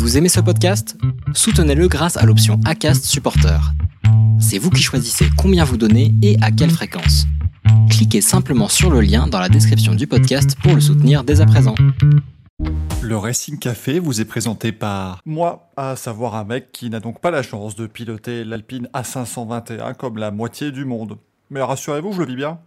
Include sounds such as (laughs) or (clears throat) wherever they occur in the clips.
Vous aimez ce podcast? Soutenez-le grâce à l'option ACAST Supporter. C'est vous qui choisissez combien vous donnez et à quelle fréquence. Cliquez simplement sur le lien dans la description du podcast pour le soutenir dès à présent. Le Racing Café vous est présenté par moi, à savoir un mec qui n'a donc pas la chance de piloter l'Alpine A521 comme la moitié du monde. Mais rassurez-vous, je le vis bien.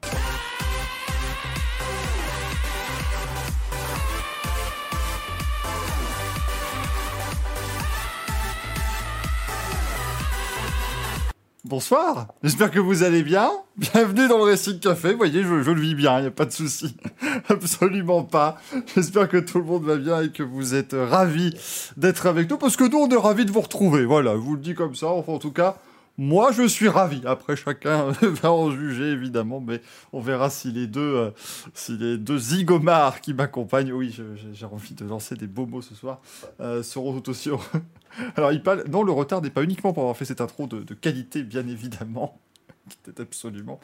Bonsoir, j'espère que vous allez bien. Bienvenue dans le Racing Café. Vous voyez, je, je le vis bien, il n'y a pas de souci. (laughs) Absolument pas. J'espère que tout le monde va bien et que vous êtes ravis d'être avec nous parce que nous, on est ravis de vous retrouver. Voilà, je vous le dis comme ça. Enfin, en tout cas, moi, je suis ravi. Après, chacun (laughs) va en juger, évidemment, mais on verra si les deux, euh, si les deux zigomars qui m'accompagnent, oui, j'ai envie de lancer des beaux mots ce soir, euh, seront tout aussi heureux. (laughs) Alors, il parle... Non, le retard n'est pas uniquement pour avoir fait cette intro de, de qualité, bien évidemment, (laughs) qui était absolument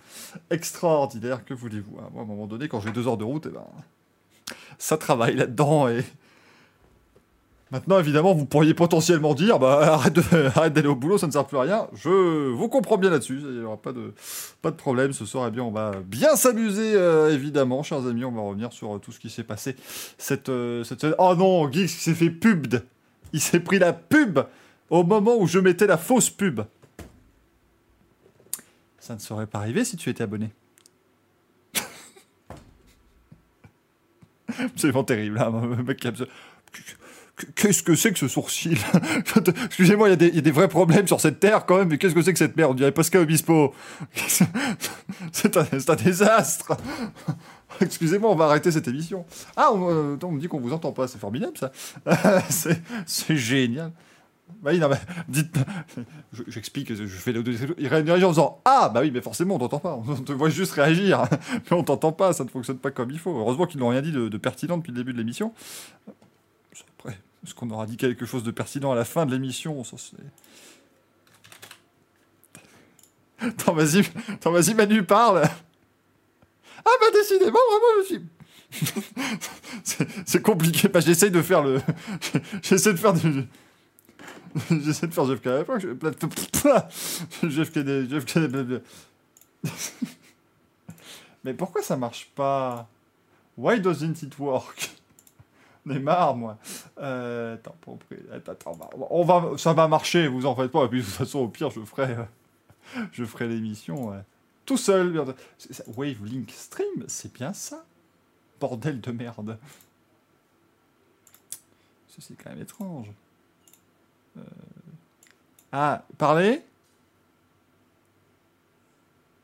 extraordinaire. Que voulez-vous hein? Moi, à un moment donné, quand j'ai deux heures de route, eh ben, ça travaille là-dedans et... Maintenant, évidemment, vous pourriez potentiellement dire bah, (laughs) arrête d'aller au boulot, ça ne sert plus à rien. Je vous comprends bien là-dessus, il n'y aura pas de, problème. Ce soir, eh bien, on va bien s'amuser, euh, évidemment, chers amis. On va revenir sur euh, tout ce qui s'est passé cette, euh. Oh non, Geeks s'est fait pub. Il s'est pris la pub au moment où je mettais la fausse pub. Ça ne serait pas arrivé si tu étais abonné. (laughs) Absolument terrible, hein, mec qui Qu'est-ce que c'est que ce sourcil (laughs) Excusez-moi, il y, a des- vrais problèmes sur cette terre quand même, mais qu'est-ce que c'est que cette merde? On dirait Pascal Obispo. (laughs) C'est un, désastre. (laughs) Excusez-moi, on va arrêter cette émission. Ah, on, euh, on me dit qu'on vous entend pas, c'est formidable ça. c'est génial. Bah oui, non, mais dites. je- J'explique, je fais le. Il réagit en disant Ah, bah oui, mais forcément, on t'entend pas. On te voit juste réagir. Mais on t'entend pas, ça ne fonctionne pas comme il faut. Heureusement qu'ils n'ont rien dit de pertinent depuis le début de l'émission. Est-ce qu'on aura dit quelque chose de pertinent à la fin de l'émission. Attends, vas-y, vas-y, Manu, parle. Ah, bah, décidément, vraiment, je suis. (laughs) c'est- compliqué. Bah, j'essaye de faire le. (laughs) j'essaie de faire du. (laughs) J'essaie de faire JFK à la je- JFK des- JFK des- Mais pourquoi ça marche pas? Why doesn't it work? Marre, moi. Euh, pour- attends, attends, on va, ça va marcher, vous en faites pas. Et puis, de toute façon, au pire, je ferai, euh, je ferai l'émission euh, tout seul. Wave Link Stream, c'est bien ça Bordel de merde. C'est quand même étrange. Euh, Ah, parler?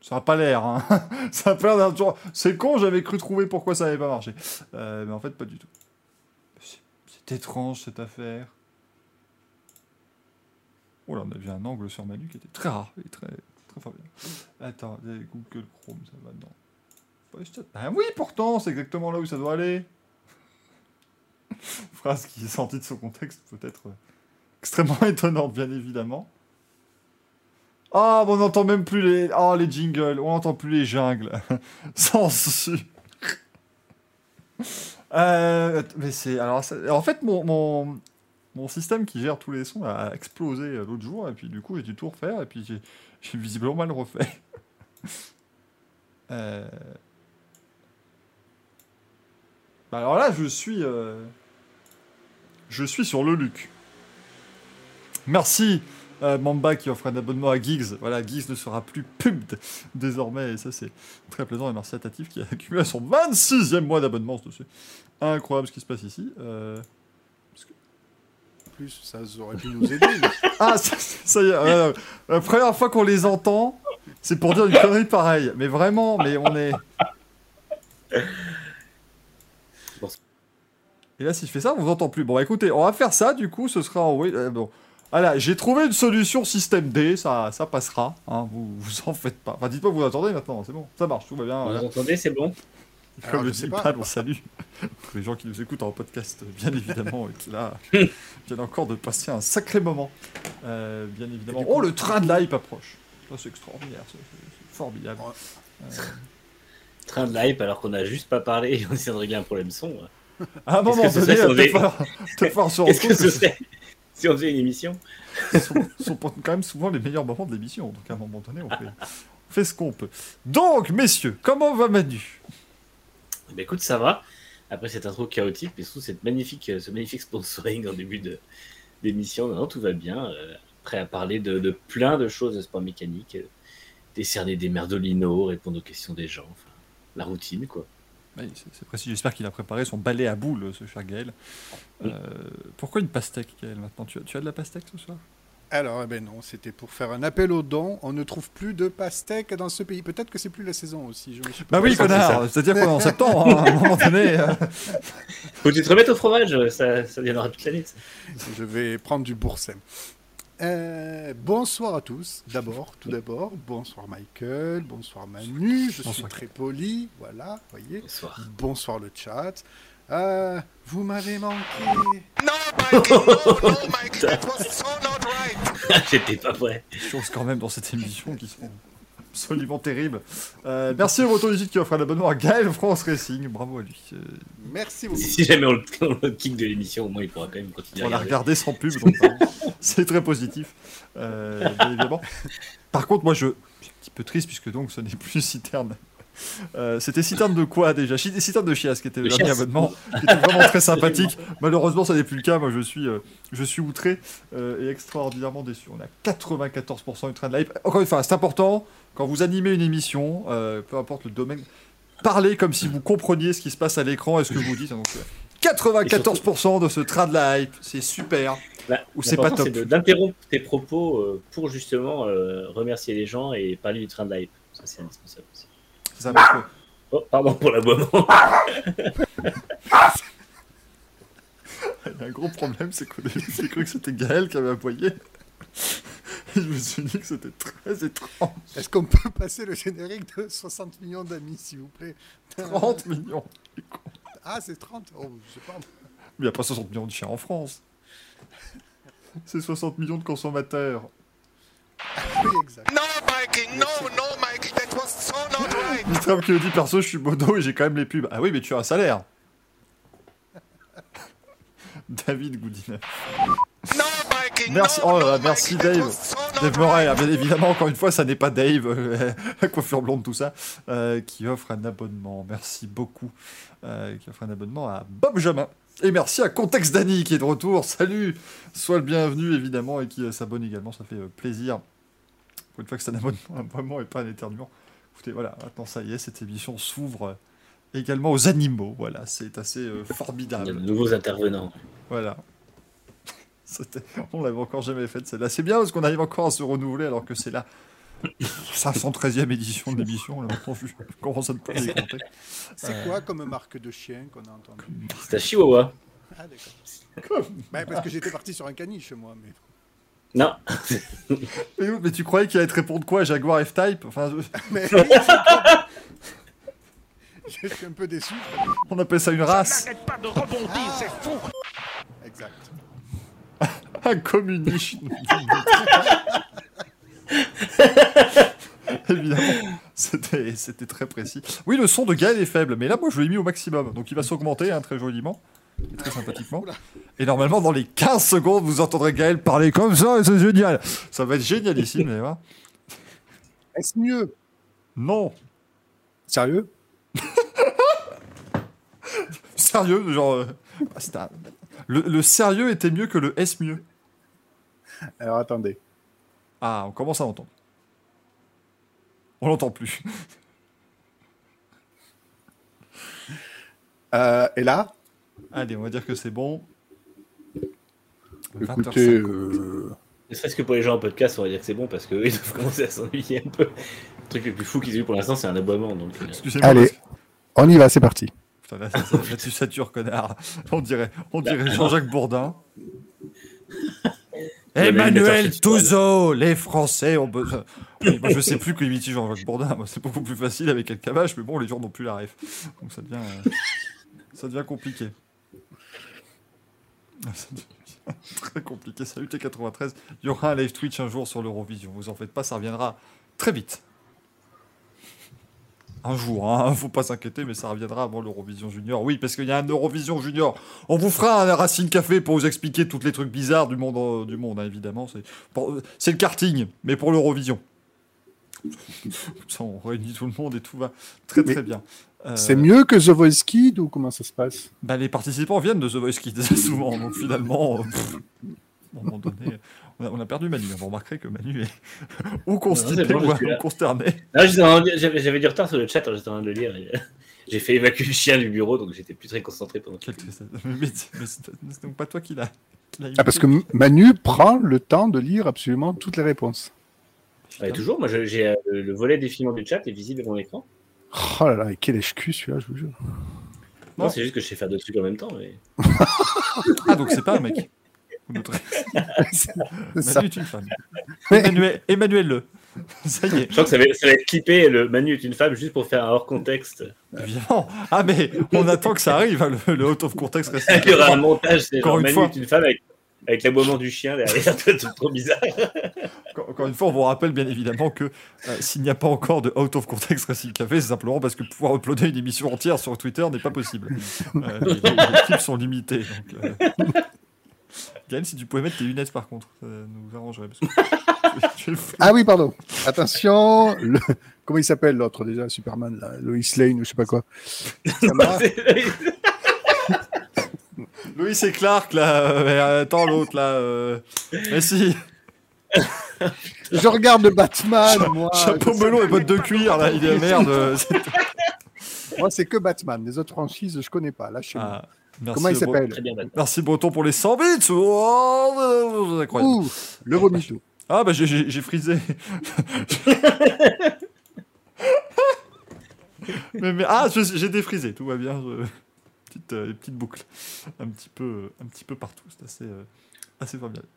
Ça n'a pas l'air, hein. (laughs) ça a l'air d'un. C'est con, j'avais cru trouver pourquoi ça n'avait pas marché. Euh, mais en fait, pas du tout. C'est- étrange cette affaire. Oh là, on a vu un angle sur Manu qui était très rare et très, très fort bien. Attends, Google Chrome, ça va. Post- Ah oui, pourtant, c'est exactement là où ça doit aller. (laughs) Phrase qui est sortie de son contexte, peut-être euh, extrêmement (laughs) étonnante, bien évidemment. Ah, on n'entend même plus les, oh, les jingles, on n'entend plus les jungles. (laughs) Sans su. Euh, mais c'est alors en fait mon, mon système qui gère tous les sons a explosé euh, l'autre jour et puis du coup j'ai dû tout refaire et puis j'ai (laughs) j'ai visiblement mal refait. (laughs) Euh, bah alors là je suis je suis sur le Luc. Merci euh, Mamba qui offre un abonnement à Giggs. Voilà, Giggs ne sera plus pub désormais et ça c'est très plaisant et merci à Tatif qui a (laughs) accumulé son 26e mois d'abonnement. C'est incroyable ce qui se passe ici. Euh, plus, ça aurait pu nous aider. mais- (laughs) Ah, ça, ça y est, euh, la première fois qu'on les entend, c'est pour dire une connerie pareille. Mais vraiment, mais on est. Et là, si je fais ça, on vous entend plus. Bon, bah, écoutez, on va faire ça, du coup, ce sera en. Oui, euh, bon. Voilà, j'ai trouvé une solution système D, ça, ça passera. Hein, vous vous en faites pas. Enfin, dites-moi que vous entendez maintenant, c'est bon. Ça marche, tout va bien. Vous voilà. entendez, c'est bon (laughs) Comme Alors, le dit pas. On salue (laughs) les gens qui nous écoutent en podcast, bien évidemment, et qui là (laughs) viennent encore de passer un sacré moment. Euh, bien évidemment. Coup- Oh, le train de l'hype approche. Ça, c'est extraordinaire, c'est formidable. Ouais. Euh, Train de hype alors qu'on a juste pas parlé et on essaie de régler un problème son. à un moment donné, peut-être falloir se Qu'est-ce que ce serait (laughs) si on faisait une émission. Ce sont, sont quand même souvent les meilleurs moments de l'émission. Donc à un moment donné, on fait, on fait ce qu'on peut. Donc, messieurs, comment va Manu? Bah écoute, ça va. Après cette intro chaotique, mais surtout cette magnifique, ce magnifique sponsoring en début de- d'émission, non, tout va bien. Euh, prêt à parler de, de plein de choses de sport mécanique, euh, décerner des merdolinos, répondre aux questions des gens, enfin, la routine quoi. Oui, c'est précis. J'espère qu'il a préparé son balai à boules, ce cher Gaël. Oui. Euh, pourquoi une pastèque, Gaël, maintenant? Tu as, tu as de la pastèque ce soir? Alors, eh ben non, c'était pour faire un appel aux dons. On ne trouve plus de pastèques dans ce pays. Peut-être que c'est plus la saison aussi. Je me suis Bah oui, connard C'est-à-dire qu'on est en septembre, hein, à un moment donné. euh. Faut que tu te remettes au fromage, ça, ça viendra toute l'année. Je vais prendre du boursin. Euh, bonsoir à tous. D'abord, tout d'abord, bonsoir Michael, bonsoir Manu. Je suis très poli, voilà, voyez. Bonsoir. Bonsoir le chat. Euh, vous m'avez manqué. No, Mikey, no, no, Mikey, that was so not right. (laughs) J'étais pas prêt. Des choses quand même dans cette émission qui sont absolument terribles. Euh, merci à Moto qui offre un abonnement à Gaël France Racing. Bravo à lui. Euh, Merci beaucoup. Si, jamais on le, on le kick de l'émission, au moins il pourra quand même continuer à on l'a regardé sans pub, donc (laughs) c'est très positif, euh, bien évidemment. Par contre, moi, je je suis un petit peu triste puisque donc ce n'est plus Citerne. Euh, C'était Citerne de quoi déjà Citerne de Chias qui était le De dernier abonnement, qui était vraiment très sympathique. Malheureusement, ça n'est plus le cas. Moi, je suis, euh, je suis outré euh, et extraordinairement déçu. On a 94% du train de live. Encore une fois, c'est important quand vous animez une émission, peu importe le domaine, parlez comme si vous compreniez ce qui se passe à l'écran et ce que vous dites. Donc, euh, 94% de ce train de la hype, c'est super. Là, Ou c'est pas top. d'interrompre tes propos pour justement remercier les gens et parler du train de hype. Ça, c'est indispensable aussi. Ça, parce que Oh, pardon pour l'aboiement. il (laughs) y a un gros problème, c'est qu'au début, j'ai cru que c'était Gaël qui avait aboyé. Et je me suis dit que c'était très étrange. Est-ce qu'on peut passer le générique de 60 millions d'amis, s'il vous plaît? 30 millions. Ah, c'est 30 Oh, je sais pas. Mais il n'y a pas 60 millions de chiens en France. C'est 60 millions de consommateurs. Oui, exact. No, Mikey, no, no, Mikey, that was so not right. Mitram qui me dit perso, je suis modo et j'ai quand même les pubs. Ah oui, mais tu as un salaire. (laughs) David Goudin. No, Mikey, Merci- oh merci, Mikey, Dave. so Dave Murray, right. bien évidemment, encore une fois, ça n'est pas Dave, euh, (laughs) la coiffure blonde, tout ça, euh, qui offre un abonnement. Merci beaucoup. Euh, qui offre un abonnement à Bob Jamin. Et merci à Contexte Dany qui est de retour. Salut Sois le bienvenu, évidemment, et qui euh, s'abonne également. Ça fait euh, plaisir. Pour une fois que c'est un abonnement, (laughs) un abonnement et pas un éternuement. Écoutez, voilà, maintenant ça y est, cette émission s'ouvre euh, également aux animaux. Voilà, c'est assez euh, Il y a formidable. de nouveaux intervenants. Voilà. (laughs) On l'avait encore jamais fait celle-là. C'est bien parce qu'on arrive encore à se renouveler alors que c'est la 513e édition de l'émission. Là, maintenant, je commence à ne pas les compter. C'est Euh. quoi comme marque de chien qu'on a entendu C'est un chihuahua. Ah, d'accord. Bah, parce que j'étais parti sur un caniche, moi. Mais... Non, (laughs) Mais, mais tu croyais qu'il allait te répondre quoi Jaguar F-Type? Enfin, je- (laughs) mais (laughs) suis un peu déçu. on appelle ça une race. pas de rebondir, c'est fou. Exact. Un communiste. (laughs) Évidemment, c'était très précis. Oui, le son de Gaël est faible, mais là, moi, je l'ai mis au maximum. Donc, il va s'augmenter hein, très joliment, et très sympathiquement. Et normalement, dans les 15 secondes, vous entendrez Gaël parler comme ça, et c'est génial. Ça va être génialissime, mais voilà. Est-ce mieux? Non, Sérieux? (laughs) Sérieux, genre. euh, ah, un- Le, le sérieux était mieux que le S mieux. Alors attendez. Ah, on commence à l'entendre. On l'entend plus. (laughs) Euh, et là Allez, on va dire que c'est bon. Écoutez, 20h50. euh, ne serait-ce que pour les gens en podcast, on va dire que c'est bon parce qu'eux, ils (laughs) doivent commencer à s'ennuyer un peu. Le truc le plus fou qu'ils aient eu pour l'instant, c'est un aboiement. Donc, euh. Allez. on y va, c'est parti. Putain, là, ça- ça- là, tu satures, connard. On dirait, on dirait Jean-Jacques Bourdin. (laughs) Emmanuel Touzeau, les Français ont besoin. (laughs) Moi, je sais plus que imiter Jean-Jacques Bourdin. C'est beaucoup plus facile avec El Cavache, mais bon, les gens n'ont plus la ref. Donc ça devient, euh, ça devient compliqué. (laughs) Ça devient très compliqué. Salut T93. Il y aura un live Twitch un jour sur l'Eurovision. Vous en faites pas, ça reviendra très vite. Un jour, hein, (laughs) faut pas s'inquiéter, mais ça reviendra avant l'Eurovision Junior. Oui, parce qu'il y a un Eurovision Junior. On vous fera un Racing Café pour vous expliquer tous les trucs bizarres du monde, euh, du monde hein, évidemment. C'est pour- c'est le karting, mais pour l'Eurovision. (laughs) Ça, on réunit tout le monde et tout va très très Mais bien. Euh, C'est mieux que The Voice Kid ou comment ça se passe? Bah, les participants viennent de The Voice Kids (laughs) souvent, donc finalement, euh, pff, à un moment donné, on a, on a perdu Manu. Vous remarquerez que Manu est (laughs) ou constipé bon, ou consterné. Ah, j'étais en train de- J'avais du retard sur le chat, j'étais en train de le lire. (laughs) J'ai fait évacuer le chien du bureau, donc j'étais plus très concentré pendant tristesse. (laughs) Mais, mais c'est donc pas toi qui l'as Ah, parce que Manu prend le temps de lire absolument toutes les réponses. Ouais, toujours, moi j'ai euh, le le volet défilement du chat est visible à mon écran. Oh là là, et quel HQ celui-là, je vous jure. Non, Non. c'est juste que je sais faire deux trucs en même temps. Mais... Ah, donc c'est pas un mec. Manu (laughs) est une femme. Emmanuel, Emmanuel Le. Ça y est, Je crois que ça va, ça va être clippé, le Manu est une femme, juste pour faire un hors contexte. évidemment. Ah, mais on attend que ça arrive, hein, le, le out of context reste. Il y aura un montage, c'est Encore genre une Manu fois. est une femme avec, avec l'aboiement du chien derrière, (laughs) c'est trop bizarre. Encore, encore une fois, on vous rappelle bien évidemment que euh, s'il n'y a pas encore de out of context Racing Café, c'est simplement parce que pouvoir uploader une émission entière sur Twitter n'est pas possible. Euh, les, les- les clips sont limités. Donc, euh... (laughs) Gaël, si tu pouvais mettre tes lunettes par contre, ça nous arrangerait. Parce que... (laughs) Ah oui, pardon. Attention, le... comment il s'appelle l'autre déjà, Superman, là, Lois Lane ou je sais pas quoi. Ça va Loïs et Clark, là, euh, mais attends l'autre, là. euh, Mais si, je regarde Batman, moi. chapeau melon et bottes de cuir, là, il est merde. euh, Moi, c'est que Batman. Les autres franchises, je connais pas. Là, chez moi. Merci, Comment il s'appelle. Merci Breton pour les 100 bits. Oh, c'est incroyable. Ouh, le vomito. Ah bah j'ai- frisé. (laughs) mais, mais- ah j'ai défrisé, tout va bien. je- Petite, euh, petite boucle, un petit peu, un petit peu partout, c'est assez, euh, assez formidable.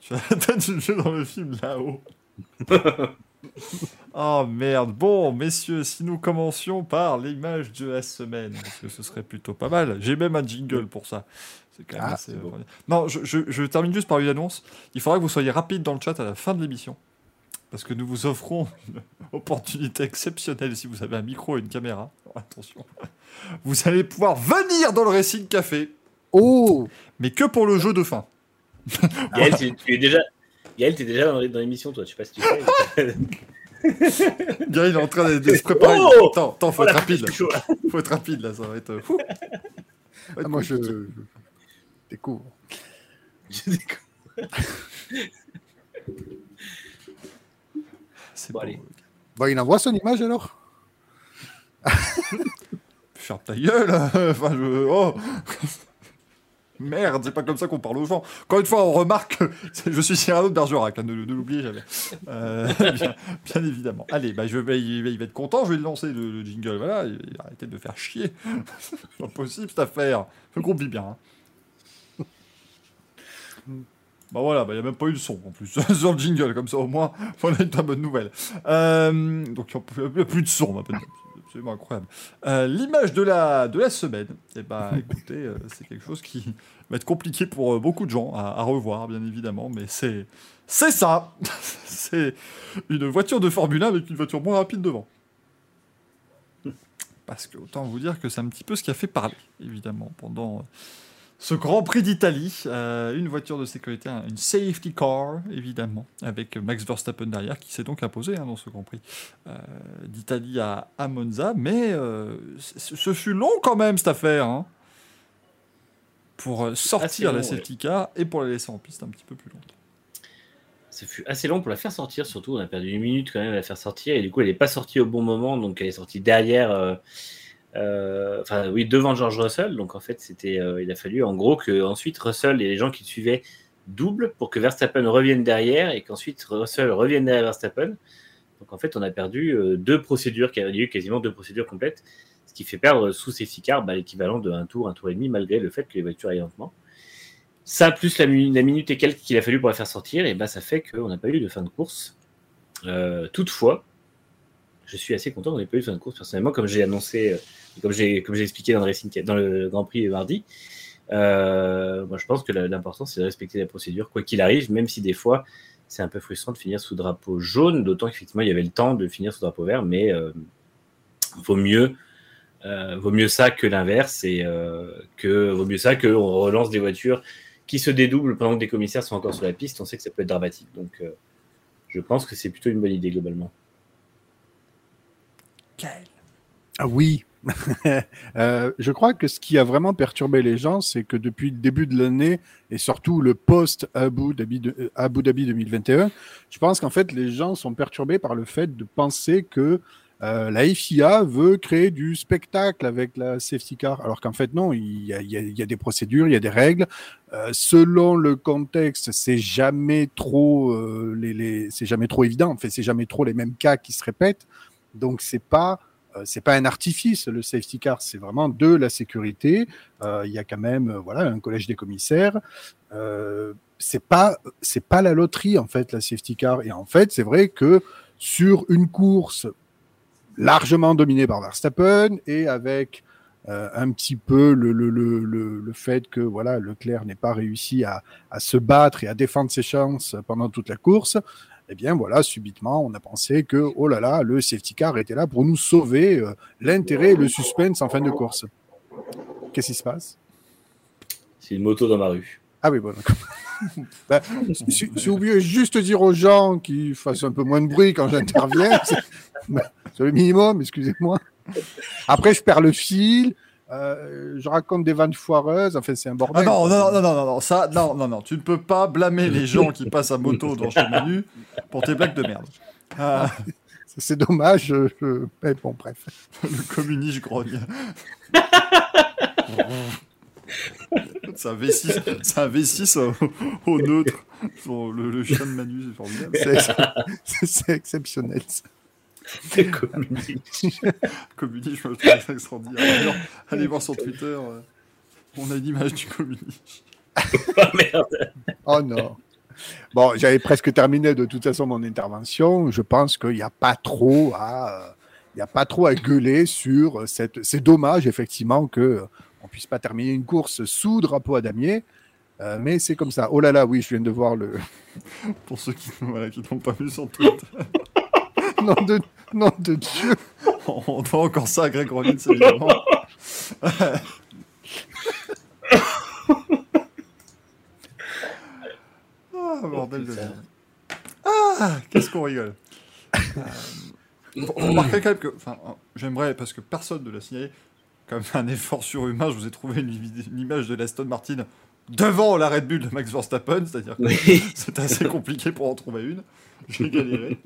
Tu as la tête du jeu dans le film là-haut. (laughs) (laughs) oh merde. Bon, messieurs, si nous commencions par l'image de la semaine, parce que ce serait plutôt pas mal. J'ai même un jingle pour ça. C'est quand même Ah, assez. formidable. non, je, je- je termine juste par une annonce. Il faudra que vous soyez rapide dans le chat à la fin de l'émission. Parce que nous vous offrons une (laughs) opportunité exceptionnelle si vous avez un micro et une caméra. Alors, (laughs) attention. Vous allez pouvoir venir dans le Racing Café, Oh, mais que pour le jeu de fin. Tu es déjà. Gaël, t'es déjà dans, l'émission, toi, je sais pas si tu sais. (laughs) (laughs) Gaël est en train de, de se préparer. Oh attends, attends, faut Oh, être rapide. chaud, là. (laughs) Faut être rapide là, ça va être. euh, fou. Ah, moi, je, je découvre. Je déconne. C'est Bon, allez. Bon, il envoie son image alors Ferme ta gueule. enfin, je. Oh. Merde, c'est pas comme ça qu'on parle aux gens. Encore une fois, on remarque que (laughs) je suis Cyrano de Bergerac, hein, ne, l'oubliez jamais. Euh, (laughs) bien, évidemment. Allez, bah, je vais, il, va- être content, je vais le lancer le, le jingle. Voilà, il- arrêtez de faire chier. c'est (laughs) pas possible cette affaire. Le groupe vit bien. hein. Bah voilà, bah, il n'y a même pas eu de son en plus sur le jingle, comme ça au moins on a une bonne nouvelle. Euh, donc il n'y a plus de son maintenant. C'est absolument incroyable. Euh, L'image de la, de la semaine, eh ben, (laughs) écoutez, euh, c'est quelque chose qui (laughs) va être compliqué pour euh, beaucoup de gens à, à revoir, bien évidemment, mais c'est c'est ça. (laughs) c'est une voiture de Formule 1 avec une voiture moins rapide devant. Parce que autant vous dire que c'est un petit peu ce qui a fait parler, évidemment, pendant ce Grand Prix d'Italie. Euh, une voiture de sécurité, un- une safety car, évidemment, avec Max Verstappen derrière, qui s'est donc imposé hein, dans ce Grand Prix euh, d'Italie à, à Monza. Mais euh, ce fut long quand même, cette affaire. hein, pour sortir long, la safety car et pour la laisser en piste un petit peu plus longtemps. Ça fut assez long pour la faire sortir, surtout on a perdu une minute quand même à la faire sortir, et du coup elle n'est pas sortie au bon moment, donc elle est sortie derrière, enfin oui, devant George Russell, donc en fait c'était, euh, il a fallu en gros que ensuite Russell et les gens qui le suivaient doublent pour que Verstappen revienne derrière, et qu'ensuite Russell revienne derrière Verstappen. Donc en fait on a perdu euh, deux procédures, il y a eu quasiment deux procédures complètes, ce qui fait perdre sous safety car bah, l'équivalent de un tour, un tour et demi, malgré le fait que les voitures aillent lentement. Ça, plus la, mi- la minute et quelques qu'il a fallu pour la faire sortir, et bah, ça fait qu'on n'a pas eu de fin de course. Euh, toutefois, je suis assez content qu'on n'ait pas eu de de course personnellement, comme j'ai annoncé, euh, comme j'ai comme j'ai expliqué dans le, Racing, dans le Grand Prix mardi. Euh, moi, je pense que l'important, c'est de respecter la procédure, quoi qu'il arrive, même si des fois, c'est un peu frustrant de finir sous drapeau jaune, d'autant qu'effectivement, il y avait le temps de finir sous drapeau vert, mais euh, vaut mieux, vaut mieux ça que l'inverse et que vaut mieux ça qu'on relance des voitures qui se dédoublent pendant que des commissaires sont encore sur la piste. On sait que ça peut être dramatique. Donc, je pense que c'est plutôt une bonne idée globalement. Ah oui. (laughs) Euh, je crois que ce qui a vraiment perturbé les gens, c'est que depuis le début de l'année et surtout le post Abu Dhabi, euh, Abu Dhabi 2021, je pense qu'en fait les gens sont perturbés par le fait de penser que euh, la FIA veut créer du spectacle avec la safety car, alors qu'en fait non, il y, a, des procédures, il y a des règles. Selon le contexte, c'est jamais trop c'est jamais trop évident. En fait, c'est jamais trop les mêmes cas qui se répètent. Donc c'est pas euh, c'est pas un artifice le safety car, c'est vraiment de la sécurité. Euh, Il y a quand même euh, voilà un collège des commissaires. C'est pas c'est pas la loterie en fait la safety car. Et en fait c'est vrai que sur une course largement dominée par Verstappen et avec un petit peu le, le, le, le, le fait que voilà Leclerc n'ait pas réussi à, à se battre et à défendre ses chances pendant toute la course, eh bien voilà, subitement, on a pensé que, oh là là, le safety car était là pour nous sauver euh, l'intérêt et le suspense en fin de course. Qu'est-ce qui se passe? C'est une moto dans ma rue. Ah oui, bon, d'accord. (laughs) Ben, si, si vous juste dire aux gens qu'ils fassent un peu moins de bruit quand j'interviens, c'est (laughs) ben, c'est le minimum, excusez-moi. Après, je perds le fil, euh, je raconte des vannes foireuses, enfin, c'est un Ah bordel. non, non, non, non, non, non, ça, non, non, non, tu ne peux pas blâmer les gens qui passent à moto dans chez Manu pour tes blagues de merde. Ah, (laughs) C'est dommage. je- je- mais bon, bref. le communiste grogne. C'est un V6, c'est un V6 au, au neutre. Le, le chien de Manu, c'est formidable. C'est- C'est exceptionnel. ça. (laughs) C'est communiste. (laughs) Communiste, je me trouve ça extraordinaire. (laughs) Allez voir sur Twitter, euh, on a une image du communiste. Ah, merde. Oh non. Bon, j'avais presque terminé de toute façon mon intervention. Je pense qu'il n'y a pas trop à, il y a pas trop à gueuler sur cette. C'est dommage effectivement que euh, on puisse pas terminer une course sous drapeau à damier, euh, mais c'est comme ça. Oh là là, oui, je viens de voir le Pour ceux qui voilà, qui n'ont pas vu sur Twitter. Nom de nom de Dieu. On doit encore ça à Greg Rollins, évidemment. (laughs) ah, bordel de merde. Ah, qu'est-ce qu'on rigole. Euh, vous remarquerez quand même que, enfin, euh, j'aimerais, parce que personne ne l'a signalé, même un effort surhumain, je vous ai trouvé une, une image de l'Aston Martin devant la Red Bull de Max Verstappen, c'est-à-dire que Oui. c'est assez compliqué pour en trouver une. J'ai galéré.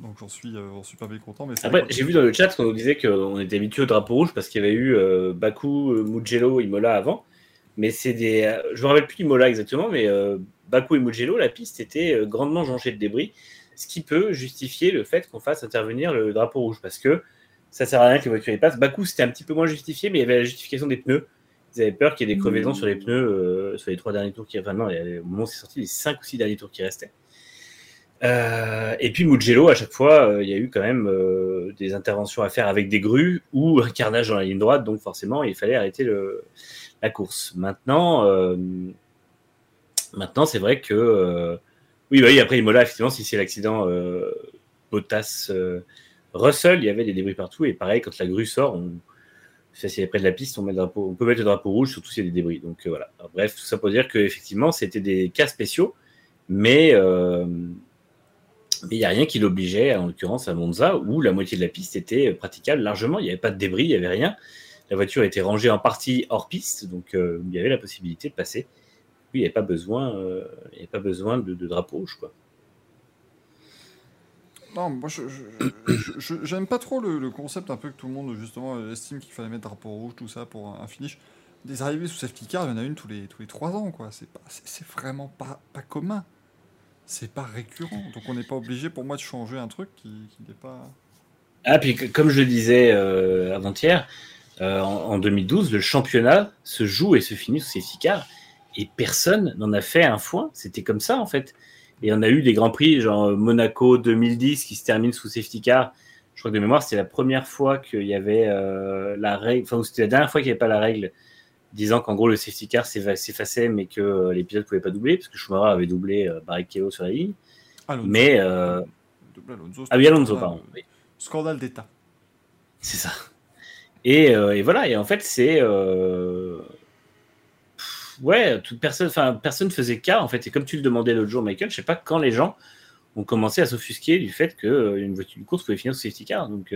Donc j'en suis, euh, suis pas mais c'est Après, j'ai vu dans le chat qu'on nous disait qu'on était habitué au drapeau rouge parce qu'il y avait eu euh, Baku, euh, Mugello, Imola avant. Mais c'est des. je me rappelle plus Imola exactement, mais euh, Baku et Mugello, la piste était grandement jonchée de débris, ce qui peut justifier le fait qu'on fasse intervenir le drapeau rouge parce que ça sert à rien que les voitures y passent. Baku, c'était un petit peu moins justifié, mais il y avait la justification des pneus. Ils avaient peur qu'il y ait des crevaisons sur les pneus sur les trois derniers tours qui. Enfin, non, au moment où c'est sorti, les cinq ou six derniers tours qui restaient. Euh, et puis Mugello, à chaque fois, euh, il y a eu quand même euh, des interventions à faire avec des grues ou un carnage dans la ligne droite, donc forcément, il fallait arrêter la course. Maintenant, maintenant c'est vrai que oui, bah oui, après Imola, effectivement, si c'est l'accident Bottas Russell, il y avait des débris partout, et pareil, quand la grue sort, on, ça, c'est près de la piste, on, peut mettre le drapeau rouge, surtout s'il y a des débris. Donc voilà. Bref, tout ça pour dire que effectivement, c'était des cas spéciaux, mais mais il n'y a rien qui l'obligeait, en l'occurrence à Monza, où la moitié de la piste était praticable largement. Il n'y avait pas de débris, il n'y avait rien. La voiture était rangée en partie hors piste, donc euh, il y avait la possibilité de passer. Il n'y avait pas besoin, euh, il avait pas besoin de, drapeau rouge. Quoi. Non, moi, je, j'aime pas trop le, concept un peu que tout le monde, justement, euh, estime qu'il fallait mettre drapeau rouge, tout ça, pour un, finish. Des arrivées sous safety car, il y en a une tous les, tous les 3 ans, quoi. C'est, c'est vraiment pas, pas commun. C'est pas récurrent. Donc on n'est pas obligé, pour moi, de changer un truc qui, n'est pas... Ah, puis comme je le disais euh, avant-hier, euh, en, en 2012, le championnat se joue et se finit sous safety car, et personne n'en a fait un foin. C'était comme ça, en fait. Et on a eu des grands prix, genre euh, Monaco 2010 qui se termine sous safety car. Je crois que de mémoire, c'était la première fois qu'il y avait euh, la règle, enfin, c'était la dernière fois qu'il n'y avait pas la règle disant qu'en gros le safety car s'effa- s'effaçait, mais que euh, ne pouvaient pas doubler, parce que Schumacher avait doublé euh, Barrichello sur la ligne. Alonso. Mais. euh, Alonso, Ah oui, Alonso, pardon. Oui. Scandale d'État. C'est ça. Et, euh, et voilà, et en fait, c'est. euh, Ouais, toute personne, enfin, personne faisait cas, en fait. Et comme tu le demandais l'autre jour, Michael, je sais pas quand les gens ont commencé à s'offusquer du fait qu'une voiture de course pouvait finir au safety car. Donc,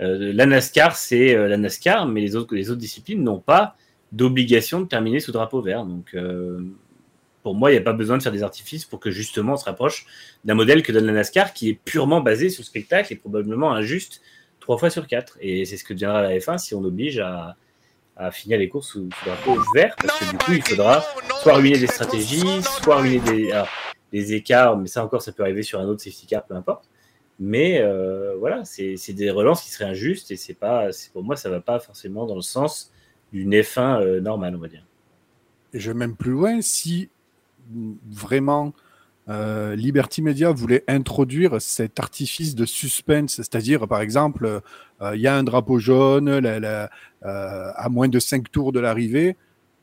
la NASCAR, c'est la NASCAR, mais les autres, les autres disciplines n'ont pas d'obligation de terminer sous drapeau vert. Donc, euh, pour moi, il n'y a pas besoin de faire des artifices pour que justement on se rapproche d'un modèle que donne la NASCAR qui est purement basé sur le spectacle et probablement injuste trois fois sur quatre. Et c'est ce que deviendra la F1 si on oblige à, finir les courses sous, drapeau vert, parce que du coup, il faudra soit ruiner des stratégies, soit ruiner des, des écarts, mais ça encore, ça peut arriver sur un autre safety car, peu importe. Mais euh, voilà, c'est des relances qui seraient injustes et c'est pas, pour moi, ça va pas forcément dans le sens d'une F1 euh, normale, on va dire. Et je vais même plus loin, si vraiment euh, Liberty Media voulait introduire cet artifice de suspense, c'est-à-dire par exemple, euh, il y a un drapeau jaune à moins de 5 tours de l'arrivée,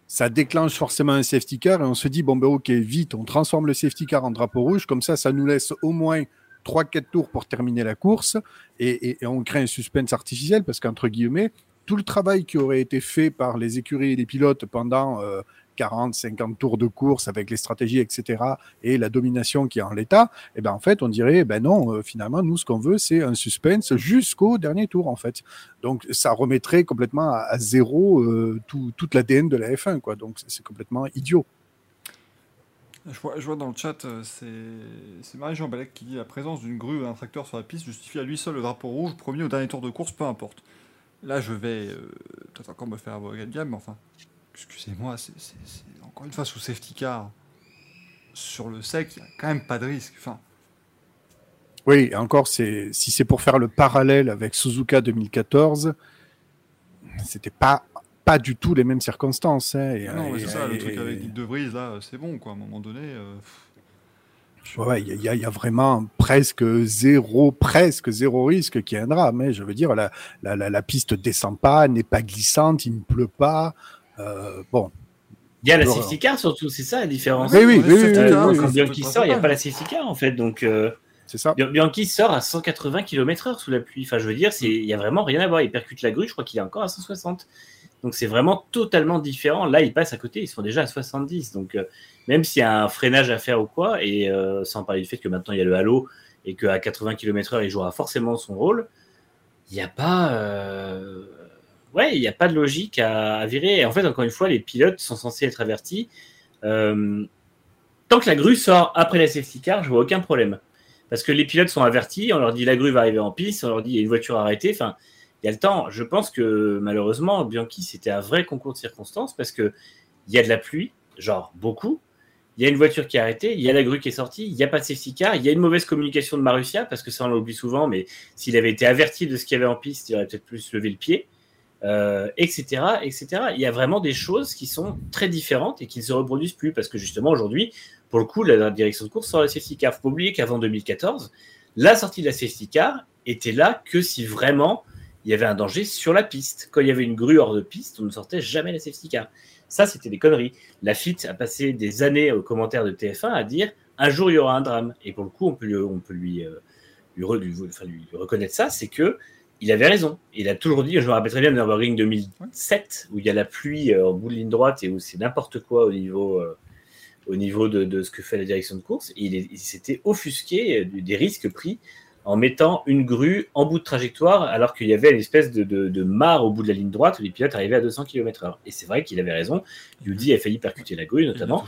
ça déclenche forcément un safety car et on se dit, bon ben ok, vite, on transforme le safety car en drapeau rouge, comme ça, ça nous laisse au moins 3-4 tours pour terminer la course et- et on crée un suspense artificiel parce qu'entre guillemets, tout le travail qui aurait été fait par les écuries et les pilotes pendant euh, 40, 50 tours de course avec les stratégies, etc., et la domination qui est en l'état, et ben en fait, on dirait, ben non, euh, finalement, nous, ce qu'on veut, c'est un suspense jusqu'au dernier tour, en fait. Donc, ça remettrait complètement à, zéro euh, tout, toute l'ADN de la F1, quoi. Donc, c'est- complètement idiot. Je vois, dans le chat, euh, c'est c'est Marie-Jean Balek qui dit la présence d'une grue ou d'un tracteur sur la piste justifie à lui seul le drapeau rouge, premier au dernier tour de course, peu importe. Là, je vais euh, peut-être encore me faire avocat de gamme, mais enfin, excusez-moi, c'est encore une fois sous safety car. Sur le sec, il n'y a quand même pas de risque. Enfin, Oui, encore, c'est si c'est pour faire le parallèle avec Suzuka 2014, c'était pas pas du tout les mêmes circonstances. hein, et- non, mais et- c'est ça, le truc avec Guy De Vries, là, c'est bon, quoi. À un moment donné, euh, Ouais, il y, a- y vraiment presque zéro, presque zéro risque qu'il y ait un drame. hein. Je veux dire, la, la, la, la piste descend pas, n'est pas glissante, il ne pleut pas. Euh, bon, Il y a la safety car surtout, c'est ça la différence. Oui, oui, oui, oui, Euh, oui, c'est quand Bianchi sort, il n'y a pas la safety car en fait. Donc euh, c'est ça. Bian- Bianchi sort à 180 km/h sous la pluie. Enfin, je veux dire, il n'y a vraiment rien à voir. Il percute la grue, je crois qu'il est encore à 160. Donc c'est vraiment totalement différent. Là, ils passent à côté, ils sont déjà à 70. Donc euh, même s'il y a un freinage à faire ou quoi, et euh, sans parler du fait que maintenant il y a le halo et qu'à 80 km/h, il jouera forcément son rôle, il n'y a pas. euh, Ouais, il n'y a pas de logique à, à virer. Et en fait, encore une fois, les pilotes sont censés être avertis. Tant que la grue sort après la safety car, je vois aucun problème. Parce que les pilotes sont avertis, on leur dit la grue va arriver en piste, on leur dit il y a une voiture arrêtée. Enfin, il y a le temps. Je pense que malheureusement, Bianchi, c'était un vrai concours de circonstances parce que il y a de la pluie, genre beaucoup. Il y a une voiture qui est arrêtée, il y a la grue qui est sortie, il n'y a pas de safety car, il y a une mauvaise communication de Marussia, parce que ça on l'oublie souvent, mais s'il avait été averti de ce qu'il y avait en piste, il aurait peut-être plus levé le pied, euh, etc., etc. Il y a vraiment des choses qui sont très différentes et qui ne se reproduisent plus, parce que justement aujourd'hui, pour le coup, la direction de course sort la safety car. Il faut pas oublier qu'avant 2014, la sortie de la safety car était là que si vraiment il y avait un danger sur la piste. Quand il y avait une grue hors de piste, on ne sortait jamais la safety car. Ça, c'était des conneries. La FIT a passé des années aux commentaires de TF1 à dire un jour il y aura un drame. Et pour le coup, on peut lui, on peut lui, euh, lui, re- lui- enfin, lui reconnaître ça, c'est que il avait raison. Il a toujours dit, je me rappelle très bien de Nürburgring 2007, où il y a la pluie euh, en bout de ligne droite et où c'est n'importe quoi au niveau, euh, au niveau de, de ce que fait la direction de course. Et il, s'était offusqué des risques pris en mettant une grue en bout de trajectoire, alors qu'il y avait une espèce de, de, de mare au bout de la ligne droite où les pilotes arrivaient à 200 km/h. Et c'est vrai qu'il avait raison. Yudy a failli percuter la grue, notamment.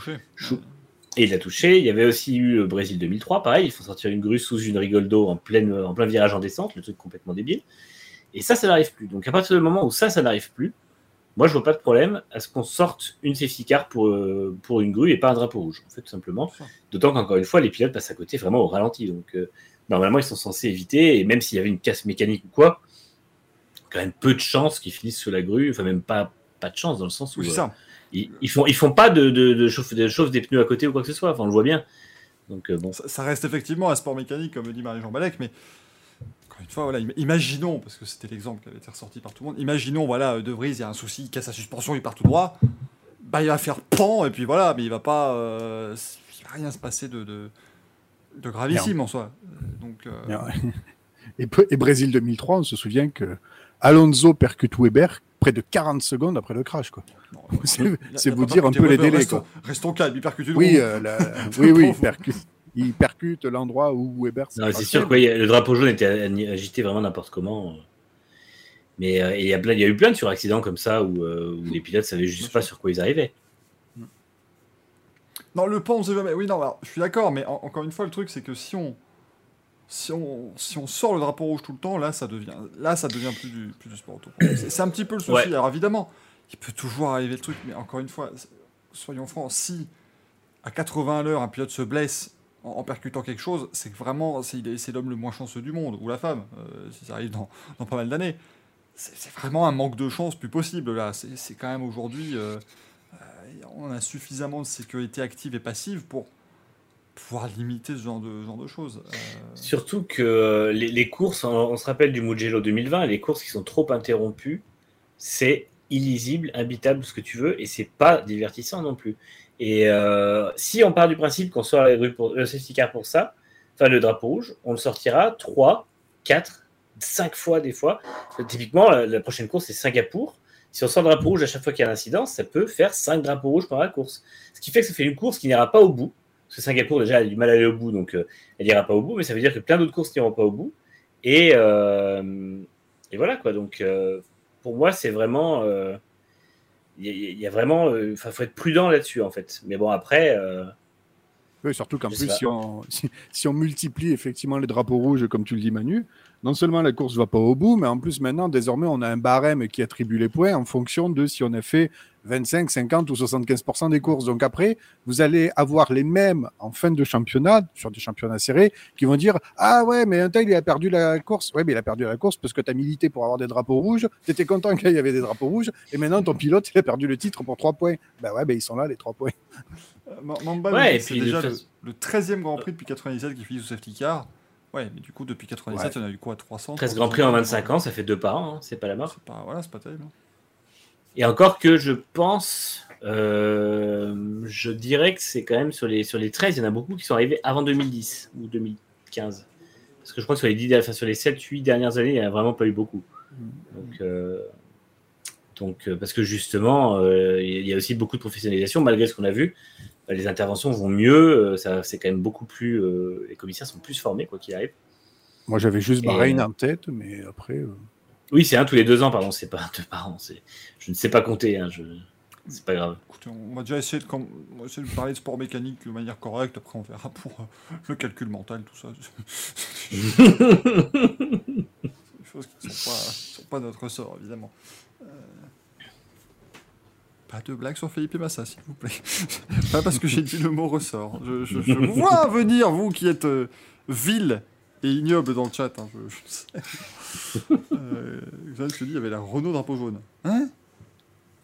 Et il l'a touché. Il y avait aussi eu le Brésil 2003, pareil. Il faut sortir une grue sous une rigole d'eau en, pleine, en plein virage en descente, le truc complètement débile. Et ça, ça n'arrive plus. Donc à partir du moment où ça, ça n'arrive plus, moi, je vois pas de problème à ce qu'on sorte une safety car pour, euh, pour une grue et pas un drapeau rouge, en fait, tout simplement. D'autant qu'encore une fois, les pilotes passent à côté vraiment au ralenti. Donc euh, normalement, ils sont censés éviter. Et même s'il y avait une casse mécanique ou quoi, quand même peu de chances qu'ils finissent sous la grue. Enfin, même pas, pas de chance dans le sens où Oui, euh, ça. ils, ils font, ils font pas de, de, de, chauffe, de chauffe des pneus à côté ou quoi que ce soit. Enfin, on le voit bien. Donc euh, bon. Ça, ça reste effectivement un sport mécanique, comme le dit Marie-Jean Balek, mais encore une fois, voilà, im- imaginons, parce que c'était l'exemple qui avait été ressorti par tout le monde, imaginons, voilà, De Vries, il y a un souci, il casse sa suspension, il part tout droit, bah il va faire pan, et puis voilà, mais il va pas. euh, il va rien se passer de, de, de gravissime en soi. Euh, Donc, euh, (laughs) Et, Brésil 2003, on se souvient que Alonso percute Weber près de 40 secondes après le crash. Quoi. Non, (laughs) C'est- vous dire un peu les délais, Restons, restons calmes, il percute une Oui, roue. euh, la- (laughs) oui, oui, il percute, il percute l'endroit où Weber c'est sûr que le drapeau jaune était agité vraiment n'importe comment. Mais euh, il y, a plein- il y a eu plein de suraccidents comme ça où, euh, où les pilotes savaient juste pas sur quoi ils arrivaient. Non, le pont, on sait jamais. Oui, non, alors, je suis d'accord, mais en- encore une fois, le truc, c'est que si on, si on, si on sort le drapeau rouge tout le temps, là, ça devient, là, ça devient plus du, plus du sport auto. C'est un petit peu le souci. Ouais. Alors évidemment, il peut toujours arriver le truc, mais encore une fois, soyons francs, si à 80 à l'heure, un pilote se blesse en, en percutant quelque chose, c'est que vraiment, c'est l'homme le moins chanceux du monde, ou la femme, euh, si ça arrive dans, dans pas mal d'années. C'est vraiment un manque de chance plus possible, là. C'est quand même aujourd'hui. euh, on a suffisamment de sécurité active et passive pour pouvoir limiter ce genre de, choses. Euh, Surtout que euh, les, courses, on, se rappelle du Mugello 2020, les courses qui sont trop interrompues, c'est illisible, imbitable, ce que tu veux, et c'est pas divertissant non plus. Et euh, si on part du principe qu'on sort pour, le safety car pour ça, enfin le drapeau rouge, on le sortira 3, 4, 5 fois des fois. Typiquement, la, la prochaine course, c'est Singapour. Si on sort le drapeau rouge à chaque fois qu'il y a un incident, ça peut faire 5 drapeaux rouges pendant la course. Ce qui fait que ça fait une course qui n'ira pas au bout. Parce que Singapour, déjà, elle a du mal à aller au bout, donc euh, elle n'ira pas au bout, mais ça veut dire que plein d'autres courses n'iront pas au bout. Et, euh, et voilà, quoi. Donc, euh, pour moi, c'est vraiment. Il y, a- il y a vraiment. Il faut être prudent là-dessus, en fait. Mais bon, après. Oui, surtout qu'en plus, sais pas. si on, (laughs) si, si on multiplie effectivement les drapeaux rouges, comme tu le dis, Manu, non seulement la course ne va pas au bout, mais en plus, maintenant, désormais, on a un barème qui attribue les points en fonction de si on a fait 25, 50 ou 75% des courses. Donc après, vous allez avoir les mêmes en fin de championnat, sur des championnats serrés, qui vont dire Ah ouais, mais un tel, il a perdu la course. Ouais, mais il a perdu la course parce que tu as milité pour avoir des drapeaux rouges, tu étais content qu'il y avait des drapeaux rouges, et maintenant ton pilote, il a perdu le titre pour 3 points. Ben ouais, ben ils sont là, les 3 points. euh, Mamba, Ouais, c'est déjà le 13e Grand Prix depuis 97 qui finit sous safety car. Ouais, mais du coup, depuis 97, Ouais. il y en a eu quoi 300 13 Grands Prix en 25 ans, ça fait deux par an, hein, c'est pas la mort. C'est pas, voilà, c'est pas terrible. hein. Et encore que je pense, euh, je dirais que c'est quand même sur les, sur les 13, il y en a beaucoup qui sont arrivés avant 2010 ou 2015. Parce que je crois que sur les, 10, enfin, sur les 7-8 dernières années, il n'y en a vraiment pas eu beaucoup. Donc, euh, donc euh, parce que justement, euh, il y a aussi beaucoup de professionnalisation, malgré ce qu'on a vu. Les interventions vont mieux, euh, ça, c'est quand même beaucoup plus. euh, les commissaires sont plus formés, quoi qu'il arrive. Moi, j'avais juste Et, Bahreïn euh, en tête, mais après. euh, Oui, c'est un tous les deux ans, pardon, c'est pas un deux par an. c'est- Je ne sais pas compter, hein, je... c'est pas grave. Écoutez, on va déjà essayer de, com- on va essayer de parler de sport mécanique de manière correcte. Après, on verra pour euh, le calcul mental, tout ça. (laughs) (laughs) Des choses qui ne sont pas, sont pas notre ressort, évidemment. Euh, Pas de blague sur Philippe et Massa, s'il vous plaît. (laughs) pas parce que j'ai dit le mot ressort. Je, je- je vous (laughs) vois venir, vous qui êtes euh, vil et ignoble dans le chat. hein, je, je sais. (laughs) Euh, je te dis, il y avait la Renault drapeau jaune. Hein?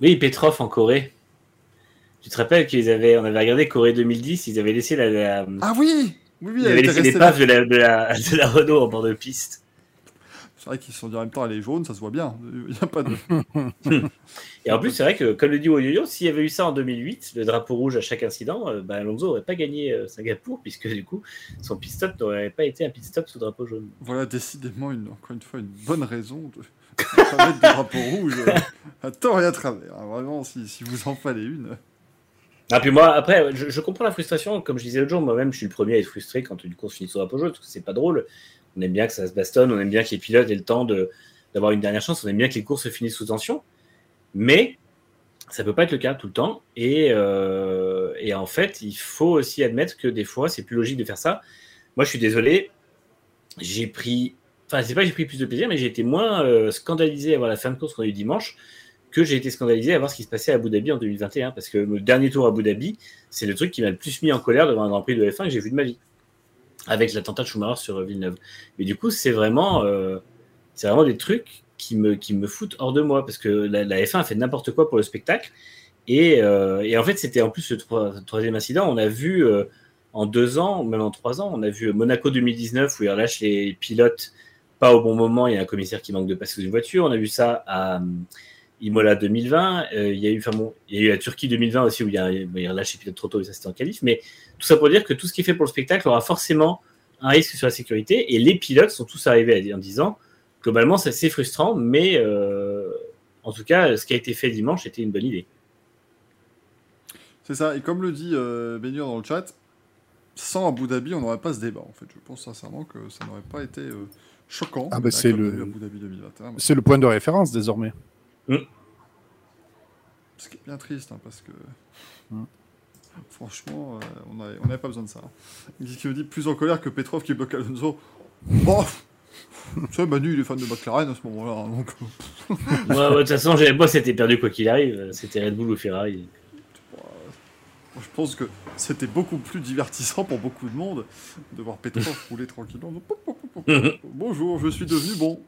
Oui, Petrov en Corée. Tu te rappelles qu'ils avaient, on avait regardé Corée 2010, ils avaient laissé la, la- Ah oui Oui, oui, ils avaient laissé les paves de la, de, la, de la Renault en bord de piste. C'est vrai qu'ils se sont dit en même temps, elle est jaune, ça se voit bien. Il n'y a pas de. (laughs) Et en plus, c'est vrai que, comme le dit Woyoyo, s'il y avait eu ça en 2008, le drapeau rouge à chaque incident, euh, bah, Alonso n'aurait pas gagné euh, Singapour, puisque du coup, son pit stop n'aurait pas été un pit stop sous drapeau jaune. Voilà, décidément, une, encore une fois, une bonne raison de (laughs) de mettre de drapeau rouge euh, à tort et à travers. hein. Vraiment, si, si vous en fallait une. Ah, puis moi, après, je, je comprends la frustration. Comme je disais l'autre jour, moi-même, je suis le premier à être frustré quand une course finit sur drapeau jaune, parce que c'est pas drôle. On aime bien que ça se bastonne, on aime bien que les pilotes aient le temps d'avoir une dernière chance, on aime bien que les courses se finissent sous tension. Mais ça peut pas être le cas tout le temps. Et, euh, et en fait, il faut aussi admettre que des fois, c'est plus logique de faire ça. Moi, je suis désolé, j'ai pris. Enfin, c'est pas que j'ai pris plus de plaisir, mais j'ai été moins euh, scandalisé à voir la fin de course qu'on a eu dimanche que j'ai été scandalisé à voir ce qui se passait à Abu Dhabi en 2021. Parce que le dernier tour à Abu Dhabi, c'est le truc qui m'a le plus mis en colère devant un Grand Prix de F1 que j'ai vu de ma vie. Avec l'attentat de Schumacher sur Villeneuve. Mais du coup, c'est vraiment, euh, c'est vraiment des trucs qui me, qui me foutent hors de moi. Parce que la, la F1 a fait n'importe quoi pour le spectacle. Et, euh, et en fait, c'était en plus le troi- troisième incident. On a vu euh, en deux ans, même en trois ans, on a vu Monaco 2019 où il relâche les pilotes pas au bon moment. Il y a un commissaire qui manque de passer sous une voiture. On a vu ça à Imola 2020. Euh, il, y a eu, enfin bon, il y a eu la Turquie 2020 aussi où il, y a, il les pilotes trop tôt et ça c'était en qualif. Mais tout ça pour dire que tout ce qui est fait pour le spectacle aura forcément un risque sur la sécurité. Et les pilotes sont tous arrivés en disant globalement, c'est assez frustrant, mais euh, en tout cas, ce qui a été fait dimanche était une bonne idée. C'est ça, et comme le dit euh, dans le chat, sans Abu Dhabi, on n'aurait pas ce débat en fait. Je pense sincèrement que ça n'aurait pas été euh, choquant. Ah bah, c'est le- a 2021. C'est le point de référence désormais. Ce qui est bien triste, hein, parce que. Mm. Franchement, euh, on n'avait on avait pas besoin de ça. Il qui me dit plus en colère que Petrov qui bloque Alonso. Bon, (laughs) tu sais, Manu, il est fan de McLaren à ce moment-là. hein, donc, (laughs) Moi, de toute façon, j'avais pas, c'était perdu quoi qu'il arrive. C'était Red Bull ou Ferrari. je pense que c'était beaucoup plus divertissant pour beaucoup de monde de voir Petrov rouler tranquillement. (laughs) Bonjour, je suis devenu bon.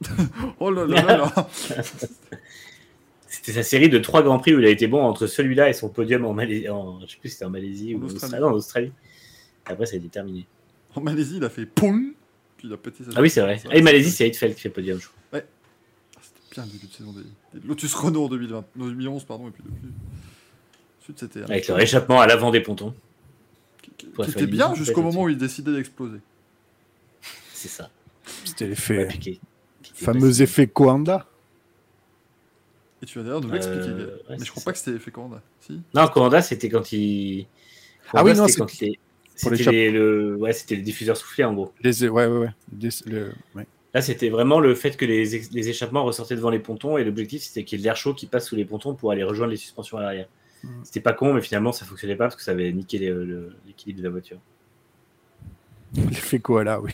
(laughs) oh là là là là. (laughs) C'était sa série de trois grands prix où il a été bon entre celui-là et son podium en Malaisie. En, je sais plus si c'était en Malaisie En ou en Australie. Australie. Non, en Australie. Après, ça a été terminé. En Malaisie, il a fait POUM Puis il a pété sa Ah oui, c'est vrai. Ah, et Malaisie, c'est Heidfeld qui fait podium, je crois. C'était bien le début de saison des, des Lotus Renault en 2020, non, 2011, pardon, et puis depuis. Ensuite, c'était. Avec leur échappement à l'avant des pontons. Qui, qui- pour qui faire était une bien jusqu'au moment où il décidait d'exploser. C'est ça. C'était Ouais, l'effet, fameux passé. effet Coanda. Et tu vas d'ailleurs nous l'expliquer, Euh, ouais, Mais je crois ça. pas que c'était fait Commanda. Si Non, Commanda, c'était quand il. Ah oui, non, c'était quand il. C'était les- le... ouais, c'était le diffuseur soufflé en gros. Les, ouais, ouais, ouais. Des- le- ouais. Là, c'était vraiment le fait que les, ex- les échappements ressortaient devant les pontons et l'objectif c'était qu'il y ait de l'air chaud qui passe sous les pontons pour aller rejoindre les suspensions à l'arrière. Mm. C'était pas con, mais finalement ça fonctionnait pas parce que ça avait niqué les- le- l'équilibre de la voiture. (laughs) L'effet koala, oui.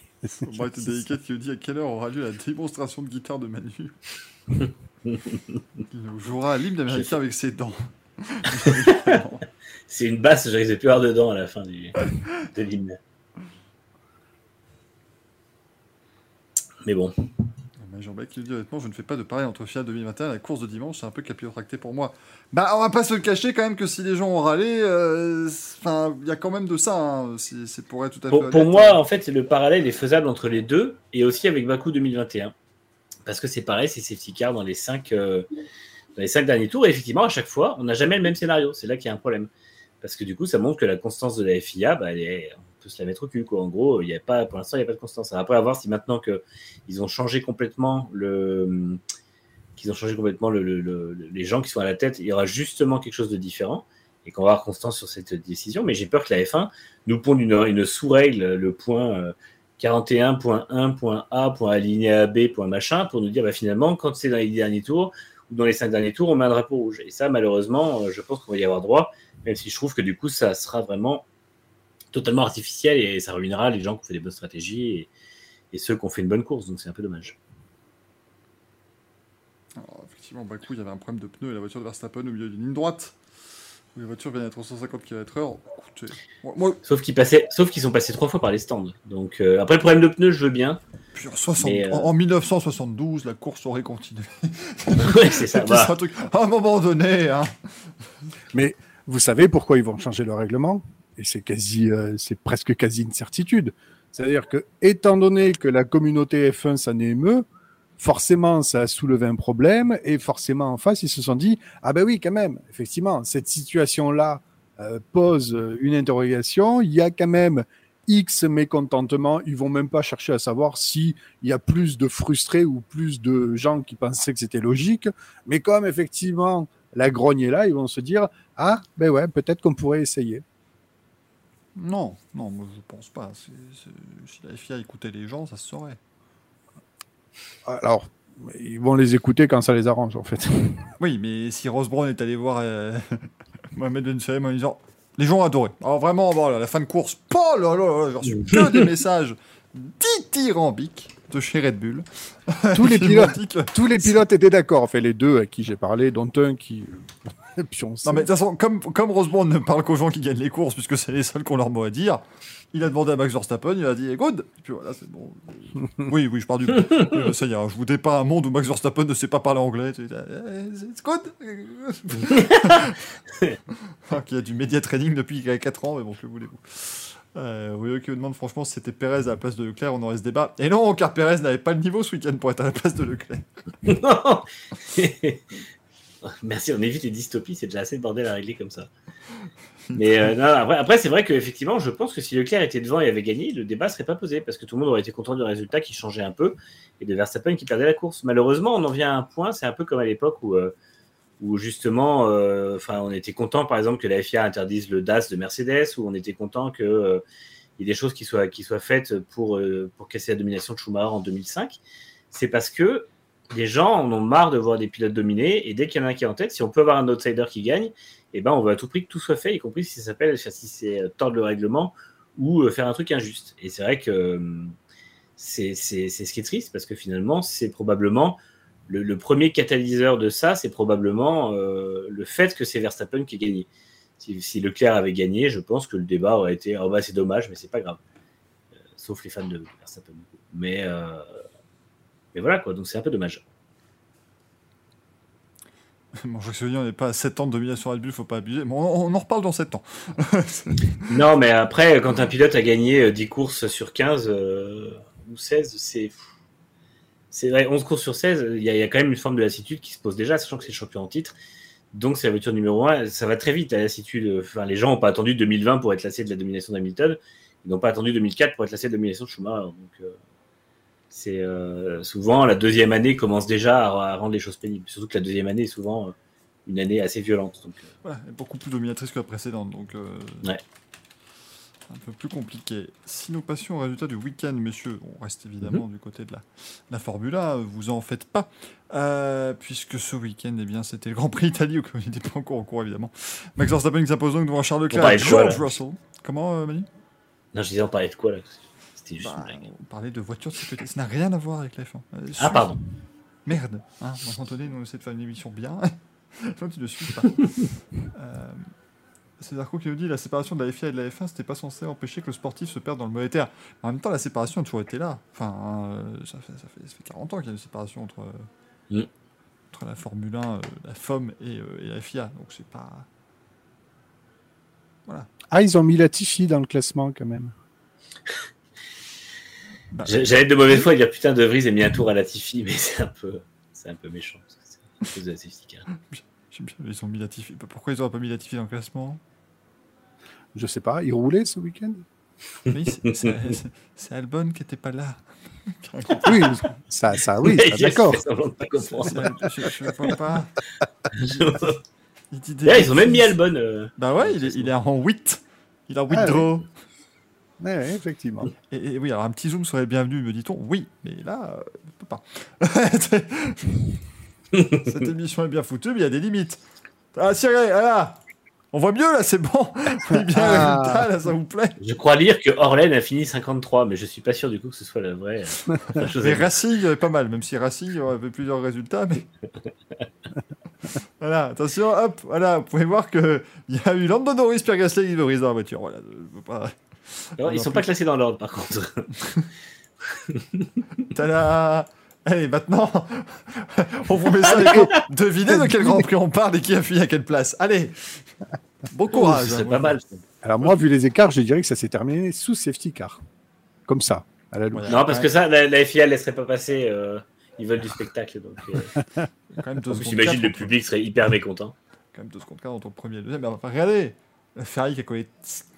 Moi, t'es délicate qui me dit à quelle heure aura lieu la démonstration de guitare de Manu. (laughs) il jouera l'hymne américain avec ses dents. (laughs) C'est une basse, je risque de plus avoir dedans à la fin du, de l'hymne. Mais bon, Jean-Bec qui dit honnêtement, je ne fais pas de pareil entre Fiat 2021 et la course de dimanche, c'est un peu capillotracté pour moi. Bah, on va pas se le cacher quand même que si les gens ont râlé, euh, il y a quand même de ça. Hein, c'est pour être tout à fait. pour, pour honnête. moi, en fait, le parallèle est faisable entre les deux et aussi avec Baku 2021. Parce que c'est pareil, c'est safety car dans les cinq, euh, dans les cinq derniers tours. Et effectivement, à chaque fois, on n'a jamais le même scénario. C'est là qu'il y a un problème. Parce que du coup, ça montre que la constance de la FIA, bah, elle est- se la mettre au cul. En gros, il y a pas, pour l'instant, il n'y a pas de constance. Après, à voir si maintenant qu'ils ont changé complètement le qu'ils ont changé complètement le- le- le- le- les gens qui sont à la tête, il y aura justement quelque chose de différent et qu'on va avoir constance sur cette décision. Mais j'ai peur que la F1 nous ponde une, sous-règle, le point euh, 41.1.a, point alinéa B, point machin, pour nous dire bah, finalement, quand c'est dans les derniers tours ou dans les cinq derniers tours, on met un drapeau rouge. Et ça, malheureusement, euh, je pense qu'on va y avoir droit, même si je trouve que du coup, ça sera vraiment totalement artificiel et ça ruinera les gens qui ont fait des bonnes stratégies et, et ceux qui ont fait une bonne course. Donc c'est un peu dommage. Alors, effectivement, Bakou, il y avait un problème de pneus et la voiture de Verstappen au milieu d'une ligne droite. Où les voitures viennent à 350 km/h. Écoutez, moi, moi, Sauf qu'ils passaient, sauf qu'ils sont passés trois fois par les stands. Donc euh, après le problème de pneus, je veux bien. puis en, 60 Mais, euh, en, en 1972, la course aurait continué. (laughs) ouais, c'est ça. Un truc- À un moment donné, hein. Mais vous savez pourquoi ils vont changer le règlement? Et c'est quasi, euh, c'est presque quasi une certitude. C'est-à-dire que, étant donné que la communauté F1 s'en émeut, forcément, ça a soulevé un problème et forcément, en face, ils se sont dit ah ben oui, quand même, effectivement, cette situation-là euh, pose une interrogation. Il y a quand même X mécontentement. Ils vont même pas chercher à savoir s'il y a plus de frustrés ou plus de gens qui pensaient que c'était logique. Mais comme effectivement la grogne est là, ils vont se dire ah, ben ouais, peut-être qu'on pourrait essayer. Non, non, moi je pense pas. C'est- c'est- Si la FIA écoutait les gens, ça se saurait. Alors, ils vont les écouter quand ça les arrange, en fait. (laughs) Oui, mais si Ross Brown est allé voir euh, (laughs) Mohamed Ben Salem en disant Les gens ont adoré. Alors vraiment, voilà, la fin de course, oh là là, là, j'ai reçu que des (laughs) messages dithyrambiques de chez Red Bull. Tous les Qui m'ont pilotes, dit que- tous les pilotes étaient d'accord. Enfin, les deux à qui j'ai parlé, dont un qui. (laughs) Puis on sait. Non, mais de toute façon, comme, comme ne parle qu'aux gens qui gagnent les courses, puisque c'est les seuls qui ont leur mot à dire, il a demandé à Max Verstappen, il a dit good. Et puis voilà, c'est bon. (laughs) oui, oui, je pars du. Oui, ça y est, je vous dépeins un monde où Max Verstappen ne sait pas parler anglais. C'est good. Ah, Qui a du média training depuis qu'il a 4 ans, mais bon, que voulez-vous. Euh, oui, qui me demande franchement si c'était Perez à la place de Leclerc, on aurait ce débat. Et non, car Perez n'avait pas le niveau ce week-end pour être à la place de Leclerc. Non (laughs) (laughs) Merci, on évite les dystopies, c'est déjà assez de bordel à régler comme ça. (laughs) Mais euh, non, après, après c'est vrai qu'effectivement, je pense que si Leclerc était devant et avait gagné, le débat serait pas posé parce que tout le monde aurait été content du résultat qui changeait un peu et de Verstappen qui perdait la course. Malheureusement, on en vient à un point, c'est un peu comme à l'époque où, euh, où justement, euh, on était content par exemple que la FIA interdise le DAS de Mercedes, où on était content que euh, il y ait des choses qui soient, qui soient faites pour, pour casser la domination de Schumacher en 2005. C'est parce que les gens en ont marre de voir des pilotes dominés et dès qu'il y en a un qui est en tête, si on peut avoir un outsider qui gagne, eh ben, on veut à tout prix que tout soit fait, y compris si ça s'appelle, si c'est euh, tordre le règlement ou euh, faire un truc injuste. Et c'est vrai que euh, c'est ce qui est triste parce que finalement, c'est probablement le, premier catalyseur de ça, c'est probablement euh, le fait que c'est Verstappen qui a gagné. Si, Leclerc avait gagné, je pense que le débat aurait été oh bah c'est dommage, mais c'est pas grave. Sauf les fans de Verstappen. Mais, mais voilà quoi, donc c'est un peu dommage. (laughs) Bon, je me on n'est pas à 7 ans de domination Red Bull, faut pas abuser. Bon, on, on en reparle dans 7 ans. (laughs) Non, mais après, quand un pilote a gagné euh, 10 courses sur 15 euh, ou 16, c'est. C'est vrai, 11 courses sur 16, il y, a, il y a quand même une forme de lassitude qui se pose déjà, sachant que c'est le champion en titre. Donc, c'est la voiture numéro 1. Ça va très vite, la lassitude. Enfin, les gens n'ont pas attendu 2020 pour être lassés de la domination d'Hamilton. Ils n'ont pas attendu 2004 pour être lassés de la domination de Schumacher. Donc, euh, c'est euh, souvent la deuxième année commence déjà à, à rendre les choses pénibles. Surtout que la deuxième année est souvent euh, une année assez violente. Donc, euh, beaucoup plus dominatrice que la précédente, donc Ouais. un peu plus compliqué. Si nous passions au résultat du week-end, messieurs, on reste évidemment du côté de la, la Formule 1, vous en faites pas, euh, puisque ce week-end, eh bien, c'était le Grand Prix Italie, auquel il n'était pas encore en cours, évidemment. Max Verstappen qui s'impose donc devant Charles Leclerc et George Russell. Comment, euh, Manu? Non, je disais, on parlait de quoi là? C'était juste Bah, une blague. On parlait de voitures de sécurité, ça n'a rien à voir avec la F1. Euh, Ah, suis- pardon. Merde. Hein, donné, nous on essaie de faire une émission bien. (laughs) Toi, tu ne suis pas. (laughs) euh, c'est Zarco qui nous dit la séparation de la FIA et de la F1, c'était pas censé empêcher que le sportif se perde dans le mauvais terre. En même temps, la séparation a toujours été là. Enfin, euh, ça, fait, ça, fait, ça fait 40 ans qu'il y a une séparation entre, Mm. entre la Formule 1, euh, la FOM et, euh, et la FIA. Donc, c'est pas. Voilà. Ah, ils ont mis Latifi dans le classement quand même. (laughs) Bah, J'allais être de mauvaise foi dire putain, De Vries a mis un tour à Latifi, mais c'est un peu, c'est un peu méchant. c'est de la safety car. ils ont mis Latifi. Pourquoi ils n'auraient pas mis Latifi dans le classement? Je sais pas, ils roulaient ce week-end? Oui, c'est- Albon qui n'était pas là. (laughs) Oui, ça, ça, oui, a (laughs) d'accord. C'est- je, je vois pas. (laughs) Il dit des Là, ils ont même mis. Albon. euh, Bah ouais, il est, il est en 8. Il est en 8 Ah draw. Ouais, effectivement. Et, et oui, alors un petit zoom serait bienvenu, me dit-on. Oui, mais là, euh, on peut pas. (laughs) Cette émission est bien foutue, mais il y a des limites. Ah, Cyril, voilà On voit mieux là, c'est bon (laughs) Vous voyez bien le Ah. résultat, là, ça vous plaît Je crois lire que Orlen a fini 53, mais je suis pas sûr du coup que ce soit la vraie, euh, la (laughs) chose Mais. Racing, pas mal, même si Racing avait plusieurs résultats, mais. voilà, attention, hop, voilà, vous pouvez voir qu'il y a eu Lando Norris, Pierre Gasly Brice dans la voiture. Voilà, je veux pas. Non, ils sont pas classés dans l'ordre par contre. (laughs) Tada Allez, maintenant, (laughs) on vous met ça à l'écran. Devinez de quel Grand Prix on parle et qui a fini à quelle place. Allez, bon courage. C'est hein, pas mal. Alors moi, vu les écarts, je dirais que ça s'est terminé sous safety car. Comme ça, à la louche. Voilà. Non, parce que ça, la, la FIA laisserait pas passer. euh, ils veulent du spectacle. Donc, euh, (laughs) Quand même le public serait hyper mécontent. Quand même deux secondes quart entre le premier et deuxième. Mais enfin, regardez, la Ferrari qui a collé.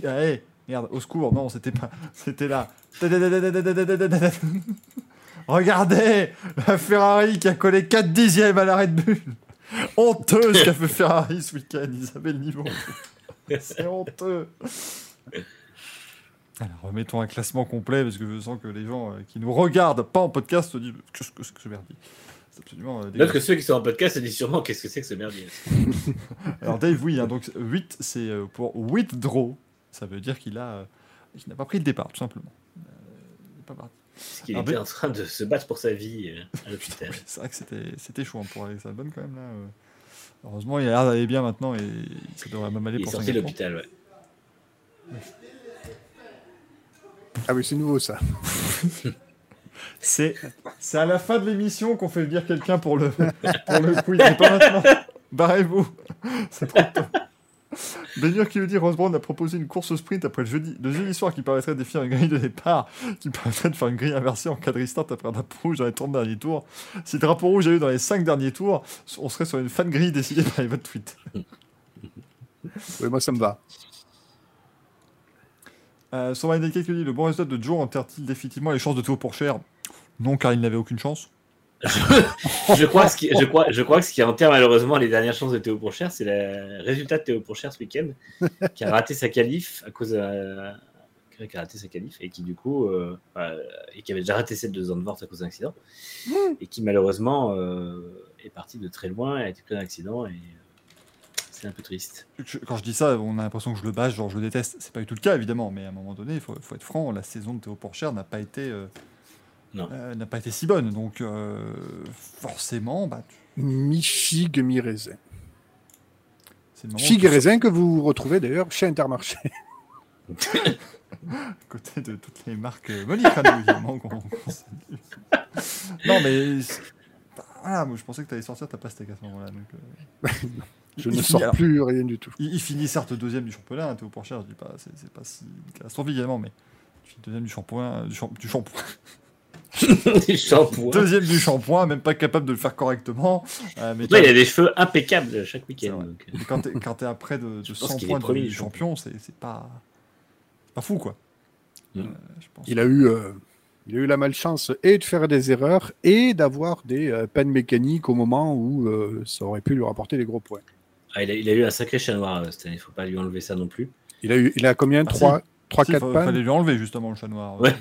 Allez, merde, au secours, non, c'était pas. C'était là. (laughs) Regardez, la Ferrari qui a collé 4 dixièmes à la Red Bull. Honteuse qu'a fait Ferrari ce week-end, ils avaient le niveau. C'est honteux. Alors, remettons un classement complet parce que je sens que les gens euh, qui nous regardent pas en podcast se disent Qu'est-ce que c'est que ce merdier? C'est absolument. euh, Note dégueulasse. que ceux qui sont en podcast se disent sûrement qu'est-ce que c'est que ce merdier? (laughs) Alors Dave, oui, hein, donc 8, c'est euh, pour withdraw. Ça veut dire qu'il a, euh, n'a pas pris le départ, tout simplement. Euh, il pas parti. Parce qu'il Ah, était en train de se battre pour sa vie euh, à (laughs) l'hôpital. Oui, c'est vrai que c'était, c'était chaud hein, pour Alex Albon quand même là. euh. Heureusement, il a l'air d'aller bien maintenant et ça devrait même aller Il est pour sorti l'hôpital, ouais. Ah oui, c'est nouveau ça. (laughs) C'est, c'est à la fin de l'émission qu'on fait venir quelqu'un pour le, (laughs) pour le quiz, mais pas maintenant. Barrez-vous, c'est trop tôt. (laughs) Bénur qui nous dit Rose Brown a proposé une course au sprint après le jeudi, le jeudi soir qui permettrait de définir une grille de départ, qui permettrait de faire une grille inversée en cas de restart après un drapeau rouge dans les 30 derniers tours. Si le drapeau rouge a eu dans les 5 derniers tours, on serait sur une fan grille décidée par les votes tweet. (laughs) Oui, moi ça me va. Euh, qui dit le bon résultat de Joe enterre-t-il définitivement les chances de Théo Pourchère Non, car il n'avait aucune chance. Je, crois que ce qui, je, crois, je crois que ce qui enterre malheureusement les dernières chances de Théo Pourchère, c'est le résultat de Théo Pourchère ce week-end, qui a raté sa qualif à cause de, qui a raté sa qualif et qui du coup euh, euh, et qui avait déjà raté celle de Zandvoort à cause d'un accident et qui malheureusement euh, est parti de très loin, a été pris d'un accident et euh, c'est un peu triste. Quand je dis ça, on a l'impression que je le bâche, genre je le déteste. C'est pas du tout le cas, évidemment, mais à un moment donné, il faut, faut être franc, la saison de Théo Pourchère n'a pas été. Euh, euh, n'a pas été si bonne, donc euh, forcément, bah, tu- Mi-figue, mi-raisin. Figue et tu raisin que vous retrouvez d'ailleurs chez Intermarché. (laughs) à côté de toutes les marques euh, Molicano, (laughs) évidemment, qu'on. Non, mais voilà, moi je pensais que tu allais sortir ta pastèque à ce moment-là. donc, euh, (laughs) Je Il ne finit- sors alors, plus rien du tout. Il, il finit certes deuxième du championnat, hein, Théo Pourchère, je dis pas, c'est c'est pas si catastrophique évidemment, mais deuxième du shampoing, du, champ- du shampoing. (laughs) deuxième du shampoing, même pas capable de le faire correctement. euh, mais il a des cheveux impeccables chaque week-end. euh, quand t'es quand t'es à près de, de Je pense 100 qu'il est points du du champion, c'est c'est pas, fou quoi. Mm. Euh, je pense. Il a eu, euh, il a eu la malchance et de faire des erreurs et d'avoir des euh, pannes mécaniques au moment où euh, ça aurait pu lui rapporter des gros points. ah, il, a, il a eu un sacré chat noir cette année, faut pas lui enlever ça non plus. Il a eu, il a combien? Ah, si. 3 3 Si, 4 fa- pannes fallait lui enlever justement le chat noir. Ouais.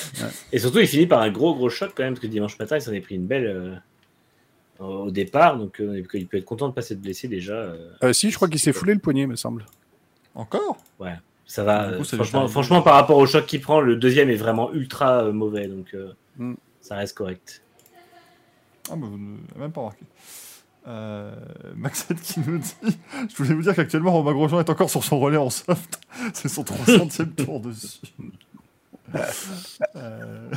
(laughs) Et surtout, il finit par un gros gros choc quand même, parce que dimanche matin, il s'en est pris une belle euh, au départ, donc euh, il peut être content de pas s'être blessé déjà. euh, Euh, si, je crois qu'il s'est foulé le poignet, me semble. Encore? Ça va. Du coup, euh, ça lui franchement, franchement, par rapport au choc qu'il prend, le deuxième est vraiment ultra euh, mauvais, donc euh, Mm. ça reste correct. Ah, bah, vous n'avez même pas remarqué. Euh, Maxette qui nous dit Je voulais vous dire qu'actuellement Romain Grosjean est encore sur son relais en soft. C'est son 300ème tour dessus. Euh,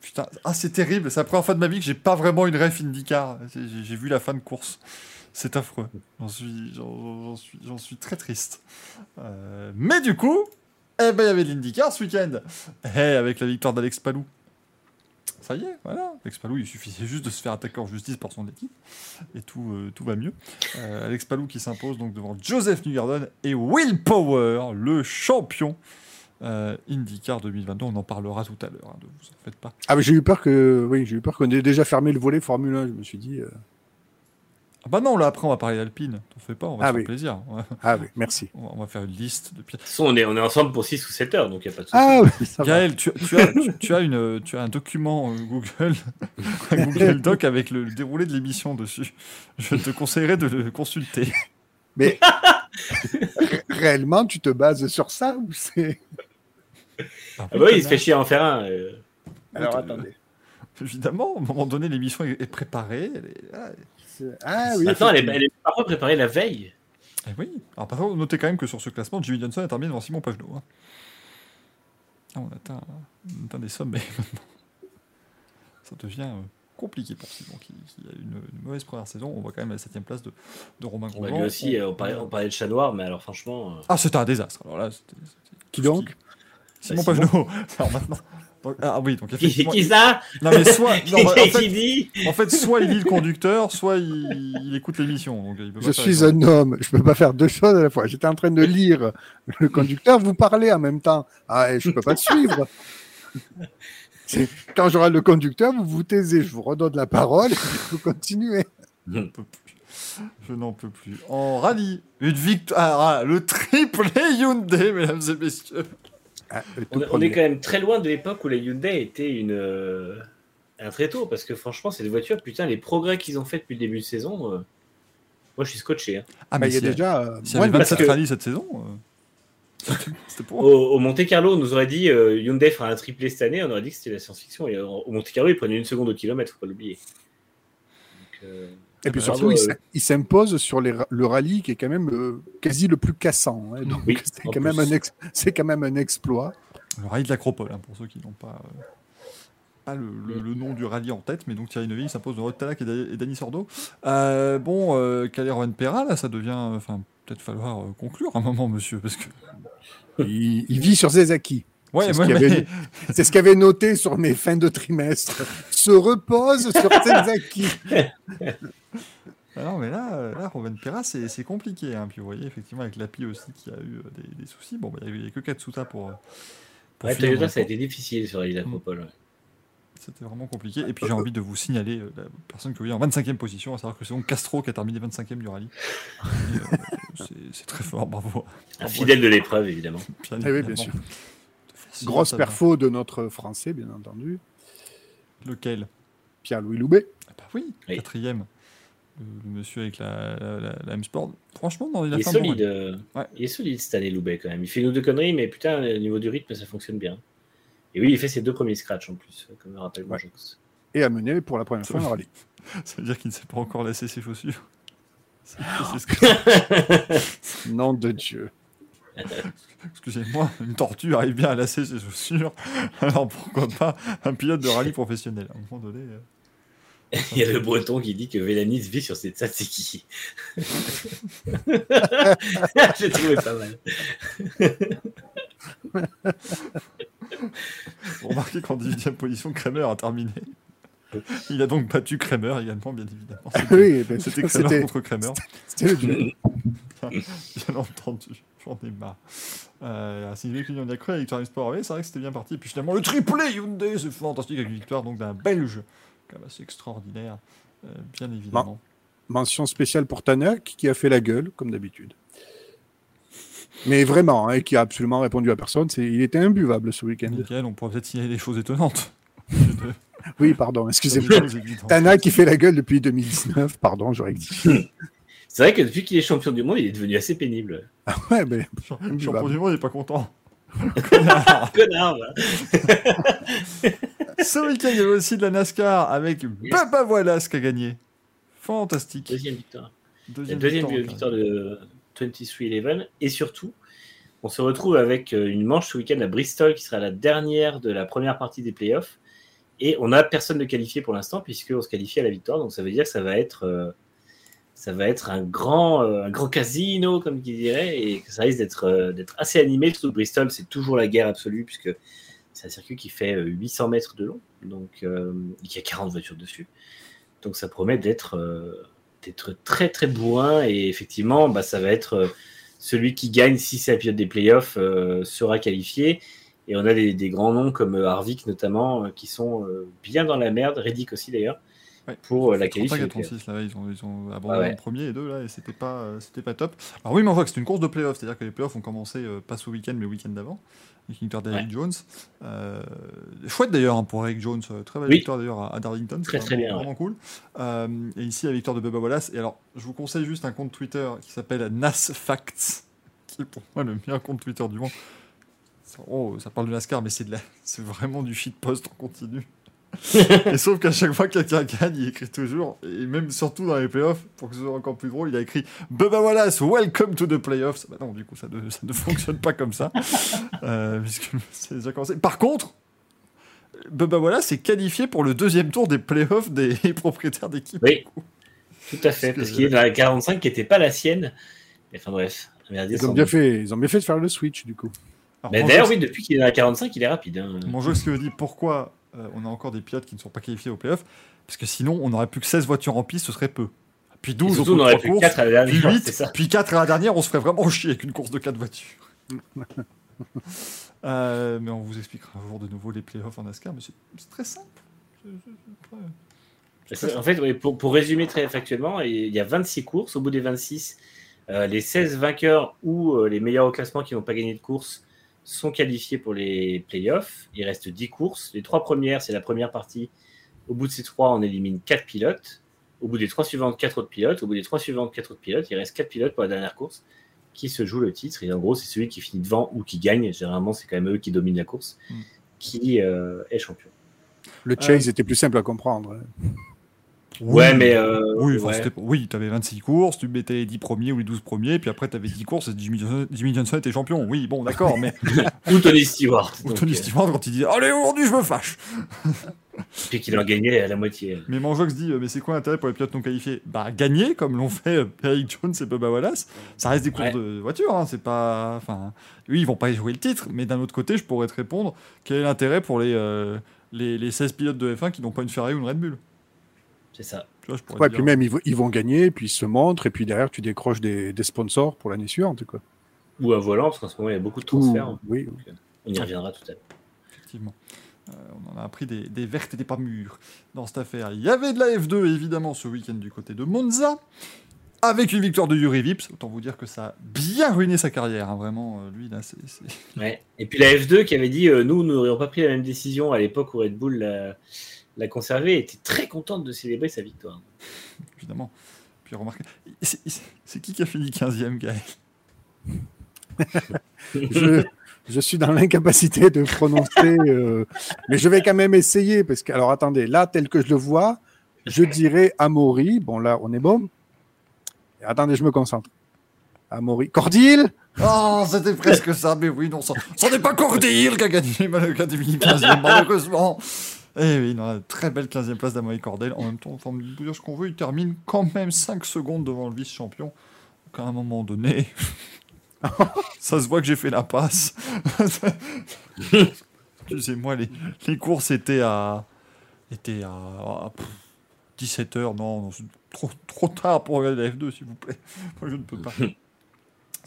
Putain, ah, c'est terrible. C'est la première fois de ma vie que j'ai pas vraiment une ref IndyCar. J'ai vu la fin de course. C'est affreux. J'en suis, suis, suis très triste. Euh, mais du coup, eh ben, il y avait l'IndyCar ce week-end. Eh, avec la victoire d'Alex Palou. Ça y est, voilà. Alex Palou, il suffisait juste de se faire attaquer en justice par son équipe. Et tout, euh, tout va mieux. Euh, Alex Palou qui s'impose donc devant Joseph Newgarden et Will Power, le champion euh, IndyCar 2022. On en parlera tout à l'heure, hein, ne vous en faites pas. Ah, mais j'ai eu peur que, oui, j'ai eu peur qu'on ait déjà fermé le volet Formule 1. Je me suis dit, Ah bah non, là après on va parler d'Alpine. T'en fais pas, on va Ah se faire oui. plaisir. Va, ah oui, merci. on va- on va faire une liste de pièces. De toute façon, on est, on est ensemble pour 6 ou 7 heures, donc il n'y a pas de souci. Ah oui, ça va. Gaël, tu, tu as, tu, tu as une, tu as un document euh, Google, (laughs) un Google Doc avec le, le déroulé de l'émission dessus. Je te conseillerais de le consulter. Mais ré- (laughs) réellement, tu te bases sur ça ou c'est Ah bah oui, il se fait chier à en faire un. euh. Alors euh, attendez. Évidemment, à un moment donné, l'émission est, préparée. Elle est, voilà. C'est- Ah oui. Maintenant, elle est, effectivement. elle est parfois préparée la veille. Eh oui. Alors, par contre, notez quand même que sur ce classement, Jimmy Johnson est terminé devant Simon Pagenaud. hein. Ah, on, atteint, on atteint des sommets (laughs) maintenant. Ça devient euh, compliqué pour Simon, qui, qui a une, une mauvaise première saison. On voit quand même la 7 place de, de Romain Bah, Grosjean. lui aussi, euh, on parlait, on parlait de chat noir, mais alors franchement. euh, Ah, c'était un désastre. Alors là, Qui donc? Simon Bah. Pagenaud. (laughs) Alors maintenant. Donc- ah oui, donc Qui, effectivement. qui ça Non, mais soit. (laughs) non, bah, en, Qui fait, dit en fait, soit il lit le conducteur, soit il, il écoute l'émission. Je suis un homme, je peux pas faire deux choses à la fois. J'étais en train de lire le conducteur, vous parlez en même temps. Ah, et je peux pas te suivre. Quand j'aurai le conducteur, vous vous taisez, je vous redonne la parole et vous continuez. Je n'en peux plus. Je n'en peux plus. En rallye, une victoire. Ah, le triple Hyundai, mesdames et messieurs. Ah, on, est- on premier. est quand même très loin de l'époque où les Hyundai étaient une, euh, un très tôt, parce que franchement, cette voiture, putain, les progrès qu'ils ont fait depuis le début de saison, euh, moi je suis scotché. hein. Ah, Bah, mais il y a déjà euh, avait de- 27 que- rallyes cette saison, euh, (laughs) pour. Au, au Monte Carlo, on nous aurait dit euh, Hyundai fera un triplé cette année, on aurait dit que c'était la science-fiction. Et au Monte Carlo, ils prenaient une seconde au kilomètre, faut pas l'oublier. Donc, euh, Et puis Bravo, surtout, il s'impose sur les le rallye qui est quand même euh, quasi le plus cassant. hein. Donc Oui, c'est quand, même un ex- c'est quand même un exploit. Le rallye de l'Acropole, hein, pour ceux qui n'ont pas, euh, pas le, le- le nom du rallye en tête, mais donc Thierry Neuville s'impose de Rod Tanak et, et Dani Sordo. Euh, bon, euh, Calais Rowan Perra, là, ça devient. Enfin, peut-être falloir euh, conclure un moment, monsieur, parce que. Il, il vit sur ses acquis. Ouais, C'est ce ouais, mais- avait- C'est ce qu'avait noté sur mes fins de trimestre. Se repose sur (laughs) ses acquis. Ah non, mais là, là Roman Pera, c'est c'est compliqué. Hein. Puis vous voyez, effectivement, avec l'API aussi qui a eu euh, des, des soucis. Bon, bah, il n'y avait que Katsuta pour. euh, pour Ouais, Toyota, ça a le été difficile sur l'île Acropole. C'était vraiment compliqué. Et puis j'ai envie de vous signaler euh, la personne que vous voyez en 25e position, à savoir que c'est donc Castro qui a terminé 25e du rallye. Et, (laughs) euh, c'est- c'est très fort, bravo. Un Bravo, fidèle de l'épreuve, évidemment. bien Eh oui, évidemment. bien sûr. Grosse perfo de notre français, bien entendu, Lequel? Pierre-Louis Loubet. Ah Bah oui, Oui. quatrième. Le, le monsieur avec la, la, la- la M-Sport. Franchement, non, il a Il est fait un bon solide. rallye. euh, Ouais. Il est solide cette année, Loubet, quand même. Il fait une ou deux conneries, mais putain, au niveau du rythme, ça fonctionne bien. Et oui, il fait ses deux premiers scratchs en plus, comme me rappelle Ouais. Et a mené pour la première fois un rallye. (laughs) Ça veut dire qu'il ne s'est pas encore lassé ses chaussures. C'est (laughs) c'est ce que- Nom de Dieu. (laughs) Excusez-moi, une tortue arrive bien à lasser ses chaussures. (laughs) Alors pourquoi pas un pilote de rallye professionnel? À un moment donné. euh, (laughs) Il y a le breton qui dit que Vélanis vit sur ses tzatziki. J'ai trouvé pas mal. Vous remarquez qu'en 18 e position, Kramer a terminé. Il a donc battu Kramer également, bien évidemment. oui, ben, C'était Kramer c'était contre Kramer. c'était le duel. Bien entendu, j'en ai marre. Euh, si vous on y a cru avec Victoire Sport, oui, c'est vrai que c'était bien parti. Puis finalement, le triplé Hyundai, c'est fantastique avec une victoire donc d'un Belge. Quand même assez extraordinaire, euh, bien évidemment. Mention spéciale pour Tanak, qui a fait la gueule, comme d'habitude. Mais vraiment, hein, qui a absolument répondu à personne. Il était imbuvable ce week-end. Nickel, on pourrait peut-être signaler des choses étonnantes. (laughs) Oui, pardon, excusez-moi. Tanak qui fait la gueule depuis 2019, pardon, je rectifie. (laughs) C'est vrai que depuis qu'il est champion du monde, il est devenu assez pénible. ouais, mais Le (laughs) Champion du monde, il n'est pas content. (laughs) Connard. Ce week-end, il y avait aussi de la NASCAR avec Baba Wallace qui a gagné. Fantastique. Deuxième victoire. Deuxième, deuxième victoire, victoire de 23-11. Et surtout, on se retrouve avec euh, une manche ce week-end à Bristol qui sera la dernière de la première partie des playoffs. Et on n'a personne de qualifié pour l'instant puisqu'on se qualifie à la victoire. Donc ça veut dire que ça va être, euh, ça va être un, grand, euh, un grand casino, comme qui dirait, et ça risque d'être euh, d'être assez animé. Surtout Bristol, c'est toujours la guerre absolue puisque c'est un circuit qui fait euh, 800 mètres de long, donc euh, et qui a 40 voitures dessus. Donc ça promet d'être euh, très très bourrin et effectivement bah, ça va être euh, celui qui gagne si c'est la pilote des playoffs euh, sera qualifié et on a des, des grands noms comme euh, Harvick notamment euh, qui sont euh, bien dans la merde Reddick aussi d'ailleurs Ouais. pour euh, la 35 qualif à des playoffs. 36, là, ils ont, ils ont abandonné Ouais, ouais. en premier et deux, là, et c'était pas, euh, c'était pas top. Alors oui, mais on voit que c'est une course de playoff, c'est-à-dire que les playoffs ont commencé euh, pas ce week-end, mais le week-end d'avant, victoire d'Eric Ouais. Jones. Euh, chouette d'ailleurs hein, pour Eric Jones, très belle Oui. victoire d'ailleurs à, à Darlington, Très, très vraiment, bien, vraiment cool. Euh, et ici, la victoire de Bubba Wallace. Et alors, je vous conseille juste un compte Twitter qui s'appelle Nas Facts, qui est pour moi le meilleur compte Twitter du monde. Ça- Oh, ça parle de NASCAR, mais c'est de la... c'est vraiment du shitpost en continu. (laughs) et sauf qu'à chaque fois que quelqu'un gagne, il écrit toujours, et même surtout dans les playoffs, pour que ce soit encore plus drôle, il a écrit Bubba Wallace, welcome to the playoffs. Bah non, du coup, ça ne, ça ne (laughs) fonctionne pas comme ça, euh, puisque (laughs) c'est déjà commencé. Par contre, Bubba Wallace est qualifié pour le deuxième tour des playoffs des propriétaires d'équipe. Oui, tout à fait Parce qu'il est dans la 45 qui n'était pas la sienne. Mais Enfin bref, ils ont bien doute. fait, ils ont bien fait de faire le switch du coup. Alors, Mais mon d'ailleurs jeu- oui depuis qu'il est dans la 45 il est rapide. hein. Mon jeu, ce qui me dit pourquoi euh, on a encore des pilotes qui ne sont pas qualifiés aux playoffs, parce que sinon, on n'aurait plus que 16 voitures en piste, ce serait peu. Puis Et 12 surtout au on aurait plus courses, 4 à la puis dernière. 8, C'est ça. puis 4 à la dernière, on se ferait vraiment chier avec une course de 4 voitures. (laughs) Euh, mais on vous expliquera un jour de nouveau les playoffs en NASCAR, mais c'est très simple. En fait, oui, pour, pour résumer très factuellement, il y a 26 courses. Au bout des 26, euh, les 16 vainqueurs ou euh, les meilleurs au classement qui n'ont pas gagné de course sont qualifiés pour les playoffs. Il reste 10 courses. Les trois premières, c'est la première partie. Au bout de ces trois, on élimine 4 pilotes. Au bout des trois suivantes, 4 autres pilotes. Au bout des trois suivantes, 4 autres pilotes. Il reste 4 pilotes pour la dernière course qui se joue le titre. Et en gros, c'est celui qui finit devant ou qui gagne. Généralement, c'est quand même eux qui dominent la course, Mm. qui euh, est champion. Le chase était plus simple à comprendre. Ouais, mais. euh, Oui, ouais. oui tu avais 26 courses, tu mettais les 10 premiers ou les 12 premiers, puis après tu avais 10 courses et Jimmy Johnson, Jimmy Johnson était champion. Oui, bon, d'accord, mais (laughs) Ou Tony Stewart. ou Tony euh, Stewart, quand il dit Allez, aujourd'hui je me fâche (laughs) Puis qu'il en gagnait à la moitié. Mais Manjox dit euh, Mais c'est quoi l'intérêt pour les pilotes non qualifiés? Bah, gagner, comme l'ont fait Eric Jones et Bubba Wallace. Ça reste des courses Ouais. de voiture, hein, c'est pas. Enfin, oui, ils vont pas jouer le titre, mais d'un autre côté, je pourrais te répondre quel est l'intérêt pour les, euh, les, les 16 pilotes de F1 qui n'ont pas une Ferrari ou une Red Bull? C'est ça. Tu vois, je pourrais Ouais, te puis même, ils, vont- ils vont gagner, puis ils se montrent, et puis derrière, tu décroches des, des sponsors pour l'année suivante. Quoi. Ou un volant, parce qu'en ce moment, il y a beaucoup de transferts. Ouh, oui. Donc, euh, on y reviendra tout à l'heure. Effectivement. Euh, on en a appris des, des vertes et des pas mûres dans cette affaire. Il y avait de la F2 évidemment ce week-end du côté de Monza, avec une victoire de Yuri Vips. Autant vous dire que ça a bien ruiné sa carrière, hein, vraiment. euh, lui, là, c'est. c'est- Ouais. Et puis la F2 qui avait dit euh, nous, nous n'aurions pas pris la même décision à l'époque où Red Bull l'a, conservé, était très contente de célébrer sa victoire. (laughs) évidemment. Puis remarquez, c'est c'est qui qui a fini 15e, Gaël? Je, je suis dans l'incapacité de prononcer, euh, mais je vais quand même essayer, parce que, alors attendez, là, tel que je le vois, je dirais Amaury. Bon, là, on est bon. Et attendez, je me concentre. Amaury. Cordil? Oh, c'était presque ça, mais oui, non, ça, ça n'est pas Cordil qui a gagné l'Académie 15e, malheureusement. Eh oui, non, très belle 15e place d'Amoy Cordel. En même temps, on dire ce qu'on veut, il termine quand même 5 secondes devant le vice-champion. Donc à un moment donné, (laughs) ça se voit que j'ai fait la passe. (laughs) Excusez-moi, les, les courses étaient à, étaient à, à 17h. Non, non, trop, trop tard pour regarder la F2, s'il vous plaît. Moi, je ne peux pas.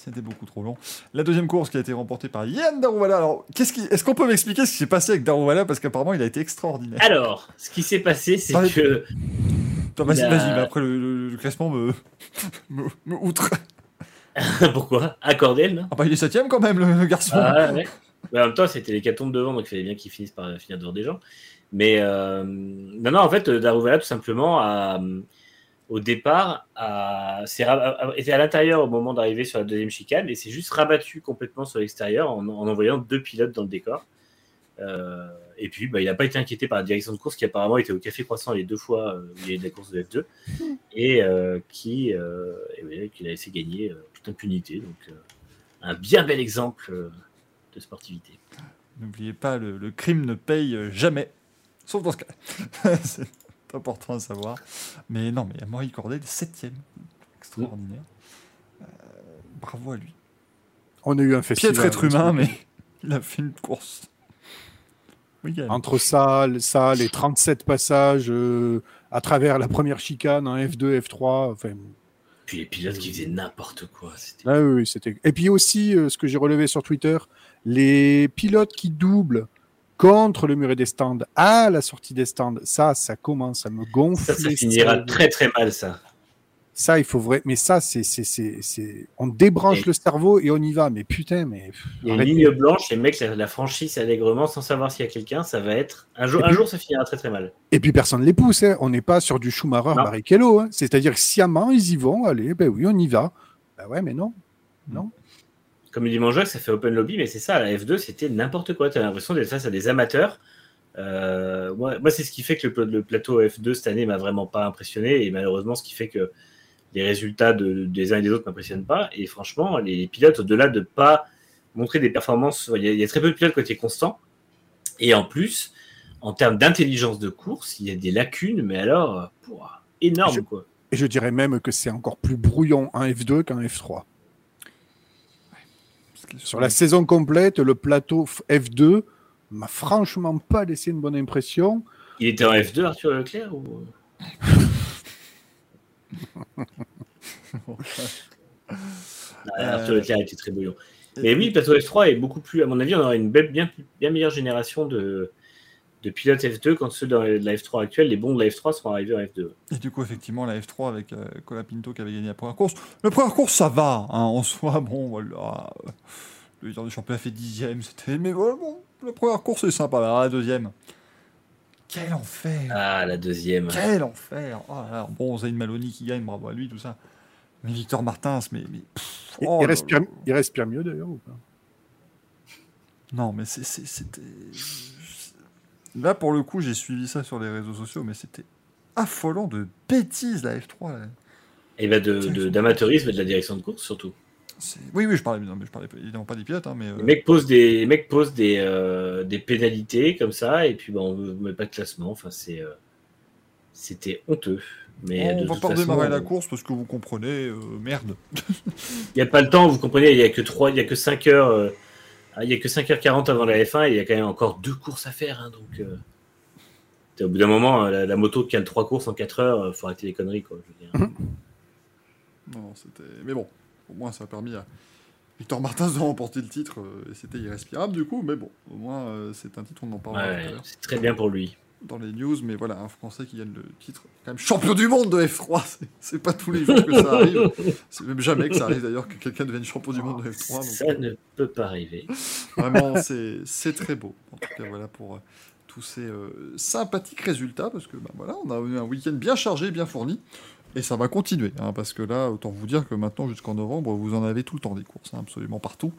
C'était beaucoup trop long. La deuxième course qui a été remportée par Yann Darouvala. Alors, qu'est-ce qui... est-ce qu'on peut m'expliquer ce qui s'est passé avec Darouvala Parce qu'apparemment, il a été extraordinaire. Alors, ce qui s'est passé, c'est les- que vas-y, a- vas-y, mais après le, le- le classement me, (laughs) me, me outre. (laughs) pourquoi? Accordel, non? Ah bah, il est septième quand même, le, le garçon. Ah, ouais. Mais en même temps, c'était les tombes devant, donc il fallait bien qu'ils finissent par finir devant des gens. Mais euh, non, non, en fait, Daruvala, tout simplement, a, au départ, était à l'intérieur au moment d'arriver sur la deuxième chicane et s'est juste rabattu complètement sur l'extérieur en, en envoyant deux pilotes dans le décor. Euh, et puis, bah, il n'a pas été inquiété par la direction de course qui apparemment était au Café Croissant les deux fois euh, où il y a eu de la course de F2 (laughs) et euh, qui, euh, qui l'a laissé gagner euh, toute impunité. Donc, euh, un bien bel exemple euh, de sportivité. N'oubliez pas, le, le crime ne paye jamais. Sauf dans ce cas. (laughs) C'est important à savoir. Mais non, mais Amaury Cordel, septième. Extraordinaire. Euh, bravo à lui. On a eu un festival. Piètre être humain, mais (laughs) il a fait une course. Oui. Entre ça, ça, les 37 passages euh, à travers la première chicane en F2, F3. Enfin, Puis les pilotes qui faisaient n'importe quoi. C'était... ah oui, oui, c'était. Et puis aussi, euh, ce que j'ai relevé sur Twitter, les pilotes qui doublent contre le muret des stands à la sortie des stands, ça, ça commence à me gonfler. Ça, ça finira très très mal, ça. Ça, il faut vrai. Mais ça, c'est, c'est, on débranche Et- le cerveau et on y va. Mais putain, mais Il y a une ligne blanche, les mecs la, la franchissent allègrement sans savoir s'il y a quelqu'un. Ça va être. Un jour, un jour ça finira très très mal. Et puis personne ne les pousse. hein. On n'est pas sur du Schumacher, Non. Barrichello. Hein. C'est-à-dire que sciemment, ils y vont. Allez, ben oui, on y va. Ben ouais, mais non. Comme il dit mon jeu, ça fait open lobby, mais c'est ça, la F2, c'était n'importe quoi. Tu as l'impression d'être face à des amateurs. Euh, moi, moi c'est ce qui fait que le, le plateau F2 cette année m'a vraiment pas impressionné. Et malheureusement, ce qui fait que les résultats de- des uns et des autres m'impressionnent pas. Et franchement, les pilotes, au-delà de pas montrer des performances, il y, a, il y a très peu de pilotes été constants. Et en plus, en termes d'intelligence de course, il y a des lacunes, mais alors, pouah, énorme Je- quoi. Et je dirais même que c'est encore plus brouillon en F2 qu'en F3. Sur la saison complète, le plateau F- F2 m'a franchement pas laissé une bonne impression. Il était en F2, Arthur Leclerc ou... (laughs) Ah, Arthur Euh, Leclerc était très bouillon. Mais oui, le plateau F3 est beaucoup plus, à mon avis, on aura une belle- bien meilleure génération de, de pilotes F2 quand ceux de la F3 actuelle, les bons de la F3 seront arrivés en F2. Et du coup, effectivement, la F3 avec euh, Colapinto qui avait gagné la première course. La première course, ça va, hein, en soi. (laughs) Bon, voilà. Le leader du championnat fait dixième, c'était. Mais voilà, bon, la première course est sympa. Alors, la deuxième. Quel enfer Ah, la deuxième. Quel enfer oh là là. Bon, Zayn Maloney qui gagne, bravo à lui, tout ça. Mais Victor Martins, mais. mais pff, Il, oh il respire, il respire mieux d'ailleurs ou pas? Non, mais c'était. Là, pour le coup, j'ai suivi ça sur les réseaux sociaux, mais c'était affolant de bêtises, la F3. là. Et bah de, de- d'amateurisme et de la direction de course surtout. Oui, oui, je parlais, non, mais je parlais évidemment pas des pilotes, hein, mais. euh, Les mecs posent des, les mecs posent des, euh, des pénalités comme ça, et puis bah, on ne met pas de classement. Enfin, c'est, euh, c'était honteux. Mais de on va toute pas façon, redémarrer la euh, course parce que vous comprenez, merde. (laughs) Il n'y a pas le temps, vous comprenez, il n'y a que 3, il y a que 5 heures, il y a que 5h40 avant la F1 et il y a quand même encore deux courses à faire. hein, donc, euh, Au bout d'un moment, euh, la, la moto qui a 3 courses en 4 heures, euh, faut arrêter les conneries. Quoi, je veux dire. (laughs) Non, non, c'était. Mais bon, au moins ça a permis à Victor Martins de remporter le titre. et c'était irrespirable du coup, mais bon, au moins c'est un titre, on en à Ouais, c'est très bien pour lui. Dans les news. Mais voilà, un Français qui gagne le titre, quand même champion du monde de F3, (laughs) c'est- pas tous les jours que ça arrive. C'est même jamais que ça arrive d'ailleurs que quelqu'un devienne champion du monde de F3. donc, Ça ne peut pas arriver. Vraiment, c'est très beau. En tout cas, voilà pour euh, tous ces euh, sympathiques résultats, parce que bah, voilà, on a eu un week-end bien chargé, bien fourni, et ça va continuer, hein, parce que là, autant vous dire que maintenant, jusqu'en novembre, vous en avez tout le temps des courses, hein, absolument partout.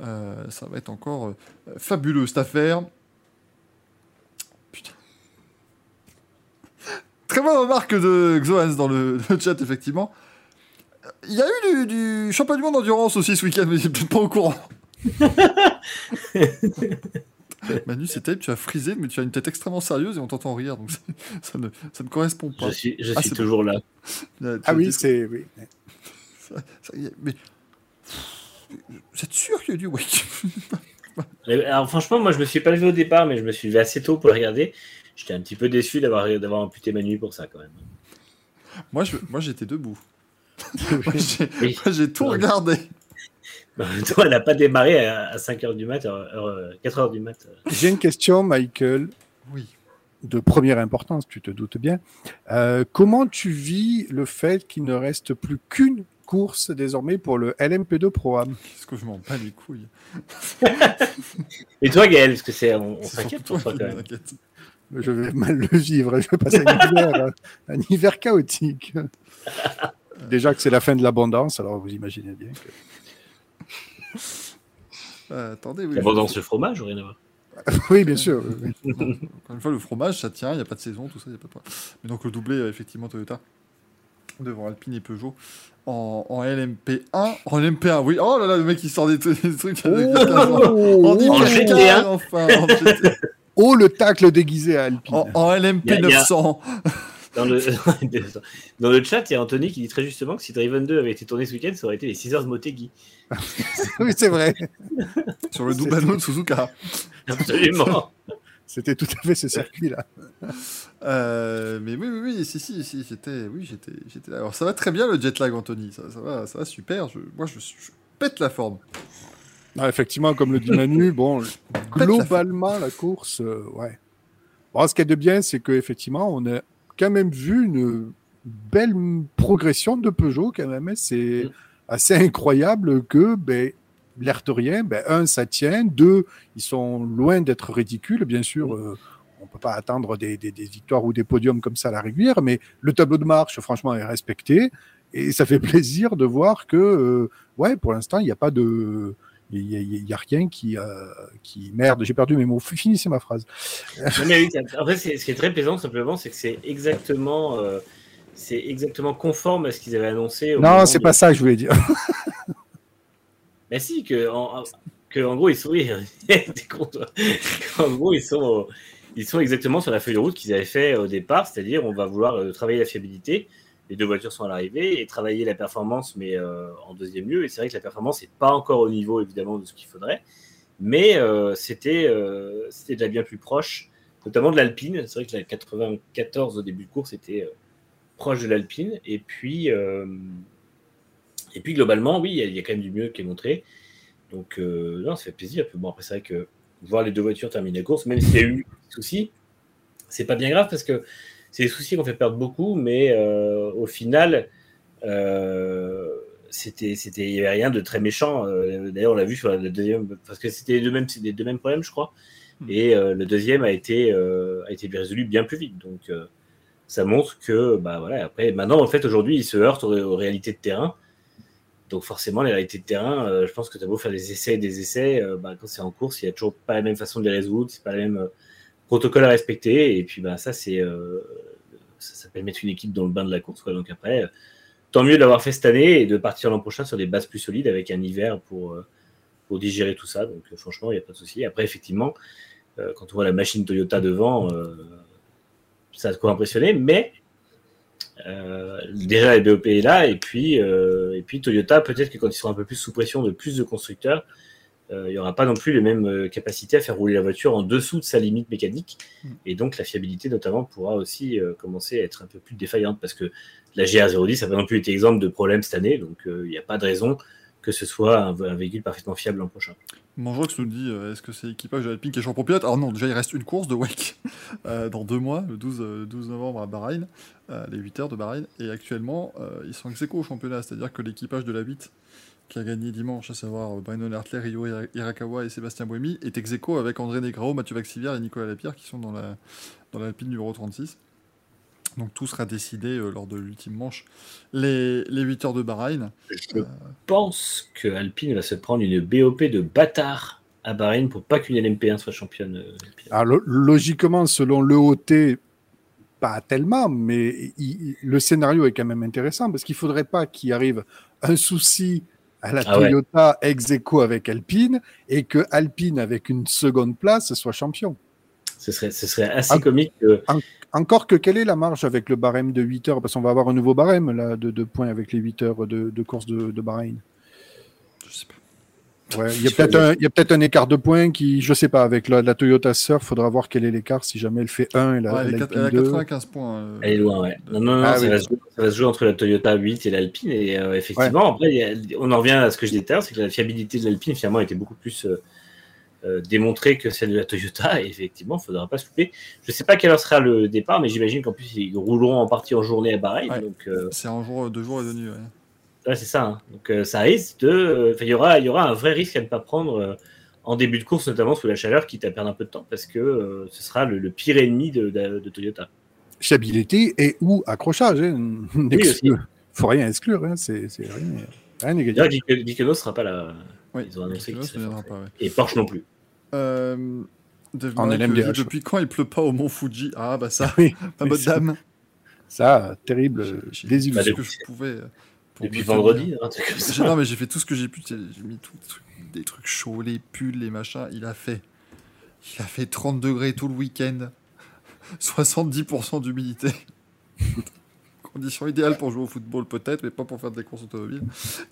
Euh, ça va être encore fabuleux cette affaire. Très bonne remarque de Xoans dans le, (laughs) le chat, effectivement. Il y a eu du, du championnat du monde d'endurance aussi ce week-end, mais il peut-être pas au courant. (laughs) Manu, c'est terrible, tu as frisé, mais tu as une tête extrêmement sérieuse et on t'entend rire, donc ça ne, ça ne correspond pas. Je suis, je Ah, suis toujours là. Ah oui, c'est. Oui. ça mais. Vous êtes sûr qu'il y a du wake (laughs) Alors, franchement, moi, je me suis pas levé au départ, mais je me suis levé assez tôt pour le regarder. J'étais un petit peu déçu d'avoir d'avoir amputé ma nuit pour ça, quand même. Moi, je- moi, j'étais debout. (laughs) moi, j'ai Oui. moi, j'ai tout regardé. Même temps, elle n'a pas démarré à, 5h du mat, heure- heure- 4h du mat. J'ai une question, Michael, Oui. de première importance, tu te doutes bien. Euh, comment tu vis le fait qu'il ne reste plus qu'une course désormais pour le LMP2 Pro Am? Qu'est-ce que je m'en bats les couilles? (laughs) Et toi, Gaël, parce que c'est, on, s'inquiète pour toi toi quand même. Je vais mal le vivre, je vais passer un hiver, un hiver chaotique. Déjà que c'est la fin de l'abondance, alors vous imaginez bien que... Euh, attendez, oui. L'abondance de fromage, ou rien à voir. Oui, bien sûr. oui, oui. Encore une fois, le fromage, ça tient, il n'y a pas de saison, tout ça, il n'y a pas de problème. Mais donc le doublé, euh, effectivement, Toyota, devant Alpine et Peugeot, en, en LMP1. En LMP1, oui. Oh là là, le mec, il sort des, trucs- des trucs avec 15 ans. En Oh, hypercar, GT1. enfin. En, GT. Oh, le tacle déguisé à Alpine. en, en LMP Il y a- il y a- 900. Dans le, (laughs) dans le chat, il y a Anthony qui dit très justement que si Driven 2 avait été tourné ce week-end, ça aurait été les 6 heures de Motegi. (laughs) Oui, c'est vrai. (laughs) sur le double anneau de Suzuka. Absolument. C'était tout à fait ce circuit-là. Euh, mais oui, oui, oui, si, si, si, j'étais, oui, j'étais, j'étais là. Alors ça va très bien le jet lag, Anthony. Ça, ça va, ça va super. Je, moi, je, je pète la forme. Ah, effectivement, comme le dit Manu, (laughs) bon, globalement, la course, euh, ouais. Bon, ce qu'il y a de bien, c'est qu'effectivement, on a quand même vu une belle progression de Peugeot, quand même. hein. C'est Mm. assez incroyable que, ben, l'air de rien, ben, un, ça tient, deux, ils sont loin d'être ridicules, bien sûr. euh, on peut pas attendre des, des- des victoires ou des podiums comme ça à la régulière, mais le tableau de marche, franchement, est respecté. Et ça fait (laughs) plaisir de voir que, euh, ouais, pour l'instant, il n'y a pas de, il n'y a, rien qui, euh, qui, merde, j'ai perdu mes mots. Finissez ma phrase. Mais oui, c'est- ce qui est très plaisant, simplement, c'est que c'est exactement, euh, c'est exactement conforme à ce qu'ils avaient annoncé. au Non, c'est de- pas ça que je voulais dire. (laughs) Mais si, que en, que, en gros, ils sont. (laughs) en gros, ils sont, ils sont exactement sur la feuille de route qu'ils avaient fait au départ, c'est-à-dire on va vouloir euh, travailler la fiabilité. Les deux voitures sont à l'arrivée et travailler la performance, mais euh, en deuxième lieu. Et c'est vrai que la performance n'est pas encore au niveau, évidemment, de ce qu'il faudrait. Mais euh, c'était euh, c'était déjà bien plus proche, notamment de l'Alpine. C'est vrai que la 94 au début de course était proche de l'Alpine. Et puis, et puis globalement, oui, il y, a- quand même du mieux qui est montré. Donc, non, ça fait plaisir. Bon, après, c'est vrai que voir les deux voitures terminer la course, même s'il y a eu des soucis, c'est pas bien grave parce que c'est des soucis qu'on fait perdre beaucoup, mais euh, au final, euh, c'était, c'était, il n'y avait rien de très méchant. Euh, D'ailleurs, on l'a vu sur la deuxième, parce que c'était les deux mêmes, les deux mêmes problèmes, je crois. Hmm. Et le deuxième a été, a été résolu bien plus vite. Donc, ça montre que, bah voilà, après, maintenant, en fait, aujourd'hui, ils se heurtent aux, aux réalités de terrain. Donc, forcément, les réalités de terrain, euh, je pense que tu as beau faire des essais et des essais, euh, bah, quand c'est en course, il n'y a toujours pas la même façon de les résoudre, c'est pas la même euh, protocole à respecter. Et puis, bah, ça, c'est, euh, ça s'appelle mettre une équipe dans le bain de la course. Donc, après, euh, tant mieux d'avoir fait cette année et de partir l'an prochain sur des bases plus solides avec un hiver pour, euh, pour digérer tout ça. Donc, euh, franchement, il n'y a pas de souci. Après, effectivement, quand on voit la machine Toyota devant, ça a de quoi impressionner, mais déjà la BOP est là, et puis, et puis Toyota, peut-être que quand ils seront un peu plus sous pression de plus de constructeurs, il n'y aura pas non plus les mêmes euh, capacités à faire rouler la voiture en dessous de sa limite mécanique. Mm. Et donc la fiabilité notamment pourra aussi euh, commencer à être un peu plus défaillante parce que la GR010 n'a pas non plus été exemple de problème cette année. Donc euh, il n'y a pas de raison que ce soit un, un véhicule parfaitement fiable l'an prochain. Manjox nous dit euh, est-ce que c'est l'équipage de Alpine qui est champion pilote Alors non, déjà il reste une course de WEC (laughs) euh, dans deux mois, le 12, euh, 12 novembre à Bahreïn, euh, les 8 heures de Bahreïn. Et actuellement, euh, ils sont ex au championnat, c'est-à-dire que l'équipage de la 8 qui a gagné dimanche, à savoir euh, Brandon Hartley, Ryo Hira- Hirakawa et Sébastien Buemi, est ex aequo avec André Negrao, Mathieu Vaxivière et Nicolas Lapierre qui sont dans la dans l'Alpine numéro 36. Donc tout sera décidé euh, lors de l'ultime manche, les, les 8 heures de Bahreïn. Je pense que Alpine va se prendre une BOP de bâtard à Bahreïn pour pas qu'une LMP1 soit championne. euh. Alors, lo- logiquement, selon l'EOT, pas tellement, mais il- le scénario est quand même intéressant parce qu'il faudrait pas qu'il arrive un souci à la Ah ouais. Toyota ex aequo avec Alpine et que Alpine, avec une seconde place, soit champion. Ce serait, ce serait assez comique que Encore que quelle est la marge avec le barème de 8 heures? Parce qu'on va avoir un nouveau barème là, de, de points avec les 8 heures de, de course de, de Bahreïn. Ouais, il y a peut-être un, il y a peut-être un écart de points qui, je sais pas, avec la, la Toyota Surf, faudra voir quel est l'écart si jamais elle fait 1 et la, Ouais, elle, est l'Alpine quatre- elle a 2. 95 points. euh, Elle est loin, ouais. Non, non, non, Ah ça, oui. va se jouer, ça va se jouer entre la Toyota 8 et l'Alpine. Et euh, effectivement, après, a- on en revient à ce que je disais tout à l'heure, c'est que la fiabilité de l'Alpine, finalement, était beaucoup plus euh, démontrée que celle de la Toyota. Et effectivement, il ne faudra pas se louper. Je ne sais pas quelle heure sera le départ, mais j'imagine qu'en plus, ils rouleront en partie en journée à Bahreïn. Ouais. Donc, euh, C'est un jour, deux jours et deux nuits. ouais. Ouais, c'est ça. hein. Donc, euh, ça risque de. euh, enfin, il y aura, il y aura un vrai risque à ne pas prendre. euh, en début de course, notamment sous la chaleur, quitte à perdre un peu de temps, parce que euh, ce sera le, le pire ennemi de, de- de Toyota. Fiabilité et ou accrochage. Hein. aussi. (laughs) faut rien exclure. Hein. C'est rien, rien Gicke- Gicqueno ne sera pas là. Oui, Ils ont annoncé qu'il serait pas. ouais. Et Porsche non plus. Euh, En LMDH. depuis quand il pleut pas au Mont Fuji? Ah bah ça, (laughs) Oui, ma oui, bonne ça- dame. Ça, terrible désillusion. Bah, je pouvais. Depuis vendredi, un truc comme ça. Non mais j'ai fait tout ce que j'ai pu. J'ai mis tout, tout- des trucs chauds, les pulls, les machins. Il a fait, il a fait 30 degrés tout le week-end, (laughs) 70% d'humidité. (laughs) Condition idéale pour jouer au football peut-être, mais pas pour faire des courses automobiles.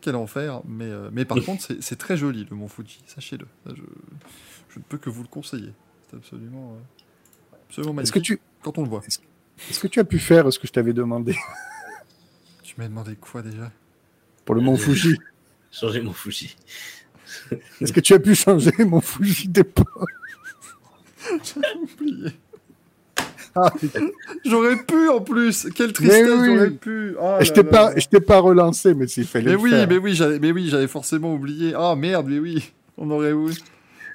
Quel enfer. Mais, euh, mais par contre, c'est c'est très joli le Mont Fuji, sachez-le. Je, je ne peux que vous le conseiller. C'est absolument, euh, absolument Est-ce que magnifique tu quand on le voit. est-ce que tu as pu faire ce que je t'avais demandé? Tu m'as demandé quoi déjà? Pour le Mont Fuji (laughs) Changer mon Fuji. Est-ce que tu as pu changer mon Fuji d'époque? Oublié. ah, putain. J'aurais pu en plus. Quelle tristesse, oui. j'aurais pu. Oh Je t'ai pas, je t'ai pas relancé, mais s'il fallait Mais le oui, faire. mais oui, j'avais, mais oui, j'avais forcément oublié. Ah merde, mais oui, on aurait oui.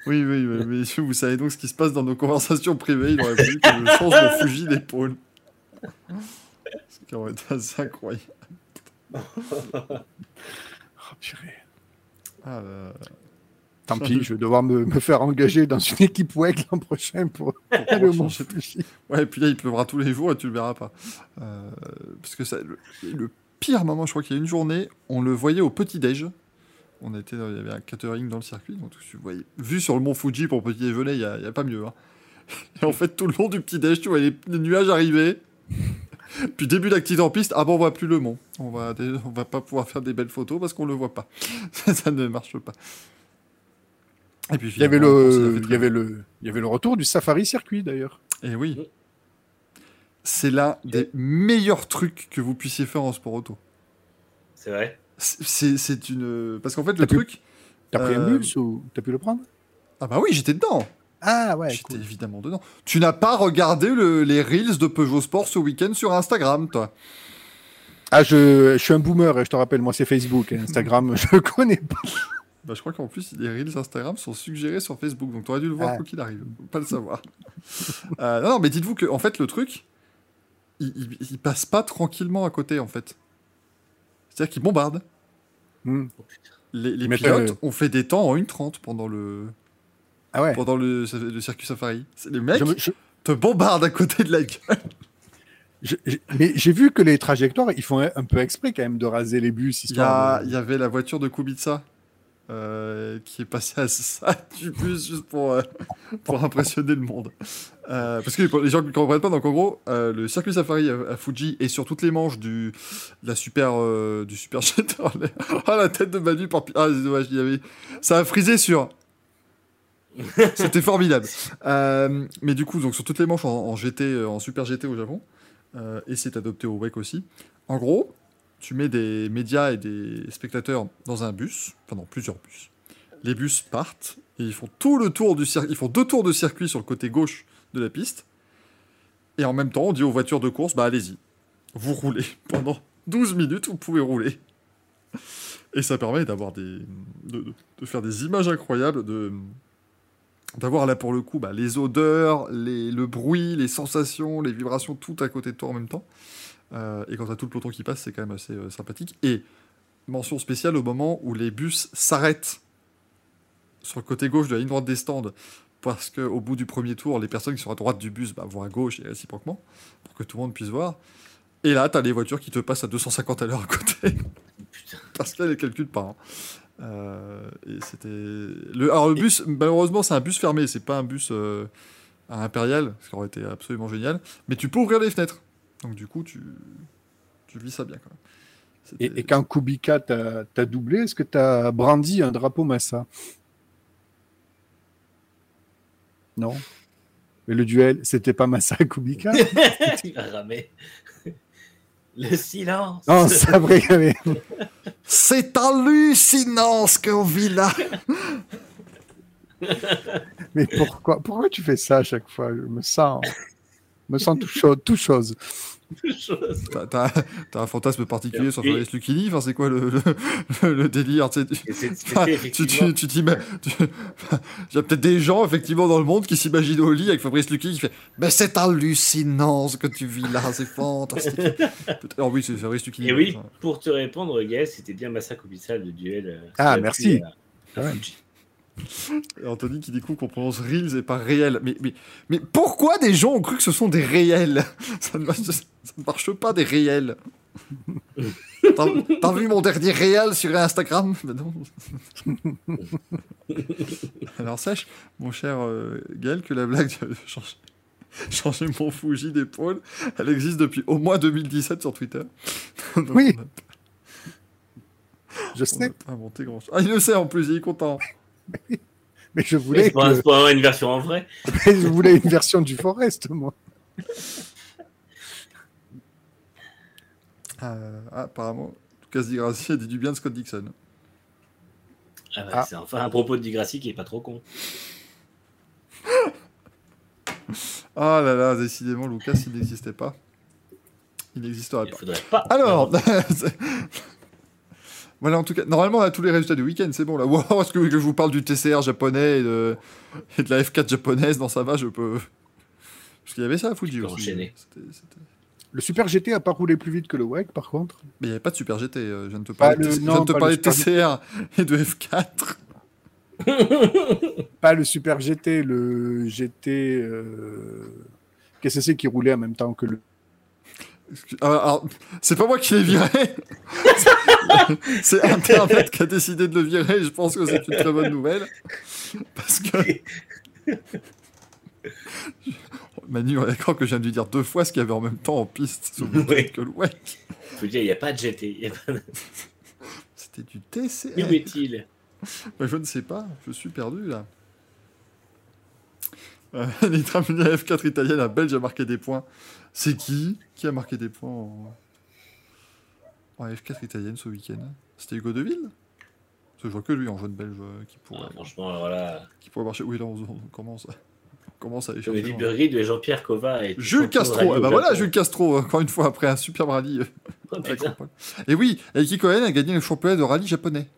Oui, oui, oui, messieurs, vous savez donc ce qui se passe dans nos conversations privées. Il aurait fallu que je change mon fusil d'épaule. Ce qui aurait été assez incroyable. Oh, purée. Ah, là. Tant pis, je vais devoir me, me faire engager dans une équipe WEG l'an prochain pour aller au Mont changer Fuji. Ouais, et puis là, il pleuvra tous les jours et tu le verras pas. Euh, parce que ça, le, le pire moment, je crois qu'il y a une journée, on le voyait au petit-déj. On était, dans- il y avait un catering dans le circuit, donc tu voyais, vu sur le mont Fuji pour petit déjeuner, il n'y a pas mieux. hein. (laughs) Et en fait, tout le long du petit-déj, tu vois les, les nuages arriver. Puis début d'activité en piste, ah bon, on voit plus le mont. On va, on va pas pouvoir faire des belles photos parce qu'on le voit pas. (laughs) ça ne marche pas. Et puis Il y avait le, il y avait le, il y avait le retour du Safari Circuit d'ailleurs. Et oui. C'est l'un des meilleurs trucs que vous puissiez faire en sport auto. C'est vrai? C'est c'est une. Parce qu'en fait, le truc. T'as pris un Euh, bus ou t'as pu le prendre? Ah bah oui, j'étais dedans. Ah ouais. j'étais évidemment dedans. Tu n'as pas regardé le- les Reels de Peugeot Sport ce week-end sur Instagram, toi? Ah je, je suis un boomer, je te rappelle, moi c'est Facebook. Instagram, (laughs) je connais pas. Bah, je crois qu'en plus, les Reels Instagram sont suggérés sur Facebook, donc tu aurais dû le voir Ah. quoi qu'il arrive. Pas le savoir. (laughs) Euh, non, non, mais dites-vous que, en fait, le truc, il, il- il passe pas tranquillement à côté, en fait. C'est-à-dire qu'il bombarde. Hmm. Les, les pilotes ont fait des temps en 1.30 pendant le, Ah ouais. pendant le, le circuit safari. Les mecs Je me- je- te bombardent à côté de la gueule. je- je- mais j'ai vu que les trajectoires, ils font un, peu exprès quand même de raser les bus. Il y, de- avait la voiture de Kubica euh, qui est passée à ça (laughs) du bus juste pour, euh, pour impressionner le monde. Euh, parce que pour les gens qui ne comprennent pas, donc en gros, le circuit safari à, à Fuji est sur toutes les manches du, la super, du super. (laughs) Ah, la tête de Manu par... Ah, c'est dommage, il y avait... ça a frisé sur (laughs) C'était formidable. Euh, mais du coup, donc sur toutes les manches en, GT, euh, en Super GT au Japon, euh, et c'est adopté au WEC aussi. En gros, tu mets des médias et des spectateurs dans un bus, enfin dans plusieurs bus. Les bus partent et ils font tout le tour du circuit, ils font deux tours de circuit sur le côté gauche de la piste. Et en même temps, on dit aux voitures de course, bah allez-y, vous roulez (laughs) pendant 12 minutes, vous pouvez rouler. Et ça permet d'avoir des, de, de- de faire des images incroyables, de d'avoir là pour le coup bah, les odeurs, les, le bruit, les sensations, les vibrations, tout à côté de toi en même temps. Euh, et quand t'as tout le peloton qui passe, c'est quand même assez euh, sympathique. Et mention spéciale au moment où les bus s'arrêtent sur le côté gauche de la ligne droite des stands, parce qu'au bout du premier tour, les personnes qui sont à droite du bus bah, vont à gauche et réciproquement, pour que tout le monde puisse voir. Et là, t'as les voitures qui te passent à 250 à l'heure à côté. Putain. parce qu'elle les calcule pas. hein. Euh, et c'était le alors le bus malheureusement c'est un bus fermé c'est pas un bus euh, à impérial ce qui aurait été absolument génial mais tu peux ouvrir les fenêtres donc du coup tu tu vis ça bien quand même Et, quand Kubica t'a t'a doublé, est-ce que t'as brandi un drapeau Massa? Non? Mais le duel, c'était pas Massa Kubica? (laughs) Ramer. Le silence. Non, ça vrai. mais- c'est hallucinant ce qu'on vit là Mais pourquoi, pourquoi tu fais ça à chaque fois? Je me sens, me sens tout chaud, tout chose. T'as, t'as un fantasme particulier sur Fabrice Lucchini enfin c'est quoi le, le, le délire tu Ah, Il y a peut-être des gens, effectivement, dans le monde qui s'imaginent au lit avec Fabrice Lucky qui fait Mais c'est hallucinant ce que tu vis là, c'est fantastique. Alors oui, c'est Fabrice Lucky. Et oui, pour te répondre, Gaël, c'était bien Massa Kubica, le duel. euh, Ah, merci. à- à Ouais. Anthony qui découvre qu'on prononce Reels et pas réel. Mais, mais, mais pourquoi des gens ont cru que ce sont des réels (laughs) ça ne, marche, ça ne marche pas, des réels. T'as vu mon dernier réel sur Instagram? (laughs) Non. (laughs) Alors sache, mon cher euh, Gaël, que la blague de changer, changer mon Fuji d'épaule, elle existe depuis au moins 2017 sur Twitter. Donc, Oui. on Je On sais, n'a pas inventé grand chose. Ah, il le sait en plus, il est content. (laughs) mais je Mais voulais, C'est que- une version en vrai. (laughs) je voulais une version du Forest, moi. Euh, (laughs) ah, apparemment, Lucas Di Grassi a dit du bien de Scott Dixon. Ah Ah. C'est enfin un propos de Digrassi qui est pas trop con. Ah là là, décidément, Lucas, il n'existait pas. Il n'existerait Il pas. faudrait pas. Alors, voilà, en tout cas, normalement, on a tous les résultats du week-end, c'est bon là. (laughs) Est-ce que, je vous parle du TCR japonais et de, et de la F4 japonaise? Non, ça va, je peux. Parce qu'il y avait ça à Fuji aussi. C'était- c'était- Le Super GT a pas roulé plus vite que le WEC, par contre. Mais il n'y avait pas de Super GT. euh, Je viens de te Pas parler, de, le- non, de te parler de TCR et de F4. (laughs) Pas le Super GT, le GT euh... Qu'est-ce que c'est qui roulait en même temps que le. Ah, alors, c'est pas moi qui l'ai viré. (laughs) c'est Internet qui a décidé de le virer. Je pense que c'est une très bonne nouvelle. Parce que. (laughs) Manu, on est d'accord que je viens de lui dire deux fois ce qu'il y avait en même temps en piste sur le Oui. que le WEC. Faut dire, il n'y a pas de GT. pas C'était du TCR. Où est-il Bah, je ne sais pas, je suis perdu là. Euh, (laughs) terminés F4 italienne, un Belge a marqué des points. C'est qui Qui a marqué des points en, en F4 italienne ce week-end? C'était Hugo Deville? Parce que je vois que lui en jeune belge euh, qui pourrait, Ah, Franchement, alors là, qui pourrait marcher. Oui, là on, on commence, on commence à aller comme chercher. dit loin. Burrid et Jean-Pierre Cova. Et Jules Castro, eh ben voilà Jules Castro, encore une fois après un superbe rallye. euh, Oh. Et oui, Aiki Cohen a gagné le championnat de rallye japonais.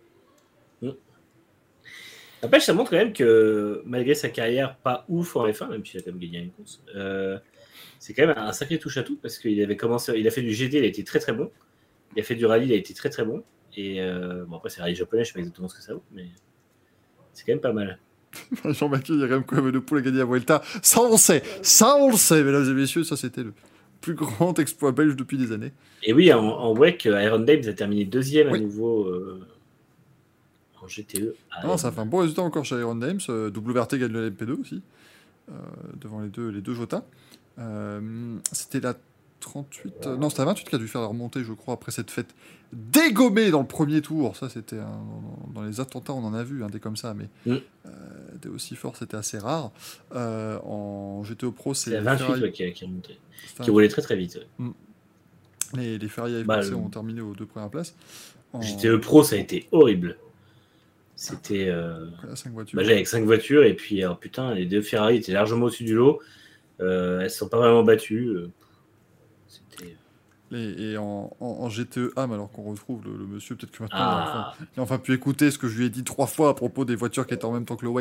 N'empêche, ça montre quand même que malgré sa carrière pas ouf en F1, même s'il a quand même gagné une course, euh, c'est quand même un sacré touche à tout parce qu'il avait commencé, il a fait du GT, il a été très très bon. Il a fait du rallye, il a été très très bon. Et euh, bon, après, c'est rallye japonais, je sais pas exactement ce que ça vaut, mais c'est quand même pas mal. Jean-Marc Yerem Kouamedopoul a gagné à Vuelta. Ça, on le sait. Ça, on le sait, mesdames et messieurs. Ça, c'était le plus grand (laughs) exploit belge depuis des années. Et oui, en, en WEC, Iron Dames a terminé deuxième Oui. à nouveau euh, en GTE. Ah, Non, ça fait un bon résultat encore chez Iron Dames. Euh, WRT gagne le LMP2 aussi, euh, devant les deux, les deux Jota. Euh, c'était la 38. euh, non, c'était à 28 qui a dû faire la remontée, je crois, après cette fête dégommée dans le premier tour. Ça, c'était dans, les attentats, on en a vu, un des comme ça, mais Mm. euh, des aussi forts, c'était assez rare. Euh, en GTO Pro, c'est les 28 Ferrari- ouais, qui, qui est remonté. c'était Qui roulait très très vite. ouais. les, les Ferrari Bah, le- ont terminé aux deux premières places. En... GTE Pro, ça a été horrible. C'était. euh, voitures. Bah, j'avais avec 5 voitures et puis alors, putain, les deux Ferrari étaient largement au-dessus du lot. Euh, elles se sont pas vraiment battues. euh, C'était. Et, et en, en, en GTE AM, alors qu'on retrouve le, le monsieur, peut-être que maintenant, il a enfin- Ah, il a enfin pu écouter ce que je lui ai dit trois fois à propos des voitures qui étaient en même temps que le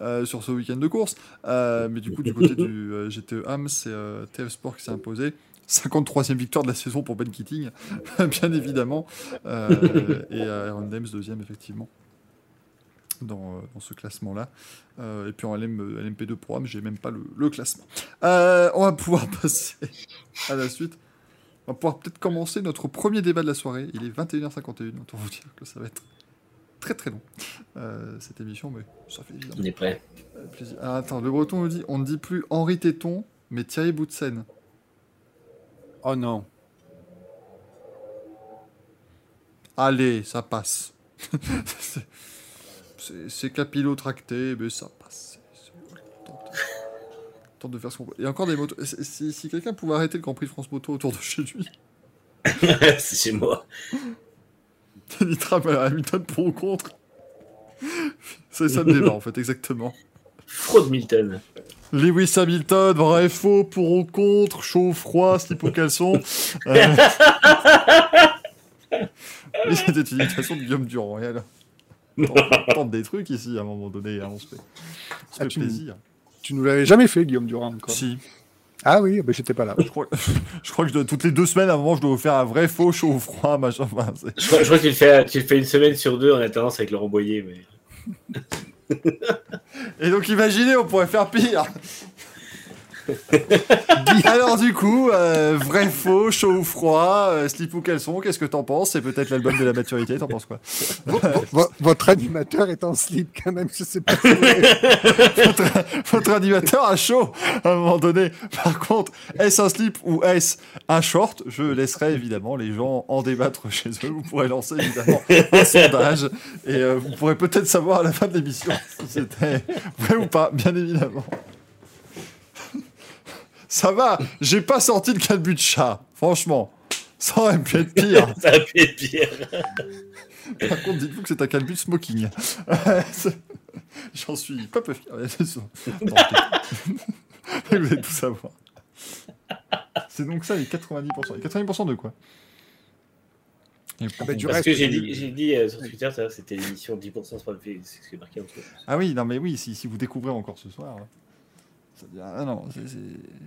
euh, sur ce week-end de course. Euh, mais du coup, du côté du euh, GTE AM, c'est euh, TF Sport qui s'est imposé. 53e victoire de la saison pour Ben Keating, (laughs) bien évidemment. Euh, et euh, Aaron Dames, deuxième, effectivement, dans, euh, dans ce classement-là. Euh, et puis en LM, LMP2 Pro AM, j'ai même pas le, le classement. Euh, on va pouvoir (laughs) passer à la suite. On va pouvoir peut-être commencer notre premier débat de la soirée. Il est 21h51. Autant vous dire que ça va être très très long, euh, cette émission, mais ça fait évidemment on est prêt. euh, plaisir. Ah, attends, le breton nous dit on ne dit plus Henri Téton, mais Thierry Boutsen. Oh non. Allez, ça passe. (laughs) C'est- capillotracté, mais ça passe. Tente, de faire ce qu'on peut. Et encore des motos. Si, quelqu'un pouvait arrêter le Grand Prix de France Moto autour de chez lui, (laughs) c'est chez moi. Nitra, alors, Hamilton pour ou contre. C'est ça le débat en fait, exactement. Fraude Milton. Lewis Hamilton, vrai, faux, pour ou contre, chaud, froid, slip au caleçon. Euh... (laughs) (laughs) Mais c'était une imitation de Guillaume Durand. Alors on (laughs) tente- des trucs ici à un moment donné, hein, on se fait, on se Ah, fait tu- plaisir. Tu nous l'avais jamais fait, Guillaume Durand, encore. Si, Ah oui, ben j'étais pas là. je crois, je crois que je dois- toutes les deux semaines, à un moment, je dois vous faire un vrai faux, chaud, froid, machin. enfin, Je crois, je crois que tu le, fais, tu le fais une semaine sur deux en alternance avec Laurent Boyer. Mais... (laughs) Et donc imaginez, on pourrait faire pire. (laughs) Alors du coup, euh, vrai faux, chaud ou froid, euh, slip ou caleçon, qu'est-ce que t'en penses? C'est peut-être l'album de la maturité, t'en penses quoi? Vo- votre animateur est en slip quand même, je sais pas. si votre animateur a chaud à un moment donné. Par contre, est-ce un slip ou est-ce un short? Je laisserai évidemment les gens en débattre chez eux. Vous pourrez lancer évidemment un sondage et euh, vous pourrez peut-être savoir à la fin de l'émission si c'était vrai ou pas, bien évidemment. Ça va, j'ai pas sorti le calbut de chat, franchement. Ça aurait pu être pire. (laughs) Ça a pu être pire. Par contre, dites-vous que c'est un calbut smoking. (laughs) J'en suis pas peu fier. (laughs) Vous allez tout savoir. C'est donc ça les 90%. Les 90% de quoi? Ah bah, du Parce reste, que j'ai dit, j'ai dit euh, sur Twitter, c'était l'émission 10%, c'est ce qui est marqué en dessous. Ah oui, non mais oui, si, si vous découvrez encore ce soir, ça devient... Ah non, c'est, c'est-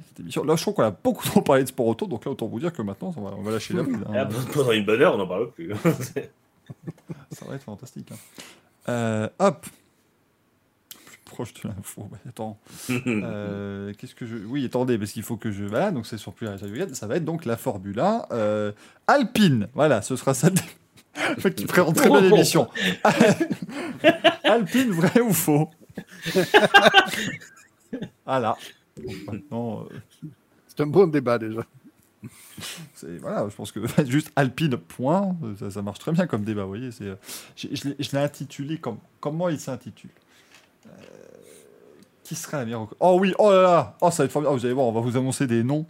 cette émission... Là, je trouve qu'on a beaucoup trop parlé de sport auto, donc là, autant vous dire que maintenant, on va, on va lâcher la bride. hein. Ah, (laughs) pendant une bonne heure, on n'en parle plus. (laughs) Ça va être fantastique. hein. Euh, hop Plus proche de l'info. Bah, attends. (laughs) Euh, Qu'est-ce que je. Oui, attendez, parce qu'il faut que je. Voilà, donc c'est sur plus Ça va être donc la Formule 1 euh, Alpine. Voilà, ce sera ça. Le mec qui présente très bien l'émission. Alpine, vrai ou faux? Voilà. Donc, maintenant, euh, C'est un bon débat déjà. c'est- voilà, je pense que (laughs) juste Alpine, point, ça, ça marche très bien comme débat, vous voyez. c'est, euh, Je l'ai- je l'ai intitulé comme. Comment il s'intitule? Euh, Qui sera la meilleure. Oh oui, oh là là Oh, ça va être formidable. Oh, vous allez voir, on va vous annoncer des noms.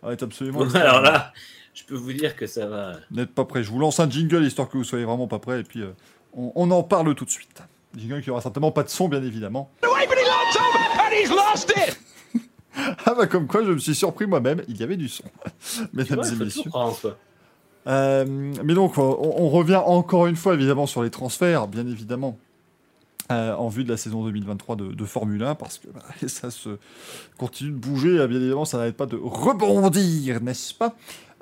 Ça va être absolument. (laughs) Alors là, je peux vous dire que ça va. N'êtes pas prêts. Je vous lance un jingle histoire que vous soyez vraiment pas prêts. Et puis, euh, on, on en parle tout de suite. Jingle qui aura certainement pas de son, bien évidemment. (laughs) Ah bah comme quoi je me suis surpris moi-même, il y avait du son. (laughs) Mesdames et messieurs. Euh, mais donc, on, on revient encore une fois, évidemment, sur les transferts, bien évidemment, euh, en vue de la saison 2023 de, de Formule 1, parce que bah, (laughs) ça se continue de bouger, bien évidemment, ça n'arrête pas de rebondir, n'est-ce pas?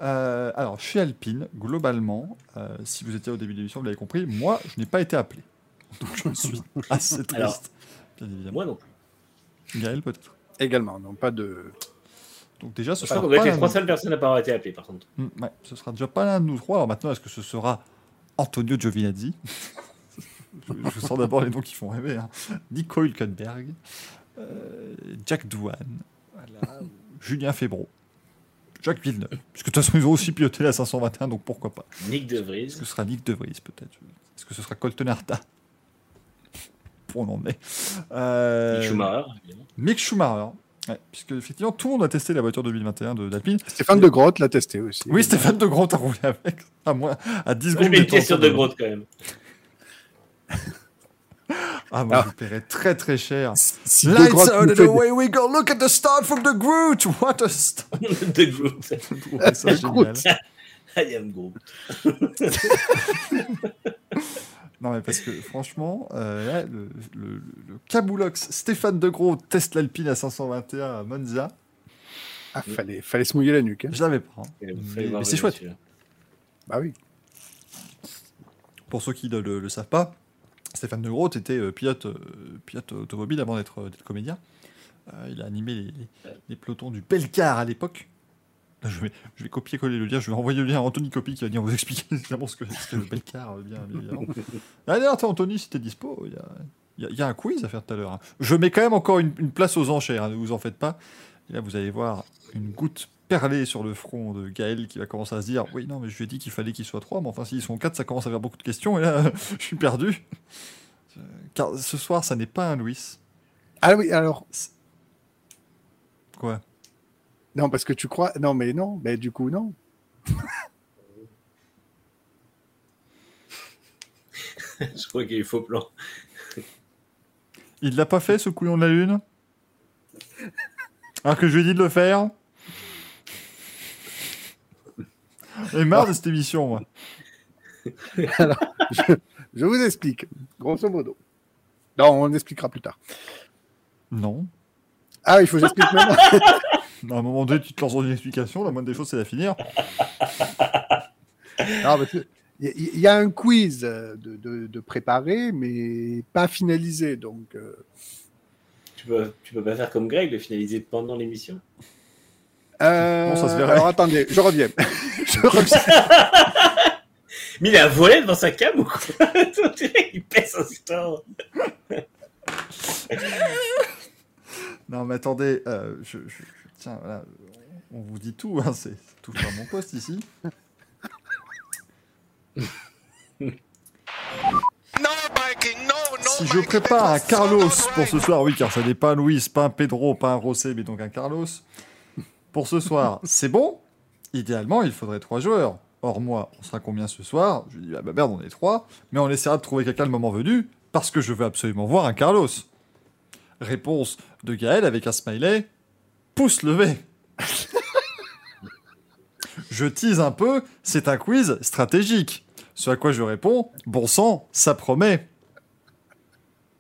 Euh, Alors, chez Alpine, globalement, euh, si vous étiez au début de l'émission, vous l'avez compris, moi, je n'ai pas été appelé. Donc, je suis assez triste, Alors, bien évidemment. Moi non plus. Gaël, peut-être. Également, non pas de. Donc, déjà, ce Je sera doit pas les l'un trois seules personnes à pas avoir été appelées, par contre. Mm, ouais, ce sera déjà pas l'un de nous trois. Alors maintenant, est-ce que ce sera Antonio Giovinazzi (laughs) je, je sens d'abord les noms qui font rêver. Hein. Nico Hülkenberg, euh, Jack Douane, voilà, Julien Febro. Jacques Villeneuve. Puisque de toute façon, ils ont aussi piloté la 521, donc pourquoi pas. Nick De Est-ce Vries. que ce sera Nick De Vries, peut-être? Est-ce que ce sera Colton Herta Pour en emmener. Euh, Nick Schumacher. Mick Schumacher. Ouais, puisque effectivement, tout le monde a testé la voiture 2021 de- d'Alpine. Stéphane de Grotte l'a testé aussi. Oui, Stéphane de Groot a roulé avec. À, moins, à 10 Moi, je secondes. mets une des pièce sur De Groot quand même. (laughs) Ah, moi, Ah. je paierais très très cher. Si Lights out and fait- away we go. Look at the start from the Groot. What a start. (laughs) De Groot. (laughs) Ouais, ça, génial. I am Groot. Non, mais parce que franchement, euh, là, le, le, le Kaboulox Stéphane de Gros teste l'Alpine à 521 à Monza. Ah, fallait, fallait se mouiller la nuque. hein. Je l'avais pas. hein. Mais, c'est chouette. Bah oui. Pour ceux qui ne le, le savent pas, Stéphane de Gros était euh, pilote, euh, pilote automobile avant d'être d'être comédien. Euh, il a animé les, les- les pelotons du Belcar à l'époque. Je vais, je vais copier-coller le lien, je vais envoyer le lien à Anthony Copy qui va venir vous expliquer (laughs) évidemment ce que ce qu'est le Belcar, bien bien évidemment. (laughs) Ah, D'ailleurs, Anthony, si t'es dispo, il y a, il y a- il y a un quiz à faire tout à l'heure. hein. Je mets quand même encore une, une place aux enchères, hein, ne vous en faites pas. Et là, vous allez voir une goutte perlée sur le front de Gaël qui va commencer à se dire Oui, non, mais je lui ai dit qu'il fallait qu'ils soient trois, mais enfin, s'ils sont quatre, ça commence à faire beaucoup de questions, et là, (laughs) je suis perdu. Car ce soir, ça n'est pas un Louis. Ah oui, alors. Quoi? Non, parce que tu crois. Non, mais non. Mais du coup, non. (laughs) Je crois qu'il y a eu faux plan. Il l'a pas fait, ce couillon de la lune? Alors que je lui ai dit de le faire J'ai marre de cette émission, moi. (laughs) je, je vous explique. Grosso modo. Non, on l'expliquera plus tard. Non. Ah, il faut que j'explique maintenant. (laughs) (laughs) À un moment donné, tu te lances dans une explication, la moindre des choses, c'est la finir. (laughs) Non, Il y, il y a un quiz de, de, de préparé, mais pas finalisé. Donc, euh, Tu peux, tu peux pas faire comme Greg, le finaliser pendant l'émission? Euh, Bon, ça se. Alors attendez, je reviens. (laughs) je reviens. Mais il a volé devant sa cam ou quoi? Qu'il pèse son store. Non, mais attendez, euh, je- je- tiens, voilà, on vous dit tout, hein, c'est tout par mon poste ici. Si je prépare un Carlos pour ce soir, oui, car ça n'est pas un Luis, pas un Pedro, pas un Rosé, mais donc un Carlos. Pour ce soir, c'est bon. Idéalement, il faudrait trois joueurs. Or, moi, on sera combien ce soir? Je lui dis, ah bah merde, on est trois, mais on essaiera de trouver quelqu'un le moment venu, parce que je veux absolument voir un Carlos. Réponse de Gaël avec un smiley, pouce levé. (laughs) je tease un peu, c'est un quiz stratégique. Ce à quoi je réponds, bon sang, ça promet.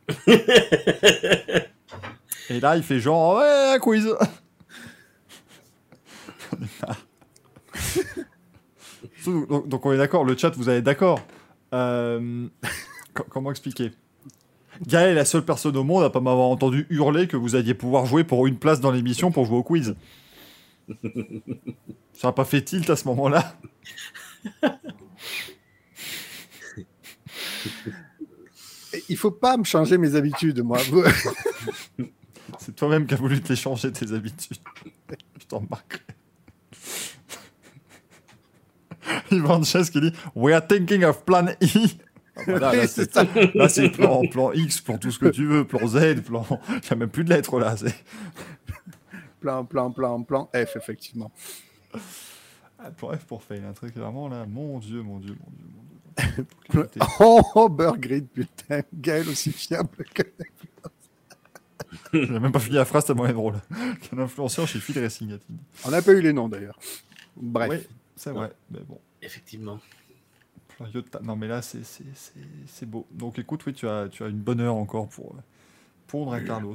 (laughs) Et là, il fait genre, ouais, un quiz. (laughs) Donc, donc on est d'accord, le chat, vous allez d'accord. Euh, co- comment expliquer? Gaël est la seule personne au monde à pas m'avoir entendu hurler que vous alliez pouvoir jouer pour une place dans l'émission pour jouer au quiz. (laughs) Ça n'a pas fait tilt à ce moment-là. Il faut pas me changer mes habitudes, moi. (laughs) C'est toi-même qui as voulu te les changer tes habitudes. Je t'en remarquerai. (laughs) Yvan Chess qui dit We are thinking of plan E. Ah, voilà, là, c'est c'est ça. (laughs) là, c'est plan, plan X, plan tout ce que tu veux, plan Z, plan. (laughs) Il n'y a même plus de lettres là. c'est- (laughs) Plan, plan, plan, plan F, effectivement. Ah, plan F pour fail, un truc vraiment là. Mon Dieu, mon Dieu, mon Dieu, mon Dieu. Oh, oh Burgrid, putain. Gaël aussi fiable que. J'ai même pas fini la phrase tellement elle est drôle. Qu'un influenceur chez Phil Racing. On n'a pas eu les noms d'ailleurs. Bref. Oui, c'est vrai, mais bon. Effectivement. (laughs) Non mais là c'est c'est- c'est- c'est beau. Donc écoute, oui, tu as, tu as une bonne heure encore pour euh, pondre un Carlos.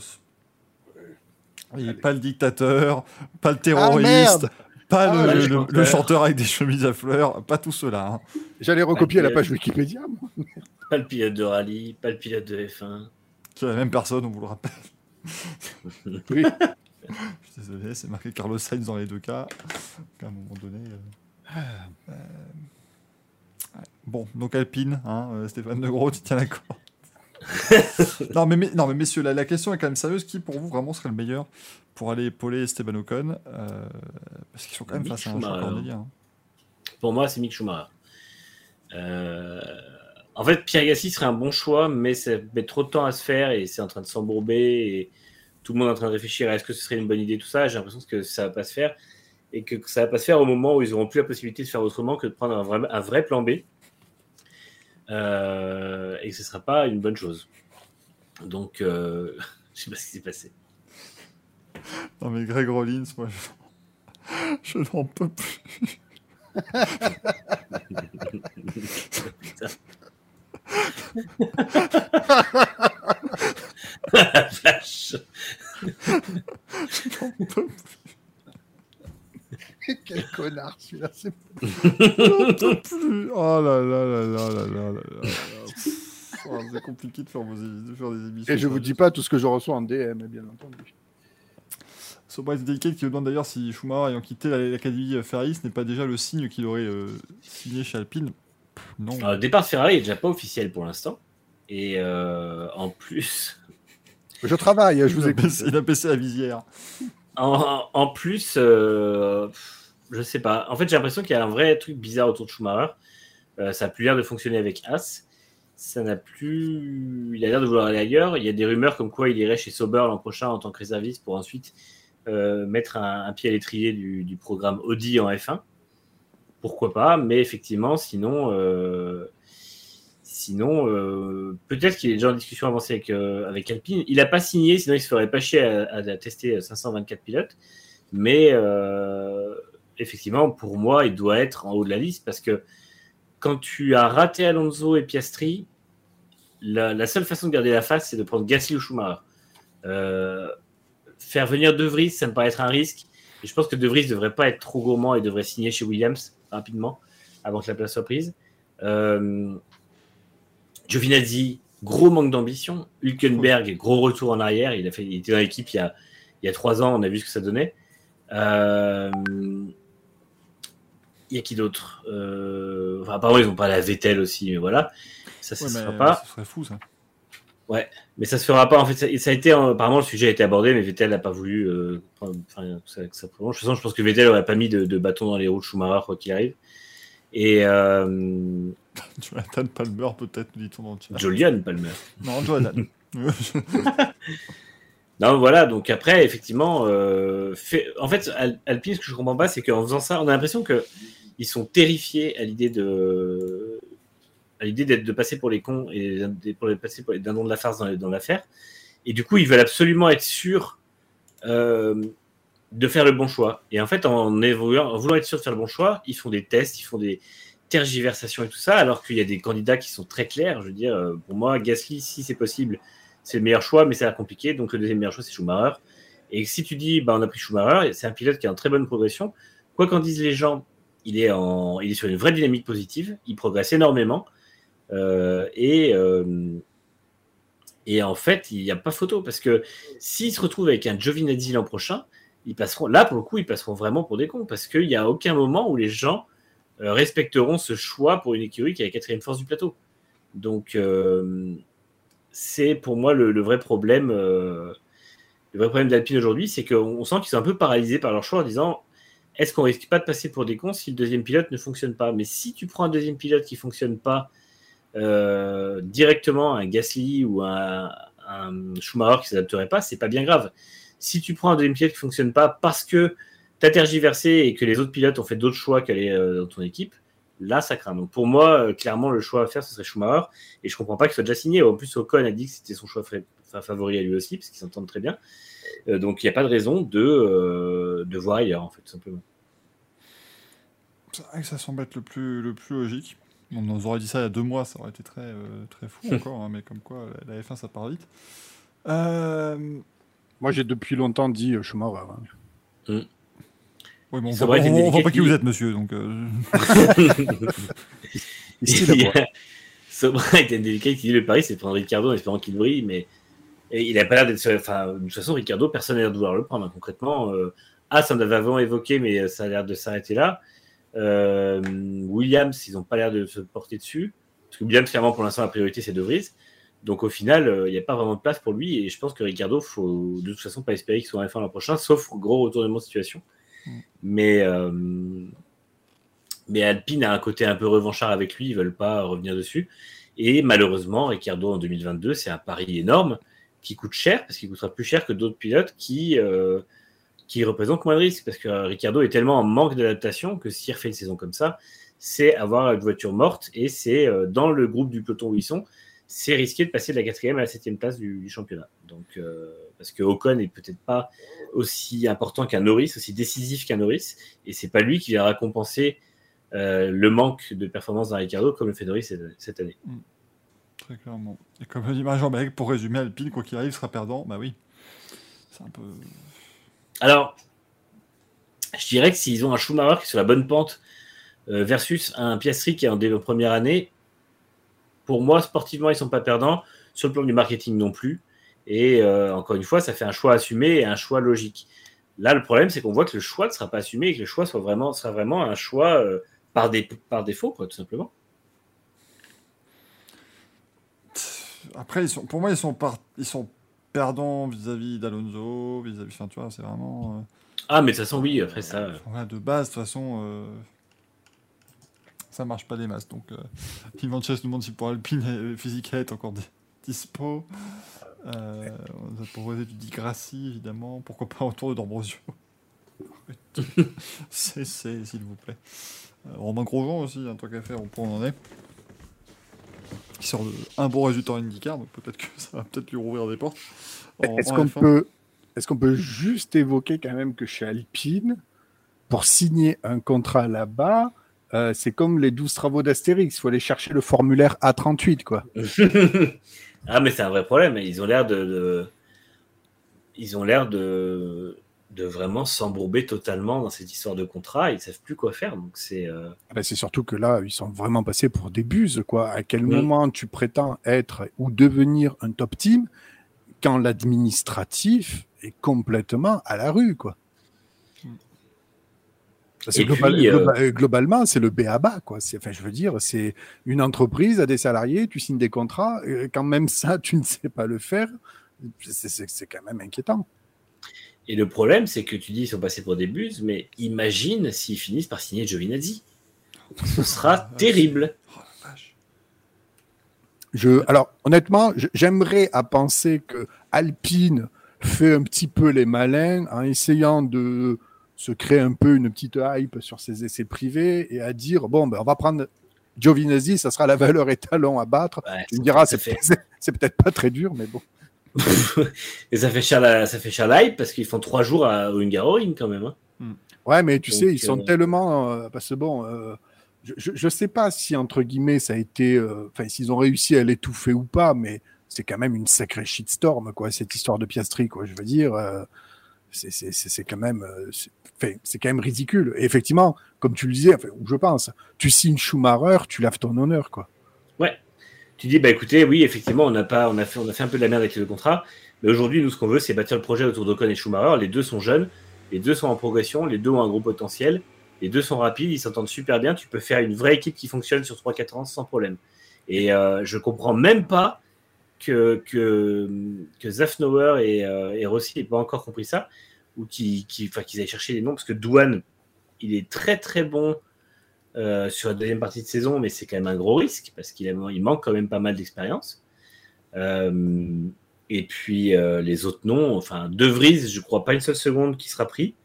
Et pas le dictateur, pas le terroriste, merde pas Ah, le, le le- le chanteur. avec des chemises à fleurs, pas tout cela. hein. J'allais recopier la page Wikipédia. moi. Pas le pilote de rallye, pas le pilote de F1. C'est la même personne, on vous le rappelle. (laughs) Oui. Je suis désolé, c'est marqué Carlos Sainz dans les deux cas. Donc, à un moment donné. euh, euh, ouais. Bon, donc Alpine, hein, euh, Stéphane De Gros, tu tiens la corde. (laughs) non, mais, mais- non, mais messieurs, la, la question est quand même sérieuse. Qui pour vous vraiment serait le meilleur pour aller épauler Esteban Ocon euh, Parce qu'ils sont quand même Mick face à un cornélien, hein. Pour moi, c'est Mick Schumacher. Euh, En fait, Pierre Gasly serait un bon choix, mais ça met trop de temps à se faire et c'est en train de s'embourber et tout le monde est en train de réfléchir à est-ce que ce serait une bonne idée, tout ça. J'ai l'impression que ça va pas se faire et que ça va pas se faire au moment où ils auront plus la possibilité de faire autrement que de prendre un vrai, un vrai plan B Euh, et que ce sera pas une bonne chose. Donc, euh, (laughs) je sais pas ce qui s'est passé. Non, mais Greg Rollins, moi, je, (laughs) je n'en peux plus. (laughs) La vache. J'en peux (laughs) Quel connard celui-là, c'est J'en (laughs) plus. Oh là là là là là là là. là. Oh, c'est compliqué de faire, de faire, des émissions. Et je vous dis pas tout ce que je reçois en DM, hein, bien entendu. Sobres Delicate qui me demande d'ailleurs si Schumacher ayant quitté l'Académie Ferrari, ce n'est pas déjà le signe qu'il aurait euh, signé chez Alpine. Non. Le départ de Ferrari est déjà pas officiel pour l'instant. Et euh, en plus. Je travaille, je vous ai Il a baissé la visière en, plus, euh, je sais pas. En fait, j'ai l'impression qu'il y a un vrai truc bizarre autour de Schumacher. Euh, ça a plus l'air de fonctionner avec As. Ça n'a plus. Il a l'air de vouloir aller ailleurs. Il y a des rumeurs comme quoi il irait chez Sauber l'an prochain en tant que réserviste pour ensuite euh, mettre un, pied à l'étrier du, programme Audi en F1. Pourquoi pas Mais effectivement, sinon, sinon, euh, peut-être qu'il est déjà en discussion avancée avec, euh, avec Alpine. Il n'a pas signé, sinon il se ferait pas chier à, tester 524 pilotes. Mais euh, effectivement, pour moi, il doit être en haut de la liste parce que quand tu as raté Alonso et Piastri, la, seule façon de garder la face, c'est de prendre Gasly ou Schumacher. Euh, faire venir De Vries, ça me paraît être un risque. Et je pense que De Vries ne devrait pas être trop gourmand et devrait signer chez Williams rapidement avant que la place soit prise. Euh, Giovinazzi, gros manque d'ambition. Hülkenberg, gros retour en arrière. Il, a fait, il était dans l'équipe il y a, il y a trois ans, on a vu ce que ça donnait. Euh, il y a qui d'autre? Euh, enfin, Apparemment, ils ont pas la Vettel aussi, mais voilà. Ça, ça Ouais, se mais fera pas. ce serait fou ça. Mais ça se fera pas. En fait, ça, ça a été euh, apparemment le sujet a été abordé, mais Vettel n'a pas voulu. euh, prendre- enfin, ça, que ça prolonge. De toute façon, je pense que Vettel aurait pas mis de, de bâton dans les roues de Schumacher quoi qu'il arrive. Et euh, (laughs) Jonathan Palmer, peut-être, dit-on dans le chat. Jolion Palmer. Non, Jonathan. (laughs) (laughs) Non, voilà. Donc après, effectivement, euh, fait- en fait, Al- Alpine, ce que je comprends pas, c'est qu'en faisant ça, on a l'impression que ils sont terrifiés à l'idée de à l'idée d'être de passer pour les cons et pour les passer pour les dindons de la farce dans, dans l'affaire. Et du coup, ils veulent absolument être sûrs euh, de faire le bon choix. Et en fait, en, voulant être sûr de faire le bon choix, ils font des tests, ils font des tergiversations et tout ça, alors qu'il y a des candidats qui sont très clairs. Je veux dire, euh, pour moi, Gasly, si c'est possible, c'est le meilleur choix, mais ça a compliqué. Donc le deuxième meilleur choix, c'est Schumacher. Et si tu dis, bah, on a pris Schumacher, c'est un pilote qui est en très bonne progression. Quoi qu'en disent les gens, il est, en, il est sur une vraie dynamique positive. Il progresse énormément. Euh, et, euh, et en fait, il n'y a pas photo parce que s'ils se retrouvent avec un Giovinazzi l'an prochain, ils passeront là pour le coup, ils passeront vraiment pour des cons parce qu'il n'y a aucun moment où les gens euh, respecteront ce choix pour une écurie qui est la quatrième force du plateau. Donc, euh, c'est pour moi le, vrai problème. euh, le vrai problème d'Alpine aujourd'hui, c'est qu'on on sent qu'ils sont un peu paralysés par leur choix en disant est-ce qu'on risque pas de passer pour des cons si le deuxième pilote ne fonctionne pas? Mais si tu prends un deuxième pilote qui fonctionne pas euh, directement, un Gasly ou un, un Schumacher qui s'adapterait pas, c'est pas bien grave. Si tu prends un deuxième pilote qui fonctionne pas parce que tu as tergiversé et que les autres pilotes ont fait d'autres choix qu'aller euh, dans ton équipe, là ça craint. Donc pour moi, euh, clairement, le choix à faire, ce serait Schumacher. Et je comprends pas qu'il soit déjà signé. En plus, Ocon a dit que c'était son choix fa- fa- favori à lui aussi, parce qu'ils s'entendent très bien. Euh, donc il n'y a pas de raison de, de voir ailleurs, en fait, tout simplement. C'est vrai que ça semble être le plus, le plus logique. On nous aurait dit ça il y a deux mois, ça aurait été très, très fou (laughs) encore, hein, mais comme quoi la, la F1 ça part vite. Euh, Moi, j'ai depuis longtemps dit euh, Schumacher. hein. Oui, mais on voit, on- on voit pas qui vous êtes, monsieur, donc. euh, Ici, la voix. Sobra était délicat qui dit le pari, c'est de prendre Ricardo en espérant qu'il brille, mais et il a pas l'air d'être. Enfin, de toute façon, Ricardo, personne n'a l'air de vouloir le prendre. hein, concrètement, euh, ah, ça on avait avant évoqué, mais ça a l'air de s'arrêter là. Euh, Williams, ils n'ont pas l'air de se porter dessus. Parce que Williams, clairement, pour l'instant, la priorité, c'est De Vries. Donc au final, euh, il n'y a pas vraiment de place pour lui. Et je pense que Ricardo, faut de toute façon pas espérer qu'il soit en F1 l'an prochain, sauf gros retournement de situation. Mm. Mais, euh, mais Alpine a un côté un peu revanchard avec lui, ils veulent pas revenir dessus. Et malheureusement, Ricardo en 2022, c'est un pari énorme qui coûte cher, parce qu'il coûtera plus cher que d'autres pilotes qui, euh, qui représentent moins de risques. Parce que Ricardo est tellement en manque d'adaptation que s'il refait une saison comme ça, c'est avoir une voiture morte et c'est dans le groupe du peloton où ils sont, c'est risqué de passer de la quatrième à la septième place du, du championnat. Donc, euh, parce que Ocon est peut-être pas aussi important qu'un Norris, aussi décisif qu'un Norris, et c'est pas lui qui viendra compenser euh, le manque de performance d'un Ricardo comme le fait Norris cette, cette année. Très clairement. Et comme le dit Jean-Béric, pour résumer, Alpine, quoi qu'il arrive, sera perdant. Bah oui. C'est un peu. Alors, je dirais que s'ils ont un Schumacher qui est sur la bonne pente euh, versus un Piastri qui est en première année, pour moi, sportivement, ils sont pas perdants. Sur le plan du marketing non plus. Et euh, encore une fois, ça fait un choix assumé et un choix logique. Là, le problème, c'est qu'on voit que le choix ne sera pas assumé et que le choix soit vraiment, sera vraiment un choix euh, par, dé- par défaut, quoi, tout simplement. Après, ils sont, pour moi, ils sont, par- ils sont perdants vis-à-vis d'Alonso, vis-à-vis. Enfin, tu vois, c'est vraiment. euh, Ah, mais de toute façon, oui, après ça. de base, de toute façon. Euh, ça marche pas des masses. Donc, euh, Ivan Chess nous demande si pour Alpine, euh, Physica est encore di- dispo. Euh, on nous a proposé du Di Grassi, évidemment. Pourquoi pas autour de D'Ambrosio (laughs) C'est, s'il vous plaît. Euh, Romain Grosjean aussi, un truc à faire, au point on en est. Qui sort de un bon résultat en IndyCar, donc peut-être que ça va peut-être lui rouvrir des portes. Est-ce qu'on F1. peut, est-ce qu'on peut juste évoquer quand même que chez Alpine, pour signer un contrat là-bas, euh, c'est comme les 12 travaux d'Astérix, il faut aller chercher le formulaire A38, quoi. (laughs) ah, mais c'est un vrai problème. Ils ont l'air de, de- ils ont l'air de, de vraiment s'embourber totalement dans cette histoire de contrat. Ils savent plus quoi faire. Donc c'est, euh, Ah ben, c'est surtout que là, ils sont vraiment passés pour des buses, quoi. À quel moment tu prétends être ou devenir un top team quand l'administratif est complètement à la rue, quoi? Parce que Et global- puis, euh, globa- globalement, c'est le B à bas, quoi. C'est, enfin, je veux dire, c'est une entreprise à des salariés, tu signes des contrats, quand même ça, (laughs) tu ne sais pas le faire, c'est, quand même inquiétant. Et le problème, c'est que tu dis ils sont passés pour des buses, mais imagine s'ils finissent par signer Giovinazzi. Ce sera (laughs) terrible. Oh la vache. Je, alors, honnêtement, j'aimerais à penser que Alpine fait un petit peu les malins en essayant de se créer un peu une petite hype sur ses essais privés et à dire bon, ben, on va prendre Giovinazzi, ça sera la valeur étalon à battre. Ouais, Tu me diras, c'est peut-être pas très dur, mais bon. (laughs) et ça fait cher la, ça fait cher la hype parce qu'ils font trois jours à, Hungaroring quand même. hein. Ouais, mais tu Donc, sais, ils sont euh, tellement. euh, parce que bon, euh, je, je, je sais pas si, entre guillemets, ça a été. euh, Enfin, s'ils ont réussi à l'étouffer ou pas, mais c'est quand même une sacrée shitstorm, quoi, cette histoire de Piastri, quoi. Je veux dire, euh, c'est- quand même. euh, c'est- quand même ridicule. Et effectivement, comme tu le disais, enfin, je pense, tu signes Schumacher, tu laves ton honneur, quoi. Tu dis, bah écoutez, oui, effectivement, on a, pas, on, a fait, on a fait un peu de la merde avec les deux contrats, mais aujourd'hui, nous, ce qu'on veut, c'est bâtir le projet autour d'Ocon et Schumacher. Les deux sont jeunes, les deux sont en progression, les deux ont un gros potentiel, les deux sont rapides, ils s'entendent super bien. Tu peux faire une vraie équipe qui fonctionne sur 3-4 ans sans problème. Et euh, je comprends même pas que, que, que Zafnauer et, euh, et Rossi n'aient pas encore compris ça, ou qu'ils qu'ils aillent chercher les noms, parce que Douane, il est très très bon euh, sur la deuxième partie de saison, mais c'est quand même un gros risque parce qu'il il manque quand même pas mal d'expérience. Euh, et puis les autres noms, enfin De Vries, je crois pas une seule seconde qui sera pris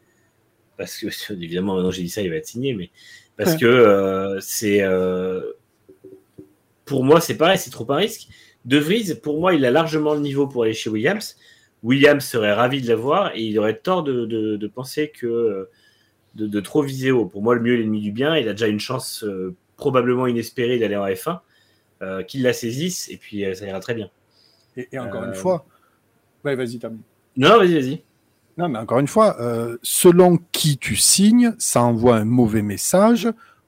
parce que (laughs) évidemment maintenant j'ai dit ça, il va être signé, mais parce Ouais. que c'est pour moi c'est pareil, c'est trop un risque. De Vries, pour moi, il a largement le niveau pour aller chez Williams. Williams serait ravi de l'avoir et il aurait tort de, de- de penser que de, de trop viser haut. Pour moi, le mieux est l'ennemi du bien. Il a déjà une chance euh, probablement inespérée d'aller en F1. euh, qu'il la saisisse et puis euh, ça ira très bien. Et, et encore une fois. Ouais, vas-y, termine. Non, vas-y, vas-y. Non, mais encore une fois, selon qui tu signes, ça envoie un mauvais message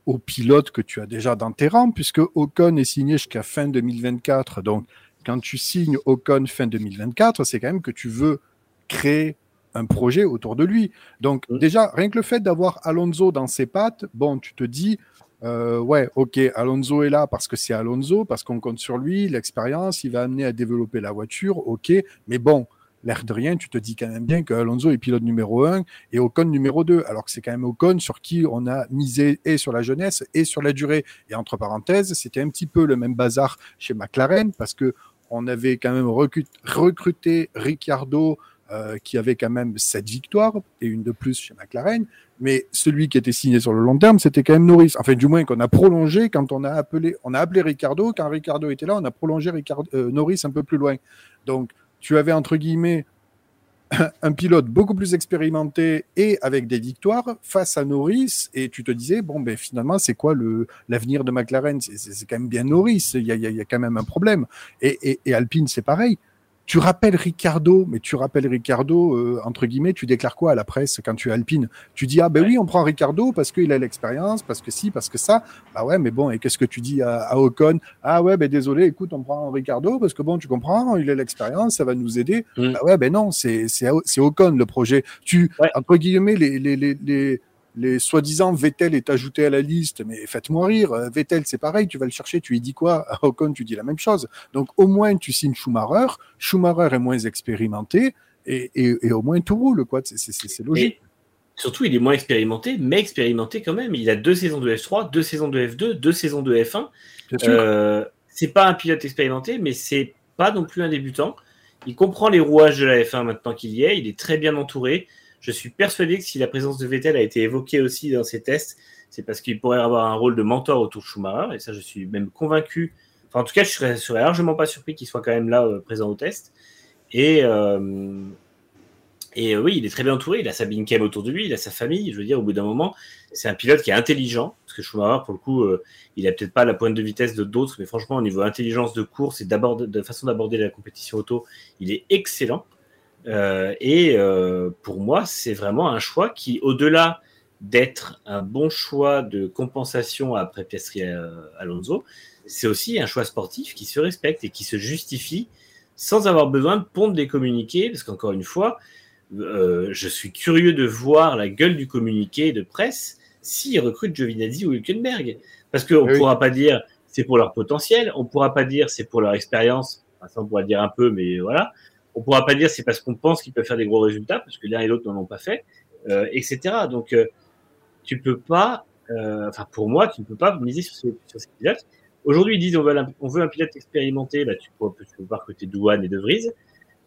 au pilote que tu as déjà dans tes rangs, puisque Ocon est signé jusqu'à fin 2024. Donc, quand tu signes Ocon fin 2024, c'est quand même que tu veux créer un projet autour de lui. Donc, Mm. déjà, rien que le fait d'avoir Alonso dans ses pattes, bon, tu te dis, euh, ouais, ok, Alonso est là parce que c'est Alonso, parce qu'on compte sur lui, l'expérience, il va amener à développer la voiture, ok, mais bon, l'air de rien, tu te dis quand même bien que Alonso est pilote numéro 1 et Ocon numéro 2, alors que c'est quand même Ocon sur qui on a misé et sur la jeunesse et sur la durée. Et entre parenthèses, c'était un petit peu le même bazar chez McLaren parce que on avait quand même recru- recruté Ricciardo euh, qui avait quand même sept victoires et une de plus chez McLaren, mais celui qui était signé sur le long terme, c'était quand même Norris. Enfin, du moins qu'on a prolongé quand on a appelé, on a appelé Ricardo. Quand Ricardo était là, on a prolongé euh, Norris un peu plus loin. Donc, tu avais entre guillemets (coughs) un pilote beaucoup plus expérimenté et avec des victoires face à Norris et tu te disais bon ben finalement c'est quoi le l'avenir de McLaren? C'est, quand même bien Norris il y a, y quand même un problème. Et Alpine c'est pareil tu rappelles Ricardo mais tu rappelles Ricardo euh, entre guillemets tu déclares quoi à la presse quand tu es Alpine? Tu dis ah ben oui on prend Ricardo parce qu'il a l'expérience parce que si parce que ça bah ouais mais bon et qu'est-ce que tu dis à, à Ocon? Ah ouais ben désolé écoute on prend Ricardo parce que bon tu comprends il a l'expérience ça va nous aider Mm. ah ouais, ben non, c'est Ocon le projet. Tu Ouais. entre guillemets les les les les, les soi-disant Vettel est ajouté à la liste, mais faites-moi rire. euh, Vettel, c'est pareil, tu vas le chercher, tu lui dis quoi? À (laughs) Ocon, tu dis la même chose. Donc au moins tu signes Schumacher. Schumacher est moins expérimenté et, et, et au moins tout roule quoi. C'est logique. Et surtout, il est moins expérimenté, mais expérimenté quand même. Il a deux saisons de F3, deux saisons de F2, deux saisons de F1. Bien sûr. Euh, c'est pas un pilote expérimenté, mais c'est pas non plus un débutant. Il comprend les rouages de la F1 maintenant qu'il y est. Il est très bien entouré. Je suis persuadé que si la présence de Vettel a été évoquée aussi dans ces tests, c'est parce qu'il pourrait avoir un rôle de mentor autour de Schumacher. Et ça, je suis même convaincu. Enfin, en tout cas, je serais, serais largement pas surpris qu'il soit quand même là, euh, présent au test. Et, euh, euh, oui, il est très bien entouré. Il a Sabine Kem autour de lui, il a sa famille. Je veux dire, au bout d'un moment, c'est un pilote qui est intelligent. Parce que Schumacher, pour le coup, il a peut-être pas la pointe de vitesse de d'autres, mais franchement, au niveau intelligence de course et de façon d'aborder la compétition auto, il est excellent. Euh, et euh, pour moi, c'est vraiment un choix qui, au-delà d'être un bon choix de compensation après Piastri euh, Alonso, c'est aussi un choix sportif qui se respecte et qui se justifie sans avoir besoin de pondre des communiqués, parce qu'encore une fois, euh, je suis curieux de voir la gueule du communiqué de presse s'ils recrutent Giovinazzi ou Hülkenberg. Parce qu'on ne Oui. pourra pas dire c'est pour leur potentiel, on ne pourra pas dire c'est pour leur expérience, enfin, ça on pourra dire un peu, mais voilà. On pourra pas dire c'est parce qu'on pense qu'ils peuvent faire des gros résultats, parce que l'un et l'autre n'en ont pas fait, euh, etc. Donc, euh, tu peux pas, euh, enfin pour moi, tu ne peux pas miser sur ces, sur ces pilotes. Aujourd'hui, ils disent on veut, un, pilote expérimenté, bah, tu, peux, tu peux voir côté Douane et De Vries.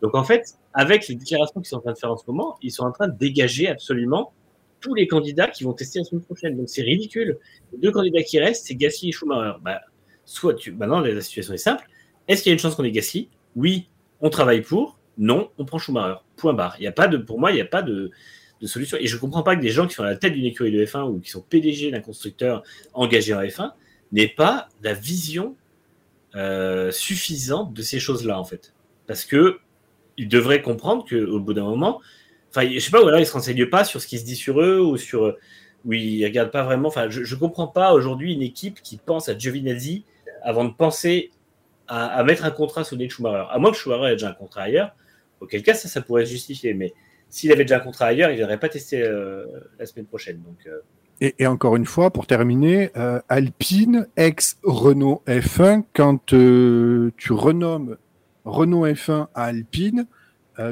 Donc en fait, avec les déclarations qu'ils sont en train de faire en ce moment, ils sont en train de dégager absolument tous les candidats qui vont tester la semaine prochaine. Donc c'est ridicule. Les deux candidats qui restent, c'est Gasly et Schumacher. Bah, soit tu, maintenant la situation est simple. Est-ce qu'il y a une chance qu'on ait Gasly? Oui, on travaille pour. Non, on prend Schumacher. Point barre. Il y a pas de, pour moi, il n'y a pas de, solution. Et je comprends pas que des gens qui sont à la tête d'une écurie de F1 ou qui sont PDG d'un constructeur engagé en F1 n'aient pas la vision euh, suffisante de ces choses-là en fait. Parce que ils devraient comprendre qu'au bout d'un moment, enfin, je sais pas, ou alors ils se renseignent pas sur ce qui se dit sur eux ou sur, ou ils regardent pas vraiment. Je, je comprends pas aujourd'hui une équipe qui pense à Giovinazzi avant de penser à, à mettre un contrat sur Nick Schumacher. À moins que Schumacher ait déjà un contrat ailleurs, auquel cas ça, ça pourrait se justifier. Mais s'il avait déjà un contrat ailleurs, il viendrait pas tester euh, la semaine prochaine. Donc, euh, Et, et encore une fois, pour terminer, euh, Alpine, ex-Renault F1, quand tu renommes Renault F1 à Alpine,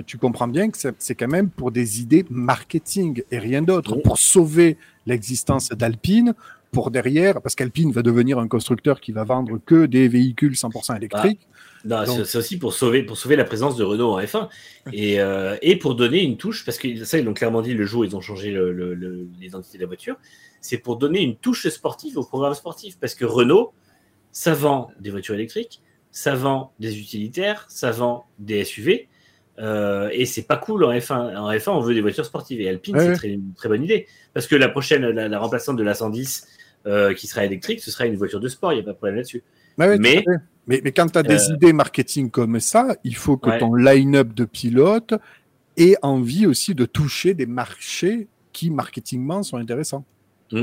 tu comprends bien que c'est c'est quand même pour des idées marketing et rien d'autre, Oui. pour sauver l'existence d'Alpine, pour derrière, parce qu'Alpine va devenir un constructeur qui va vendre que des véhicules 100% électriques. Donc- c'est- aussi pour sauver, pour sauver la présence de Renault en F1 et, euh, et pour donner une touche, parce que ça, ils l'ont clairement dit le jour où ils ont changé l'identité de la voiture, c'est pour donner une touche sportive au programme sportif. Parce que Renault, ça vend des voitures électriques, ça vend des utilitaires, ça vend des SUV, euh, et c'est pas cool en F1. En F1, on veut des voitures sportives, et Alpine, Ouais, c'est ouais. très- une très bonne idée. Parce que la prochaine, la, la remplaçante de la 110, euh, qui sera électrique, ce sera une voiture de sport, il n'y a pas de problème là-dessus. Ouais, Mais- mais, mais quand tu as des Euh, idées marketing comme ça, il faut que Ouais. ton line-up de pilotes ait envie aussi de toucher des marchés qui, marketingement, sont intéressants. Ça,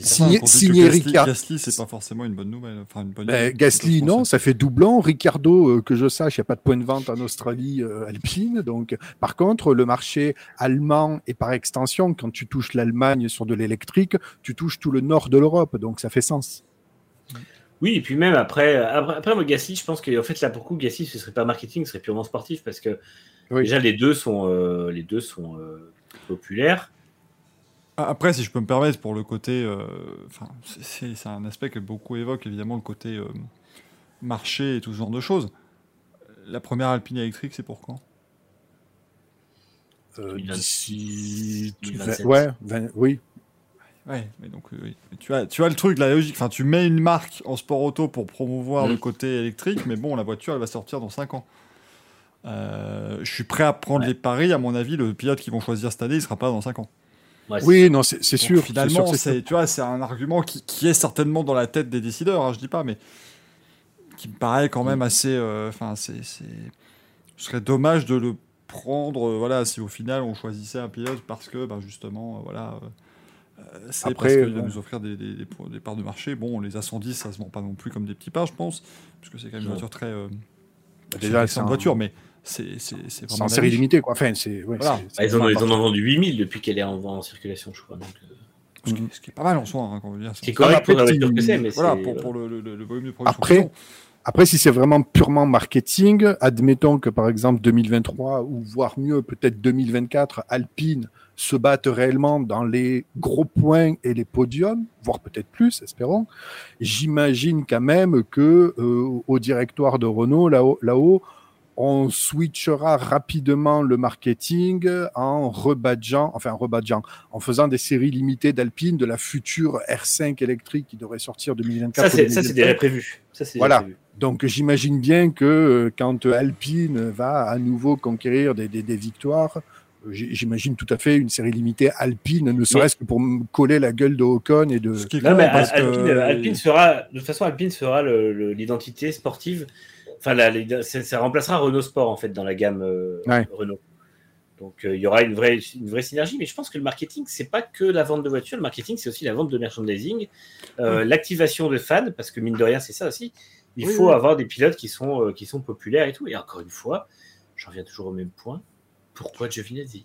Signé- signé Gasly, Ricard- Gasly, c'est pas forcément une bonne nouvelle. Enfin, une bonne Ben, nouvelle. Gasly, non, Français. ça fait doublon. Ricardo, euh, que je sache, il n'y a pas de point de vente en Australie euh, alpine. Donc, par contre, le marché allemand et par extension, quand tu touches l'Allemagne sur de l'électrique, tu touches tout le nord de l'Europe. Donc, ça fait sens. Oui, et puis même après, après, après, moi, Gasly, je pense qu'en fait, là, pour coup, Gasly, ce serait pas marketing, ce serait purement sportif parce que Oui. déjà, les deux sont, euh, les deux sont euh, populaires. Ah, Après, si je peux me permettre, pour le côté. euh, Enfin, c'est- un aspect que beaucoup évoquent, évidemment, le côté euh, marché et tout ce genre de choses. La première Alpine électrique, c'est pour quand? Euh, 2026, D'ici. 2027. Ouais, oui. Ouais, mais donc, euh, oui. Mais tu, as, tu as le truc, la logique. Enfin, tu mets une marque en sport auto pour promouvoir Mm. le côté électrique, mais bon, la voiture, elle va sortir dans 5 ans. Euh, je suis prêt à prendre Ouais. les paris. À mon avis, le pilote qu'ils vont choisir cette année, il sera pas dans 5 ans. Ouais, Oui, non, c'est sûr. c'est Finalement, sûr, c'est tu vois, c'est un argument qui, qui est certainement dans la tête des décideurs. hein, je dis pas, mais qui me paraît quand même assez. euh, Enfin, c'est, c'est- ce serait dommage de le prendre. euh, voilà, si au final on choisissait un pilote parce que, ben, justement, euh, voilà. euh, euh, c'est Après, parce qu'il va nous offrir des, des- des- des parts de marché. Bon, les A110, ça se vend pas non plus comme des petits pains, je pense, parce que c'est quand même une voiture très. Euh, Bah, c'est déjà, une c'est un- voiture, mais c'est, c'est, c'est c'est vraiment. en série limitée, quoi. Enfin, c'est. ouais, Voilà. Bah, ils, en, ils en ont vendu 8000 depuis qu'elle est en, en circulation, je crois. Donc, euh, Ce qui, est- ce qui est pas mal en soi, hein, quand on veut dire c'est correct pour la tu- voiture que c'est, mais Voilà, pour, voilà. pour le, le- le volume de production. Après. Après, si c'est vraiment purement marketing, admettons que par exemple 2023 ou voire mieux peut-être 2024, Alpine se battent réellement dans les gros points et les podiums, voire peut-être plus, espérons. J'imagine quand même que euh, au directoire de Renault là-haut, là-haut, on switchera rapidement le marketing en rebadgeant, enfin en rebadgeant, en faisant des séries limitées d'Alpine de la future R5 électrique qui devrait sortir 2024. Ça, c'est ça, c'est 2025. déjà prévu. Ça, c'est déjà Voilà. prévu. Donc j'imagine bien que euh, quand Alpine va à nouveau conquérir des, des- des victoires, euh, j'imagine tout à fait une série limitée Alpine, ne serait-ce que pour me coller la gueule de Ocon et de... Ce qui est Non, mais parce Al- que- Alpine, Alpine sera, de toute façon, Alpine sera le- le- l'identité sportive. Enfin, la- ça, ça remplacera Renault Sport en fait dans la gamme euh, Ouais. Renault. Donc euh, il y aura une vraie, une vraie synergie, mais je pense que le marketing, c'est pas que la vente de voitures. Le marketing, c'est aussi la vente de merchandising, euh, l'activation de fans, parce que mine de rien, c'est ça aussi. Il Oui, faut oui. avoir des pilotes qui sont, euh, qui sont populaires et tout. Et encore une fois, j'en reviens toujours au même point. Pourquoi Giovinazzi?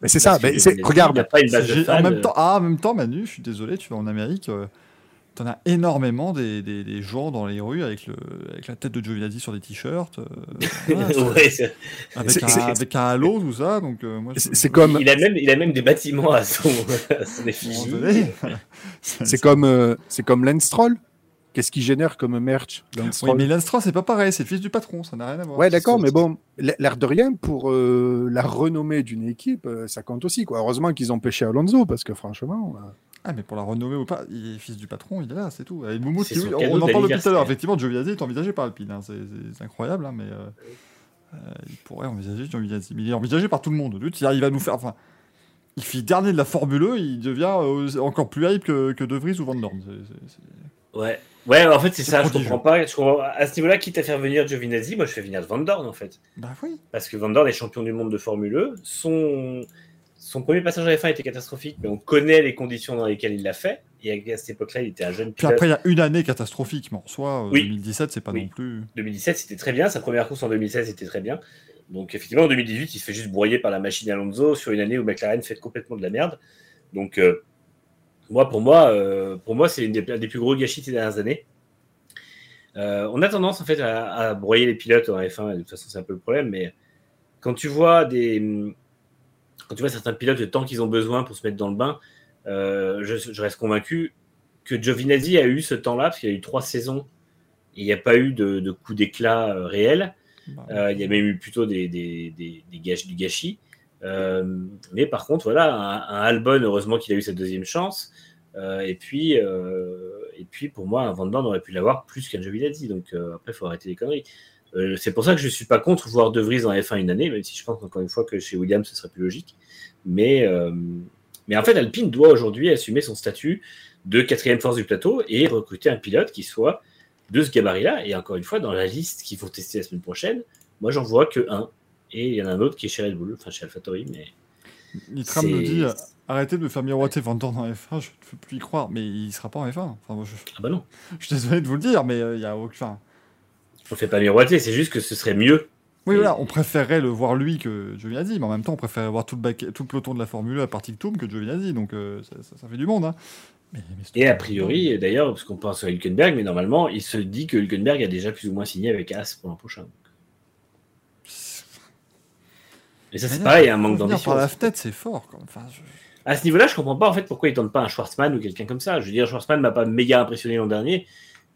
Mais c'est ça, mais regarde, n'y a pas une base de fans. en même temps, ah, en même temps, Manu, je suis désolé, tu vas en Amérique, euh, t'en as énormément des, des, des gens dans les rues avec, le, avec la tête de Giovinazzi sur des t-shirts, euh, voilà, (laughs) ouais, avec, un, c'est- avec un halo, tout ça. Donc, euh, moi, je- c'est c'est comme... il, a même, il a même des bâtiments à son, (laughs) à son C'est comme, euh, c'est comme Lance. Qu'est-ce qu'il génère comme merch, Lance Oui, Stroll mais Lance c'est pas pareil, c'est le fils du patron, ça n'a rien à voir. Ouais, d'accord, mais bon, l'air de rien, pour euh, la renommée d'une équipe, euh, ça compte aussi. Quoi. Heureusement qu'ils ont pêché Alonso, parce que franchement... Ah, mais pour la renommer ou pas, il est fils du patron, il est là, c'est tout. Et Moumout, qui- cadeau on en parle depuis tout à l'heure. Effectivement, Giovinazzi est envisagé par Alpine, hein, c'est- incroyable, hein, mais euh, euh, il pourrait envisager Giovinazzi. Mais il est envisagé par tout le monde. Il à nous faire. Enfin, il finit dernier de la Formule 1, il devient euh, encore plus hype que, que De Vries ou Van Dorn. Ouais. Ouais, en fait, c'est ça, je prodigieux. comprends pas. Je comprends- À ce niveau-là, quitte à faire venir Giovinazzi, moi je fais venir Van Dorn en fait. Bah oui. Parce que Van Dorn est champion du monde de Formule E. Son, son premier passage à F1 était catastrophique, mais on connaît les conditions dans lesquelles il l'a fait. Et à cette époque-là, il était un jeune Puis pilote. après, il y a une année catastrophique, mais en soi, euh, Oui. 2017, c'est pas Oui. non plus. 2017, c'était très bien. Sa première course en 2016, c'était très bien. Donc, effectivement, en 2018, il se fait juste broyer par la machine Alonso sur une année où McLaren fait complètement de la merde. Donc, euh, moi, pour moi, euh, pour moi, c'est un des plus gros gâchis de ces dernières années. Euh, on a tendance, en fait, à, à broyer les pilotes en F1. et de toute façon, c'est un peu le problème. Mais quand tu vois des, quand tu vois certains pilotes, le temps qu'ils ont besoin pour se mettre dans le bain, euh, je, je reste convaincu que Giovinazzi a eu ce temps-là, parce qu'il a eu trois saisons et il n'y a pas eu de, de coup d'éclat euh, réel. Bah, Euh, il y a même eu plutôt des, des, des, des gâch- du gâchis. Euh, mais par contre, voilà, un, un Albon, heureusement qu'il a eu cette deuxième chance. Euh, et, puis, et puis, pour moi, un Van Dorn aurait pu l'avoir plus qu'un Giovinazzi. Donc après, il faut arrêter les conneries. Euh, c'est pour ça que je ne suis pas contre voir De Vries en F1 une année, même si je pense encore une fois que chez Williams, ce serait plus logique. Mais, euh, mais en fait, Alpine doit aujourd'hui assumer son statut de quatrième force du plateau et recruter un pilote qui soit de ce gabarit-là. Et encore une fois, dans la liste qu'ils vont tester la semaine prochaine, moi, j'en vois que un. Et il y en a un autre qui est chez Red Bull, enfin chez AlphaTauri, mais Nitram nous dit arrêtez de me faire miroiter Van Dorn en F1, je ne peux plus y croire, mais il sera pas en F1. Enfin, moi, je, Ah bah non. (laughs) je suis désolé de vous le dire, mais euh, il y a aucun. On fait pas miroiter, c'est juste que ce serait mieux. Oui, voilà, on préférerait le voir lui que Giovinazzi, mais en même temps, on préférerait voir tout le, baquet- tout le peloton de la Formule 1 à partir de Toum que Giovinazzi, donc euh, ça, ça- ça fait du monde. Hein. Mais, mais c'est- Et a priori, d'ailleurs, parce qu'on pense à Hülkenberg, mais normalement, il se dit que Hülkenberg a déjà plus ou moins signé avec As pour l'an prochain. Et ça, c'est pareil, un manque d'ambition. par la fenêtre, c'est fort. Enfin, je- À ce niveau-là, je comprends pas en fait pourquoi ils tentent pas un Schwarzman ou quelqu'un comme ça. Je veux dire, Schwarzman m'a pas méga impressionné l'an dernier,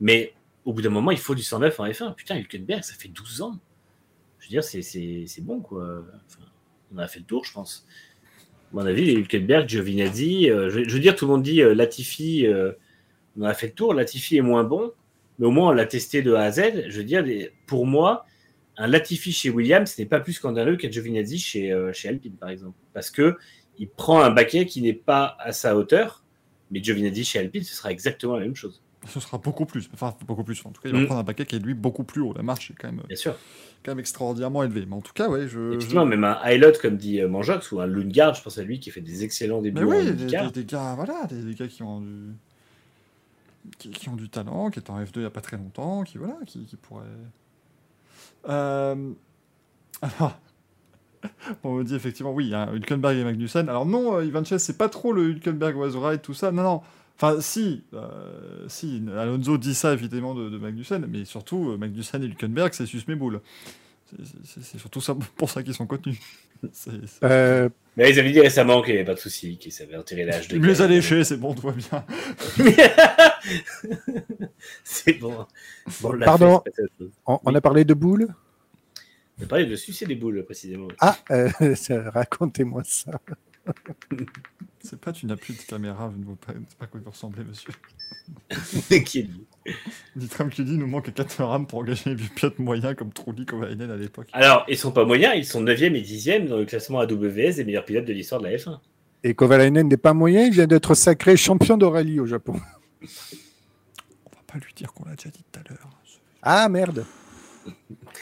mais au bout d'un moment, il faut du 109 en F1. Putain, Hülkenberg, ça fait 12 ans. Je veux dire, c'est- bon quoi. On a fait le tour, je pense. À mon avis, Hülkenberg, Giovinazzi, euh, je, veux dire, tout le monde dit euh, Latifi, euh, on a fait le tour. Latifi est moins bon, mais au moins on l'a testé de A à Z. Je veux dire, pour moi, un Latifi chez Williams, ce n'est pas plus scandaleux qu'un Giovinazzi chez, euh, chez Alpine, par exemple. Parce que il prend un baquet qui n'est pas à sa hauteur, mais Giovinazzi chez Alpine, ce sera exactement la même chose. Ce sera beaucoup plus. Enfin, beaucoup plus. En tout cas, il va Mm. prendre un paquet qui est lui beaucoup plus haut. La marche est quand même, Bien sûr. quand même extraordinairement élevée. Mais en tout cas, ouais, je. Effectivement, même un Hilot, comme dit euh, Manjox, ou un Lundgaard, je pense à lui qui fait des excellents Mais débuts en oui, des, IndyCar. des- des gars, voilà, des, des gars qui ont du. Qui, qui ont du talent, qui étaient en F2 il n'y a pas très longtemps, qui voilà, qui, qui pourraient. Euh, (laughs) Alors, on me dit effectivement, oui, il y a Hülkenberg et Magnussen. Alors non, euh, Ivan Chess, c'est pas trop le Hülkenberg was right, tout ça. Non, non. Enfin, si, euh, si, Alonso dit ça évidemment de, de Magnussen, mais surtout, euh, Magnussen et Hülkenberg, c'est sus mes boules. C'est- surtout ça, (laughs) pour ça qu'ils sont contenus. (laughs) Euh, Mais ils avaient dit récemment qu'il n'y avait pas de souci, qu'ils savaient enterrer l'âge de Il me les a léchés, c'est bon, tout va bien. (laughs) c'est bon. Pardon. on, on a parlé de boules? On a parlé de sucer des boules, précisément. Ah, euh, racontez-moi ça. (laughs) C'est pas, tu n'as plus de caméra, vous ne voyez pas, c'est pas à quoi vous ressemblez, monsieur. qui est. Nitram qui dit, il nous manque 4 rames pour engager les pilotes moyens comme Trulli, Kovalainen à l'époque. Alors, ils sont pas moyens, ils sont 9e et 10e dans le classement AWS des meilleurs pilotes de l'histoire de la F1. Et Kovalainen n'est pas moyen, il vient d'être sacré champion de rallye au Japon. On va pas lui dire qu'on l'a déjà dit tout à l'heure. Ah merde.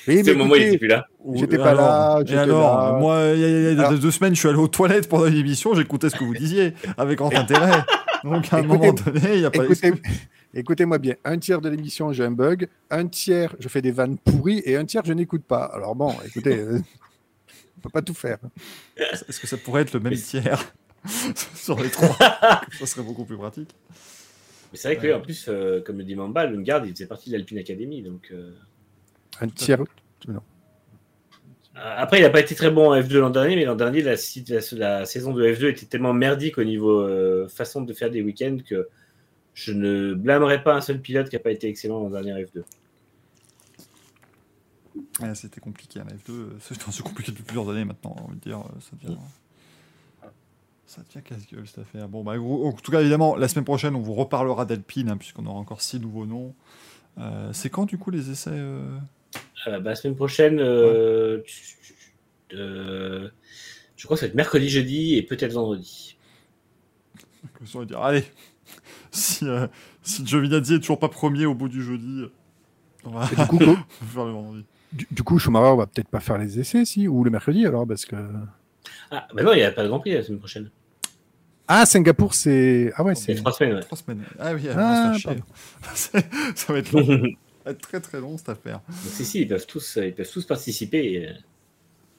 Oui, C'est mais le moment où il était plus là. J'étais Et pas alors là, j'étais alors là. Moi, il y a, il y a- il y a Alors- deux semaines, je suis allé aux toilettes pendant une émission, j'écoutais ce que vous disiez, avec grand intérêt. Donc à un Écoutez- moment donné, il n'y a pas Écoutez, écoutez-moi bien, un tiers de l'émission, j'ai un bug, un tiers, je fais des vannes pourries, et un tiers, je n'écoute pas. Alors bon, écoutez, euh, (laughs) on peut pas tout faire. Est-ce que ça pourrait être le même tiers (laughs) sur les trois? Ça serait beaucoup plus pratique. Mais c'est vrai que, en plus, euh, comme le dit Mamba, Lundgaard, il faisait partie de l'Alpine Academy. Donc, euh, Un tiers. Après, il n'a pas été très bon en F2 l'an dernier, mais l'an dernier, la, si- la- la saison de F2 était tellement merdique au niveau euh, façon de faire des week-ends que je ne blâmerais pas un seul pilote qui n'a pas été excellent l'an dernier en F2. Ouais, C'était compliqué, la F2. euh, C'est compliqué depuis plusieurs années maintenant, envie de dire. euh, Ça devient, ça devient casse-gueule cette affaire. Bon, bah, gros, en tout cas, évidemment, la semaine prochaine, on vous reparlera d'Alpine, hein, puisqu'on aura encore six nouveaux noms. Euh, c'est quand, du coup, les essais euh, Euh, bah, la semaine prochaine, euh, euh, je crois que ça va être mercredi, jeudi et peut-être vendredi. on va dire, allez, (laughs) si, euh, si Giovinazzi est toujours pas premier au bout du jeudi, euh, on va, du coup, (laughs) co- on va faire le vendredi. du, du coup, Schumacher va peut-être pas faire les essais, si, ou le mercredi alors, parce que. Ah, bah non, il n'y a pas de Grand Prix la semaine prochaine. Ah, Singapour, c'est. Ah ouais, C'est c'est. trois semaines, ouais. Trois semaines. Ah oui, Ah, (laughs) ça va être long. Être très très long cette affaire. si, si, ils peuvent tous, ils peuvent tous participer. euh,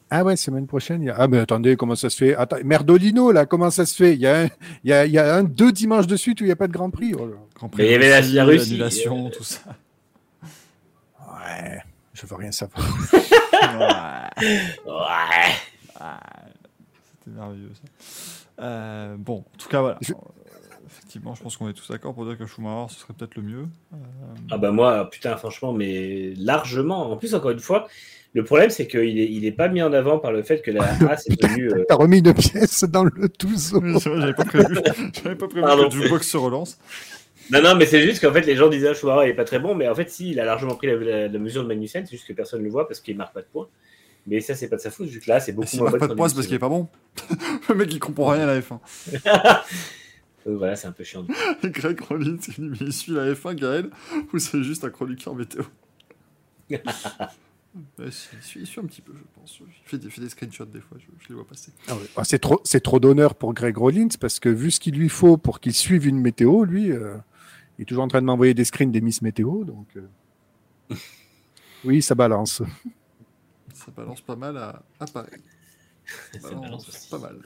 Ah ouais, semaine prochaine. il y a- Ah mais attendez, comment ça se fait? Attends, Merdolino, là, comment ça se fait? Il y a, un... il y, a... il y a un, deux dimanches de suite où il n'y a pas de Grand Prix. Oh. Grand Mais il y avait la- la Russie, l'annulation, euh, tout ça. Ouais, je veux rien savoir. (laughs) Ouais. Ouais. C'était merveilleux ça. Euh, bon, en tout cas, voilà. Je- Euh, Effectivement, je pense qu'on est tous d'accord pour dire que Schumacher, ce serait peut-être le mieux. Euh, Ah bah moi, putain, franchement, mais largement. En plus, encore une fois, le problème, c'est qu'il est, il est pas mis en avant par le fait que la (laughs) A c'est devenu... euh, T'as remis une pièce dans le touzeau. oui, j'avais pas prévu, j'avais pas prévu Pardon. que jukebox se relance. Non, non, mais c'est juste qu'en fait, les gens disaient, ah, Schumacher, il est pas très bon, mais en fait, si, il a largement pris la, la- la mesure de Magnussen, c'est juste que personne ne le voit parce qu'il marque pas de points. Mais ça, c'est pas de sa faute, vu que là, c'est beaucoup moins marque bon pas de points, c'est parce qu'il est pas bon. (laughs) le mec, il comprend rien à la F1. (laughs) voilà, c'est un peu chiant. (laughs) Greg Rollins, il dit, mais il suit la F1, Gaël, ou c'est juste un chroniqueur météo? (laughs) Il suit, il suit un petit peu, je pense. Il fait des, il fait des screenshots des fois, je, je les vois passer. Ah ouais. Ah, c'est trop, c'est trop d'honneur pour Greg Rollins parce que vu ce qu'il lui faut pour qu'il suive une météo, lui, euh, il est toujours en train de m'envoyer des screens des Miss Météo, donc euh, (laughs) oui, ça balance. Ça balance pas mal à, à Paris. Balance aussi. pas mal.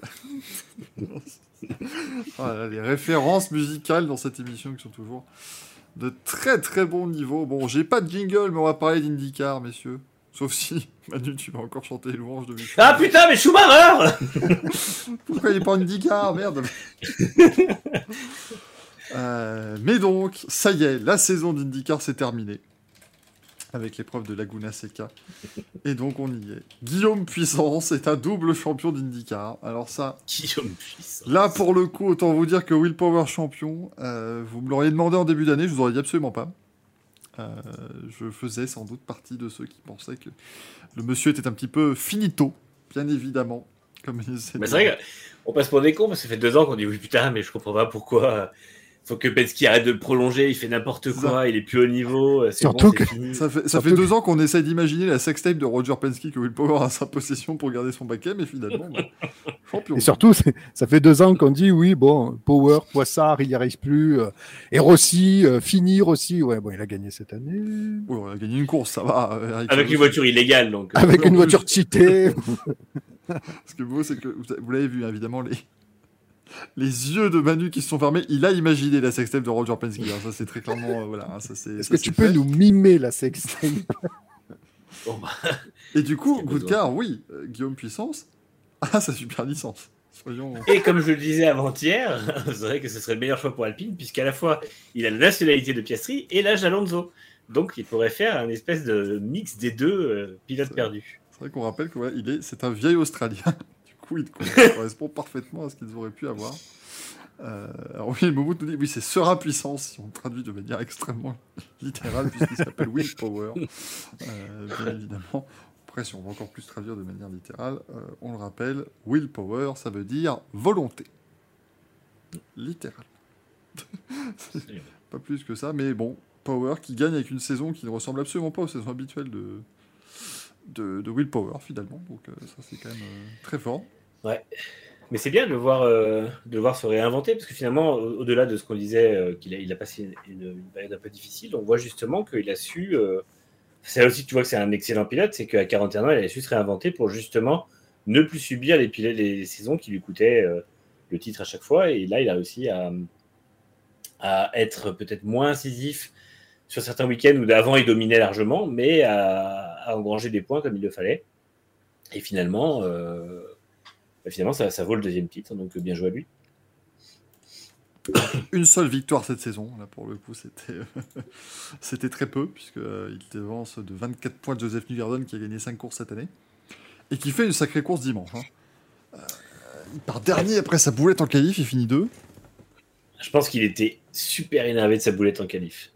Ah (laughs) là, les références musicales dans cette émission qui sont toujours de très très bon niveau. Bon, j'ai pas de jingle, mais on va parler d'IndyCar, messieurs. Sauf si, (laughs) Manu, tu vas encore chanter les louanges de Michel. Ah putain, mais Schumacher (laughs) Pourquoi il est pas IndyCar Merde Euh, Mais donc, ça y est, la saison d'IndyCar s'est terminée. Avec l'épreuve de Laguna Seca. Et donc, on y est. Guillaume Puissance est un double champion d'IndyCar. Alors ça, Guillaume Puissant. Là, pour le coup, autant vous dire que Will Power champion, euh, vous me l'auriez demandé en début d'année, je vous aurais dit absolument pas. Euh, je faisais sans doute partie de ceux qui pensaient que le monsieur était un petit peu finito, bien évidemment. Comme il essaie Mais c'est vrai qu'on passe pour des cons, parce que ça fait deux ans qu'on dit oui, putain, mais je comprends pas pourquoi. Faut que Penske arrête de le prolonger, il fait n'importe quoi, il est plus au niveau, c'est Surtout bon, que- fini. Ça fait, ça Surtout fait que- deux ans qu'on essaie d'imaginer la sextape de Roger Penske que Will Power a à sa possession pour garder son baquet, mais finalement, bah, (laughs) champion. Et surtout, ça fait deux ans qu'on dit oui, bon, Power, Poissard, il n'y arrive plus, euh, et Rossi, euh, finir aussi, ouais, bon, il a gagné cette année. Oui, on a gagné une course, ça va. euh. Avec une voiture illégale, donc. euh, Avec une voiture cheatée. (laughs) Ce qui est beau, c'est que vous vous l'avez vu, hein, évidemment, les, les yeux de Manu qui se sont fermés. Il a imaginé la sextape de Roger Penske. hein, ça, c'est très clairement. euh, voilà, hein, ça, c'est, Est-ce ça, que c'est tu peux nous mimer la sextape? Bon, bah, Et du coup. Goodcar, oui, euh, Guillaume Puissance (laughs) a sa super licence. Soyons. Et comme je le disais avant-hier, (laughs) c'est vrai que ce serait le meilleur choix pour Alpine, puisqu'à la fois il a la nationalité de Piastri et l'âge d'Alonso. Donc il pourrait faire un espèce de mix des deux euh, pilotes C'est- perdus. C'est vrai qu'on rappelle que voilà, il est, c'est un vieil Australien. (laughs) Coup, (laughs) il correspond parfaitement à ce qu'ils auraient pu avoir. Euh, alors oui, Momout nous dit, oui, c'est sera puissance, si on traduit de manière extrêmement littérale, puisqu'il s'appelle Will Power, (laughs) euh, bien évidemment. Après, si on va encore plus traduire de manière littérale, euh, on le rappelle, Will Power, ça veut dire volonté. Littéral. pas plus que ça, mais bon, Power qui gagne avec une saison qui ne ressemble absolument pas aux saisons habituelles de, de, de Will Power, finalement. Donc euh, ça, c'est quand même euh, très fort. Mais c'est bien de le voir, euh, de le voir se réinventer, parce que finalement, au- au-delà de ce qu'on disait, euh, qu'il a, il a passé une, période un peu difficile, on voit justement qu'il a su. euh, c'est aussi tu vois que c'est un excellent pilote, c'est qu'à 41 ans, il a su se réinventer pour justement ne plus subir les, pilotes, les saisons qui lui coûtaient euh, le titre à chaque fois. Et là, il a réussi à, être peut-être moins incisif sur certains week-ends où d'avant il dominait largement, mais à, engranger des points comme il le fallait. Et finalement, bah, finalement ça, ça vaut le deuxième titre, donc bien joué à lui. (coughs) Une seule victoire cette saison, là pour le coup, c'était (laughs) c'était très peu, puisqu'il dévance de 24 points de Joseph Newgarden qui a gagné 5 courses cette année, et qui fait une sacrée course dimanche. hein. Euh, il part dernier après sa boulette en qualif, il finit deux. Je pense qu'il était super énervé de sa boulette en qualif.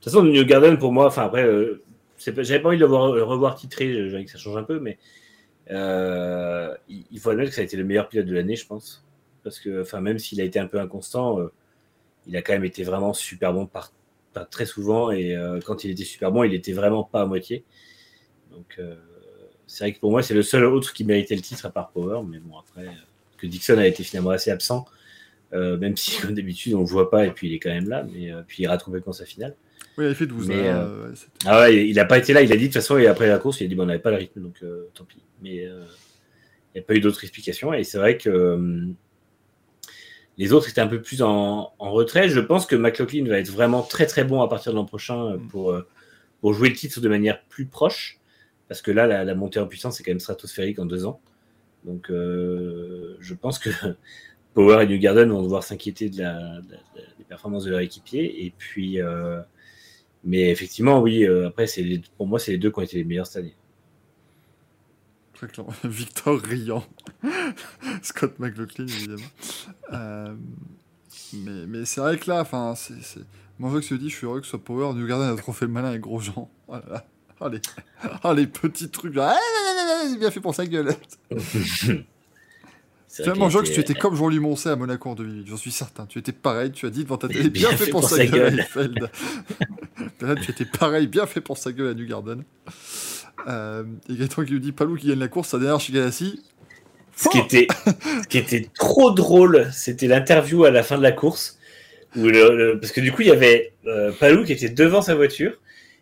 De toute façon, New Garden, pour moi, enfin après, euh, j'avais pas envie de le voir- le revoir titré, envie que ça change un peu, mais euh, il, faut admettre que ça a été le meilleur pilote de l'année, je pense. Parce que, enfin, même s'il a été un peu inconstant, euh, il a quand même été vraiment super bon très souvent, et euh, quand il était super bon, il était vraiment pas à moitié. Donc, c'est vrai que pour moi, c'est le seul autre qui méritait le titre à part Power, mais bon, après, que Dixon a été finalement assez absent. Même si (laughs) comme d'habitude on le voit pas et puis il est quand même là, mais puis il rate complètement sa finale. Oui, il a fait 12. Mais, hein, euh, ouais, Ah ouais, il a pas été là, il a dit de toute façon et après la course il a dit bon, on n'avait pas le rythme donc euh, tant pis. Mais euh, il n'y a pas eu d'autres explications et c'est vrai que les autres étaient un peu plus en, en retrait. Je pense que McLaughlin va être vraiment très très bon à partir de l'an prochain euh, pour, pour jouer le titre de manière plus proche parce que là la, la montée en puissance est quand même stratosphérique en deux ans. Donc euh, je pense que (laughs) Power et New Garden vont devoir s'inquiéter de la, de la- des performances de leur équipier. Et puis, euh, mais effectivement, oui, euh, après, c'est les- pour moi, c'est les deux qui ont été les meilleurs cette année. Très. (laughs) Victor riant. (laughs) Scott McLaughlin, évidemment. Euh, mais mais c'est vrai que là, enfin, c'est. c'est- Moi, je se dit, je suis heureux que ce soit Power. New Garden a trop fait le malin avec Grosjean. Oh là là. Ah, les... ah, (laughs) les petits trucs. là. Ah, bien fait pour sa gueule. C'est joie que tu étais (laughs) comme Jean-Louis Moncey à Monaco en 2008. J'en suis certain. Tu étais pareil. Tu as dit devant ta télé, bien, fait pour sa gueule, à Eiffeld. (laughs) là, tu étais pareil, bien fait pour sa gueule à New Garden. Euh, et Gaëtan qui lui dit Palou qui gagne la course, sa dernière chez Ganassi. Ce qui était, ce qui était trop drôle, c'était l'interview à la fin de la course. Où le, le- parce que du coup, il y avait euh, Palou qui était devant sa voiture.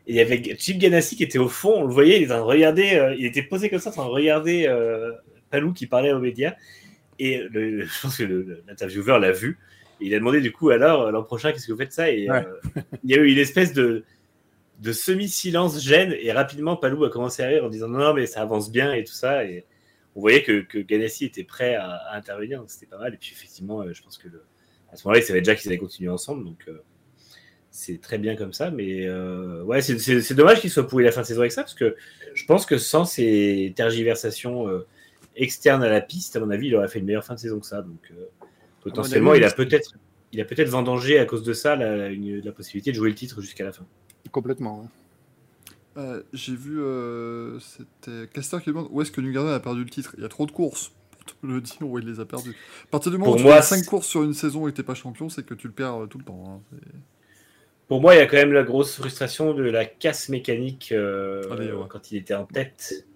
Et il y avait Chip Ganassi qui était au fond. On le voyait, il était en train de regarder. euh, il était posé comme ça, en train de regarder euh, Palou qui parlait aux médias. Et le, (laughs) je pense que l'intervieweur l'a vu. Et il a demandé du coup, alors, l'an prochain, qu'est-ce que vous faites ça? Et Ouais. euh, il y a eu une espèce de, de semi-silence gêne. Et rapidement, Palou a commencé à rire en disant non, non, mais ça avance bien et tout ça. Et on voyait que, que Ganassi était prêt à, à intervenir, donc c'était pas mal. Et puis effectivement, euh, je pense que le- à ce moment-là, il savait déjà qu'ils allaient continuer ensemble, donc euh, c'est très bien comme ça. Mais euh, ouais, c'est dommage qu'il soit pourri la fin de saison avec ça, parce que je pense que sans ces tergiversations externes à la piste, à mon avis, il aurait fait une meilleure fin de saison que ça. Donc euh, potentiellement, avis, il a peut-être il a peut-être vendangé à cause de ça la, une- la possibilité de jouer le titre jusqu'à la fin. Complètement. ouais. Euh, J'ai vu, euh, c'était Caster qui demande où est-ce que Newgarden a perdu le titre? Il y a trop de courses pour te le dire où il les a perdus. À partir du moment Pour où tu moi, fais 5 c'est- courses sur une saison et que t'es pas champion, c'est que tu le perds euh, tout le temps. hein. C'est- Pour moi, il y a quand même la grosse frustration de la casse mécanique euh, Allez, ouais. quand il était en tête.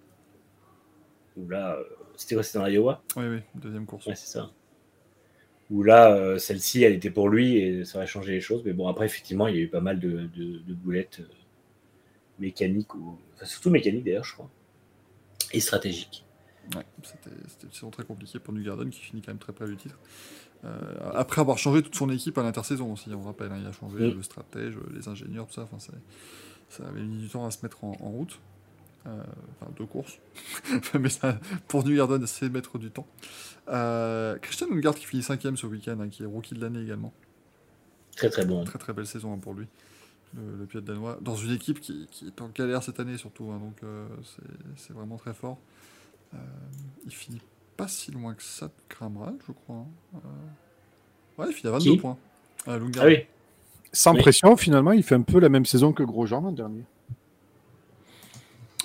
Ou là, euh, c'était quoi C'était dans l'Iowa? Oui, oui, deuxième course. Ouais, c'est ça. Où là, euh, celle-ci, elle était pour lui et ça aurait changé les choses. Mais bon, après, effectivement, il y a eu pas mal de, de- de boulettes euh, mécaniques, ou... enfin, surtout mécaniques d'ailleurs, je crois. Et stratégiques. Ouais, c'était une saison très compliquée pour Newgarden qui finit quand même très près du titre. Euh, après avoir changé toute son équipe à l'intersaison aussi, on rappelle, hein, il a changé Mm. le stratège, les ingénieurs, tout ça. Enfin, ça avait mis du temps à se mettre en, en route. Euh, enfin, deux courses. (laughs) Mais ça, pour Newgarden, c'est mettre du temps. Euh, Christian Lundgaard qui finit cinquième ce week-end, hein, qui est rookie de l'année également. Très très bon. Très très belle saison hein, pour lui, le, le pilote danois. Dans une équipe qui, qui est en galère cette année surtout, hein, donc euh, c'est- vraiment très fort. Euh, il finit pas si loin que ça de Kramral, je crois. Ouais, il finit à 22 Qui? points. Euh. Ah oui, Sans Oui. pression, finalement, il fait un peu la même saison que Grosjean l'an dernier.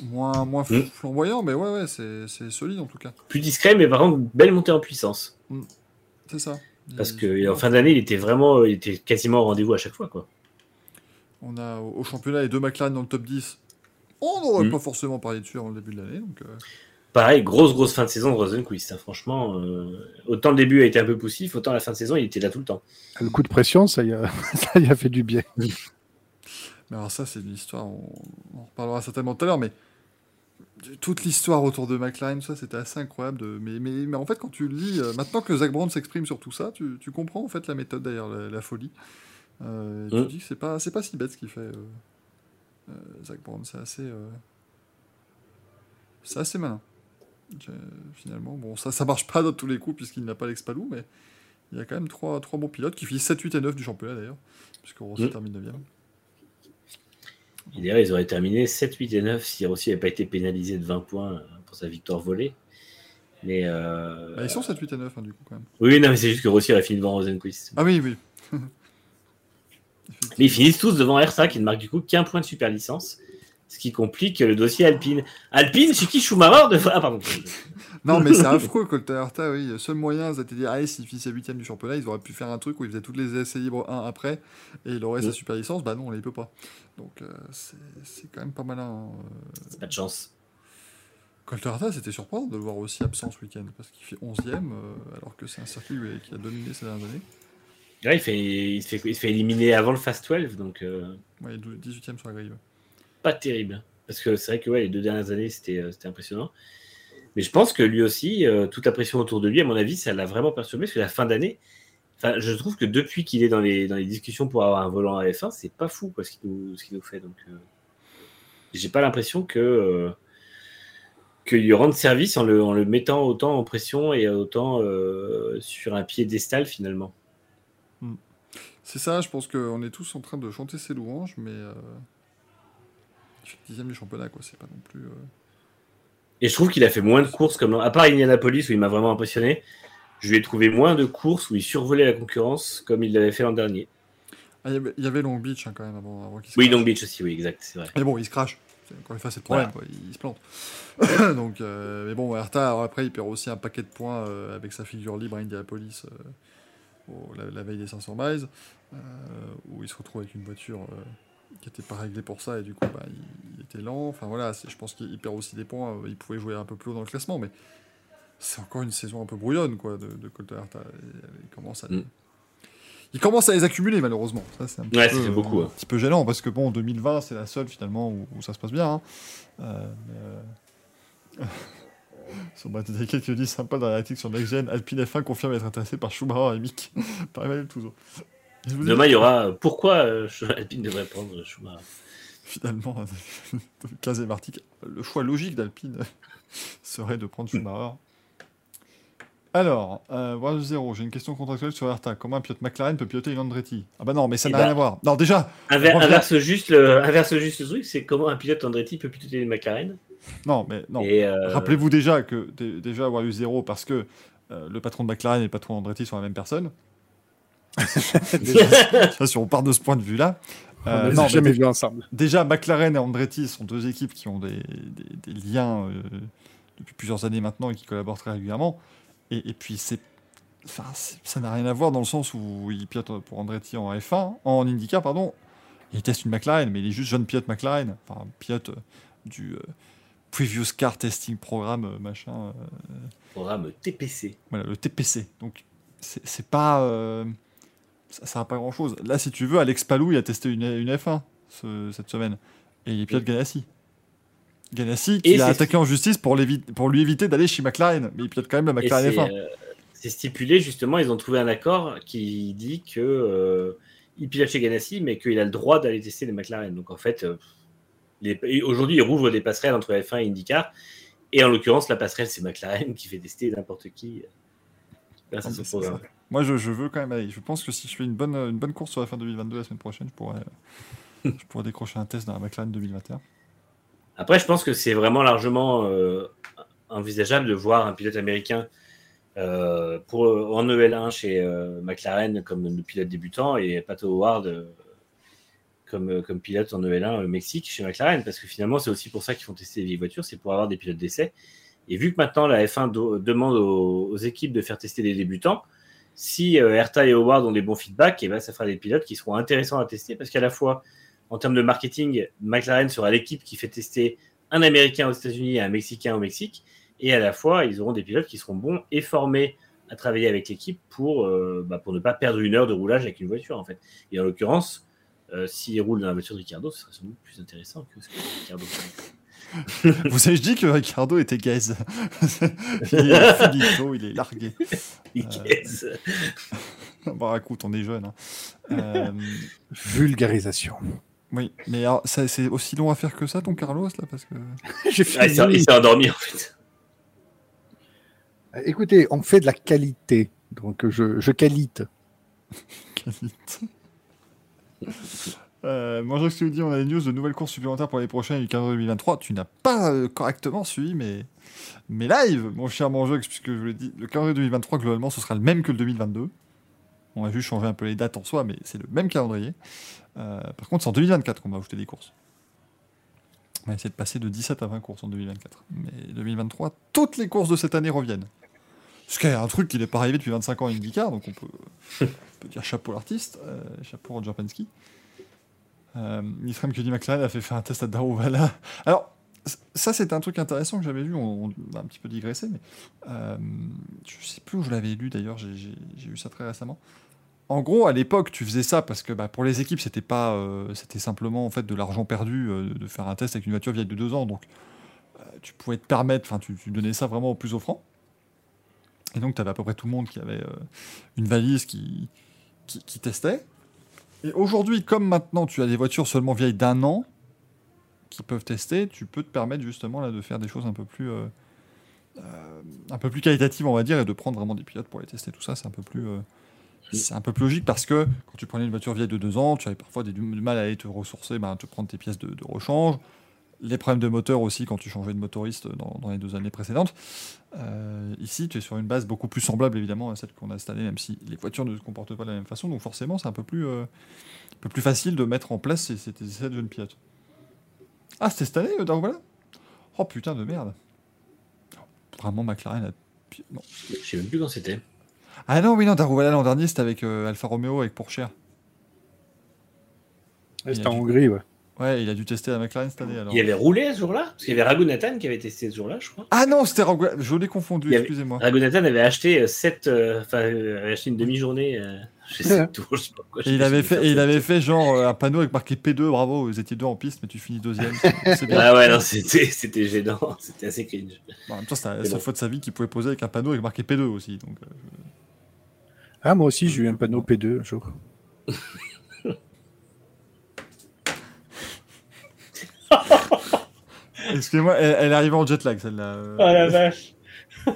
Moins, moins Mm. flamboyant, mais ouais, ouais, c'est c'est solide en tout cas. plus discret, mais par contre, belle montée en puissance. C'est ça. Parce que en fin d'année, il était vraiment, il était quasiment au rendez-vous à chaque fois, quoi. On a au, championnat les deux McLaren dans le top 10. On n'aurait Mm. pas forcément parlé dessus avant le début de l'année. Donc, euh, Pareil, grosse grosse fin de saison de Rosenquist. hein. Franchement, euh, autant le début a été un peu poussif, autant la fin de saison, il était là tout le temps. Le coup de pression, ça y a, (laughs) ça y a fait du bien. (laughs) Alors ça, c'est une histoire, on, reparlera certainement tout à l'heure, mais toute l'histoire autour de McLaren, ça, c'était assez incroyable. De, mais, mais, mais en fait, quand tu lis, euh, maintenant que Zach Brown s'exprime sur tout ça, tu, tu comprends en fait la méthode derrière la, la folie. Euh. Tu dis que c'est pas, c'est pas si bête ce qu'il fait, euh, Zach Brown. C'est assez, c'est assez malin. Finalement, bon, ça, ça marche pas dans tous les coups puisqu'il n'a pas l'expalou, mais il y a quand même trois, trois bons pilotes qui finissent 7, 8 et 9 du championnat d'ailleurs, puisque Rossi Mm. termine 9 Et d'ailleurs, ils auraient terminé 7, 8 et 9 si Rossi n'avait pas été pénalisé de 20 points euh, pour sa victoire volée. Mais euh, Bah, ils sont 7, 8 et 9 hein, du coup quand même. oui, non, mais c'est juste que Rossi aurait fini devant Rosenquist. Ah oui, oui. Mais ils finissent tous devant RSA qui ne marque du coup qu'un point de super licence, ce qui complique le dossier Alpine. Alpine, qui Schumacher de... Ah, pardon. (laughs) Non, mais c'est (laughs) affreux, Colter Herta, oui. Le seul moyen, c'était de dire, allez, s'il finissait 8 du championnat, ils auraient pu faire un truc où ils faisaient toutes les essais libres 1 après, et il aurait sa Mm. super licence. Bah non, là, il peut pas. Donc, euh, c'est quand même pas malin. hein. C'est pas de chance. Colter Herta, c'était surprenant de le voir aussi absent ce week-end, parce qu'il fait 11ème, alors que c'est un circuit euh, qui a dominé ces dernières années. Ouais, il, fait, il, se fait, il se fait éliminer avant le Fast 12, donc euh, Ouais, 18ème sur la grille. ouais. Pas terrible. Parce que c'est vrai que ouais, les deux dernières années, c'était euh, impressionnant. Mais je pense que lui aussi, euh, toute la pression autour de lui, à mon avis, ça l'a vraiment perturbé, parce que la fin d'année, je trouve que depuis qu'il est dans les, dans les discussions pour avoir un volant à F1, c'est pas fou quoi, ce qu'il nous, qu'il nous fait. Donc, euh, j'ai pas l'impression que euh, qu'il lui rende service en le, en le mettant autant en pression et autant sur un piédestal finalement. C'est ça, je pense qu'on est tous en train de chanter ses louanges, mais. Il fait 10 du championnat, quoi. C'est pas non plus. euh, Et je trouve qu'il a fait moins de courses, comme à part Indianapolis où il m'a vraiment impressionné. Je lui ai trouvé moins de courses où il survolait la concurrence comme il l'avait fait l'an dernier. Ah, il y avait- Long Beach hein, quand même avant, avant qu'il se Oui, crache. Long Beach aussi, oui, exact, c'est vrai. Mais bon, il se crache. Encore une fois, c'est le problème, quoi. Il, il se plante. (coughs) Donc, euh, mais bon, Hertha, après, il perd aussi un paquet de points euh, avec sa figure libre à Indianapolis euh, au- la, la veille des 500 miles, où il se retrouve avec une voiture qui n'était pas réglée pour ça, et du coup, bah, il était lent. Enfin voilà, je pense qu'il perd aussi des points. euh, Il pouvait jouer un peu plus haut dans le classement, mais c'est encore une saison un peu brouillonne quoi de, de Colton Herta. Il, il commence à les... Mm. il commence à les accumuler malheureusement. Ça c'est un petit Ouais, peu, fait beaucoup, un hein. petit peu gênant parce que bon, 2020 c'est la seule finalement où, où ça se passe bien. hein. Euh, mais, euh, (laughs) Sur ma tête, quelqu'un qui dit sympa dans l'article sur Next Gen, Alpine F1 confirme être intéressé par Schumacher et Mick. (laughs) par Emmanuel Touzo. Demain, il y aura euh, pourquoi euh, (laughs) Alpine devrait prendre Schumacher? Finalement, (laughs) le 15e article, le choix logique d'Alpine (laughs) serait de prendre Schumacher. Alors, euh, voilà zéro, j'ai une question contractuelle sur Hertha. Comment un pilote McLaren peut piloter une Andretti? Ah bah non, mais ça Eh n'a bah. rien à voir. Non, déjà, inverse, juste le, inverse juste le truc, c'est comment un pilote Andretti peut piloter une McLaren? non, mais non. Euh, Rappelez-vous déjà que dé- déjà eu zéro parce que euh, le patron de McLaren et le patron d'Andretti sont la même personne. (laughs) Ça, si on part de ce point de vue-là. On Euh, non, jamais vus ensemble. déjà, McLaren et Andretti sont deux équipes qui ont des, des- des liens euh, depuis plusieurs années maintenant et qui collaborent très régulièrement. Et, et puis, c'est, enfin, c'est- ça n'a rien à voir dans le sens où il pilote pour Andretti en F1, en IndyCar, pardon. Il teste une McLaren, mais il est juste jeune pilote McLaren, enfin, pilote euh, du euh, Previous Car Testing Programme, euh, machin. euh, Programme TPC. voilà, le TPC. Donc, c'est c'est pas. Ça ça n'a pas grand chose. Là, si tu veux, Alex Palou, il a testé une, une F1 ce- cette semaine. Et il pilote Ganassi. Ganassi, qui Et a c'est- attaqué en justice pour, lui éviter d'aller chez McLaren. Mais il pilote quand même la McLaren c'est, F1. euh, c'est stipulé justement, ils ont trouvé un accord qui dit que euh, il pilote chez Ganassi, mais qu'il a le droit d'aller tester les McLaren. Donc en fait, euh, aujourd'hui, il rouvre des passerelles entre F1 et IndyCar. Et en l'occurrence, la passerelle, c'est McLaren qui fait tester n'importe qui grâce Ah, à ce c'est programme. ça. Moi, je, je veux quand même aller. Je pense que si je fais une bonne, une bonne course sur la fin 2022 la semaine prochaine, je pourrais, (laughs) je pourrais décrocher un test dans la McLaren 2021. Après, je pense que c'est vraiment largement euh, envisageable de voir un pilote américain euh, pour, en EL1 chez euh, McLaren comme le pilote débutant et Pat Howard euh, comme, euh, comme pilote en EL1 au Mexique chez McLaren, parce que finalement, c'est aussi pour ça qu'ils font tester les vieilles voitures, c'est pour avoir des pilotes d'essai. Et vu que maintenant la F1 do- demande aux, aux équipes de faire tester des débutants, si euh, et Howard ont des bons feedbacks, et ben, ça fera des pilotes qui seront intéressants à tester, parce qu'à la fois, en termes de marketing, McLaren sera l'équipe qui fait tester un Américain aux États-Unis et un Mexicain au Mexique, et à la fois, ils auront des pilotes qui seront bons et formés à travailler avec l'équipe pour, euh, bah, ne pas perdre une heure de roulage avec une voiture, en fait. Et en l'occurrence, euh, s'ils roulent dans la voiture de Ricardo, ce serait sans doute plus intéressant que ce que Ricardo fait. (laughs) Vous savez, je dis que Ricardo était gaze. (laughs) il est finito, il est largué. Yes. (laughs) Bah écoute, on est jeune. hein. Euh, Vulgarisation. oui, mais alors, ça- c'est aussi long à faire que ça, ton Carlos, là Parce que. J'ai Ah, il s'est- il s'est endormi, en fait. Écoutez, on fait de la qualité. Donc je, je qualite. Qualité. Euh, moi, je te dis, on a des news de nouvelles courses supplémentaires pour les prochains du calendrier 2023. Tu n'as pas euh, correctement suivi mes, mes lives, mon cher Manjeux, puisque je vous l'ai dit, le calendrier 2023, globalement, ce sera le même que le 2022. On va juste changer un peu les dates en soi, mais c'est le même calendrier. Euh, par contre, c'est en 2024 qu'on va ajouter des courses. On va essayer de passer de 17 à 20 courses en 2024. Mais 2023, toutes les courses de cette année reviennent. Ce qui est un truc qui n'est pas arrivé depuis 25 ans à IndyCar, donc on peut, (laughs) on peut dire chapeau l'artiste, euh, chapeau Roger Penske. Euh, dit McLaren a fait faire un test à Daruvala. Alors, ça c'est un truc intéressant que j'avais lu, on, on a un petit peu digressé, mais euh, je sais plus où je l'avais lu d'ailleurs, j'ai- lu ça très récemment. En gros, à l'époque, tu faisais ça parce que bah, pour les équipes, c'était pas, euh, c'était simplement en fait de l'argent perdu euh, de faire un test avec une voiture vieille de deux ans, donc euh, tu pouvais te permettre, enfin, tu, tu donnais ça vraiment au plus offrant. Et donc, tu avais à peu près tout le monde qui avait une valise qui, qui testait. Et aujourd'hui, comme maintenant tu as des voitures seulement vieilles d'un an qui peuvent tester, tu peux te permettre justement là de faire des choses un peu plus euh, euh, un peu plus qualitatives, on va dire, et de prendre vraiment des pilotes pour les tester. Tout ça, c'est un peu plus euh, un peu plus logique parce que quand tu prenais une voiture vieille de deux ans, tu avais parfois du mal à aller te ressourcer, ben, te prendre tes pièces de rechange. Les problèmes de moteur aussi quand tu changeais de motoriste dans, dans les deux années précédentes. Euh, ici, tu es sur une base beaucoup plus semblable évidemment à celle qu'on a cette année, même si les voitures ne se comportent pas de la même façon. Donc forcément, c'est un peu plus, euh, un peu plus facile de mettre en place ces, ces, essais de jeunes pilotes. Ah, c'était cette année, Daruvala Oh putain de merde. Vraiment, McLaren a... Non. Je sais même plus quand c'était. Ah non, oui, non, Daruvala l'an dernier, c'était avec euh, Alfa Romeo, avec Porsche. C'était en Hongrie, ouais. Ouais, il a dû tester la McLaren cette année alors. Il avait roulé ce jour-là? Parce qu'il y avait Raghunathan qui avait testé ce jour-là, je crois. Ah non, c'était Rangua- Je l'ai confondu, avait- excusez-moi. Raghunathan avait acheté euh, sept, euh, enfin, euh, avait acheté une demi-journée. euh, je sais je pas quoi. Et il avait fait, et il avait fait genre euh, un panneau avec marqué P2, bravo, vous étiez deux en piste, mais tu finis deuxième. C'est c'est (laughs) bien. Ah ouais, non, c'était c'était gênant, (laughs) c'était assez cringe. Bon, en même temps, c'était la seule bon. fois de sa vie qu'il pouvait poser avec un panneau avec marqué P2 aussi. Donc, euh, Ah, moi aussi, j'ai eu un panneau P2 un jour. (laughs) (laughs) Excusez-moi, elle, elle est arrivée en jet lag celle-là. Oh la vache (laughs)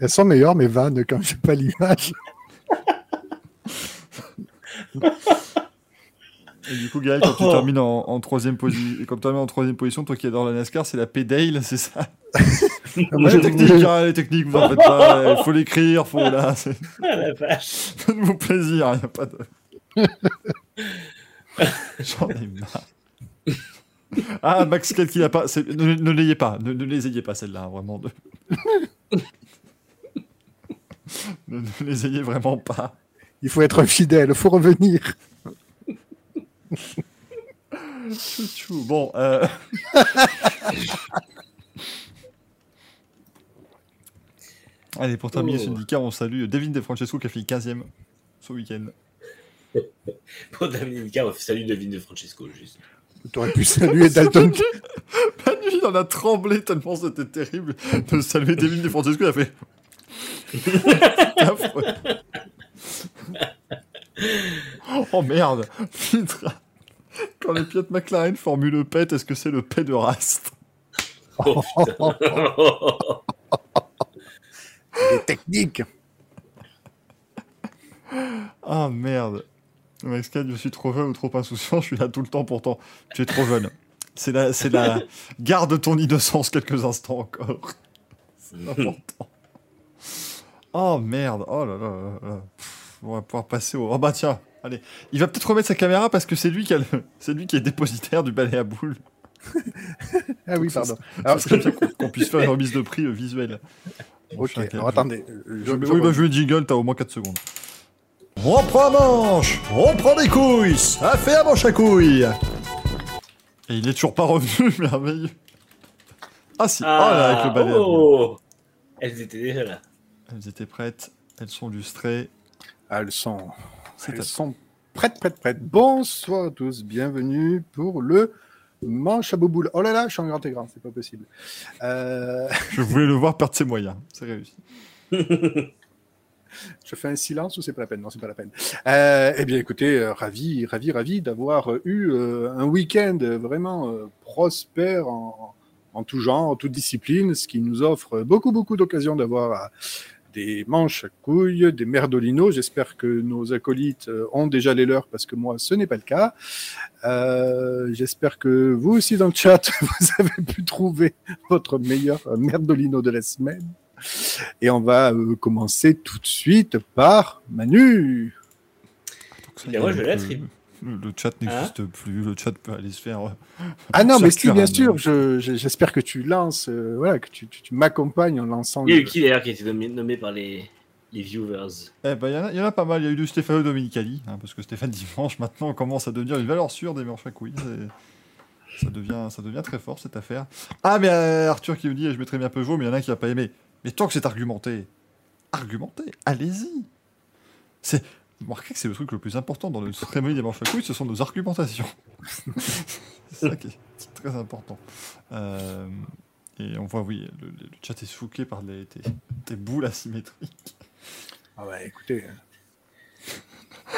Elles sont meilleures, mes vannes, quand j'ai pas l'image. (laughs) Et du coup, Gaël, quand tu Oh. termines en, en troisième position, comme termines en troisième position, toi qui adore la NASCAR, c'est la P-Dale, c'est ça? Les techniques, hein, les techniques, vous en faites pas, il faut l'écrire, faut là, Ah la vache faites-vous plaisir, il n'y a pas de. (laughs) J'en ai marre. Ah, Max, quel qu'il a pas, ne, ne l'ayez pas, ne, ne les ayez pas celle-là, hein, vraiment. ne, (laughs) ne les ayez vraiment pas. Il faut être fidèle, il faut revenir. Chouchou. Bon, euh... (laughs) Allez, pour terminer Oh. ce syndicat, on salue Devin De Francesco qui a fait 15ème ce week-end. (laughs) Pour Dominica, on fait salut Devine de Francesco, juste. Tu aurais pu saluer (laughs) Dalton. Manu, il en a tremblé tellement c'était terrible de saluer Devin De Francesco. Il a fait. C'est (laughs) affreux. oh merde! Putain. Quand les pieds de McLaren forment le pet, est-ce que c'est le pet de Rast? Oh putain Les techniques. Ah merde. Max 4, je suis trop jeune ou trop insouciant, (laughs) je suis là tout le temps pourtant. Tu es trop jeune. C'est la, c'est la. (laughs) Garde ton innocence quelques instants encore. (laughs) C'est important. Oh merde. Oh là là là là. Pff, on va pouvoir passer au. Oh bah tiens, allez. Il va peut-être remettre sa caméra parce que c'est lui qui a le... c'est lui qui est dépositaire du balai à boules. Ah oui, pardon. Alors, serait bien qu'on qu'on puisse faire une remise de prix euh, visuelle. ok, alors attendez. Je, Je, oui, bah, je le jingle, t'as au moins 4 secondes. On prend manche, on prend des couilles, ça fait à manche à couilles. Et il est toujours pas revenu, (laughs) merveilleux. Ah si, oh là, avec le balai boules. oh Elles étaient déjà là. Elles étaient prêtes, elles sont lustrées. Elles sont, C'est elles à- sont prêtes, prêtes, prêtes. Bonsoir à tous, bienvenue pour le manche à bouboule. Oh là là, je suis en grand écran, c'est pas possible. Euh, Je voulais le voir perdre ses moyens, c'est réussi. (laughs) je fais un silence ou c'est pas la peine? Non, c'est pas la peine. Euh, eh bien, écoutez, euh, ravi, ravi, ravi d'avoir eu euh, un week-end vraiment prospère en, tout genre, en toute discipline, ce qui nous offre beaucoup, beaucoup d'occasions d'avoir des manches à couilles, des merdolinos. J'espère que nos acolytes ont déjà les leurs parce que moi, ce n'est pas le cas. J'espère que vous aussi dans le chat, (laughs) vous avez pu trouver votre meilleur merdolino de la semaine. Et on va euh, commencer tout de suite par Manu. Eh moi, je la le- chat n'existe plus, le chat peut aller se faire. euh, (laughs) Ah non, mais si, bien hein, sûr, mais- je- je- j'espère que tu lances, euh, voilà, que tu, tu- tu m'accompagnes en lançant. Il y a eu qui d'ailleurs qui a été nommé, nommé par les, les viewers Eh ben, il y, en a- il y en a pas mal. Il y a eu du Stéphano Dominicali, hein, parce que Stéphane (laughs) Dimanche maintenant commence à devenir une valeur sûre des manches à couilles. Ça devient, ça devient très fort cette affaire. Ah, mais euh, Arthur qui nous dit, je mettrais bien Peugeot, mais il y en a un qui a pas aimé. Mais tant que c'est argumenté, argumenté, allez-y. C'est, remarquez que c'est le truc le plus important dans le cérémonie des manches à couilles, ce sont nos argumentations. (laughs) c'est ça qui est c'est très important. Euh, et on voit, oui, le, le chat est souqué par les, tes, tes boules asymétriques. Ah ouais, écoutez, (laughs)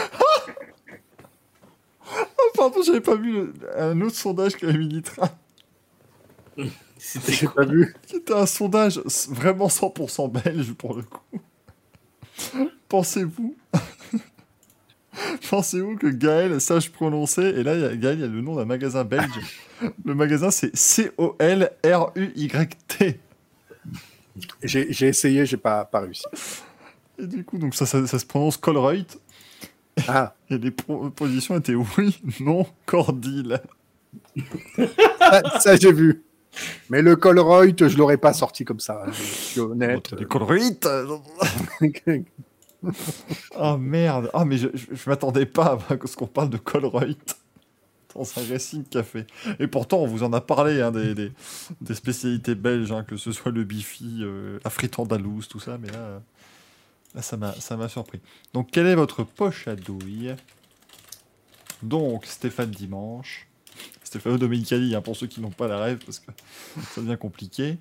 Pardon, j'avais pas vu le- un autre sondage Nitra, C'était (laughs) j'ai pas vu. qui était un sondage vraiment 100% belge pour le coup. Pensez-vous (laughs) Pensez-vous que Gaël sache prononcer Et là, il y a, Gaël, il y a le nom d'un magasin belge. (laughs) Le magasin, c'est C-O-L-R-U-Y-T. J'ai essayé, j'ai pas, pas réussi. Et du coup, donc ça, ça, ça se prononce Colruyt. Ah, (laughs) Et les propositions étaient oui, non, cordile. ça, ça, j'ai vu. Mais le Colruyt, je l'aurais pas sorti comme ça. hein, Je suis honnête. Les Colruyt euh, Oh merde. Ah, mais je, je, je m'attendais pas à ce qu'on parle de Colruyt dans un racing café. Et pourtant, on vous en a parlé hein, des, des, des spécialités belges, hein, que ce soit le bifi, euh, la frite andalouse, tout ça, mais là, là ça m'a ça m'a surpris. Donc, quelle est votre poche à douille? Donc, Stéphane Dimanche. Stéphano Domenicali, hein, pour ceux qui n'ont pas la rêve, parce que (laughs) ça devient compliqué.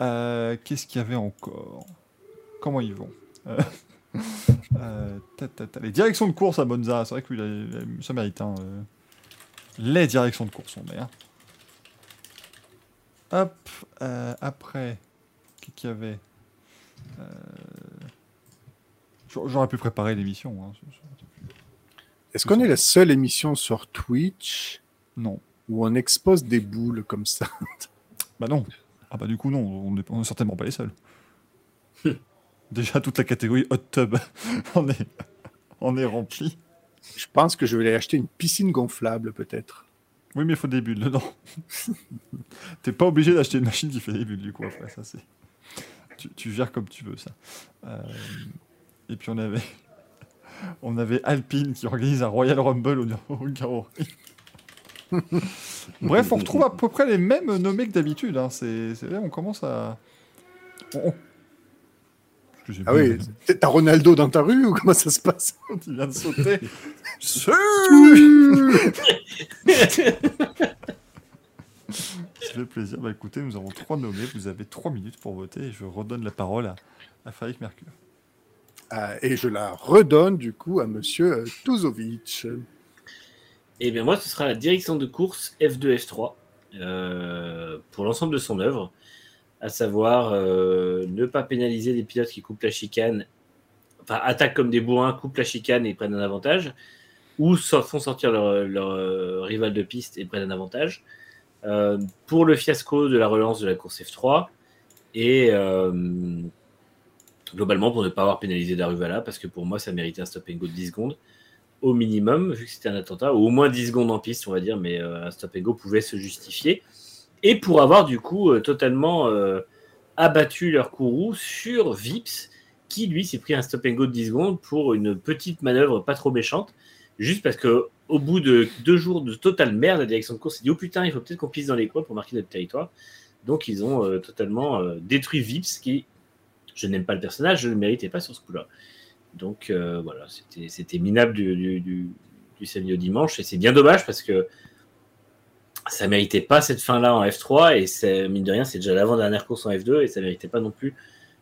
Euh, Qu'est-ce qu'il y avait encore? Comment ils vont? Euh, (laughs) euh, ta, ta, ta. Les directions de course à Monza, c'est vrai que lui, ça mérite. hein. Les directions de course, on est. hein. Hop, euh, après, qu'est-ce qu'il y avait? Euh, j'aurais- pu préparer l'émission. hein, ce- ce- Est-ce qu'on est la seule émission sur Twitch? Non. Où on expose des boules comme ça (laughs) Bah non. Ah bah du coup non, on n'est est certainement pas les seuls. (laughs) Déjà toute la catégorie hot tub, (laughs) on est, on est rempli. Je pense que je vais aller acheter une piscine gonflable peut-être. Oui mais il faut des bulles dedans. T'es pas obligé d'acheter une machine qui fait des bulles du coup après ça c'est. Tu, tu gères comme tu veux ça. Euh, Et puis on avait, on avait Alpine qui organise un Royal Rumble au, au. (laughs) Bref, on retrouve à peu près les mêmes nommés que d'habitude. Hein. C'est c'est vrai, on commence à. on- Ah oui, t'as Ronaldo dans ta rue ou comment ça se passe (laughs) il vient de sauter. (laughs) Ça fait plaisir. Bah écoutez, nous avons trois nommés. Vous avez trois minutes pour voter et je redonne la parole à, à Farik Mercure. Ah, Et je la redonne du coup à Monsieur euh, Tuzovic. Eh bien, moi, ce sera la direction de course F2, F3 euh, pour l'ensemble de son œuvre, à savoir euh, ne pas pénaliser les pilotes qui coupent la chicane, enfin, attaquent comme des bourrins, coupent la chicane et prennent un avantage, ou font sortir leur, euh, rival de piste et prennent un avantage. Pour le fiasco de la relance de la course F3 et globalement pour ne pas avoir pénalisé Daruvala parce que pour moi ça méritait un stop and go de 10 secondes au minimum, vu que c'était un attentat, ou au moins 10 secondes en piste, on va dire, mais euh, un stop and go pouvait se justifier. Et pour avoir du coup euh, totalement euh, abattu leur courroux sur Vips, qui lui s'est pris un stop and go de 10 secondes pour une petite manœuvre pas trop méchante, juste parce que au bout de deux jours de totale merde, la direction de course s'est dit Oh putain, il faut peut-être qu'on pisse dans les coins pour marquer notre territoire. Donc ils ont totalement détruit Vips, qui, je n'aime pas le personnage, je ne le méritais pas sur ce coup-là. Donc euh, voilà, c'était minable du, du, du, du samedi au dimanche et c'est bien dommage parce que ça méritait pas cette fin-là en F3 et mine de rien, c'est déjà l'avant-dernière course en F2 et ça méritait pas non plus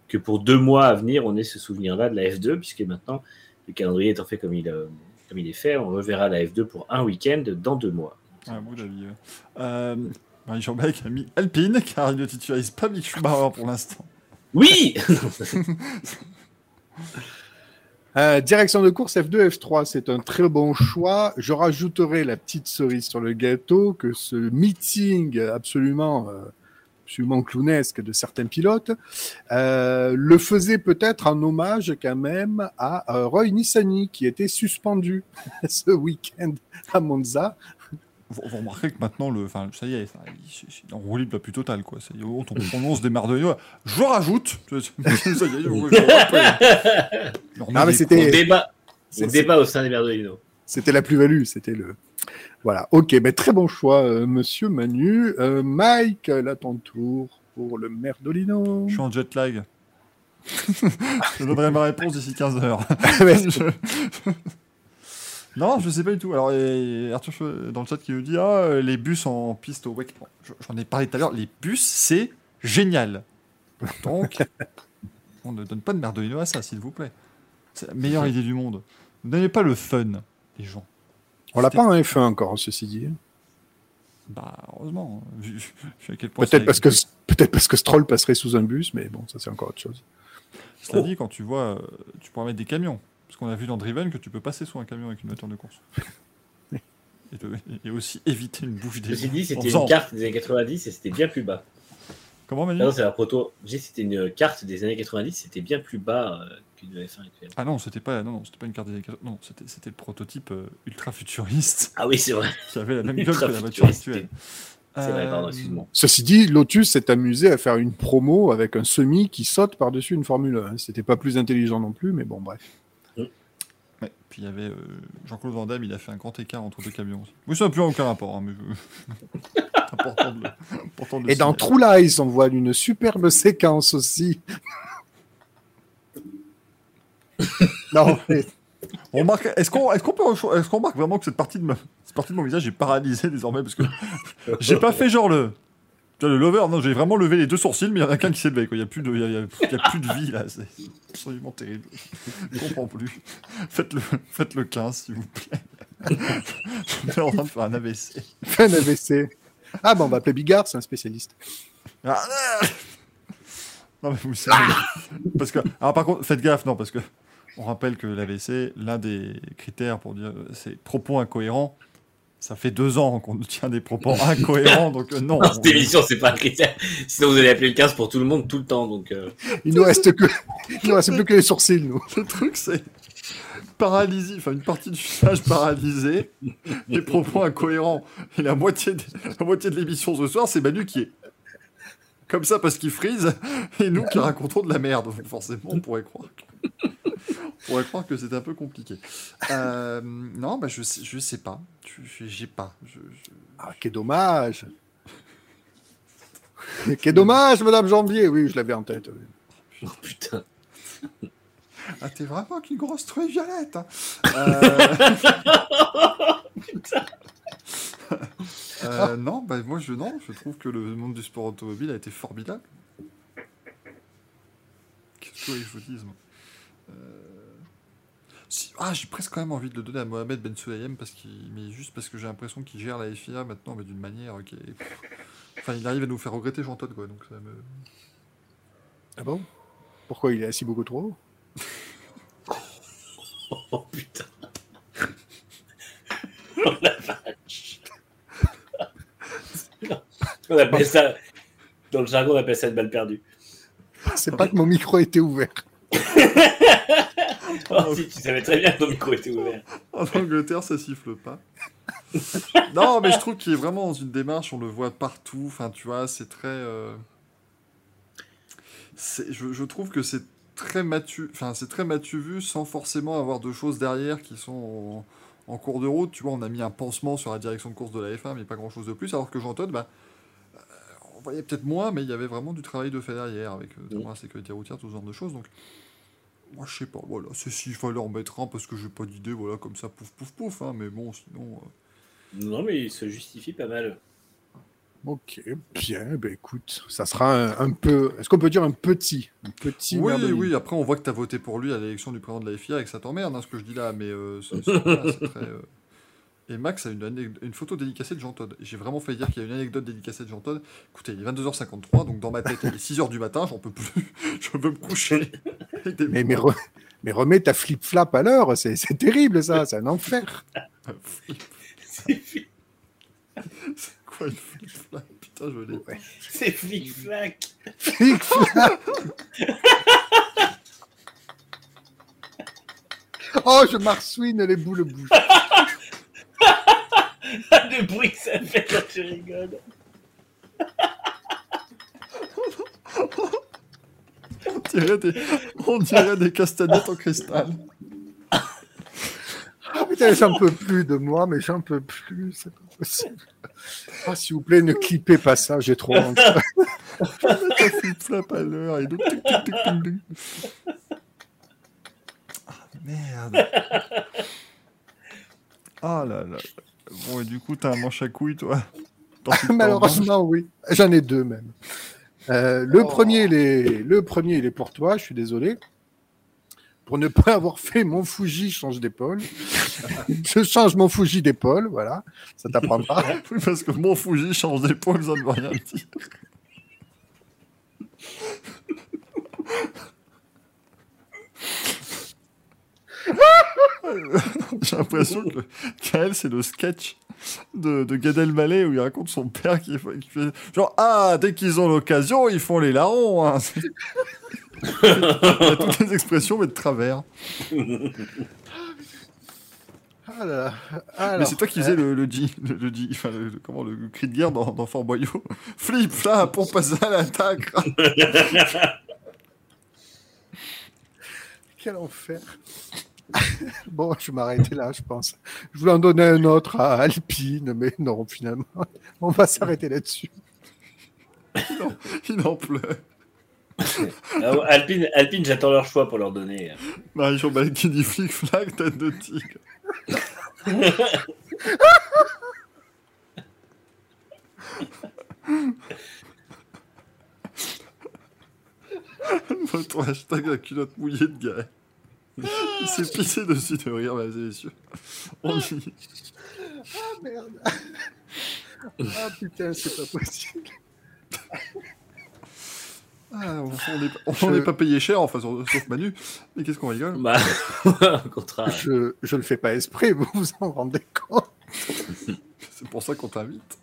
que pour deux mois à venir on ait ce souvenir-là de la F2 puisque maintenant le calendrier étant fait comme il, euh, comme il est fait, on reverra la F2 pour un week-end dans deux mois. D'avis. ouais. Euh, Marie Jean-Bec a mis Alpine car il ne titularise pas Mick Schumacher pour l'instant. Oui (laughs) (laughs) Euh, direction de course F2, F3, c'est un très bon choix. Je rajouterai la petite cerise sur le gâteau que ce meeting absolument, euh, absolument clownesque de certains pilotes euh, le faisait peut-être en hommage quand même à Roy Nissany qui était suspendu (laughs) ce week-end à Monza. Vous, vous remarquez que maintenant, le, enfin, ça y est, c'est en roue libre la plus totale. Quoi. Ça y est, on, on prononce des merdes. Je rajoute. (laughs) ça y est, je, je rappelle. (laughs) On remet Ah, mais c'était- débat, c'est- débat au sein des Merdolino. C'était la plus-value, c'était le. Voilà, ok, mais très bon choix, euh, monsieur Manu. Euh, Mike, là ton tour pour le Merdolino. Je suis en jet lag. (laughs) je donnerai ma réponse d'ici 15 heures. Non, je sais pas du tout. Alors, et Arthur dans le chat qui nous dit Ah, euh, les bus en piste au WEC. J'en ai parlé tout à l'heure. Les bus, c'est génial. Donc, (laughs) on ne donne pas de merdolino à ça, s'il vous plaît. C'est la meilleure idée du monde. Ne donnez pas le fun, les gens. On l'a pas en F1 encore, ceci dit. Bah, heureusement. hein, Peut-être parce que peut-être parce que Stroll passerait sous un bus, mais bon, ça c'est encore autre chose. Cela dit, quand tu vois, euh, tu pourras mettre des camions. Parce qu'on a vu dans Driven que tu peux passer sous un camion avec une voiture de course. (laughs) Et, aussi éviter une bouche des Ceci dit, c'était une carte des années 90 et c'était bien plus bas. Comment, Manu? Ah non, c'est la proto. J'ai c'était une carte des années 90, c'était bien plus bas euh, qu'une F1 actuelle. Ah non, c'était pas, non, non, c'était pas une carte des Non, c'était, c'était le prototype euh, ultra futuriste Ah oui, c'est vrai. qui avait la même gueule que la voiture actuelle. C'est vrai, pardon, Euh, excuse-moi. Ceci dit, Lotus s'est amusé à faire une promo avec un semi qui saute par-dessus une Formule 1. C'était pas plus intelligent non plus, mais bon, bref. Ouais, puis il y avait euh, Jean-Claude Van Damme, il a fait un grand écart entre deux camions aussi. Oui, ça n'a plus aucun rapport, hein, mais (laughs) important de le, important de Et dans. True Lies, on voit une superbe séquence aussi. (laughs) non, mais On remarque, est-ce qu'on est qu'on peut est-ce qu'on remarque vraiment que cette partie de ma- cette partie de mon visage est paralysée désormais parce que (laughs) j'ai pas fait genre le le lover non j'ai vraiment levé les deux sourcils mais il y en a qu'un qui s'est levé il y a plus de y a, il y a- il y a plus de vie là. C'est absolument terrible. Je comprends plus. Faites le faites le 15 s'il vous plaît. (laughs) Je suis en train de faire un AVC fait un AVC. Ah, bon, on va appeler Bigard, c'est un spécialiste. Ah, non mais vous savez parce que alors par contre faites gaffe non parce que on rappelle que l'AVC l'un des critères pour dire c'est propos incohérents ça fait deux ans qu'on nous tient des propos incohérents donc euh, non Non, cette émission, c'est pas un critère. Sinon, vous allez appeler le 15 pour tout le monde tout le temps. Donc, euh, Il nous reste que, il nous reste plus que les sourcils, nous. le truc c'est paralysie enfin une partie du visage paralysée des propos incohérents et la moitié de, la moitié de l'émission ce soir c'est Manu qui est comme ça parce qu'il frise et nous qui racontons de la merde donc forcément on pourrait croire pourrait croire que c'est un peu compliqué Euh, non bah je sais, je sais pas j'ai pas je, je- Ah, quel dommage. quel dommage, Madame Jambier. Oui, je l'avais en tête. oui. oh putain. ah t'es vraiment qu'une grosse truie violette hein. Euh, (laughs) Euh, non, bah moi je non, je trouve que le monde du sport automobile a été formidable. Qu'est-ce que je vous dise moi? Si- Ah, j'ai presque quand même envie de le donner à Mohamed Ben Sulayem parce qu'il, mais juste parce que j'ai l'impression qu'il gère la FIA maintenant, mais d'une manière qui est... Enfin, il arrive à nous faire regretter Jean Todt, quoi. Donc ça me... Ah bon? Pourquoi il est assis beaucoup trop haut? Oh putain. (laughs) Oh la vache. on appelle ça. Dans le jargon, on appelle ça une balle perdue. C'est pas que mon micro était ouvert. (laughs) Oh, si, tu savais très bien que ton micro était ouvert. En Angleterre, ça siffle pas. (laughs) non, mais je trouve qu'il est vraiment dans une démarche, on le voit partout. Enfin, tu vois, c'est très. euh, Je, je trouve que c'est très matu, enfin, c'est très matu vu sans forcément avoir de choses derrière qui sont en, en cours de route. Tu vois, on a mis un pansement sur la direction de course de la F1, mais pas grand chose de plus. Alors que Jean Todt, bah, on voyait peut-être moins, mais il y avait vraiment du travail de fait derrière avec euh, la sécurité routière, tout ce genre de choses. Donc, moi, je sais pas, voilà, c'est s'il fallait en mettre un parce que j'ai pas d'idée, voilà, comme ça, pouf, pouf, pouf, hein, mais bon, sinon. euh, Non, mais il se justifie pas mal. Ok, bien, ben écoute, ça sera un, un peu. Est-ce qu'on peut dire un petit Un petit Oui, oui, après, on voit que t'as voté pour lui à l'élection du président de la FIA et que ça t'emmerde, hein, ce que je dis là, mais euh, c'est très. Et Max a une, photo dédicacée de Jean Todt. J'ai vraiment failli dire qu'il y a une anecdote dédicacée de Jean Todt. Écoutez, il est 22h53, donc dans ma tête, il est 6h du matin, j'en peux plus. (laughs) je veux me coucher. Mais, mais, re- mais remets ta flip-flap à l'heure, c'est c'est terrible ça, c'est un enfer. C'est flic- C'est quoi une flip-flap? Putain, je l'ai. c'est flic-flac. Flip-flap (laughs) Oh, je marsouine les boules bouches. (laughs) Le bruit que ça fait quand tu rigoles. On dirait des, on dirait des castagnettes en cristal. Ah putain, j'en peux plus de moi, mais j'en peux plus, c'est pas possible. Ah, s'il vous plaît, ne clippez pas ça, j'ai trop honte. Flip-flap à l'heure et donc tic, tic, tic, tic, tic. Ah, merde. (laughs) Ah là là. Bon, et du coup, t'as un manche à couilles, toi (laughs) Malheureusement, oui. J'en ai deux même. Euh, le, Oh. premier, il est... le premier, il est pour toi, je suis désolé. Pour ne pas avoir fait mon Fuji change d'épaule. (laughs) je change mon Fuji d'épaule, voilà. Ça t'apprend pas. (laughs) Oui, parce que mon Fuji change d'épaule, ça ne veut rien dire. (laughs) J'ai l'impression que Kael, c'est le sketch de, de Gad Elmaleh où il raconte son père qui, qui fait genre Ah, dès qu'ils ont l'occasion, ils font les larrons. hein. (laughs) Il y a toutes les expressions, mais de travers. Ah là là. mais c'est toi qui faisais le, le G, le, le G- enfin, le, comment, le cri de guerre dans, dans Fort Boyau. (laughs) Flip, flap, on passe à l'attaque. Quel enfer. (laughs) Bon, je vais m'arrêter là, je pense. Je voulais en donner un autre à Alpine, mais non, finalement, (laughs) on va s'arrêter là-dessus. Il en pleut. Alors, Alpine, Alpine j'attends leur choix pour leur donner. Marie-Jean qui dit flic flac, tête de tigre. (laughs) Votre hashtag la culotte mouillée de Gaël. Il s'est pissé dessus de rire, mesdames et messieurs. On y... Ah merde Ah putain, c'est pas possible. Ah, on on est- on n'est pas payé cher, enfin, sauf sauf Manu. Mais qu'est-ce qu'on rigole Bah, (laughs) au contraire. Je, je le fais pas esprit, vous vous en rendez compte C'est pour ça qu'on t'invite.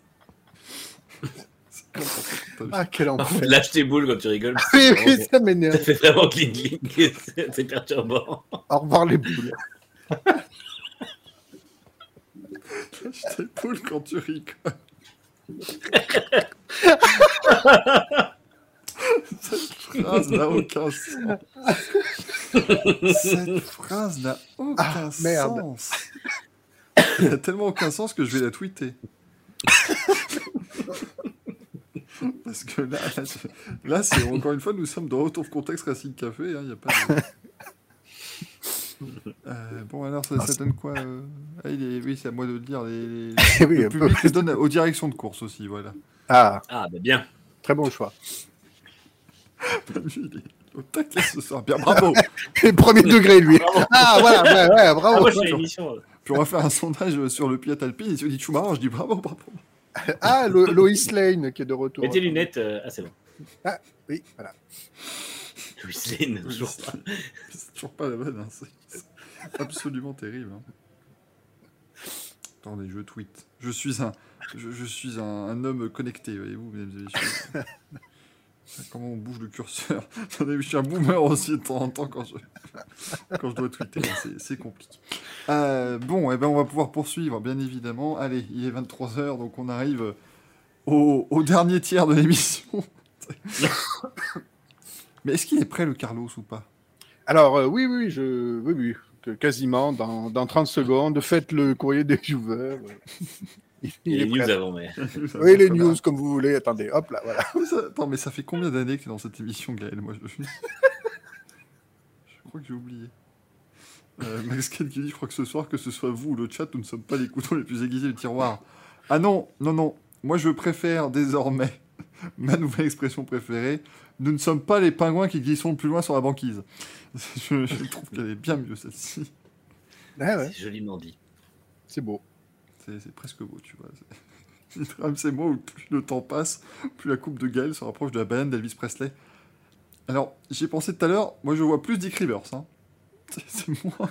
Ça. Ah, quel enfer Lâche tes boules quand tu rigoles. Oui, oui, ça Ça m'énerve. fait vraiment cling cling. (laughs) C'est perturbant. Au revoir les boules. Je t'épaule quand tu rigoles. Cette phrase n'a aucun sens. Cette phrase n'a aucun Ah, merde. sens. Elle n'a tellement aucun sens que je vais la tweeter. (laughs) Parce que là, là, je- là, c'est encore une fois, nous sommes dans Retour Contexte Racing Café. Il n'y a pas de... (laughs) Euh, bon, alors, ça, ça donne quoi euh ah, il est... Oui, c'est à moi de le dire. Les, (laughs) oui, le public les donne aux directions de course aussi, voilà. Ah, Ah, bah bien. très bon choix. Lui, il est au taquet ce soir. Bien, bravo. Et premier degré, lui. Bravo. Ah, voilà, ouais, ouais, Ah, bravo. moi, je. Puis on va faire un sondage sur le Piat Alpine. Et si on dit Schumacher, je dis bravo, bravo. (laughs) Ah, Lo- Lois Lane qui est de retour. Mets tes lunettes. euh, Ah, c'est bon. Oui, voilà. Louis Lane, (laughs) toujours pas. C'est toujours pas la bonne. hein. C'est absolument terrible. hein. Attendez, je tweet. Je suis un, je, je suis un, un homme connecté, voyez-vous, mesdames et messieurs. (laughs) Comment on bouge le curseur (laughs) Je suis un boomer aussi de temps en temps quand je, (laughs) quand je dois tweeter. C'est- compliqué. Euh, bon, eh ben, on va pouvoir poursuivre, bien évidemment. Allez, il est 23h, donc on arrive au, au dernier tiers de l'émission. (laughs) Mais est-ce qu'il est prêt, le Carlos, ou pas? Alors, euh, oui, oui, je... oui, oui, quasiment dans, dans 30 secondes. Faites le courrier des. Il, il Les news prêt. avant, mais. (laughs) Oui, les news, comme vous voulez. Attendez, hop là, voilà. Mais ça- attends, mais ça fait combien d'années que tu es dans cette émission, Gaël? Moi, je... (laughs) je crois que j'ai oublié. Euh, Max Ken qui dit, je crois que ce soir, que ce soit vous ou le chat, nous ne sommes pas les couteaux les plus aiguisés du tiroir. Ah non, non, non. Moi, je préfère désormais (laughs) ma nouvelle expression préférée. Nous ne sommes pas les pingouins qui glisseront le plus loin sur la banquise. Je, je trouve qu'elle est bien mieux, celle-ci. Ah ouais, C'est joliment dit. c'est beau. C'est presque beau, tu vois. C'est- (laughs) moi où plus le temps passe, plus la coupe de Gaël se rapproche de la banane d'Elvis Presley. Alors, j'y ai pensé tout à l'heure, moi je vois plus Dick Rivers. Hein. (laughs) C'est- moi.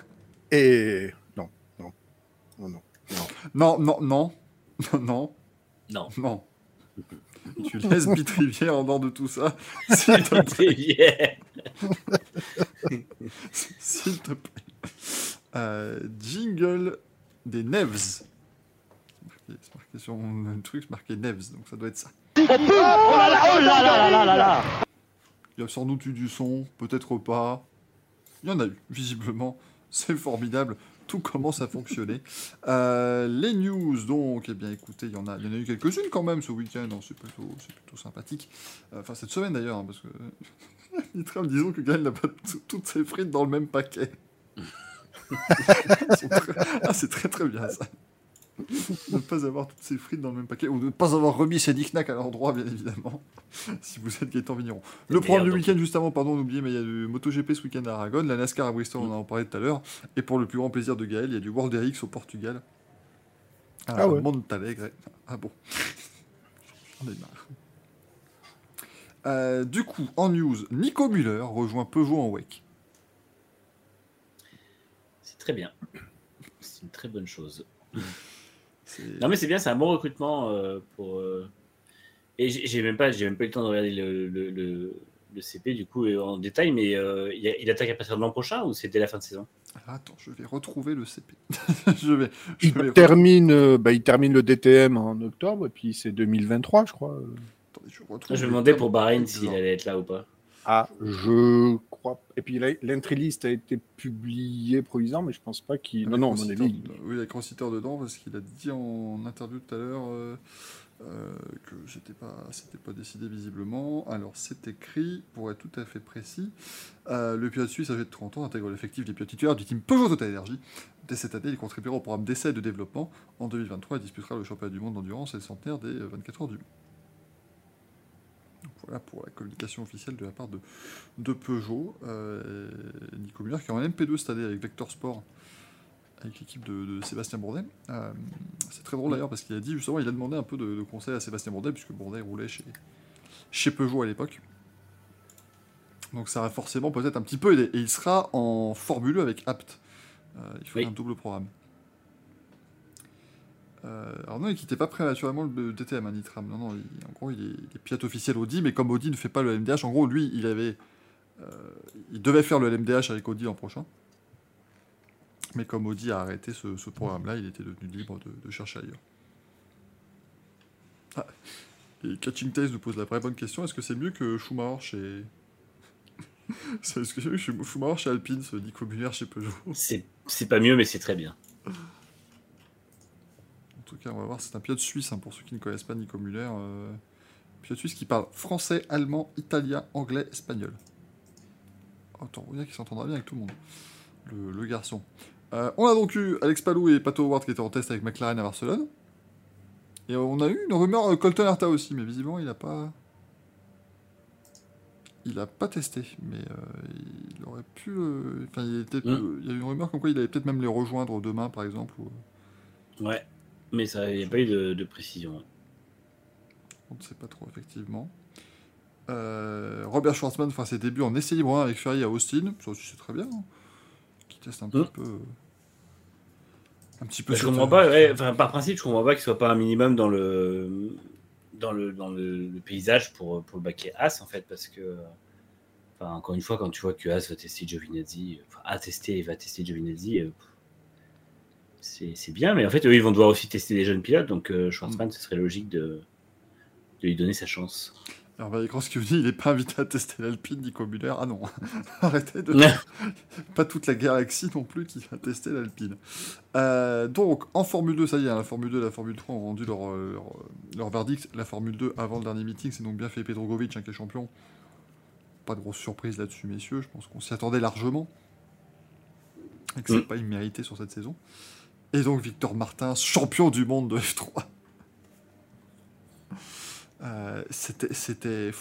Et non, non, non, non. Non, non, non. Non, non, Non. non. (laughs) Tu laisses Beat Rivière en dehors de tout ça. S'il te plaît. S'il te plaît. Euh, jingle des Nevs. C'est marqué, sur mon truc, c'est marqué Nevs, donc ça doit être ça. Il y a sans doute eu du son, peut-être pas. Il y en a eu, visiblement. C'est formidable. Tout commence à fonctionner. Euh, les news, donc, eh bien, écoutez, il y en a, y en a eu quelques-unes quand même ce week-end. hein, c'est plutôt, plutôt sympathique. Euh, Enfin, cette semaine d'ailleurs, hein, parce que. (laughs) Disons que Gaël n'a pas tout- toutes ses frites dans le même paquet. (laughs) Ah, c'est très très bien ça. (laughs) ne pas avoir toutes ses frites dans le même paquet, ou de ne pas avoir remis ses knickknacks à l'endroit, bien évidemment, (laughs) si vous êtes Gaëtan Vigneron. Le programme du week-end, juste avant, pardon, on oublié, mais il y a du MotoGP ce week-end à Aragon, la NASCAR à Bristol, on en parlait tout à l'heure, et pour le plus grand plaisir de Gaël, il y a du World RX au Portugal. À Ah ouais. Montalegre. Ah bon. (laughs) J'en ai marre. Euh, du coup, en news, Nico Müller rejoint Peugeot en WEC. C'est très bien. C'est une très bonne chose. C'est- Non mais c'est bien, c'est un bon recrutement euh, pour. euh, Et j'ai j'ai même pas, j'ai même pas eu le temps de regarder le, le, le- le CP du coup euh, en détail, mais euh, il, y a- il attaque à partir de l'an prochain ou c'était la fin de saison? Ah, Attends, je vais retrouver le CP. (laughs) je vais. Je Il vais... termine, euh, bah, il termine le DTM en octobre, et puis c'est 2023, je crois. Attendez, je retrouve Je me demandais pour Bahreïn s'il allait être là ou pas. Ah, je crois. Et puis l'entry list a été publiée provisoire, mais je pense pas qu'il. Non, non, mon Avec avis. Rossiter- Oui, avec Rossiter dedans, parce qu'il a dit en interview tout à l'heure euh, euh, que c'était pas, c'était pas décidé visiblement. Alors, c'est écrit, pour être tout à fait précis, euh, le pilote suisse âgé de 30 ans intègre l'effectif des pilotes titulaires du team Peugeot Total Energy. Dès cette année, il contribuera au programme d'essai et de développement. En 2023, il disputera le championnat du monde d'endurance et le centenaire des euh, 24 heures du Mans. Voilà pour la communication officielle de la part de, de Peugeot. Euh, Nico Muller qui est en MP2 cette année avec Vector Sport, avec l'équipe de, de Sébastien Bourdet. Euh, c'est très drôle d'ailleurs parce qu'il a dit justement, il a demandé un peu de, de conseils à Sébastien Bourdet, puisque Bourdet roulait chez, chez Peugeot à l'époque. Donc ça va forcément peut-être un petit peu aidé. Et il sera en Formule 1 avec Apt. Euh, il faut Oui. un double programme. Euh, alors non, il quittait pas prématurément le DTM, hein, Nitram. Non, non, il- en gros, il est, il pilote officiel Audi, mais comme Audi ne fait pas le LMDH, en gros, lui, il avait, euh, il devait faire le LMDH avec Audi l'an prochain. Mais comme Audi a arrêté ce, programme-là, il était devenu libre de, chercher ailleurs. Ah, et Catching Taste nous pose la vraie bonne question est-ce que c'est mieux que Schumacher chez. (laughs) Est-ce que c'est mieux que Schumacher chez Alpine, ce Nico Muller chez Peugeot? C'est pas mieux, mais c'est très bien. En tout cas, on va voir, c'est un pilote suisse, hein, pour ceux qui ne connaissent pas Nico Muller. euh, pilote suisse qui parle français, allemand, italien, anglais, espagnol. Autant vous dire qu'il s'entendra bien avec tout le monde, le, le garçon. Euh, on a donc eu Alex Palou et Pato Howard qui étaient en test avec McLaren à Barcelone. Et on a eu une rumeur euh, Colton Herta aussi, mais visiblement il n'a pas... Il a pas testé, mais euh, il aurait pu... euh, Enfin, il, était- Mm. il y a eu une rumeur comme quoi il allait peut-être même les rejoindre demain, par exemple. ou- Ouais. Mais ça, il n'y a pas eu de, de précision. On ne sait pas trop, effectivement. Euh, Robert Schwartzman fera ses débuts en essai libre 1 avec Ferrari à Austin. Ça aussi, c'est très bien. hein. Qui teste un petit Mm. peu. euh, Un petit peu Bah, je comprends pas, ouais, enfin, par principe, je comprends pas qu'il soit pas un minimum dans le dans le, dans le, le paysage pour, pour le baquet As en fait, parce que enfin, encore une fois, quand tu vois que As va tester Giovinazzi, enfin, a testé et va tester Giovinazzi, euh, c'est bien, mais en fait, eux, ils vont devoir aussi tester les jeunes pilotes, donc euh, Schwarzman, ce serait logique de, de lui donner sa chance. Alors, bah, Valle qui vous dit il n'est pas invité à tester l'Alpine, Nico Muller. Ah non, (laughs) arrêtez de. (laughs) pas toute la galaxie non plus qui va tester l'Alpine. Euh, donc, en Formule 2, ça y est, hein, la Formule 2 et la Formule 3 ont rendu leur, euh, leur, leur verdict. La Formule 2, avant le dernier meeting, c'est donc bien fait Pedrogovic hein, qui est champion. Pas de grosse surprise là-dessus, messieurs. Je pense qu'on s'y attendait largement. Et que c'est Mm. pas immérité sur cette saison. Et donc, Victor Martins, champion du monde de F3. Euh, c'était c'était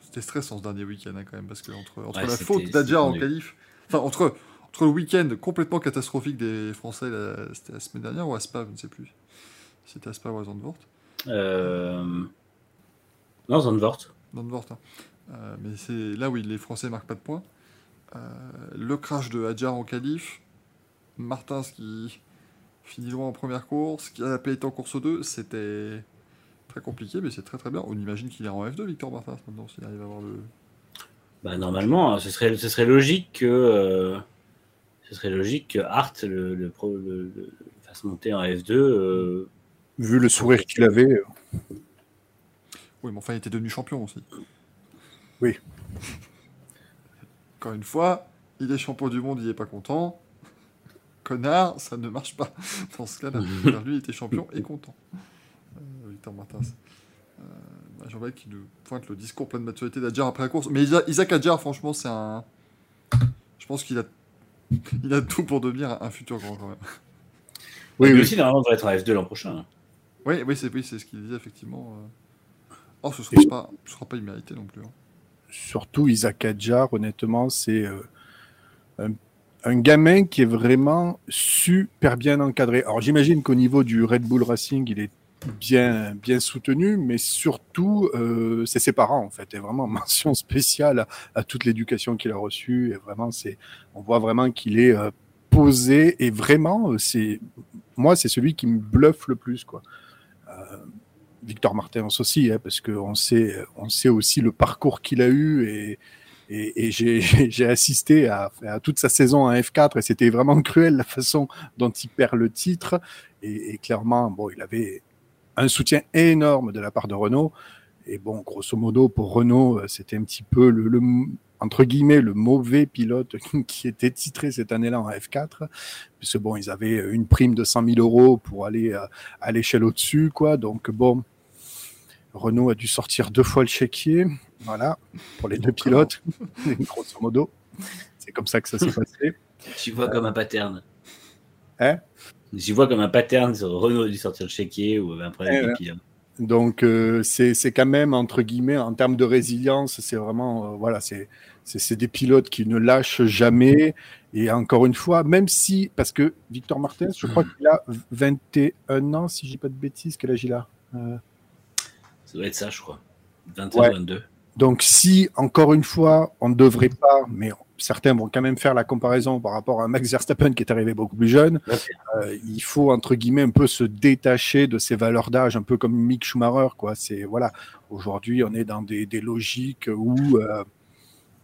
c'était stressant ce dernier week-end hein, quand même parce que entre, entre Ouais, la faute d'Adjar en qualif enfin entre entre le week-end complètement catastrophique des Français c'était la semaine dernière ou à Spa je ne sais plus c'était à Spa ou à Zandvoort Euh... Non, Zandvoort. Zandvoort hein. Euh, mais c'est là où les Français marquent pas de points Euh, le crash de Adjar en qualif Martins qui loin en première course qui a été en course 2 c'était très compliqué mais c'est très très bien on imagine qu'il est en F2 Victor Martins maintenant s'il arrive à avoir le Bah, normalement, ce serait, ce serait logique que euh, ce serait logique que Hart le, le, pro- le- le- le fasse monter en F2. euh, Vu le sourire qu'il avait, euh, Oui, mais enfin, il était devenu champion aussi. Oui. Encore une fois, il est champion du monde, il est pas content. Connard, ça ne marche pas. (laughs) Dans ce cas-là, Car (laughs) lui, il était champion et content. Euh, Victor Martins. Euh, bah, Jean-Baptiste qui nous pointe le discours plein de maturité d'Adjar après la course. Mais Isa- Isaac Adjar, franchement, c'est un. Je pense qu'il a. (laughs) Il a tout pour devenir un futur grand quand même. Oui, lui oui. aussi, normalement, devrait être en F2 l'an prochain. hein. Oui, oui, c'est oui, ce qu'il disait effectivement. euh. Oh, ce sera pas, ce sera pas immérité non plus. hein. surtout Isaac Adjar, honnêtement, c'est euh, un, un gamin qui est vraiment super bien encadré. Alors j'imagine qu'au niveau du Red Bull Racing, il est bien, bien soutenu, mais surtout, euh, c'est ses parents, en fait. Et vraiment, (laughs) mention spéciale à, toute l'éducation qu'il a reçue. Et vraiment, c'est, on voit vraiment qu'il est euh, posé. Et vraiment, euh, c'est, moi, c'est celui qui me bluffe le plus, quoi. Euh, Victor Martins aussi, hein, parce qu'on sait, on sait aussi le parcours qu'il a eu et, et, et (laughs) j'ai- assisté à, à toute sa saison en F4 et c'était vraiment (laughs) cruel la façon dont il perd le titre. Et, et clairement, bon, il avait un soutien énorme de la part de Renault. Et bon, grosso modo, pour Renault, euh, c'était un petit peu le, le- entre guillemets, le mauvais pilote (laughs) qui était titré cette année-là en F4. Puisque bon, ils avaient une prime de 100 000 euros pour aller euh, à l'échelle au-dessus, quoi. Donc bon, Renault a dû sortir deux fois le chéquier. Voilà, pour les deux pilotes, (laughs) grosso modo. C'est comme ça que ça s'est passé. J'y vois comme un pattern. Hein? J'y vois comme un pattern sur Renault a dû sortir le chéquier ou un problème Eh avec ouais. pilotes. Donc euh, c'est c'est quand même entre guillemets en termes de résilience, c'est vraiment euh, voilà, c'est des pilotes qui ne lâchent jamais. Et encore une fois, même si parce que Victor Martins, je crois qu'il a 21 ans, si j'ai pas de bêtises, quel âge il a? Euh, Ça doit être ça, je crois. 21, Ouais. 22. Donc si encore une fois, on ne devrait pas, mais certains vont quand même faire la comparaison par rapport à Max Verstappen qui est arrivé beaucoup plus jeune. Euh, il faut entre guillemets un peu se détacher de ces valeurs d'âge, un peu comme Mick Schumacher, quoi. C'est voilà. Aujourd'hui, on est dans des, des logiques où euh,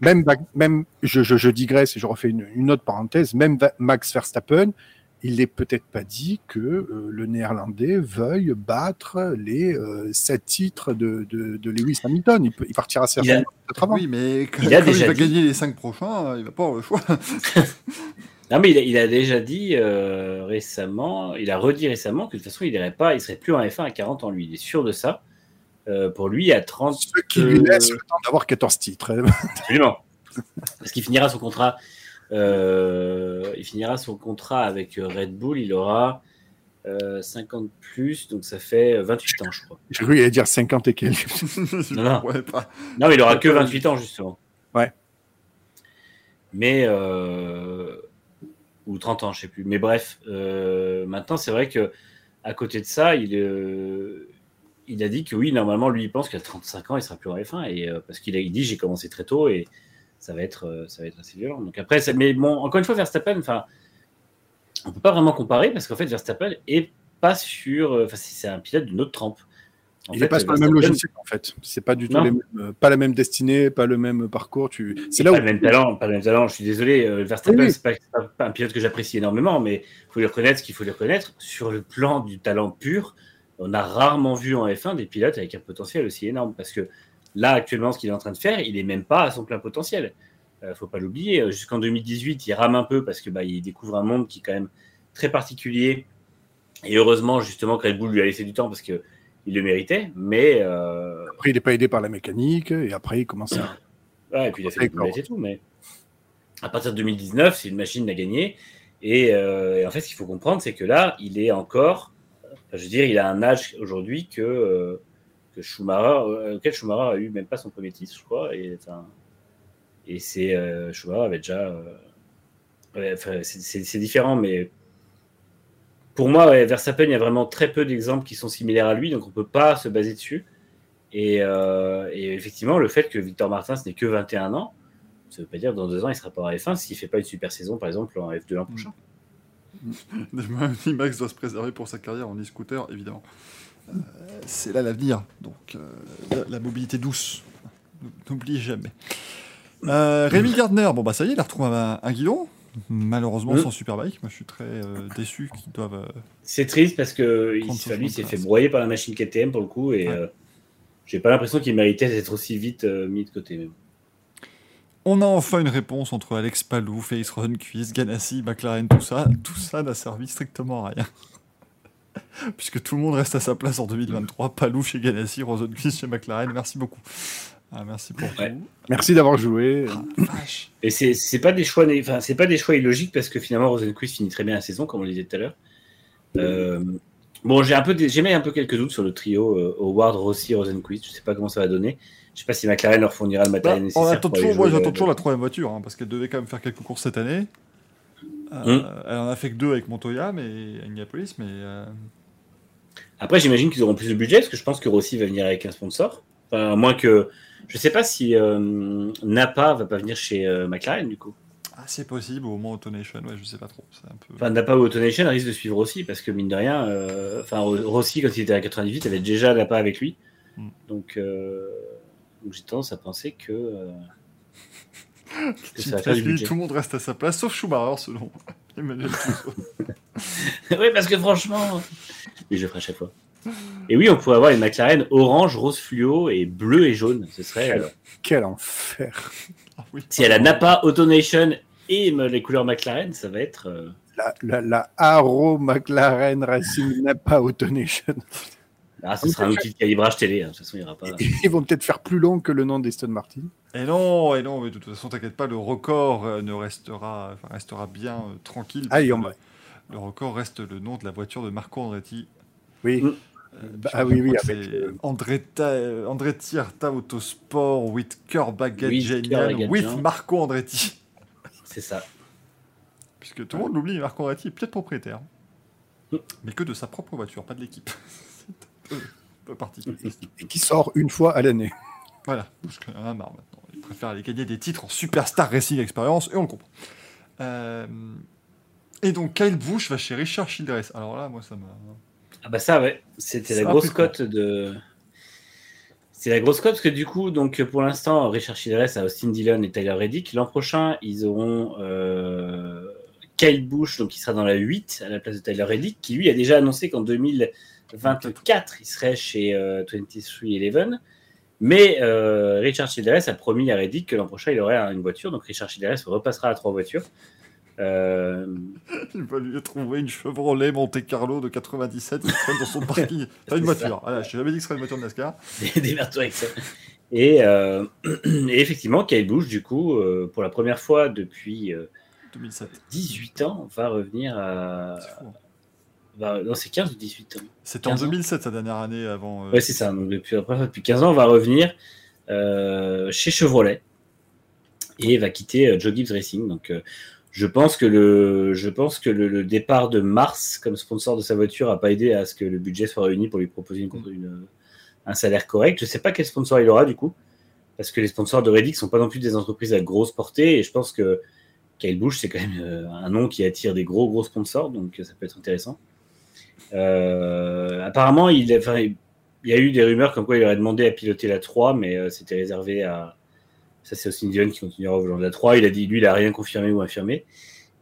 même même je, je, je digresse et je refais une, une autre parenthèse. Même Max Verstappen, il n'est peut-être pas dit que euh, le Néerlandais veuille battre les euh, sept titres de, de, de Lewis Hamilton. Il, peut, il partira certainement (laughs) peut-être avant. Oui, mais quand, Il a quand déjà va dit. gagner les 5 prochains, il va pas avoir le choix. (laughs) Non, mais il a, il a déjà dit euh, récemment, il a redit récemment que de toute façon, il irait pas, il serait plus en F1 à 40 ans, lui. Il est sûr de ça. Euh, pour lui, à 30. Ce qui lui laisse le temps d'avoir 14 titres. Absolument. Parce qu'il finira son contrat. Euh, il finira son contrat avec euh, Red Bull. Il aura euh, 50 plus, donc ça fait 28 ans, je crois. J'ai cru qu'il allait dire 50 et quelques. (laughs) Non, non. Pas. Non, il aura que 28 ans, justement. Ouais. Mais. euh, ou 30 ans, je sais plus. Mais bref, euh, maintenant, c'est vrai que à côté de ça, il, euh, il a dit que oui, normalement, lui, il pense qu'à 35 ans, il sera plus en F1. Et, euh, parce qu'il a il dit j'ai commencé très tôt et ça va être, euh, ça va être assez violent. Donc après, ça- mais bon, encore une fois, Verstappen, enfin, on peut pas vraiment comparer parce qu'en fait, Verstappen est pas sur. euh, Enfin, c'est un pilote d'une autre trempe. En il fait, pas sur le même logiciel en fait. C'est pas du tout Non. les mêmes- euh, pas la même destinée, pas le même parcours. Tu... C'est là pas où le même talent, pas le même talent. Je suis désolé, Verstappen, Oui, c'est pas, un pilote que j'apprécie énormément, mais il faut lui reconnaître ce qu'il faut lui reconnaître. Sur le plan du talent pur, on a rarement vu en F1 des pilotes avec un potentiel aussi énorme. Parce que là, actuellement, ce qu'il est en train de faire, il est même pas à son plein potentiel. Euh, faut pas l'oublier. Euh, Jusqu'en 2018, il rame un peu parce que bah, il découvre un monde qui est quand même très particulier. Et heureusement, justement, que Red Bull lui a laissé du temps parce que il le méritait. Mais euh, après il est pas aidé par la mécanique et après il commence à. (clears throat) Ouais, et puis il a fait et tout, mais à partir de 2019, c'est une machine à gagner. Et, euh, et en fait, ce qu'il faut comprendre, c'est que là, il est encore, enfin, je veux dire, il a un âge aujourd'hui que, que Schumacher, euh, auquel Schumacher a eu même pas son premier titre, je crois. Et, et c'est euh, Schumacher avait déjà, euh, c'est- différent, mais pour moi, ouais, Verstappen, il y a vraiment très peu d'exemples qui sont similaires à lui, donc on peut pas se baser dessus. Et, effectivement, le fait que Victor Martins n'ait que 21 ans, ça veut pas dire que dans deux ans, il sera pas en F1 s'il fait pas une super saison, par exemple, en F2 l'an prochain. (laughs) Si Max doit se préserver pour sa carrière en e-scooter, évidemment. Euh, c'est là l'avenir, donc euh, la, la mobilité douce. N'oublie jamais. Euh, Rémi Gardner, bon bah ça y est, il a retrouvé un, un guidon. Malheureusement, Mm. sans Superbike. Moi, je suis très euh, déçu qu'ils doivent. euh, C'est triste parce que il, 30 enfin, lui s'est fait broyer par la machine KTM pour le coup, et Ouais. euh, j'ai pas l'impression qu'il méritait d'être aussi vite mis de côté. On a enfin une réponse entre Alex Palou, Félix Rosenquist, Ganassi, McLaren, tout ça. Tout ça n'a servi strictement à rien. (laughs) Puisque tout le monde reste à sa place en 2023. Palou chez Ganassi, Rosenquist chez McLaren. Merci beaucoup. Ah, merci pour Ouais. tout. Merci d'avoir joué. Ah. Et c'est pas des choix, enfin c'est pas des choix illogiques parce que finalement Rosenquist finit très bien la saison, comme on le disait tout à l'heure. Euh, bon, j'ai un peu, j'ai mis un peu quelques doutes sur le trio euh, Howard, Rossi, Rosenquist. Je sais pas comment ça va donner. Je sais pas si McLaren leur fournira le Bah, matériel on nécessaire. attend pour aller toujours, moi j'attends le- toujours la troisième voiture, hein, parce qu'elle devait quand même faire quelques courses cette année. Euh, Elle en a fait que deux avec Montoya, mais à Indianapolis, mais euh, Après, j'imagine qu'ils auront plus de budget parce que je pense que Rossi va venir avec un sponsor. Enfin, à moins que. Je sais pas si euh, Napa va pas venir chez euh, McLaren du coup. ah, c'est possible, au moins Autonation, ouais, je sais pas trop. C'est un peu. Enfin, Napa ou Autonation risque de suivre Rossi parce que mine de rien, enfin Ro- Rossi quand il était à 98 avait déjà Napa avec lui. Mm. Donc, donc j'ai tendance à penser que Tu tout le monde reste à sa place, sauf Schumacher, selon (laughs) Emmanuel (laughs) oui, parce que franchement, oui, je le ferai à chaque fois. Et oui, on pourrait avoir une McLaren orange, rose fluo et bleu et jaune. Ce serait. euh, Quel enfer. Ah oui. si elle a Napa, Autonation et les couleurs McLaren, ça va être. euh, La, la, la Arrow McLaren Racing Napa Autonation. Ah, ce sera un outil de calibrage télé. hein. De toute façon, il n'y aura pas. Ils vont peut-être faire plus long que le nom d'Aston Martin. Et non, et non, mais de toute façon, t'inquiète pas, le record euh, ne restera, enfin, restera bien euh, tranquille. Ah, on le, le record reste le nom de la voiture de Marco Andretti. Oui. Mm. Euh, Bah, ah oui, oui, avec, euh, Andretta, Andretti Arta Autosport with Baguette With. Marco Andretti. C'est ça. Puisque tout le monde l'oublie, Marco Andretti est peut-être propriétaire. Mm. Mais que de sa propre voiture, pas de l'équipe. (laughs) peu, particulier. Et qui sort une fois à l'année. (laughs) Voilà, parce qu'il en a marre maintenant. Il préfère aller gagner des titres en Superstar Racing Experience, et on le comprend. Euh, Et donc, Kyle Busch va chez Richard Childress. Alors là, moi, ça m'a. Ah bah ça, ouais. C'était la grosse cote de. C'est la grosse cote parce que du coup, donc pour l'instant, Richard Childress a Austin Dillon et Tyler Reddick. L'an prochain, ils auront euh, Kyle Busch, donc il sera dans la 8 à la place de Tyler Reddick, qui lui a déjà annoncé qu'en 2024, il serait chez euh, 2311. Mais euh, Richard Childress a promis à Reddick que l'an prochain, il aurait une voiture. Donc Richard Childress repassera à trois voitures. Euh, (laughs) Il va lui trouver une Chevrolet Monte Carlo de 97 qui traîne dans son parking. (laughs) Pas une voiture. Voilà, je t'ai jamais dit que ce serait une voiture de NASCAR. Démerde-toi avec ça. Et, euh, (clears throat) et effectivement, Kyle Busch, du coup, euh, pour la première fois depuis euh, 2007. 18 ans, va revenir à. Hein. va- non, c'est 15 ou 18 ans. C'était en 15 ans. 2007, sa dernière année avant. euh, Ouais, c'est ça. Donc, depuis, après, depuis 15 ans, on va revenir euh, chez Chevrolet et va quitter euh, Joe Gibbs Racing. Donc, je pense que, le, je pense que le, le départ de Mars comme sponsor de sa voiture n'a pas aidé à ce que le budget soit réuni pour lui proposer une, une- un salaire correct. Je ne sais pas quel sponsor il aura du coup, parce que les sponsors de Reddick ne sont pas non plus des entreprises à grosse portée. Et je pense que Kyle Busch, c'est quand même un nom qui attire des gros, gros sponsors. Donc, ça peut être intéressant. Euh, apparemment, il, a- enfin, il y a eu des rumeurs comme quoi il aurait demandé à piloter la 3, mais euh, c'était réservé à. Ça, c'est Austin Dillon qui continuera au volant de la 3. Il a dit, lui, il a rien confirmé ou infirmé.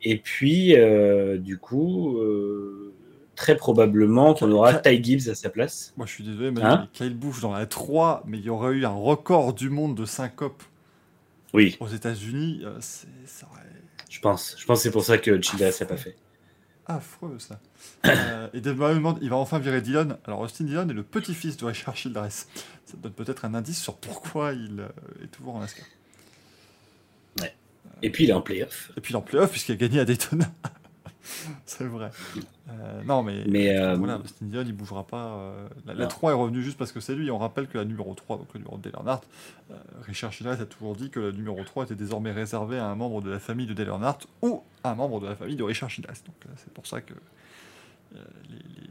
Et puis, euh, du coup, très probablement qu'on aura Ty Gibbs à sa place. Moi, je suis désolé, mais Hein Kyle Busch dans la 3, mais il y aurait eu un record du monde de syncope Oui, aux États-Unis. euh, je pense. Je pense que c'est pour ça que Childress s'est pas fait. Affreux, ça. (coughs) Euh, et Dave Barry demande, il va enfin virer Dillon. Alors, Austin Dillon est le petit-fils de Richard Childress. Ça donne peut-être un indice sur pourquoi il euh, est toujours en NASCAR. Et puis, il est en playoff. Et puis en playoff, puisqu'il a gagné à Daytona. (laughs) (laughs) c'est vrai. Euh, non, mais, Mais, euh, voilà, Austin Dillon, il bougera pas. euh, la, la non. 3 est revenue juste parce que c'est lui. On rappelle que la numéro 3, donc le numéro de Dale euh, Richard Childress a toujours dit que la numéro 3 était désormais réservée à un membre de la famille de Dale Earnhardt ou à un membre de la famille de Richard Childress. Donc euh, c'est pour ça que euh,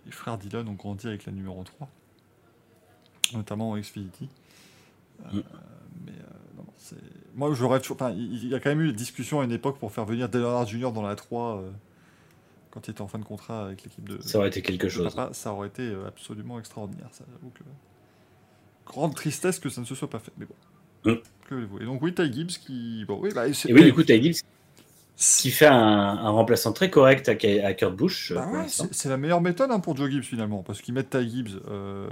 les, frères Dillon ont grandi avec la numéro 3, notamment en Xfinity. Euh, Mm. Mais euh, non, c'est... Moi, j'aurais toujours. Enfin, il il y a quand même eu des discussions à une époque pour faire venir Dale Earnhardt Jr. dans la 3 euh, quand il était en fin de contrat avec l'équipe de. Ça aurait été quelque chose. papa. Ça aurait été euh, absolument extraordinaire. Ça, que. Grande tristesse que ça ne se soit pas fait. Mais bon. Mm. Que voulez-vous Et donc, oui, Ty Gibbs qui. Bon, oui, bah, Et oui, du coup, Ty Gibbs qui fait un, un remplaçant très correct à, à Kurt Busch. Bah ouais, c'est, la meilleure méthode hein, pour Joe Gibbs finalement, parce qu'ils mettent Ty Gibbs. euh,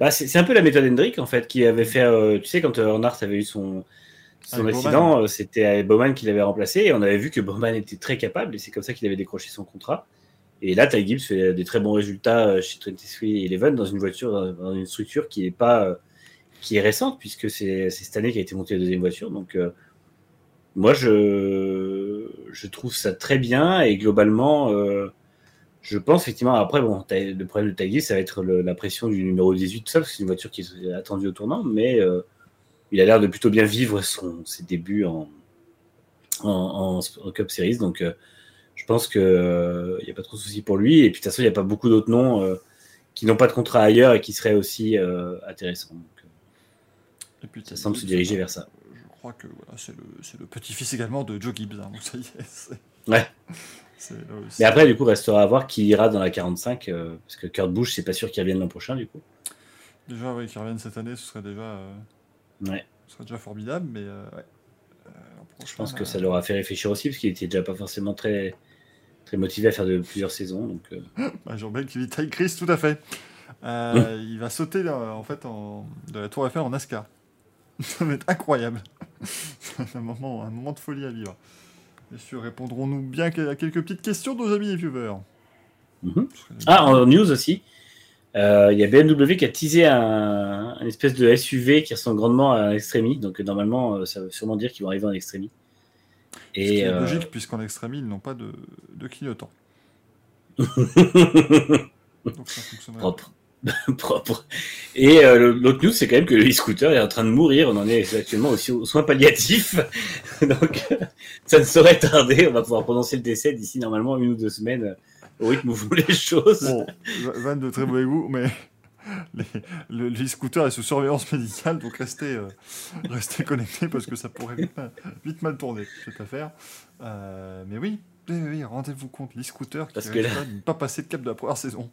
Bah, c'est un peu la méthode Hendrick en fait, qui avait fait, euh, tu sais, quand Earnhardt avait eu son, son accident, euh, c'était Bowman qui l'avait remplacé et on avait vu que Bowman était très capable et c'est comme ça qu'il avait décroché son contrat. Et là, Ty Gibbs fait des très bons résultats euh, chez 2311 dans une voiture, dans une structure qui est pas, euh, qui est récente puisque c'est cette année qui a été montée la deuxième voiture. Donc, euh, moi, je, je trouve ça très bien et globalement, euh, je pense effectivement, après, bon, le problème de Ty Gibbs, ça va être le- la pression du numéro 18, tout ça, parce que c'est une voiture qui est attendue au tournant, mais euh, il a l'air de plutôt bien vivre son, ses débuts en, en, en, en Cup Series, donc euh, je pense qu'il n'y a pas trop de soucis pour lui, et puis de toute façon, il n'y a pas beaucoup d'autres noms euh, qui n'ont pas de contrat ailleurs et qui seraient aussi euh, intéressants. Donc, euh, et puis, ça semble se diriger euh, vers ça. Je crois que voilà, c'est, le, petit-fils également de Joe Gibbs. hein, donc ça y est. C'est, Ouais. euh, Mais après, du coup, restera à voir qui ira dans la 45, euh, parce que Kurt Busch, c'est pas sûr qu'il revienne l'an prochain, du coup. Déjà, ouais, qu'ils reviennent cette année, ce serait déjà, euh, Ouais. ce serait déjà formidable, mais euh, ouais. Euh, Je pense que euh, ça leur a fait réfléchir aussi, parce qu'il était déjà pas forcément très, très motivé à faire de plusieurs saisons. Donc, euh, (gasps) Bah, Jean-Bel qui Ty Chris, tout à fait. Euh, il va sauter en fait en, de la Tour Eiffel en NASCAR. (laughs) Ça va être incroyable. C'est (laughs) un moment, un moment de folie à vivre. Bien sûr, répondrons-nous bien à quelques petites questions de nos amis les viewers. Mhm. Ah, en news aussi, euh, il y a BMW qui a teasé un, un espèce de SUV qui ressemble grandement à un Extremi. Donc euh, normalement, euh, ça veut sûrement dire qu'ils vont arriver en Extremi. Ce qui Et est logique, puisqu'en extrémie, ils n'ont pas de, de clignotant. (laughs) Donc ça fonctionnerait. propre. (laughs) propre. Et euh, l'autre news, c'est quand même que le e-scooter est en train de mourir. On en est actuellement aussi aux soins palliatifs. (laughs) Donc, ça ne saurait tarder. On va pouvoir prononcer le décès d'ici normalement une ou deux semaines au rythme où vont les choses. Bon, va- van de très mauvais goût, mais les, le, les scooters est sous surveillance médicale, donc restez, euh, restez connectés parce que ça pourrait vite mal, vite mal tourner, cette affaire. Euh, mais oui, oui, oui, rendez-vous compte, les scooters qui Parce que risquent là- pas de ne pas passer le cap de la première saison.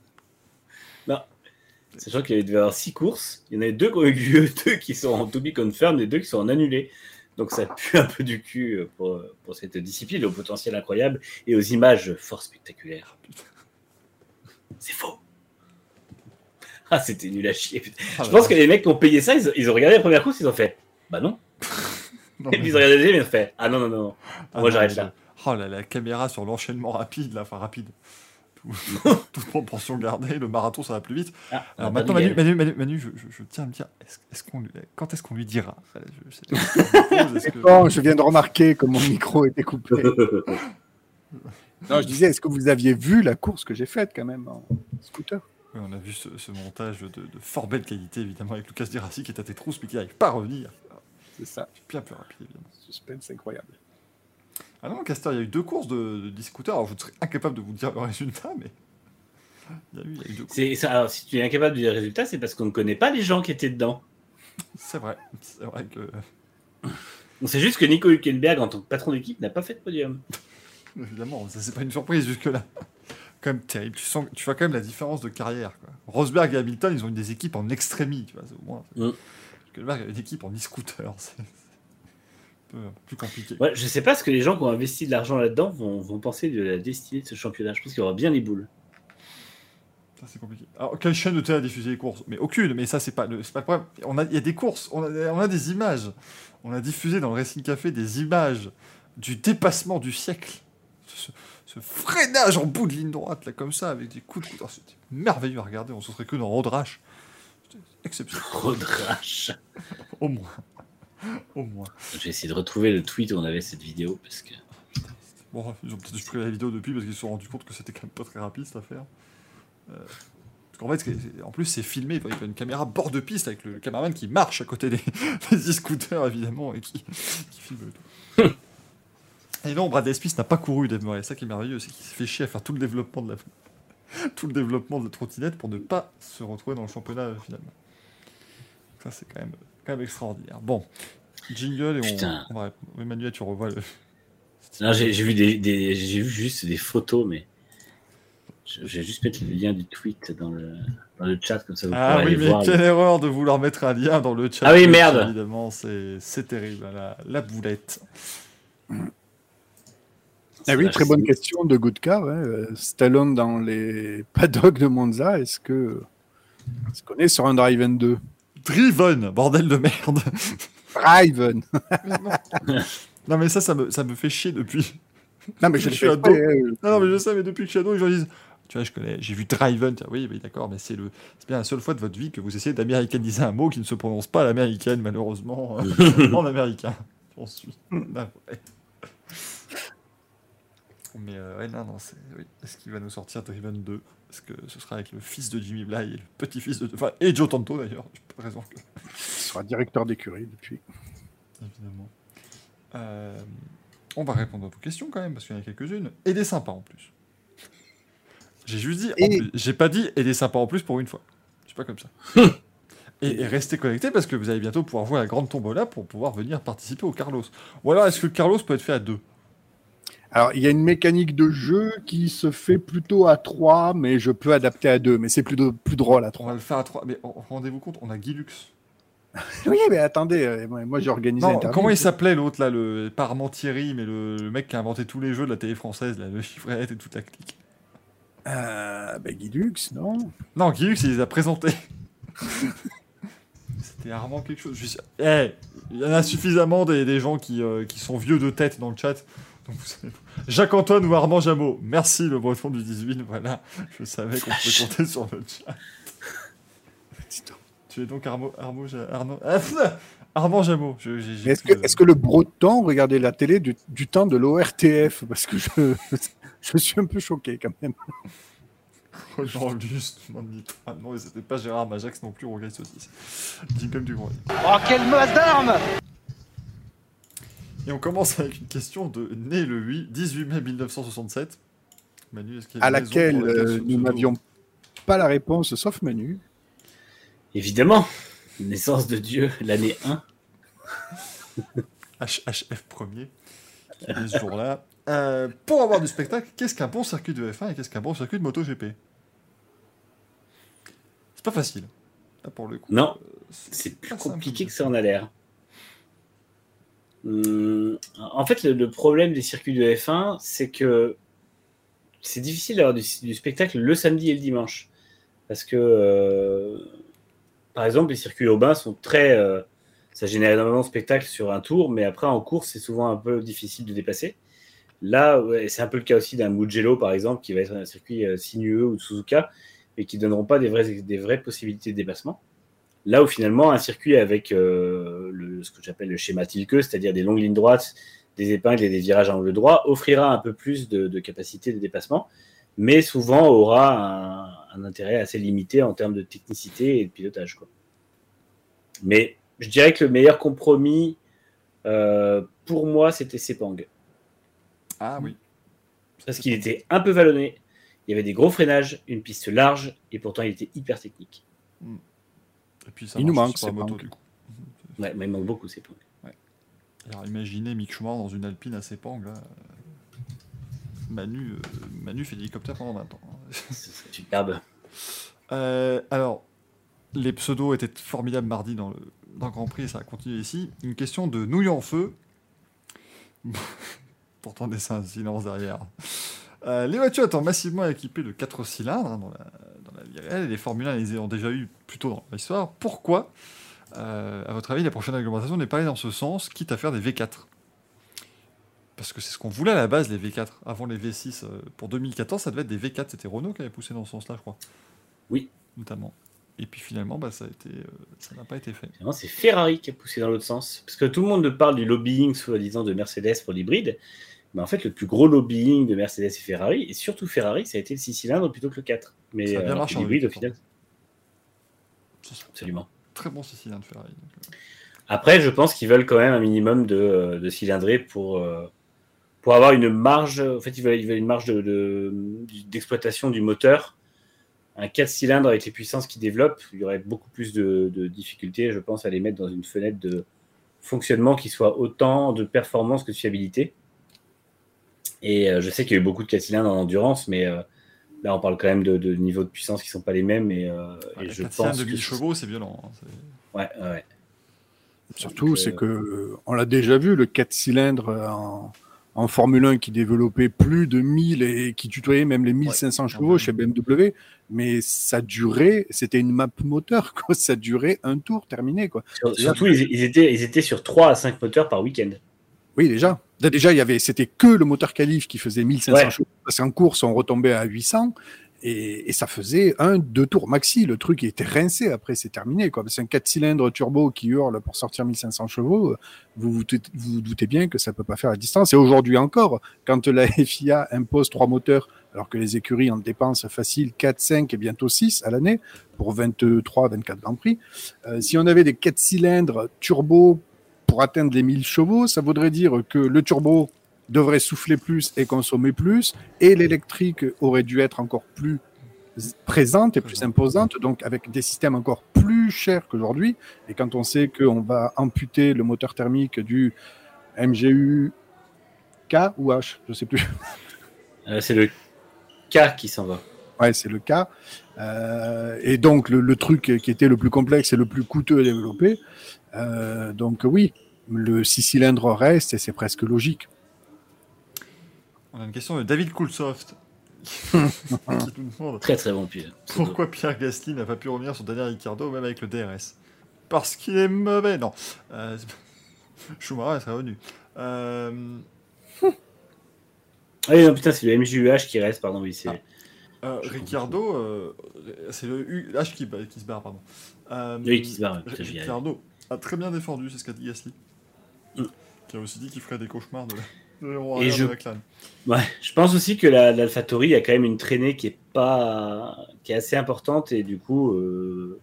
Sachant qu'il devait y avoir six courses. Il y en a deux qui ont eu lieu, (laughs) deux qui sont en to be confirmed et deux qui sont en annulé. Donc ça pue un peu du cul euh, pour, pour cette discipline au potentiel incroyable et aux images fort spectaculaires. C'est faux. Ah, c'était nul à chier. Ah, Je pense que les mecs qui ont payé ça, ils, ils ont regardé la première course, ils ont fait Bah non. (laughs) non, Et puis ils ont regardé la deuxième, ils ont fait Ah non, non, non. Ah, Moi non, j'arrête là. Oh là, la caméra sur l'enchaînement rapide, là, enfin rapide. Tout- (laughs) Toute proportion gardée, le marathon ça va plus vite. Ah, Alors maintenant, Manu. Manu, Manu, Manu, je, je- je tiens à me dire, est-ce, est-ce qu'on quand est-ce qu'on lui dira? Enfin, je- (laughs) que- viens de remarquer que mon micro était coupé. (laughs) Non, je disais, est-ce que vous aviez vu la course que j'ai faite quand même en scooter? Oui, on a vu ce, ce montage de, de fort belle qualité, évidemment, avec Lucas Dirassi qui est à tes trousses, mais qui n'arrive pas à revenir. C'est ça, Bien plus rapide, évidemment. suspense incroyable. Ah non, Castor, il y a eu deux courses de, de 10 scooters. Alors, je serais incapable de vous dire le résultat, mais (laughs) il y a eu, il y a eu deux courses. Alors, si tu es incapable de dire le résultat, c'est parce qu'on ne connaît pas les gens qui étaient dedans. C'est vrai. C'est vrai que, On sait juste que Nico Hülkenberg, en tant que patron d'équipe, n'a pas fait de podium. (laughs) évidemment, ça c'est pas une surprise jusque-là. (laughs) Quand même terrible. Tu, sens, tu vois quand même la différence de carrière. Quoi. Rosberg et Hamilton, ils ont eu des équipes en extrémie, tu vois, c'est au moins. Mm. Hülkenberg a une équipe en e-scooter. C'est peu, plus compliqué. Ouais, je sais pas ce que les gens qui ont investi de l'argent là-dedans vont, vont penser de la destinée de ce championnat. Je pense qu'il y aura bien les boules. Ça, c'est compliqué. Alors, quelle chaîne de télé a diffusé les courses? Mais aucune, mais ça, c'est pas, le- pas le problème. On a, il y a des courses, on a, on a des images. On a diffusé dans le Racing Café des images du dépassement du siècle. Ce, ce freinage en bout de ligne droite, là, comme ça, avec des coups de couteau. Oh, C'était merveilleux à regarder, on se serait que dans. C'était exceptionnel, Rodrache. (laughs) au moins. (laughs) Au moins. Je vais essayer de retrouver le tweet où on avait cette vidéo parce que. Bon, ils ont peut-être supprimé la vidéo depuis parce qu'ils se sont rendus compte que c'était quand même pas très rapide cette affaire. Euh, parce qu'en fait, en plus, c'est filmé. Il y a une caméra bord de piste avec le caméraman qui marche à côté des, (laughs) des e-scooters, évidemment, et qui, (laughs) qui filme le tout. et non, Brad Smith n'a pas couru, Dave Murray. Ça qui est merveilleux, c'est qu'il s'est fait chier à faire tout le développement de la, tout le développement de la trottinette pour ne pas se retrouver dans le championnat euh, finalement. Ça, c'est quand même, quand même extraordinaire. Bon, jingle et Putain. on, on va. Emmanuel, tu revois le. Non, j'ai j'ai vu, des, des- j'ai vu juste des photos, mais. Je vais juste mettre le lien du tweet dans le, dans le chat, comme ça vous Ah pourrez oui, aller mais voir. quelle erreur de vouloir mettre un lien dans le chat. Ah oui, merde. Évidemment, c'est c'est terrible, la, la boulette. Ah oui, très bonne question de Goodcar. hein. Euh, Stallone dans les paddocks de Monza, est-ce que est-ce qu'on est sur un Driven 2 Driven, bordel de merde. Driven (laughs) non, mais ça, ça me, ça me fait chier depuis. Non, mais je suis ado. hein. Non, non, mais je sais, mais depuis que je suis ado, les gens disent. Tu vois, je connais, j'ai vu Driven. Oui, mais d'accord, mais c'est le, c'est bien la seule fois de votre vie que vous essayez d'américaniser un mot qui ne se prononce pas à l'américaine, malheureusement, euh, (laughs) en américain. J'en suis. navré. Mais euh, ouais, non, non, c'est. Oui. Est-ce qu'il va nous sortir Driven 2 Est-ce que ce sera avec le fils de Jimmy Bly et le petit-fils de. Enfin, et Joe Tanto d'ailleurs. J'ai pas raison que. Il sera directeur d'écurie depuis. Évidemment. Euh, on va répondre à vos questions quand même, parce qu'il y en a quelques-unes. Et des sympas en plus. J'ai juste dit, Et- j'ai pas dit et des sympas en plus pour une fois. C'est pas comme ça. (laughs) et, et restez connectés parce que vous allez bientôt pouvoir voir la grande tombola pour pouvoir venir participer au Carlos. Ou alors est-ce que le Carlos peut être fait à deux? Alors, il y a une mécanique de jeu qui se fait plutôt à 3, mais je peux adapter à 2. Mais c'est plus, de- plus drôle à On 3. va le faire à trois. Mais rendez-vous compte, on a Guy Lux. (laughs) Oui, mais attendez, euh, moi j'ai organisé Non, comment il s'appelait l'autre là, le Thierry, mais le, le mec qui a inventé tous les jeux de la télé française, là, le chiffrette et toute la clique. Euh, ben, Guy Lux, non Non, Guy Lux, il les a présentés. (laughs) C'était Armand quelque chose. Je suis sûr- Eh, il y en a suffisamment des, des gens qui, euh, qui sont vieux de tête dans le chat. Vous (laughs) Jacques-Antoine ou Armand Jameau. Merci le breton du 18. Voilà, je savais qu'on pouvait compter sur le chat. Tu es donc Arnaud- Ah, pff, Armand Jameau. Je- j'ai- j'ai Est-ce que, de- est-ce que le breton regardait la télé du, du temps de l'ORTF Parce que je, (laughs) je suis un peu choqué quand même. Oh juste, non, ni- ah non, c'était pas Gérard Majax non plus, Rogaille Saucisse. Jingle du grand. Oh, quelle masse d'armes Et on commence avec une question de né le 8, 18 mai 1967. Manu, est-ce qu'il y a À laquelle euh, nous n'avions pas la réponse, sauf Manu. Évidemment, naissance de Dieu, l'année 1. (laughs) HHF premier, qui est né ce jour-là. Euh, pour avoir du spectacle, qu'est-ce qu'un bon circuit de F1 et qu'est-ce qu'un bon circuit de MotoGP? C'est pas facile. Là, pour le coup. Non, euh, C'est plus simple. compliqué que ça en a l'air. Hum, en fait, le, problème des circuits de F1, c'est que c'est difficile d'avoir du, spectacle le samedi et le dimanche. Parce que, euh, par exemple, les circuits urbains sont très. euh, ça génère énormément de spectacles sur un tour, mais après, en course, c'est souvent un peu difficile de dépasser. Là, c'est un peu le cas aussi d'un Mugello, par exemple, qui va être un circuit euh, sinueux ou Suzuka, mais qui ne donneront pas des vraies, des vraies possibilités de dépassement. Là où finalement un circuit avec euh, le, ce que j'appelle le schéma Tilke, c'est-à-dire des longues lignes droites, des épingles et des virages à angle droit, offrira un peu plus de, de capacité de dépassement, mais souvent aura un, un intérêt assez limité en termes de technicité et de pilotage. Quoi. Mais je dirais que le meilleur compromis euh, pour moi, c'était Sepang. Ah oui. Parce qu'il était un peu vallonné, il y avait des gros freinages, une piste large, et pourtant il était hyper technique. Et puis ça Il nous manque, sur la ces moto du coup. Ouais, mais il manque beaucoup Sepang. Alors imaginez Mick Schumacher dans une Alpine à Sepang là. Manu, euh, Manu fait l'hélicoptère pendant 20 ans. (laughs) Ce serait superbe. Euh, alors, les pseudos étaient formidables mardi dans le, dans le Grand Prix et ça a continué ici. Une question de Nouille en feu. (laughs) Pourtant, des un silence derrière. Euh, les voitures étant massivement équipées de 4 cylindres hein, dans, la, les Formule 1 les ont déjà eu plus tôt dans l'histoire, pourquoi, euh, à votre avis, la prochaine réglementation n'est pas allée dans ce sens, quitte à faire des V4 Parce que c'est ce qu'on voulait à la base, les V4. Avant les V6, euh, pour 2014, ça devait être des V4. C'était Renault qui avait poussé dans ce sens-là, je crois. Oui. Notamment. Et puis finalement, bah, ça euh, ça n'a pas été fait. C'est Ferrari qui a poussé dans l'autre sens. Parce que tout le monde parle du lobbying, soi-disant, de Mercedes pour l'hybride. Mais en fait, le plus gros lobbying de Mercedes et Ferrari, et surtout Ferrari, ça a été le 6 cylindres plutôt que le 4. Mais Ça a bien marché l'hybride, au final, absolument. Très bon Ferrari. donc, euh. Après, je pense qu'ils veulent quand même un minimum de, euh, de cylindrée pour, euh, pour avoir une marge. En fait, ils veulent, ils veulent une marge de- de- d'exploitation du moteur. Un 4 cylindres avec les puissances qu'ils développent, il y aurait beaucoup plus de, de difficultés, je pense, à les mettre dans une fenêtre de fonctionnement qui soit autant de performance que de fiabilité. Et euh, je sais qu'il y a eu beaucoup de 4 cylindres en endurance, mais euh, là, on parle quand même de, de niveaux de puissance qui ne sont pas les mêmes. Et, euh, Ouais, et je pense de que 1000 ce- chevaux, c'est violent. hein, c'est- Ouais, ouais. Surtout, c'est euh, que on l'a déjà vu, le 4 cylindres en, en Formule 1 qui développait plus de 1000 et qui tutoyait même les 1500 chevaux chez BMW, mais ça durait, c'était une map moteur, quoi. (laughs) Ça durait un tour terminé, quoi. Sur- Surtout, ils, ils étaient, ils étaient sur 3 à 5 moteurs par week-end. Oui, déjà. Déjà, il y avait, c'était que le moteur qualif qui faisait 1500 Ouais. chevaux. Parce qu'en course, on retombait à 800 et, et ça faisait un, deux tours maxi. Le truc était rincé. Après, c'est terminé, quoi. C'est un 4 cylindres turbo qui hurle pour sortir 1500 chevaux. Vous vous, doutez- vous vous doutez bien que ça peut pas faire la distance. Et aujourd'hui encore, quand la (laughs) FIA impose trois moteurs, alors que les écuries en dépensent facile 4, 5 et bientôt 6 à l'année pour 23, 24 Grands Prix. Euh, si on avait des 4 cylindres turbo pour atteindre les 1000 chevaux, ça voudrait dire que le turbo devrait souffler plus et consommer plus, et l'électrique aurait dû être encore plus présente et plus imposante, donc avec des systèmes encore plus chers qu'aujourd'hui. Et quand on sait qu'on va amputer le moteur thermique du MGU K ou H, je sais plus. Euh, c'est le K qui s'en va. Ouais, c'est le cas. Euh, et donc, le, le truc qui était le plus complexe et le plus coûteux à développer. Euh, donc, oui, le 6 cylindres reste et c'est presque logique. On a une question de David Coolsoft. (laughs) qui nous demande Très très bon pied. pourquoi Pierre Gasly n'a pas pu revenir sur Daniel Ricciardo, même avec le DRS. Parce qu'il est mauvais, non. Euh, (laughs) Schumacher serait revenu. Euh, Ah oui, non, putain, c'est le MJUH qui reste, pardon, oui, c'est. euh, Ricciardo, euh, c'est le U- H qui, qui se barre, pardon. Euh, Oui, qui se barre, ouais, a très bien défendu, c'est ce qu'a dit Gasly. Mm. Qui a aussi dit qu'il ferait des cauchemars de, de l'aileron Et je- de. Ouais, je pense aussi que la- l'AlphaTauri a quand même une traînée qui est pas, qui est assez importante et du coup, euh,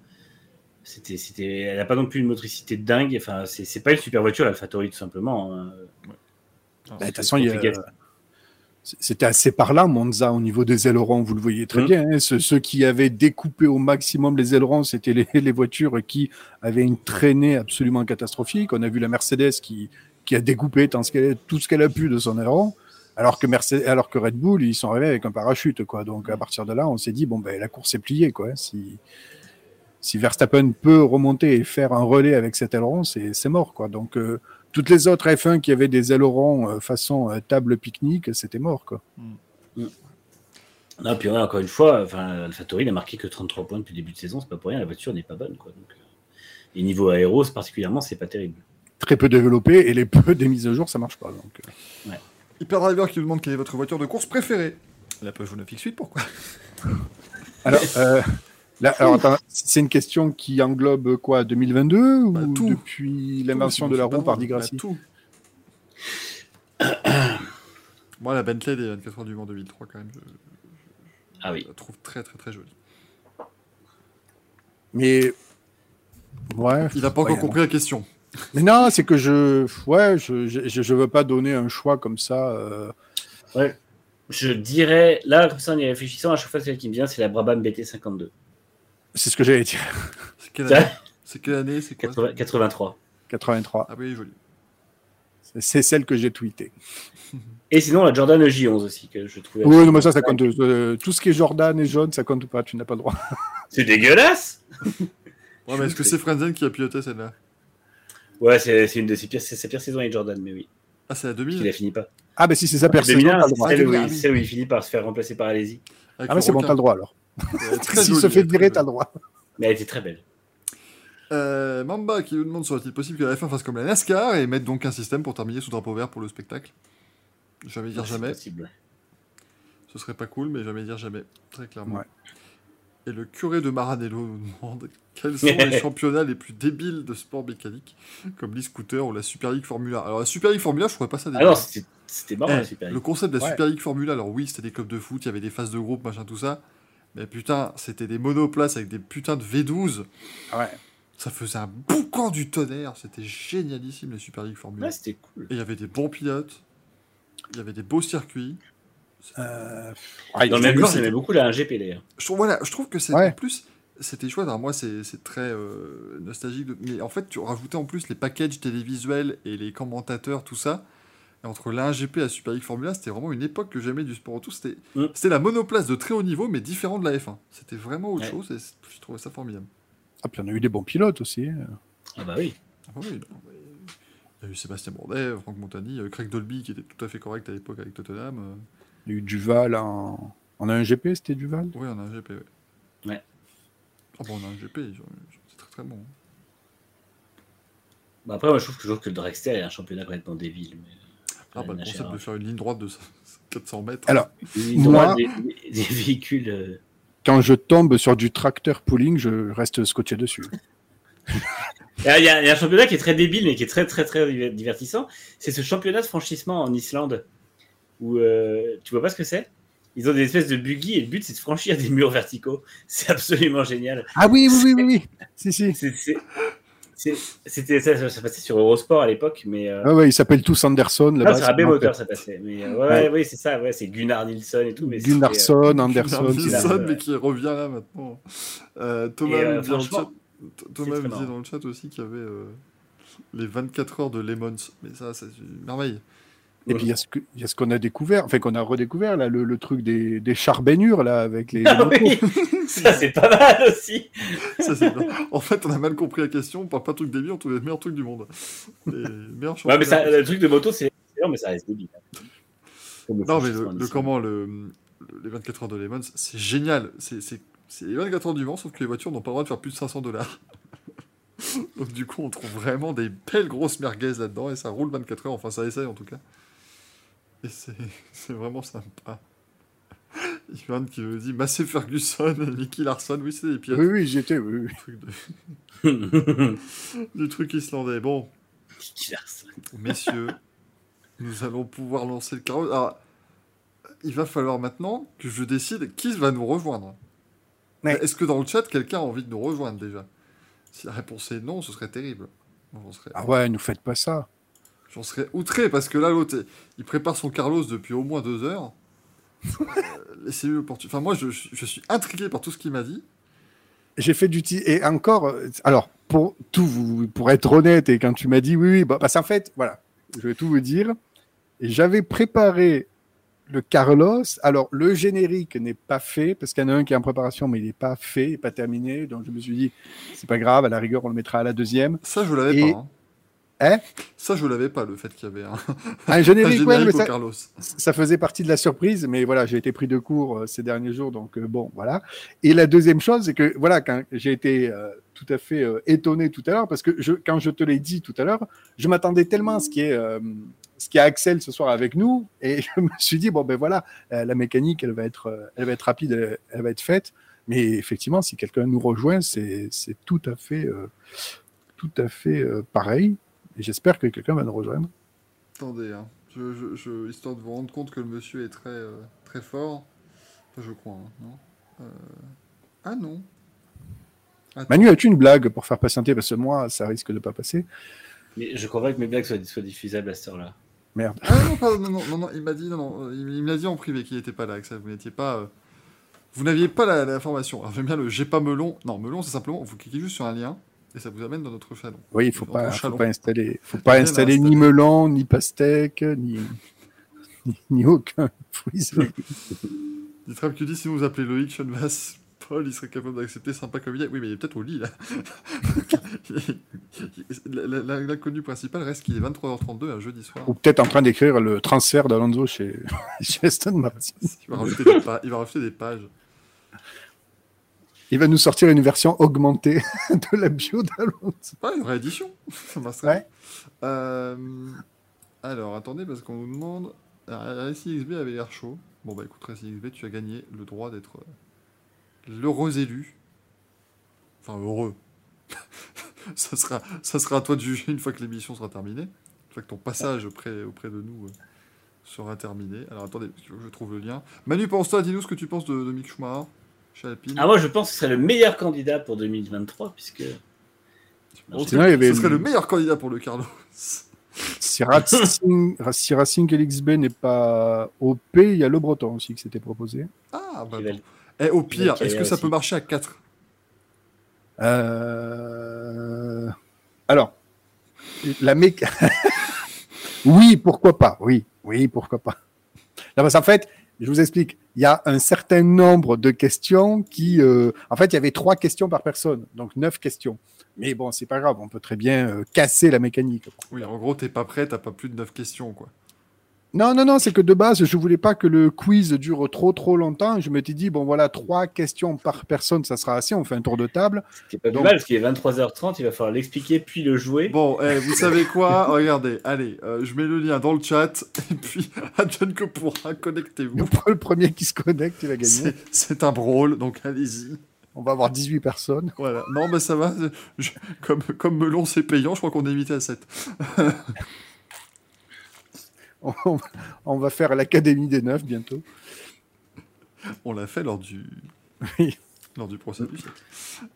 c'était, c'était, elle n'a pas non plus une motricité dingue. Enfin, c'est, c'est pas une super voiture l'AlphaTauri tout simplement. hein. Bah, De toute façon, il y a-. C'était assez parlant, Monza, au niveau des ailerons, vous le voyez très Mhm. bien. hein. Ceux, ceux qui avaient découpé au maximum les ailerons, c'était les, (laughs) les voitures qui avaient une traînée absolument catastrophique. On a vu la Mercedes qui, qui a découpé tant ce qu'elle- tout ce qu'elle a pu de son aileron, alors que, Mercedes, alors que Red Bull, ils sont arrivés avec un parachute. Quoi. Donc à partir de là, on s'est dit, bon, ben, la course est pliée. Quoi. Si, si Verstappen peut remonter et faire un relais avec cet aileron, c'est c'est mort. Quoi. Donc euh, toutes les autres F1 qui avaient des ailerons euh, façon euh, table pique-nique, c'était mort. Quoi. Non, puis ouais, encore une fois, enfin, AlphaTauri n'a marqué que 33 points depuis le début de saison, c'est pas pour rien, la voiture n'est pas bonne. Quoi. Donc, euh, et niveau aéro, particulièrement, c'est pas terrible. Très peu développé et les peu des mises à jour, ça marche pas. Donc. Hyperdriver qui nous demande quelle est votre voiture de course préférée. La Peugeot 9X8, pourquoi? Alors, euh, c'est une question qui englobe quoi 2022 ou Bah, tout. depuis l'invention de la roue par Bah, Tout. (coughs) Moi, la Bentley des 24 heures du Mans 2003, quand même, je, Ah oui. je la trouve très très très jolie. Mais ouais. Il n'a pas ouais, encore compris la question. Mais non, c'est que je, ouais, je, je, je veux pas donner un choix comme ça. euh, Je dirais, là, comme ça, en y réfléchissant, à chaque fois, celle qui me vient, c'est la Brabham BT52. C'est ce que j'allais dire. C'est quelle année (laughs) C'est quelle année C'est quoi 80 83. 83. Ah oui, joli. C'est- celle que j'ai tweetée. (laughs) Et sinon, la Jordan J11 aussi, que je trouvais. Oui, non, mais ça, ça compte. euh, tout ce qui est Jordan et jaune, ça compte pas. Tu n'as pas le droit. (laughs) C'est dégueulasse Ouais, mais est-ce que c'est Frenzen qui a piloté celle-là Ouais, c'est une de ses pires, c'est sa pire saison avec Jordan, mais oui. Ah, c'est la Il 2000 la finit pas. Ah, ben si c'est sa personne, 2001, t'as le c'est. Ah, où il- 2001, oui. celle où il finit par se faire remplacer par Alési. Ah, mais c'est bon, t'as le droit alors. Très S'il se fait virer, t'as le droit. Mais elle était très belle. Euh, Mamba qui nous demande serait-il possible que la F1 fasse comme la NASCAR et mette donc un système pour terminer sous drapeau vert pour le spectacle? Jamais dire jamais. possible. Ce serait pas cool, mais jamais dire jamais, très clairement. Ouais. Et le curé de Maranello nous demande (laughs) quels sont les (laughs) championnats les plus débiles de sport mécanique, comme l'e-scooter ou la Super League Formula. Alors la Super League Formula, je trouvais pas ça débile. Alors, c'était c'était marrant, Eh, la Super le League. concept de la Ouais. Super League Formula, alors oui, c'était des clubs de foot, il y avait des phases de groupe, machin, tout ça. Mais putain, c'était des monoplaces avec des putains de V12. Ouais. Ça faisait un boucan du tonnerre. C'était génialissime, les Super League Formula. Ouais, c'était cool. Et il y avait des bons pilotes. Il y avait des beaux circuits. Euh, Dans le je même trouve temps, que j'aimais beaucoup la 1GP d'ailleurs. Je trouve, voilà, je trouve que c'est Ouais. en plus, c'était chouette. Alors moi, c'est c'est très euh, nostalgique. de- Mais en fait, tu rajoutais en plus les packages télévisuels et les commentateurs, tout ça. Entre la 1GP et la Super League Formula, c'était vraiment une époque que j'aimais du sport auto. C'était Mm. c'était la monoplace de très haut niveau, mais différent de la F1. C'était vraiment autre Ouais. chose et je trouvais ça formidable. Ah, puis on a eu des bons pilotes aussi. hein. Ah bah oui. Ah bah oui, non, Il y a eu Sébastien Bourdet, Franck Montagny, euh, Craig Dolby qui était tout à fait correct à l'époque avec Tottenham. euh. Il y a eu Duval en. On a un GP, c'était Duval? Oui, on a un GP, ouais. Ouais. Ah bon, on a un GP, c'est très très bon. Bah après, moi, je trouve toujours que le Dragster est un championnat complètement débile. Mais... Ah bah, le concept de faire une ligne droite de (laughs) 400 mètres. Alors, ont Moi- des, des- véhicules. euh, quand je tombe sur du tracteur pooling, je reste scotché dessus. Il y, a il y a un championnat qui est très débile, mais qui est très très très diver- divertissant. C'est ce championnat de franchissement en Islande. Où euh, tu vois pas ce que c'est? Ils ont des espèces de buggy et le but c'est de franchir des murs verticaux. C'est absolument génial. Ah oui, oui, oui, oui, oui. Si, si. C'est- C'était ça, passait sur Eurosport à l'époque, mais euh, Ah ouais, ils s'appellent tous Anderson ah, là-bas. sur AB c'est Motor ça passait. Mais euh, ouais, Ouais. ouais, c'est ça, ouais, c'est Gunnar Nilsson et tout. Mais euh, Gunnarsson, Anderson. Gunnar Nilsson, mais qui revient là maintenant. Euh, Thomas Et, euh, me dit dans le chat, Thomas me disait marrant. dans le chat aussi qu'il y avait euh, les 24 heures de Lemons. Mais ça, c'est une merveille. Et puis il y a ce que- il y a ce qu'on a découvert, enfin qu'on a redécouvert là, le, le truc des, des charbaignures là avec les. Ah oui, (laughs) ça c'est pas mal aussi. Ça. En fait, on a mal compris la question. On parle pas de trucs débiles, on trouve les meilleurs trucs du monde. Les meilleurs Ouais, mais ça, le truc de moto, c'est excellent, mais ça reste débile. Non, mais le, comment le le- les 24 heures de Le Mans, c'est génial. C'est les 24 heures du Mans, sauf que les voitures n'ont pas le droit de faire plus de 500 dollars. (laughs) Donc du coup, on trouve vraiment des belles grosses merguez là-dedans et ça roule 24 heures. Enfin, ça essaye en tout cas. Et c'est (laughs) c'est vraiment sympa. (laughs) Ivan qui me dit Massey Ferguson, (laughs) Nicky Larson, oui, c'est des pilotes Oui, oui, j'étais. Oui, oui. truc de- du truc islandais. Bon, a ça messieurs, nous allons pouvoir lancer le carreau. Alors, il va falloir maintenant que je décide qui va nous rejoindre. Ouais. Est-ce que dans le chat, quelqu'un a envie de nous rejoindre déjà? Si la réponse est non, ce serait terrible. Ah ouais, nous faites pas ça. J'en serais outré parce que là, l'autre, il prépare son Carlos depuis au moins deux heures. Euh, Laissez-lui l'opportunité. Enfin, moi, je, je suis intrigué par tout ce qu'il m'a dit. J'ai fait du et encore. euh, Alors pour tout, vous, pour être honnête et quand tu m'as dit oui, oui, bah, parce qu'en fait, voilà, je vais tout vous dire. Et j'avais préparé le Carlos. Alors le générique n'est pas fait parce qu'il y en a un qui est en préparation, mais il n'est pas fait, il n'est pas terminé. Donc je me suis dit, c'est pas grave. À la rigueur, on le mettra à la deuxième. Ça, je l'avais Et- pas. hein. Hein Ça, je l'avais pas, le fait qu'il y avait un, Un (laughs) un générique, ouais, générique mais ça, Carlos. ça faisait partie de la surprise, mais voilà, j'ai été pris de court euh, ces derniers jours, donc euh, bon, voilà. Et la deuxième chose, c'est que voilà, quand j'ai été euh, tout à fait étonné tout à l'heure, parce que je, quand je te l'ai dit tout à l'heure, je m'attendais tellement à ce qui est ce qui est Axel ce soir avec nous, et (laughs) je me suis dit bon ben voilà, la mécanique, elle va être, elle va être rapide, elle, elle va être faite, mais effectivement, si quelqu'un nous rejoint, c'est c'est tout à fait, tout à fait pareil. Et j'espère que quelqu'un va nous rejoindre. Attendez, hein. je, je- je- histoire de vous rendre compte que le monsieur est très, euh, très fort. Enfin, je crois, hein, non Euh, Ah non. Attends. Manu, as-tu une blague pour faire patienter? Parce que moi, ça risque de pas passer. Mais je crois que mes blagues soient, soient diffusables à cette heure-là. Merde. Ah non, pardon, non, non, non, non, il m'a dit, non, non, euh, il, il me l'a dit en privé qu'il n'était pas là, que ça, vous n'étiez pas... euh, Vous n'aviez pas la, la formation. Alors j'aime bien le j'ai pas melon. Non, melon, c'est simplement, vous cliquez juste sur un lien et ça vous amène dans notre salon. Oui, il faut pas, faut pas installer, faut pas (laughs) installer ni melon, ni pastèque, ni, (laughs) ni, ni aucun fruit. (laughs) Ditrap qui dit si vous appelez Loïc Schoenvass, Paul, il serait capable d'accepter sympa comme il est. Oui, mais il est peut-être au lit là. L'inconnu principal reste qu'il est 23h32 un jeudi soir. Ou peut-être en train d'écrire le transfert d'Alonso chez, chez Aston Martin. Il va rajouter des, pa- il va rajouter des pages. Il va nous sortir une version augmentée (laughs) de la bio d'Alonso. Ah, une réédition (laughs) Ça. Ouais. Euh, alors, attendez, parce qu'on nous demande. Ah, XB avait l'air chaud. Bon, bah écoute, XB, tu as gagné le droit d'être euh, l'heureux élu. Enfin, heureux. (laughs) ça, sera, ça sera à toi de juger une fois que l'émission sera terminée. Une fois que ton passage auprès, auprès de nous euh, sera terminé. Alors, attendez, je trouve le lien. Manu, pense-toi, dis-nous ce que tu penses de, de Mick Schumacher Ah, moi, je pense que ce serait le meilleur candidat pour 2023, puisque. Bon, Sinon, il y avait ce serait le- le meilleur candidat pour le Carlos. Si Racing, (laughs) si Racing LXB n'est pas OP, il y a le Breton aussi qui s'était proposé. Ah, bah bon. Eh, au pire, est-ce que ça aussi. peut marcher à 4 Euh... Alors, la méc... (laughs) oui, pourquoi pas Oui, oui, pourquoi pas Non, parce qu'en fait, je vous explique. Il y a un certain nombre de questions qui... euh, En fait, il y avait trois questions par personne, donc neuf questions. Mais bon, c'est pas grave, on peut très bien euh, casser la mécanique. Oui, en gros, t'es pas prêt, t'as pas plus de 9 questions, quoi. Non, non, non, c'est que de base, je voulais pas que le quiz dure trop, trop longtemps. Je m'étais dit, bon, voilà, trois questions par personne, ça sera assez. On fait un tour de table. C'est pas Donc- mal, parce qu'il est 23h30, il va falloir l'expliquer puis le jouer. Bon, eh, vous (laughs) savez quoi? Regardez, allez, euh, je mets le lien dans le chat, et puis, (laughs) advienne que pourra, connectez-vous. Le premier qui se connecte, il va gagner. C'est un brawl, donc allez-y. On va avoir 18 personnes. Voilà. Non, mais ça va, je- comme, comme Melon, c'est payant, je crois qu'on est limité à 7. (laughs) On, on va faire l'Académie des Neufs bientôt. On l'a fait lors du, Oui. lors du procès du siècle,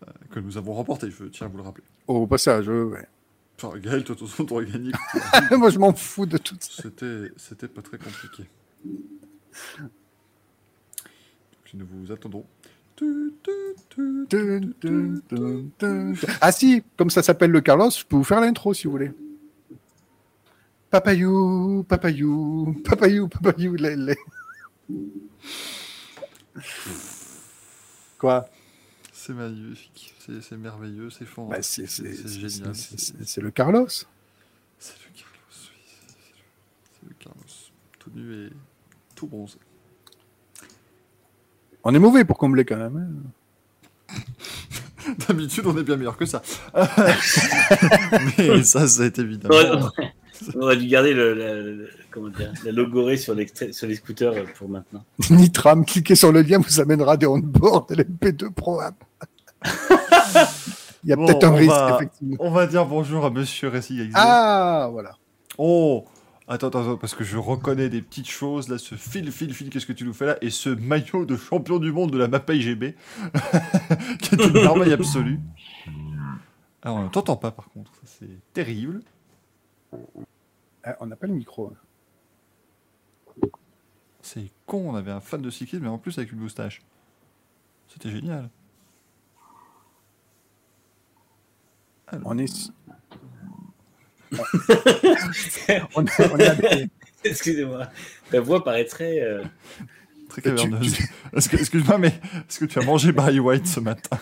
euh, que nous avons remporté, je tiens à vous le rappeler. Au passage, ouais. Enfin, Gaël, toi, t'aurais (laughs) gagné. Moi, je m'en fous de tout ça. C'était, pas très compliqué. Donc, nous vous attendons. Ah si, comme ça s'appelle le Carlos, je peux vous faire l'intro si vous voulez. Papayou, papayou, papayou, papayou, lélé. Quoi? C'est magnifique, c'est, merveilleux, c'est fort. bah, c'est, génial. c'est- le Carlos. C'est le Carlos, oui. C'est le, Carlos. Tout nu et tout bronzé. On est mauvais pour combler quand même. hein. (laughs) D'habitude, on est bien meilleur que ça. (laughs) Mais ça, c'est évidemment. aurait, (laughs) on aurait dû garder le, la, le- comment dire, la logorée sur les, sur les scooters euh, pour maintenant. (laughs) Nitram, cliquez sur le lien, vous amènera des on-board de l'MP2 Pro App. (laughs) Il y a Bon, peut-être un on risque, va- effectivement. On va dire bonjour à Monsieur Récy Ah, voilà. Oh Attends, attends, attends, parce que je reconnais des petites choses là, ce fil, fil, fil, qu'est-ce que tu nous fais là? Et ce maillot de champion du monde de la map IGB, qui est une merveille absolue. Alors, on ne t'entend pas par contre, c'est terrible. Ah, on n'a pas le micro. C'est con, on avait un fan de cyclisme, mais en plus avec une moustache. C'était génial. Alors, On est. (laughs) on, est- on est à- Excusez-moi. Ta voix paraît très. euh, très tu- caverneuse. Que- Excuse-moi, mais est-ce que tu as mangé Barry White ce matin?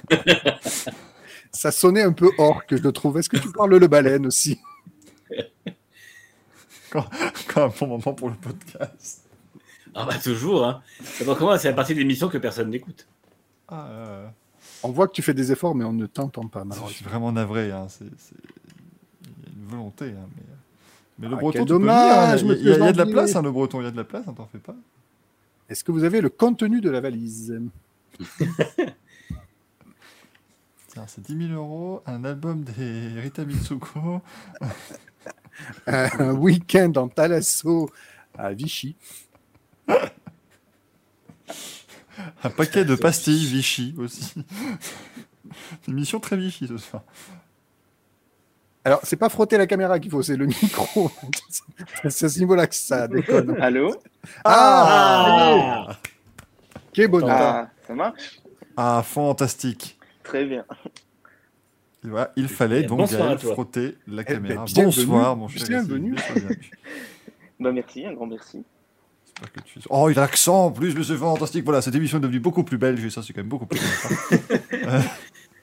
Ça sonnait un peu hors que je le trouve. Est-ce que tu parles le baleine aussi? Quand un bon moment pour le podcast. Ah bah toujours, hein. D'abord, comment c'est la partie de l'émission que personne n'écoute. Ah, euh, On voit que tu fais des efforts, mais on ne t'entend pas, je suis vraiment navré. Hein, c'est, c'est- Il y a une volonté. Hein, mais... mais le Ah, breton, peux venir, dommage, hein, Il y a- il y, a- de la place, hein, le breton. Il y a de la place, hein, t'en fais pas. Est-ce que vous avez le contenu de la valise? (laughs) Tiens, c'est 10 000 euros, un album des Rita Mitsuko. (laughs) Un week-end en Thalasso à Vichy. Un paquet de pastilles Vichy aussi. Une mission très Vichy ce soir. Alors, c'est pas frotter la caméra qu'il faut, c'est le micro. c'est à ce niveau-là que ça déconne. Allô? Ah, Ah Quel bonheur. Ah, ça marche Ah, fantastique. Très bien. Voilà, il fallait donc Gaël, frotter la Eh ben, caméra. Bonsoir, mon cher. bienvenue. (laughs) Bah merci, un grand merci. J'espère que tu- Oh, il a l'accent en plus, mais c'est fantastique. Voilà, cette émission est devenue beaucoup plus belge et ça, c'est quand même beaucoup plus. sympa. (laughs)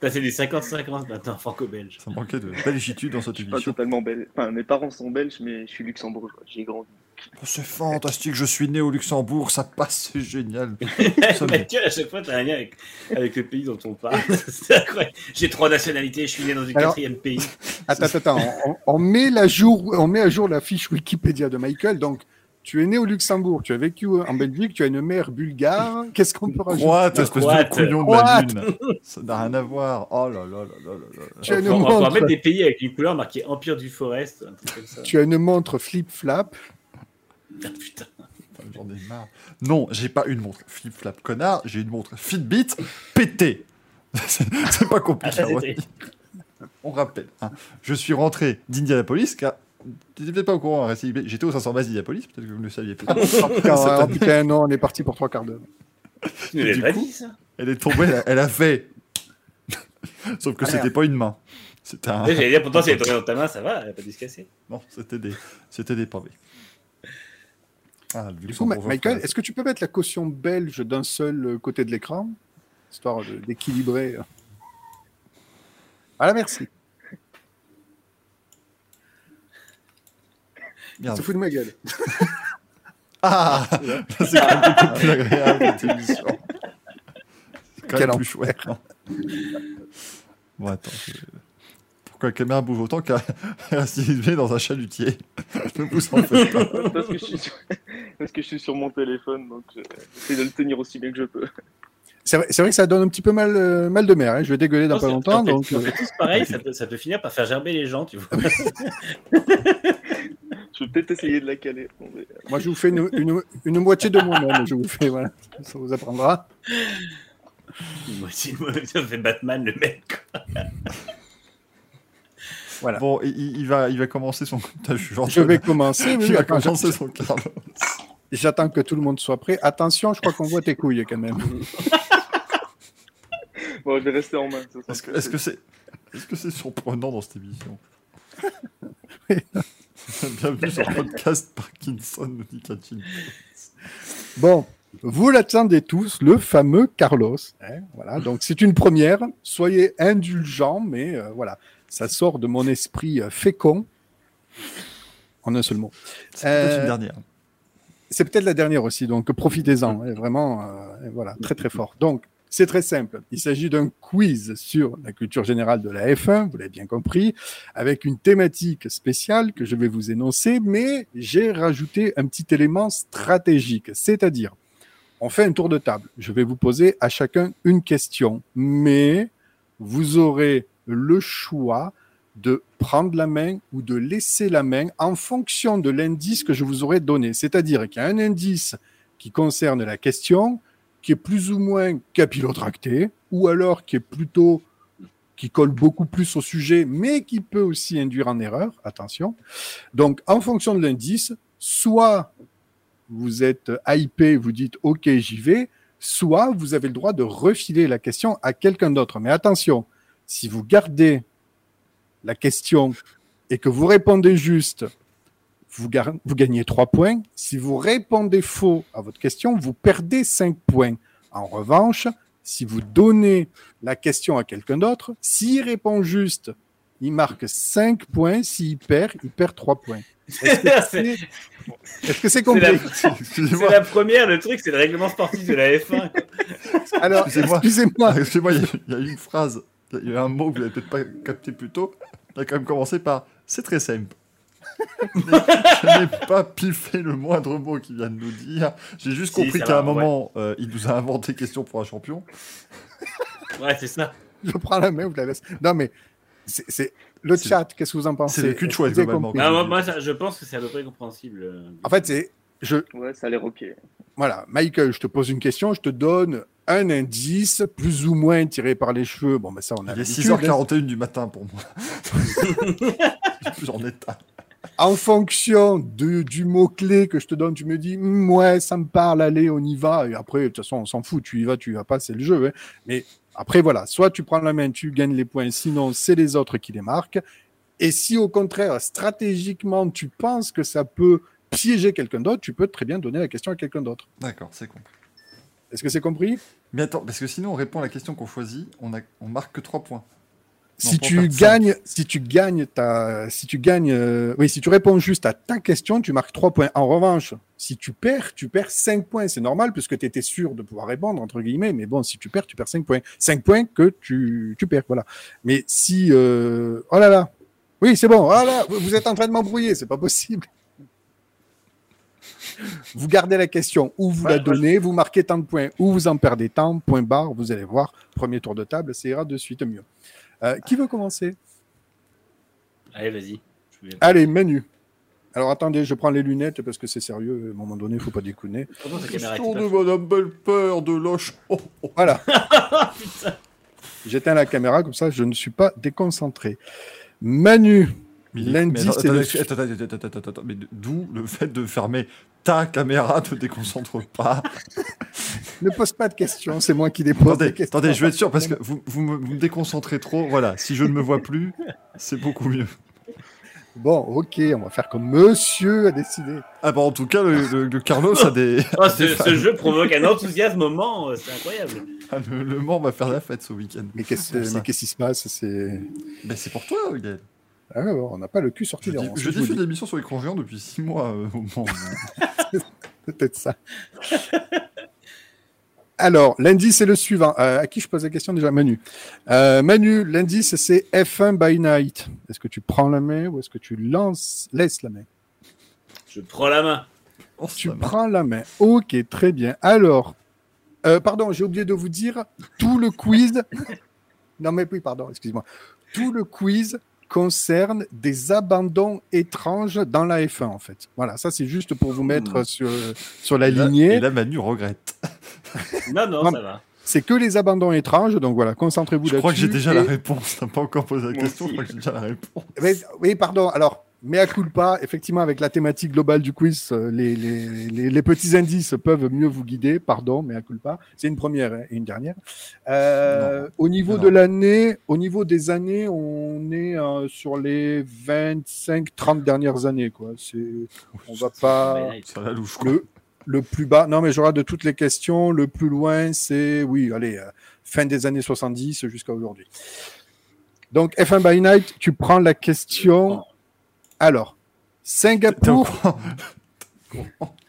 Ça, c'est des 50-50 maintenant, franco-belge. ça manquait de belgitude dans cette Je suis pas émission. totalement belge. Enfin, mes parents sont belges, mais je suis luxembourgeois. J'y ai grandi. Oh, c'est fantastique, je suis né au Luxembourg, ça passe, c'est génial. (laughs) Me- Mathieu, à chaque fois, t'as un lien avec, avec le pays dont on parle. (laughs) c'est incroyable. J'ai trois nationalités, je suis né dans un quatrième pays. (laughs) Attends, attends, attends. On, on met la jour, on met à jour la fiche Wikipédia de Michael. Donc, tu es né au Luxembourg, tu as vécu en Belgique, tu as une mère bulgare. Qu'est-ce qu'on peut rajouter? Croate, espèce de couillon de la lune. Ça n'a rien à voir. Oh là là là là là là. Tu as On une va- on va pouvoir montre. mettre des pays avec une couleur marquée Empire du Forest. Un truc comme ça. Tu as une montre flip-flap. Ah, putain. J'en ai marre. Non, j'ai pas une montre flip-flap connard, j'ai une montre Fitbit pétée. (laughs) c'est c'est pas compliqué Ah, ça, c'était- On rappelle, hein, je suis rentré d'Indianapolis car. Tu n'étais peut-être pas au courant, hein, j'étais au 500 base d'Indianapolis, peut-être que vous ne le saviez pas. Oh, putain, non, on est parti pour trois quarts d'heure. Coup- ça? Elle est tombée, elle a, elle a fait. (laughs) Sauf que Ah, c'était pas une main. C'était un. J'allais dire, pourtant, (laughs) si elle est tombée dans ta main, ça va, elle a pas dû se casser. Non, c'était des, c'était des pavés. Ah, Du coup, Michael, est-ce que tu peux mettre la caution belge d'un seul euh, côté de l'écran Histoire d'équilibrer. euh. Voilà, merci. Merde. Fout de ma gueule. (laughs) Ah C'est quand même beaucoup plus agréable (laughs) cette émission. C'est quand Quel plus chouette. bon, attends. je- Pourquoi la caméra bouge autant qu'à rester (laughs) dans un chalutier (laughs) Ne vous en faites pas. (laughs) Parce que je suis sur, parce que je suis sur mon téléphone, donc euh, j'essaie de le tenir aussi bien que je peux. C'est vrai, c'est vrai que ça donne un petit peu mal, euh, mal de mer. hein. Je vais dégueuler dans Non, pas longtemps. on fait- Donc, euh, fait tous pareil, ça peut, ça peut finir par faire gerber les gens, tu vois. Je vais peut-être essayer de la caler. Moi, je vous fais une, une- une moitié de moi-même. Je vous fais, voilà. Ça vous apprendra. Moi aussi, moi, ça fait Batman, le mec. Voilà. Bon, il, va, il va commencer son. Je vais commencer. oui, Il va commencer son Carlos. J'attends que tout le monde soit prêt. Attention, je crois qu'on voit tes couilles quand même. (laughs) Bon, je vais rester en main. Est-ce que c'est est-ce que c'est surprenant dans cette émission? Oui. (laughs) Bienvenue sur le podcast Parkinson, nous dit. Bon, vous l'attendez tous, le fameux Carlos. hein, voilà, donc c'est une première. Soyez indulgents, mais euh, voilà, ça sort de mon esprit euh, fécond. En un seul mot. C'est peut-être Euh, une dernière. c'est peut-être la dernière aussi, donc profitez-en. hein, Vraiment, euh, voilà, très très fort. Donc, c'est très simple. Il s'agit d'un quiz sur la culture générale de la F1, vous l'avez bien compris, avec une thématique spéciale que je vais vous énoncer, mais j'ai rajouté un petit élément stratégique, c'est-à-dire, on fait un tour de table. Je vais vous poser à chacun une question, mais vous aurez le choix de prendre la main ou de laisser la main en fonction de l'indice que je vous aurai donné. C'est-à-dire qu'il y a un indice qui concerne la question, qui est plus ou moins capillotracté, ou alors qui est plutôt qui colle beaucoup plus au sujet, mais qui peut aussi induire en erreur. Attention. Donc, en fonction de l'indice, soit vous êtes hypé, vous dites OK, j'y vais, soit vous avez le droit de refiler la question à quelqu'un d'autre. Mais attention, si vous gardez la question et que vous répondez juste, vous, gagnez 3 points. Si vous répondez faux à votre question, vous perdez 5 points. En revanche, si vous donnez la question à quelqu'un d'autre, s'il répond juste, il marque 5 points. S'il perd, il perd 3 points. Est-ce que (laughs) c'est que c'est (laughs) la, première, le truc, c'est le règlement sportif de la F1. quoi. Alors, Excusez-moi. excusez-moi. Y il y, a une phrase, il y a un mot que vous n'avez peut-être pas capté plus tôt. Il a quand même commencé par c'est très simple. (laughs) je n'ai pas piffé le moindre mot qu'il vient de nous dire. J'ai juste Si, compris qu'à un moment, euh, il nous a inventé question pour un champion. Ouais, c'est ça. Je prends la main, vous la laisse. Non, mais c'est le chat, qu'est-ce que vous en pensez? c'est le cul de globalement. compris? Non, moi, moi, ça- je pense que c'est à peu près compréhensible. euh. En fait, c'est. Je, Ouais, ça a l'air ok. Voilà, Michael, je te pose une question, je te donne un indice, plus ou moins tiré par les cheveux. Bon, ben ça, on a Il est l'habitude, hein. 6h41 du matin pour moi. Je suis plus en état. En fonction de, du mot-clé que je te donne, tu me dis, Hum, ouais, ça me parle, allez, on y va. Et après, de toute façon, on s'en fout, tu y vas, tu y vas pas, c'est le jeu. hein. Mais après, voilà, soit tu prends la main, tu gagnes les points, sinon, c'est les autres qui les marquent. Et si au contraire, stratégiquement, tu penses que ça peut piéger quelqu'un d'autre, tu peux très bien donner la question à quelqu'un d'autre. D'accord, c'est compris. Est-ce que c'est compris? Mais attends, parce que sinon on répond à la question qu'on choisit, on, a, on marque que 3 points. Non, si tu gagnes, si tu gagnes ta, si tu gagnes, euh, oui, si tu réponds juste à ta question, tu marques 3 points. En revanche, si tu perds, tu perds 5 points. C'est normal puisque tu étais sûr de pouvoir répondre, entre guillemets. Mais bon, si tu perds, tu perds 5 points. 5 points que tu, tu perds, voilà. Mais si, euh, oh là là. Oui, c'est bon. Oh là, vous êtes en train de m'embrouiller. C'est pas possible. Vous gardez la question ou vous Ouais, la je- donnez, vous marquez tant de points ou vous en perdez tant, point barre, vous allez voir, premier tour de table, ça ira de suite mieux. Euh, qui veut commencer? Allez, vas-y. Allez, Manu. Alors attendez, je prends les lunettes parce que c'est sérieux, à un moment donné, il faut pas déconner. Comment ta caméra de Madame Belpère de Loche. Oh, oh. Voilà, Ah, (laughs) putain. j'éteins la caméra, comme ça je ne suis pas déconcentré. Manu, Mais le- attends, attends, attends, attends, attends, attends, mais d'où le fait de fermer ta caméra te déconcentre pas? (laughs) ne pose pas de questions, c'est moi qui les pose. attendez, des questions. attendez, je vais être sûr parce que vous, vous, me, vous me déconcentrez trop. Voilà, si je ne me vois plus, c'est beaucoup mieux. Bon, ok, on va faire comme monsieur a décidé. Ah bah en tout cas, le, le- le Carlos a des. Oh, (laughs) ce, ce jeu provoque un enthousiasme au Mans, euh, c'est incroyable. Ah, le, le Mans va faire la fête ce week-end. Mais qu'est-ce qui se passe C'est Ben, c'est pour toi, Gaël. Ah, on n'a pas le cul sorti Je, des rangs, je diffuse des émissions sur écran géant depuis 6 mois euh, au Mans. (laughs) peut-être ça. Alors, l'indice est le suivant. Euh, à qui je pose la question déjà? Manu. Euh, Manu, l'indice c'est F1 by night. Est-ce que tu prends la main ou est-ce que tu lances, laisses la main? Je prends la main. Oh, Tu prends la main. Ok, très bien. Alors, euh, pardon, j'ai oublié de vous dire, tout le quiz. (laughs) non, mais oui, pardon, excuse-moi. Tout le quiz concerne des abandons étranges dans la F1, en fait. Voilà, ça, c'est juste pour vous mettre sur, sur la Et là- lignée. Et là, Manu regrette. Non, non, Non, ça va. C'est que les abandons étranges, donc voilà, concentrez-vous Je là-dessus. crois que j'ai déjà Et- la réponse. T'as pas encore posé la Moi question, je crois que j'ai déjà la réponse. Mais- oui, pardon. Alors, mea culpa, effectivement, avec la thématique globale du quiz, euh, les, les, les, les petits indices peuvent mieux vous guider. Pardon, mea culpa. C'est une première hein, et une dernière. Euh, au niveau Non. de l'année, au niveau des années, on est euh, sur les 25-30 dernières années. Quoi. C'est, on va (laughs) pas. Mais, à la louche, quoi. Le, le plus bas, non mais j'aurai de toutes les questions, le plus loin c'est, oui, allez, euh, fin des années 70 jusqu'à aujourd'hui. Donc F1 by Night, tu prends la question. Alors, Singapour, encore-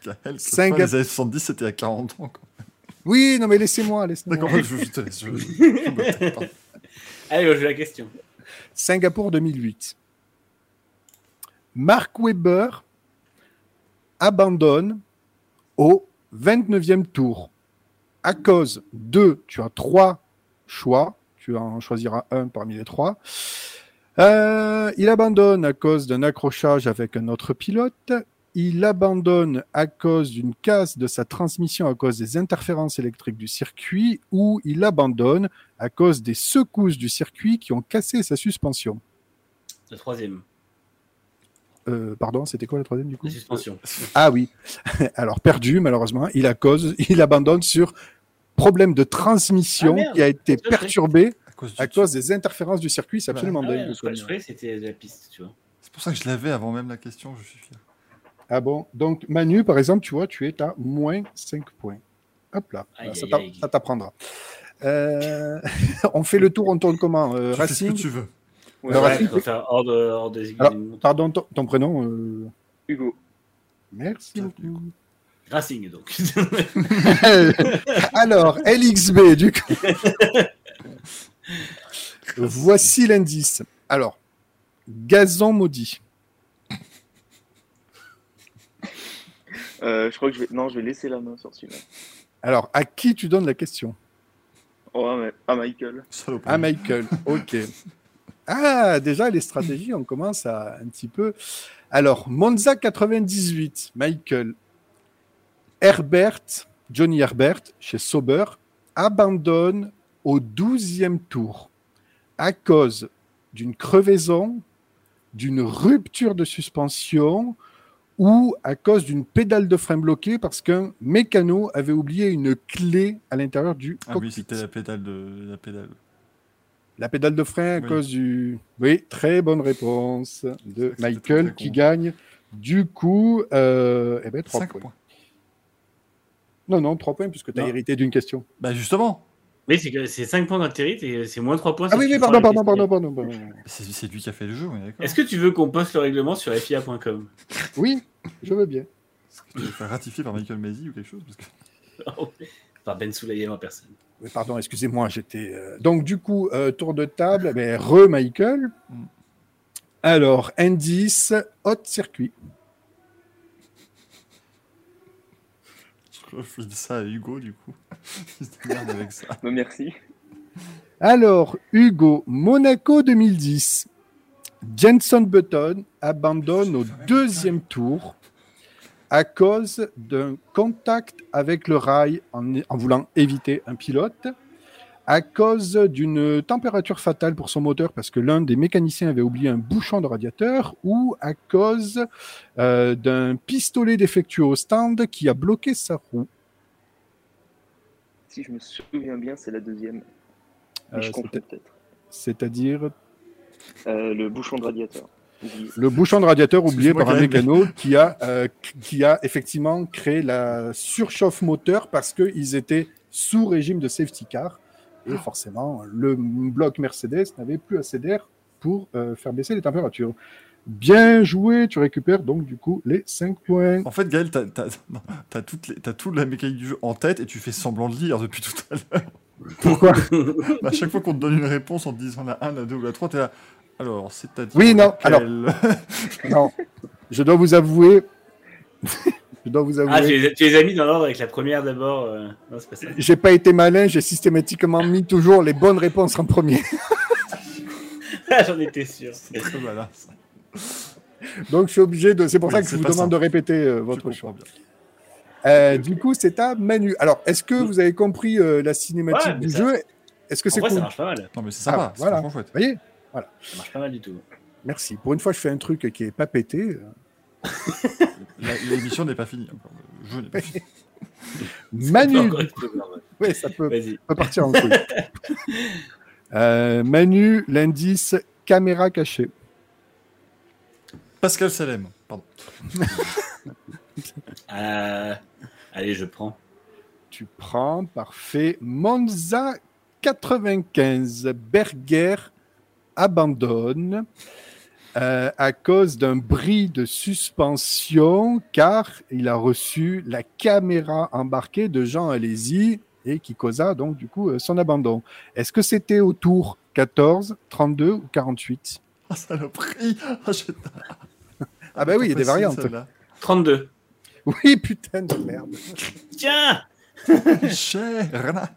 Gaël, que Singa- toi, les années 70, c'était à 40 ans. quoi. Oui, non mais laissez-moi, laissez-moi. D'accord, je, je te laisse. je- je. (laughs) Allez, je la question. Singapour 2008. Mark Webber abandonne au 29e tour. À cause de, tu as trois choix, tu en choisiras un parmi les trois. Euh, il abandonne à cause d'un accrochage avec un autre pilote. Il abandonne à cause d'une casse de sa transmission à cause des interférences électriques du circuit ou il abandonne à cause des secousses du circuit qui ont cassé sa suspension. Le troisième, Euh, pardon, c'était quoi la troisième du coup? La suspension. Ah oui. (laughs) Alors perdu malheureusement, il, a cause, il abandonne sur problème de transmission Ah, qui a été perturbé cause du- à cause des interférences du circuit. C'est Bah, absolument Ah ouais, dingue. je croyais je croyais que c'était la piste, tu vois. C'est pour ça que je l'avais avant même la question, je suis fier. Ah bon? Donc Manu, par exemple, tu vois, tu es à moins 5 points. Hop là, Aïe, ça aïe, t'apprendra. Euh, (laughs) on fait le tour, on tourne comment euh, Tu fais ce que Racing? tu veux. Ouais, Ouais, Racing, hors, de, hors des Alors. Pardon, ton, ton prénom euh, Hugo. Merci beaucoup. Racing, donc. (laughs) (laughs) Alors, LXB, du coup. (laughs) Voici l'indice. Alors, gazon maudit. Euh, je crois que je vais. Non, je vais laisser la main sur celui-là. Alors, à qui tu donnes la question? Oh. Ah, Michael. À Michael. Ok. (laughs) Ah, déjà, les stratégies, on commence à un petit peu. Alors, Monza 98, Michael. Herbert, Johnny Herbert, chez Sauber, abandonne au 12e tour à cause d'une crevaison, d'une rupture de suspension ou à cause d'une pédale de frein bloquée parce qu'un mécano avait oublié une clé à l'intérieur du Ah cockpit. oui, c'était la pédale de la pédale. La pédale de frein à Oui. cause du. Oui, très bonne réponse de très, Michael très qui con. gagne. Du coup, euh, eh ben, 3 5 points. points. Non, non, 3 points puisque tu as Non. hérité d'une question. Bah justement, Oui, c'est que c'est 5 points d'altérite et c'est moins 3 points. Ah oui, oui, pardon, pardon, pardon, pardon, pardon. c'est lui qui a fait le jeu, est d'accord. Est-ce que tu veux qu'on poste le règlement sur FIA.com Oui, je veux bien. Est-ce que tu veux faire ratifier par Michael Masi ou quelque chose Parce que... (laughs) Par Ben Soulaye en personne. Oui, pardon, excusez-moi, j'étais. euh, Donc, du coup, euh, tour de table, ben, re Michael. Mm. Alors, indice, hot circuit. Je refile ça à Hugo, du coup. (laughs) Il se démerde avec ça. Bah, merci. Alors, Hugo, Monaco 2010. Jenson Button abandonne au deuxième tour à cause d'un contact avec le rail en, en voulant éviter un pilote, à cause d'une température fatale pour son moteur parce que l'un des mécaniciens avait oublié un bouchon de radiateur, ou à cause euh, d'un pistolet défectueux au stand qui a bloqué sa roue. Si je me souviens bien, c'est la deuxième. Euh, je peut-être. C'est-à-dire Euh, le bouchon de radiateur. Le bouchon de radiateur oublié par un mécano qui a, euh, qui a effectivement créé la surchauffe moteur parce qu'ils étaient sous régime de safety car. Et forcément, le bloc Mercedes n'avait plus assez d'air pour euh, faire baisser les températures. Bien joué, tu récupères donc du coup les 5 points. En fait, Gaël, (laughs) t'as toutes les- t'as toute la mécanique du jeu en tête et tu fais semblant de lire depuis tout à l'heure. Pourquoi? (laughs) À chaque fois qu'on te donne une réponse en te disant la 1, la 2 ou la 3, t'es là. Alors, c'est-à-dire. Oui, non, laquelle? (laughs) Non, je dois vous avouer. Je dois vous avouer. Ah, tu les, tu les as mis dans l'ordre avec la première d'abord. euh, Non, c'est pas ça. J'ai pas été malin, j'ai systématiquement mis toujours les bonnes réponses en premier. (laughs) Ah, J'en étais sûr. C'est très malin, ça. Donc je suis obligé de. C'est pour Oui, ça que je vous demande de répéter euh, votre choix. Euh, du coup, c'est à Manu. Alors, est-ce que vous avez compris euh, la cinématique Ouais, du ça- jeu? Est-ce que En c'est vrai, cool ça marche pas mal. Non, mais c'est sympa, Ah, voilà. Vous voyez? Ça marche pas mal du tout. Merci. Pour une fois, je fais un truc qui est pas pété. L'émission n'est pas finie encore. Le jeu n'est pas fini. (laughs) Manu, ouais, ça peut, partir en couille. (laughs) Euh, Manu, l'indice caméra cachée. Pascal Salem, pardon. (laughs) Euh, Allez, je prends. Tu prends, parfait. Monza 95, Berger abandonne euh, à cause d'un bris de suspension, car il a reçu la caméra embarquée de Jean Alési et qui causa donc du coup euh, son abandon. Est-ce que c'était au tour 14, 32 ou 48 Ah, saloperie Ah, Ah bah oui, il y a des variantes. celle-là. 32. Oui, putain de merde. Tiens Cher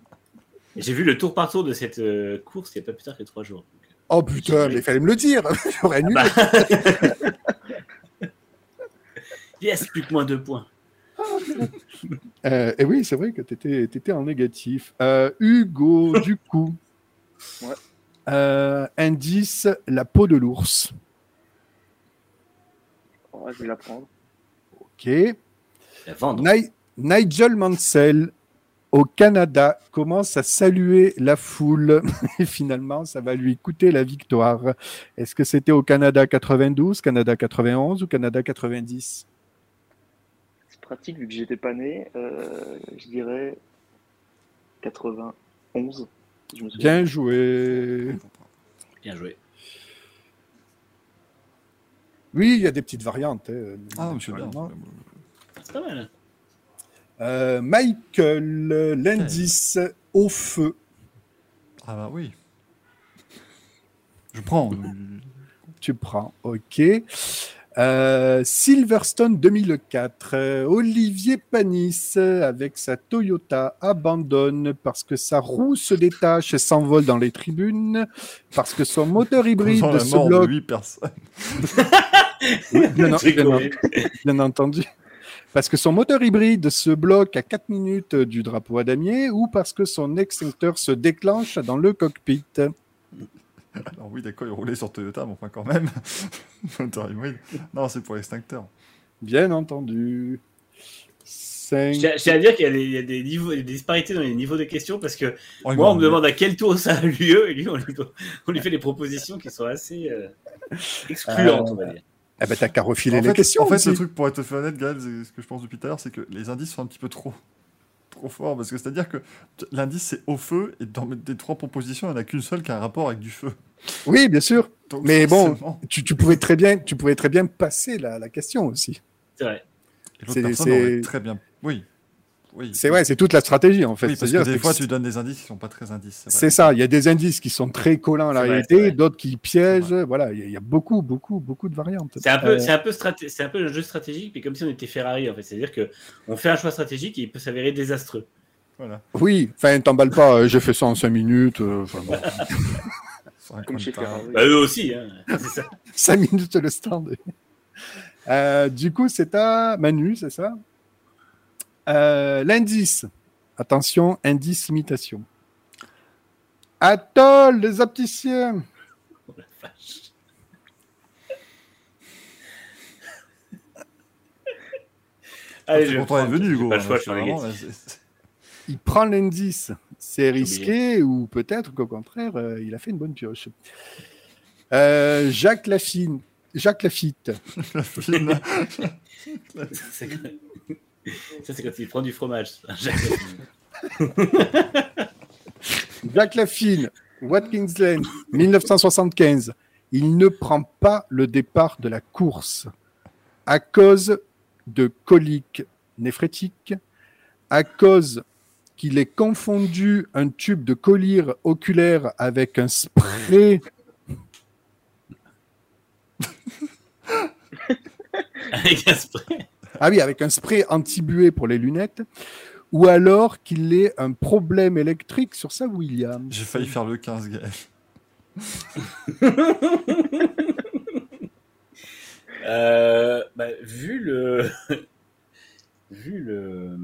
J'ai vu le tour par tour de cette euh, course il n'y a pas plus tard que 3 jours. Oh putain, mais il fallait me le dire. (laughs) J'aurais annulé. bah. (laughs) yes, plus que moins 2 points. (laughs) Euh, et oui, c'est vrai que tu étais, en négatif. Euh, Hugo, du coup. Ouais. Euh, indice, la peau de l'ours. Oh, je vais la prendre. Ok. La vendre. Ni- Nigel Mansell, au Canada, commence à saluer la foule. (laughs) Et finalement, ça va lui coûter la victoire. Est-ce que c'était au Canada 92, Canada 91 ou Canada 90 C'est pratique vu que j'étais pas né. euh, je dirais 91. si Je me souviens. Bien joué. Bien joué. Oui, il y a des petites variantes. hein, Ah. C'est pas mal. Euh, Michael, l'indice au feu. Ah bah oui. Je prends. Tu prends, ok. Euh, Silverstone 2004. euh, Olivier Panis, avec sa Toyota, abandonne parce que sa roue se détache et s'envole dans les tribunes, parce que son moteur (laughs) hybride se bloque. de 8 personnes. (laughs) Bien, (laughs) en- J'ai bien en- compris. bien entendu. Parce que son moteur hybride se bloque à 4 minutes du drapeau à damier ou parce que son extincteur se déclenche dans le cockpit. Alors oui, d'accord, il roulait sur Toyota, mais enfin quand même. (laughs) Moteur hybride. Non, c'est pour l'extincteur. Bien entendu. Cinq- Je tiens, à dire qu'il y a des, il y a des niveaux, des disparités dans les niveaux de questions parce que Oh, moi, on me demande à quel tour ça a lieu et lui, on lui, on lui fait des propositions qui sont assez euh, excluantes, on va dire. Eh ben, t'as qu'à refiler En les fait, questions. en fait aussi. le truc, pour être tout honnête, Gaël, ce que je pense depuis tout à l'heure, c'est que les indices sont un petit peu trop, (laughs) trop forts. Parce que c'est-à-dire que l'indice, c'est au feu, et dans les trois propositions, il n'y en a qu'une seule qui a un rapport avec du feu. Oui, bien sûr. Donc, Mais bon, Tu, tu pouvais très bien, tu pouvais très bien passer la, la question aussi. C'est vrai. et l'autre c'est- personne aurait très bien. Oui. Oui. C'est ouais, c'est toute la stratégie en fait. Oui, parce que des fois, que tu donnes des indices qui sont pas très indices. C'est ça. Il y a des indices qui sont très collants à la réalité, d'autres qui piègent. Voilà, il y, a- il y a beaucoup, beaucoup, beaucoup de variantes. C'est un peu, Euh, c'est un peu, straté- c'est un peu un jeu stratégique, mais comme si on était Ferrari en fait. C'est-à-dire que on fait un choix stratégique et il peut s'avérer désastreux. Voilà. Oui, enfin, t'emballes pas. euh, J'ai fait ça en 5 minutes. euh, bon. (laughs) Comme chez. Ferrari. Bah, eux aussi, hein. c'est ça. (laughs) 5 minutes le stand. Euh, du coup, c'est à Manu, c'est ça? Euh, L'indice. Attention, indice imitation. Atoll, les opticiens. Oh la vache. Allez, Je prendre. venu, J'ai Hugo. Pas le choix, hein, Il prend l'indice. C'est risqué ou peut-être qu'au contraire, euh, il a fait une bonne pioche. Euh, Jacques Lafine. Jacques Lafitte. (laughs) (laughs) (laughs) Ça, c'est quand il prend du fromage. (laughs) Jacques Jacques Lafine, Watkins Glen, 1975. Il ne prend pas le départ de la course à cause de coliques néphrétiques, à cause qu'il ait confondu un tube de collyre oculaire avec un spray. (laughs) Avec un spray. Ah oui, avec un spray anti-buée pour les lunettes, ou alors qu'il ait un problème électrique sur sa Williams. J'ai failli faire le 15, Gaël. (laughs) Euh, bah, vu le. (laughs) vu le.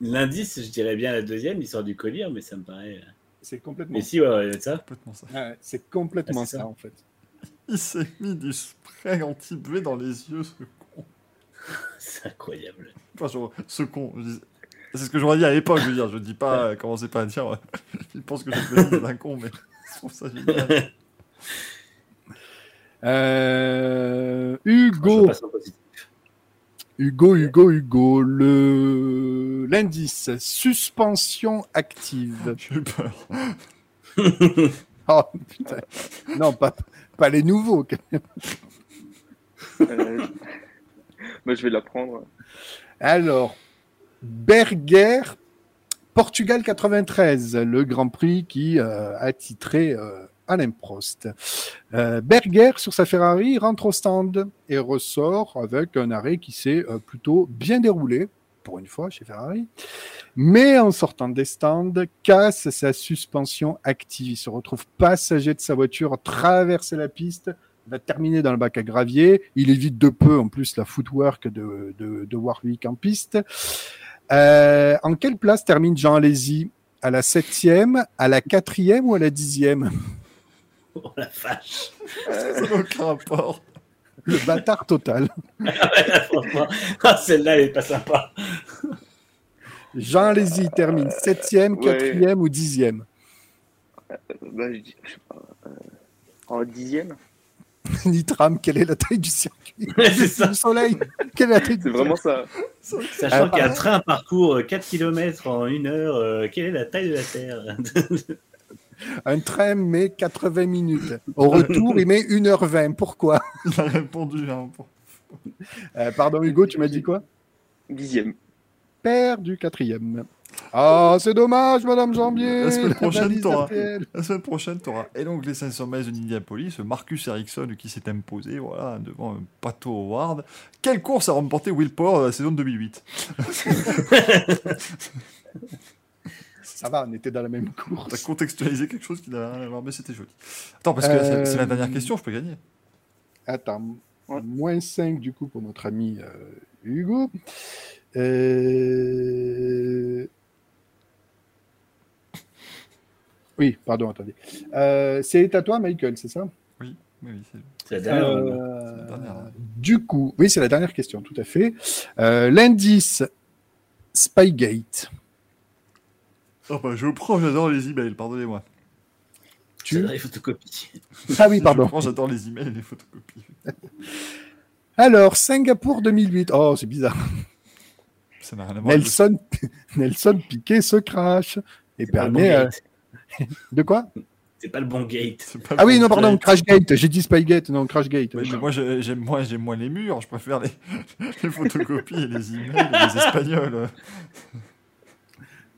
L'indice, je dirais bien la deuxième, l'histoire du collier, mais ça me paraît. C'est complètement, Mais si, ouais, ouais, ça. Complètement ça. Ouais, c'est complètement Ah, ça. ça. en fait. Il s'est mis du spray anti-buée dans les yeux, ce. (laughs) C'est incroyable. Enfin, genre, ce con. dis- C'est ce que j'aurais dit à l'époque, je veux dire. Je dis pas, euh, commencez pas à dire. Il pense que je le d'un con, mais (laughs) je trouve ça génial. (laughs) Euh, Hugo, positif. Hugo, Hugo, Hugo, le l'indice suspension active. J'ai eu peur. Oh putain. Non, pas, pas les nouveaux. quand même. Euh, (laughs) Moi, je vais la prendre. Alors, Berger, Portugal 93, le Grand Prix qui euh, a titré euh, Alain Prost. Euh, Berger, sur sa Ferrari, rentre au stand et ressort avec un arrêt qui s'est plutôt bien déroulé, pour une fois chez Ferrari. Mais en sortant des stands, casse sa suspension active. Il se retrouve passager de sa voiture, traverser la piste, va terminer dans le bac à gravier. Il évite de peu, en plus, la footwork de, de, de Warwick en piste. Euh, en quelle place termine Jean Alési À la septième, à la quatrième ou à la dixième? Oh la vache. Ça n'a aucun rapport. Le bâtard total. (laughs) Franchement, ah, celle-là, elle est pas sympa. Jean Alési termine septième, quatrième ou dixième? Euh, bah, je dis, je sais pas. euh, en dixième (laughs) Nitram, quelle est la taille du circuit? (laughs) C'est ça. Du soleil Quelle est la taille du C'est vraiment ça. Sachant qu'un train parcourt euh, 4 km en une heure, euh, quelle est la taille de la Terre? (laughs) Un train met 80 minutes. Au retour, il met 1h20. Pourquoi? Il a répondu. Hein, pour- Euh, Pardon Hugo, tu m'as dit quoi? Dixième. Père du quatrième. Ah, c'est dommage, Madame Jambier. La semaine prochaine, t'auras. La semaine prochaine, tu auras et donc les 500 miles de Indianapolis, Marcus Ericsson qui s'est imposé voilà, devant un Pato Howard. Quelle course a remporté Will Power dans la saison de 2008 (laughs) Ça va, on était dans la même T'as course. contextualisé quelque chose qui n'a rien à voir, mais c'était joli. Attends, parce que c'est- c'est la Euh, dernière question, je peux gagner. Attends, Ouais. moins 5 du coup pour notre ami euh, Hugo. Euh, Oui, pardon, attendez. Euh, c'est à toi, Michael, c'est ça? Oui, oui, c'est C'est la dernière. Euh, c'est la dernière, hein. Du coup, oui, c'est la dernière question, tout à fait. Euh, L'indice Spygate. Oh bah, je prends, j'adore les emails, pardonnez-moi. Tu... dans les photocopies. (laughs) Ah oui, pardon. Je prends, j'adore les emails et les photocopies. (laughs) Alors, Singapour 2008. Oh, c'est bizarre. Ça n'a rien à voir. avec le- Nelson, (laughs) Nelson Piquet se crash et bon permet. De quoi C'est pas le bon gate. pas Ah oui, non, pardon, gate. Crashgate. J'ai dit Spygate, non, Crashgate. Oui, mais moi, je- j'aime moi, j'aime moins les murs, je préfère les, (laughs) les photocopies et les emails et les espagnols.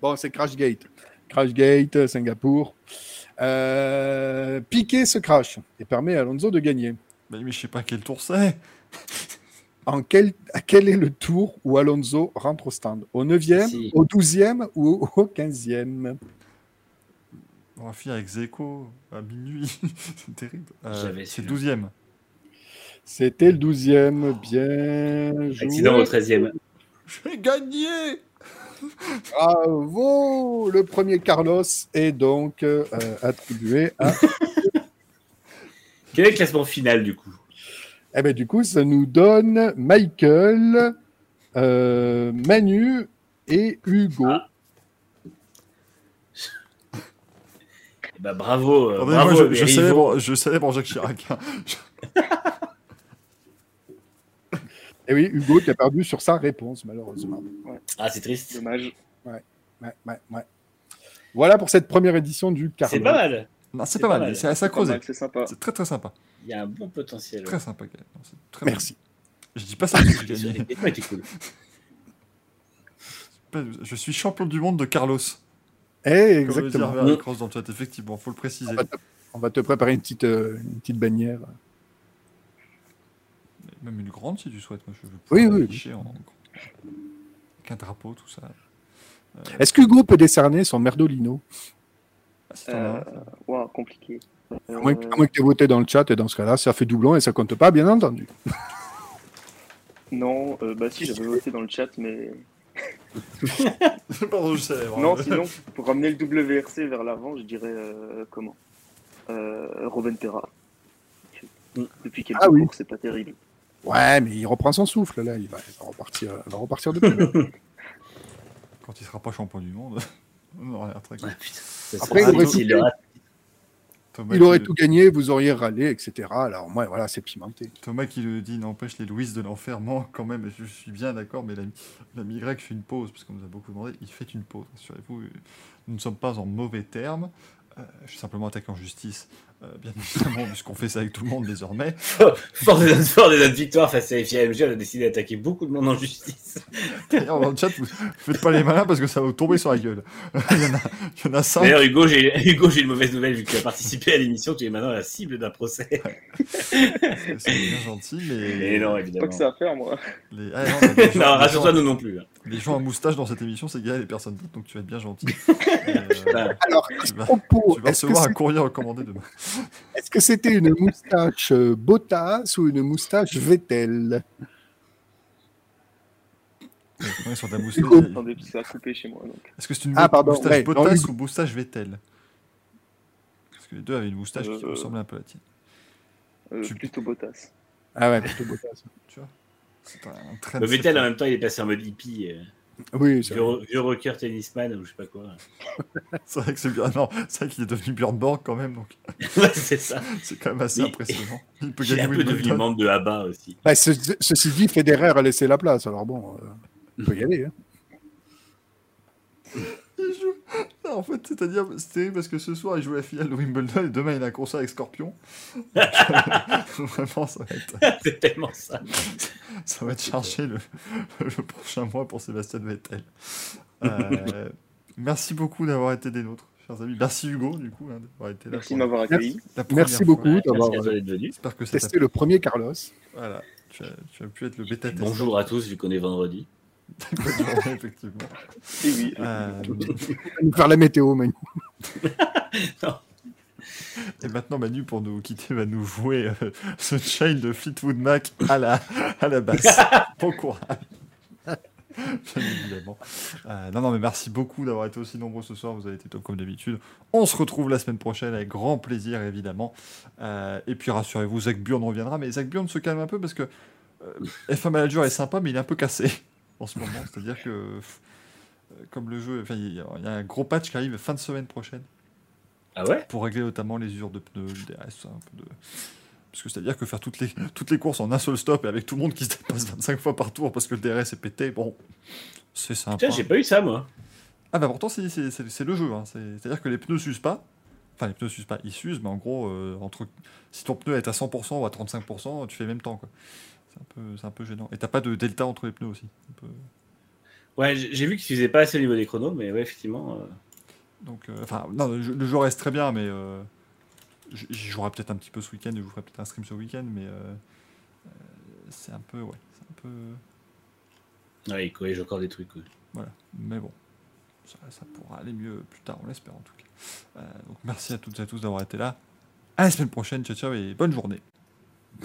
Bon, c'est Crashgate. Crashgate, Singapour. Euh, Piquet se crash et permet à Alonso de gagner. Mais, mais je sais pas quel tour c'est. (laughs) En quel, à quel est le tour où Alonso rentre au stand? Au 9e, Si. au 12e ou au 15e On va finir avec Zeko à minuit. (laughs) c'est terrible. Euh, c'est celui-là. 12ème. C'était le 12e. Bien joué. Accident au 13e. J'ai gagné Bravo Le premier Carlos est donc euh, attribué à... (laughs) Quel est le classement final du coup? Eh ben, du coup, ça nous donne Michael, euh, Manu et Hugo. Ah. Bah bravo, euh, bravo. je, je pour, je savais pour Jacques Chirac. hein. Et (laughs) Eh oui, Hugo qui a perdu sur sa réponse, malheureusement. Ah c'est triste. Dommage. Ouais, ouais, ouais. Voilà pour cette première édition du Carlos. C'est pas mal. Non, c'est pas, pas mal, mal. c'est assez creuser. C'est sympa. C'est très très sympa. Il y a un bon potentiel. Très sympa. Très Merci. bien. Je dis pas ça parce que (laughs) j'ai Les gagné. équipements étaient cool. (laughs) Je suis champion du monde de Carlos. Eh, Comme le exactement. Harry-Cross dans le chat, effectivement, faut le préciser. On va, te, on va te préparer une petite, euh, une petite bannière. Même une grande si tu souhaites. Moi, je veux Oui, oui. en... Avec un drapeau, tout ça. Est-ce qu'Hugo peut décerner son merdolino Ah, Euh, compliqué. À moins, Euh, que- que tu aies voté dans le chat, et dans ce cas-là, ça fait doublon et ça compte pas, bien entendu. Non, euh, bah si, j'avais (laughs) voté dans le chat, mais. (laughs) Pardon, je savais. Non, sinon, pour ramener le WRC vers l'avant, je dirais euh, comment? Euh, Robin Terra. Depuis quelques Ah oui. c'est pas terrible. Ouais, mais il reprend son souffle, là. Il va, il va repartir, il va repartir de plus belle. Quand il sera pas champion du monde, (laughs) on aura l'air très cool. Après, il il Thomas Il aurait tout gagné, vous auriez râlé, etc. Alors, moi, voilà, c'est pimenté. Thomas qui le dit n'empêche les Louis de l'enfer. Moi, quand même, je suis bien d'accord, mais l'ami l'ami grec fait une pause, parce qu'on nous a beaucoup demandé. Il fait une pause, rassurez-vous. Nous ne sommes pas en mauvais termes. Euh, je suis simplement attaqué en justice, euh, bien (laughs) évidemment, puisqu'on fait ça avec tout le monde désormais. (laughs) Fort de notre, de notre victoire face à FIMG, on a décidé d'attaquer beaucoup de monde en justice. D'ailleurs, dans le chat, vous faites pas les malins parce que ça va vous tomber sur la gueule. (laughs) il, y en a, il y en a cinq. D'ailleurs, Hugo, j'ai Hugo, j'ai une mauvaise nouvelle vu que tu as participé à l'émission, tu es maintenant la cible d'un procès. C'est bien gentil, mais. Et non, Pas évidemment. que ça à faire, moi. Les, ah, non, les les rassure-toi, nous non plus. hein. les gens à moustache dans cette émission, c'est Gaël et personne d'autre, donc tu vas être bien gentil. Euh, Voilà. Alors, tu vas, tu vas recevoir un courrier recommandé demain. Est-ce que c'était une moustache euh, Bottas ou une moustache Vettel? Sur ta moustache. Attendez, ça a coupé chez moi. Est-ce que c'est une Ah, pardon, moustache ouais, Bottas non, ou moustache Vettel? Parce que les deux avaient une moustache qui Euh, ressemblait un peu à la tienne. Euh, Tu- Plutôt Bottas. Ah ouais, plutôt (laughs) Bottas. Tu vois? C'est un, un train Le de Vettel, en même temps, il est passé en mode hippie. euh, Oui, c'est vieux, vrai. vieux rocker tennisman ou je sais pas quoi. (laughs) C'est vrai que c'est bien. Non, c'est vrai qu'il est devenu Björn Borg quand même, donc (laughs) ouais, c'est ça. (laughs) c'est quand même assez Oui. impressionnant. Il peut Il est gagner un peu devenu membre de ABBA aussi. Bah, ce- ceci dit, Federer a laissé la place, alors bon, euh, on peut y aller. Hein. Il joue. Non, en fait, c'est-à-dire, c'est terrible parce que ce soir, il joue la finale de Wimbledon et demain, il a un concert avec Scorpion. Donc, euh, (laughs) Vraiment, ça va être, (laughs) c'est tellement ça. ça va être chargé le, le prochain mois pour Sébastien Vettel. Euh, (laughs) merci beaucoup d'avoir été des nôtres, chers amis. Merci Hugo, du coup, hein, d'avoir été là. Merci de m'avoir accueilli. Merci fois. beaucoup d'avoir toi euh, venu. J'espère que ça testé le premier Carlos. Voilà, tu as, tu as pu être le bêta. Bonjour à tous, vu qu'on est vendredi. Bonne journée, (laughs) effectivement. Et oui. Euh, nous faire la météo, Manu. (laughs) et maintenant, Manu, pour nous quitter, va nous jouer euh, ce chain de Fleetwood Mac à la, à la basse. (laughs) bon courage. Bien évidemment. Euh, non, non, mais merci beaucoup d'avoir été aussi nombreux ce soir. Vous avez été top comme d'habitude. On se retrouve la semaine prochaine avec grand plaisir, évidemment. Euh, et puis rassurez-vous, Zach Burn reviendra. Mais Zach Burn se calme un peu parce que euh, F1 Manager est sympa, mais il est un peu cassé en ce moment. C'est-à-dire que, euh, comme le jeu, il y a il y a un gros patch qui arrive fin de semaine prochaine Ah ouais? Pour régler notamment les usures de pneus, le DRS, ça, un peu de... Parce que c'est-à-dire que faire toutes les, toutes les courses en un seul stop et avec tout le monde qui se dépasse 25 fois par tour parce que le DRS est pété, bon, c'est sympa. Tiens, j'ai pas eu ça, moi. Ah bah pourtant, c'est, c'est, c'est- c'est le jeu. hein. C'est, c'est-à-dire que les pneus s'usent pas. Enfin, les pneus s'usent pas, ils s'usent, mais en gros, euh, entre... si ton pneu est à 100% ou à 35%, tu fais le même temps. Quoi. C'est, un peu, c'est un peu gênant. Et t'as pas de delta entre les pneus aussi. Peu- Ouais, j'ai vu qu'ils faisaient pas assez au niveau des chronos, mais ouais, effectivement. euh, Donc, euh, enfin, non, le jeu, le jeu reste très bien, mais euh, j'y jouerai peut-être un petit peu ce week-end, je vous ferai peut-être un stream ce week-end, mais c'est un peu, ouais, c'est un peu, Ouais, il corrige encore des trucs. ouais. voilà. Mais bon, ça, ça pourra aller mieux plus tard, on l'espère en tout cas. Euh, donc, merci à toutes et à tous d'avoir été là. À la semaine prochaine, ciao ciao et bonne journée.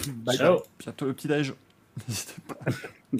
Bye Ciao. Bye. Bientôt le petit-déj. (laughs) N'hésitez pas. (laughs)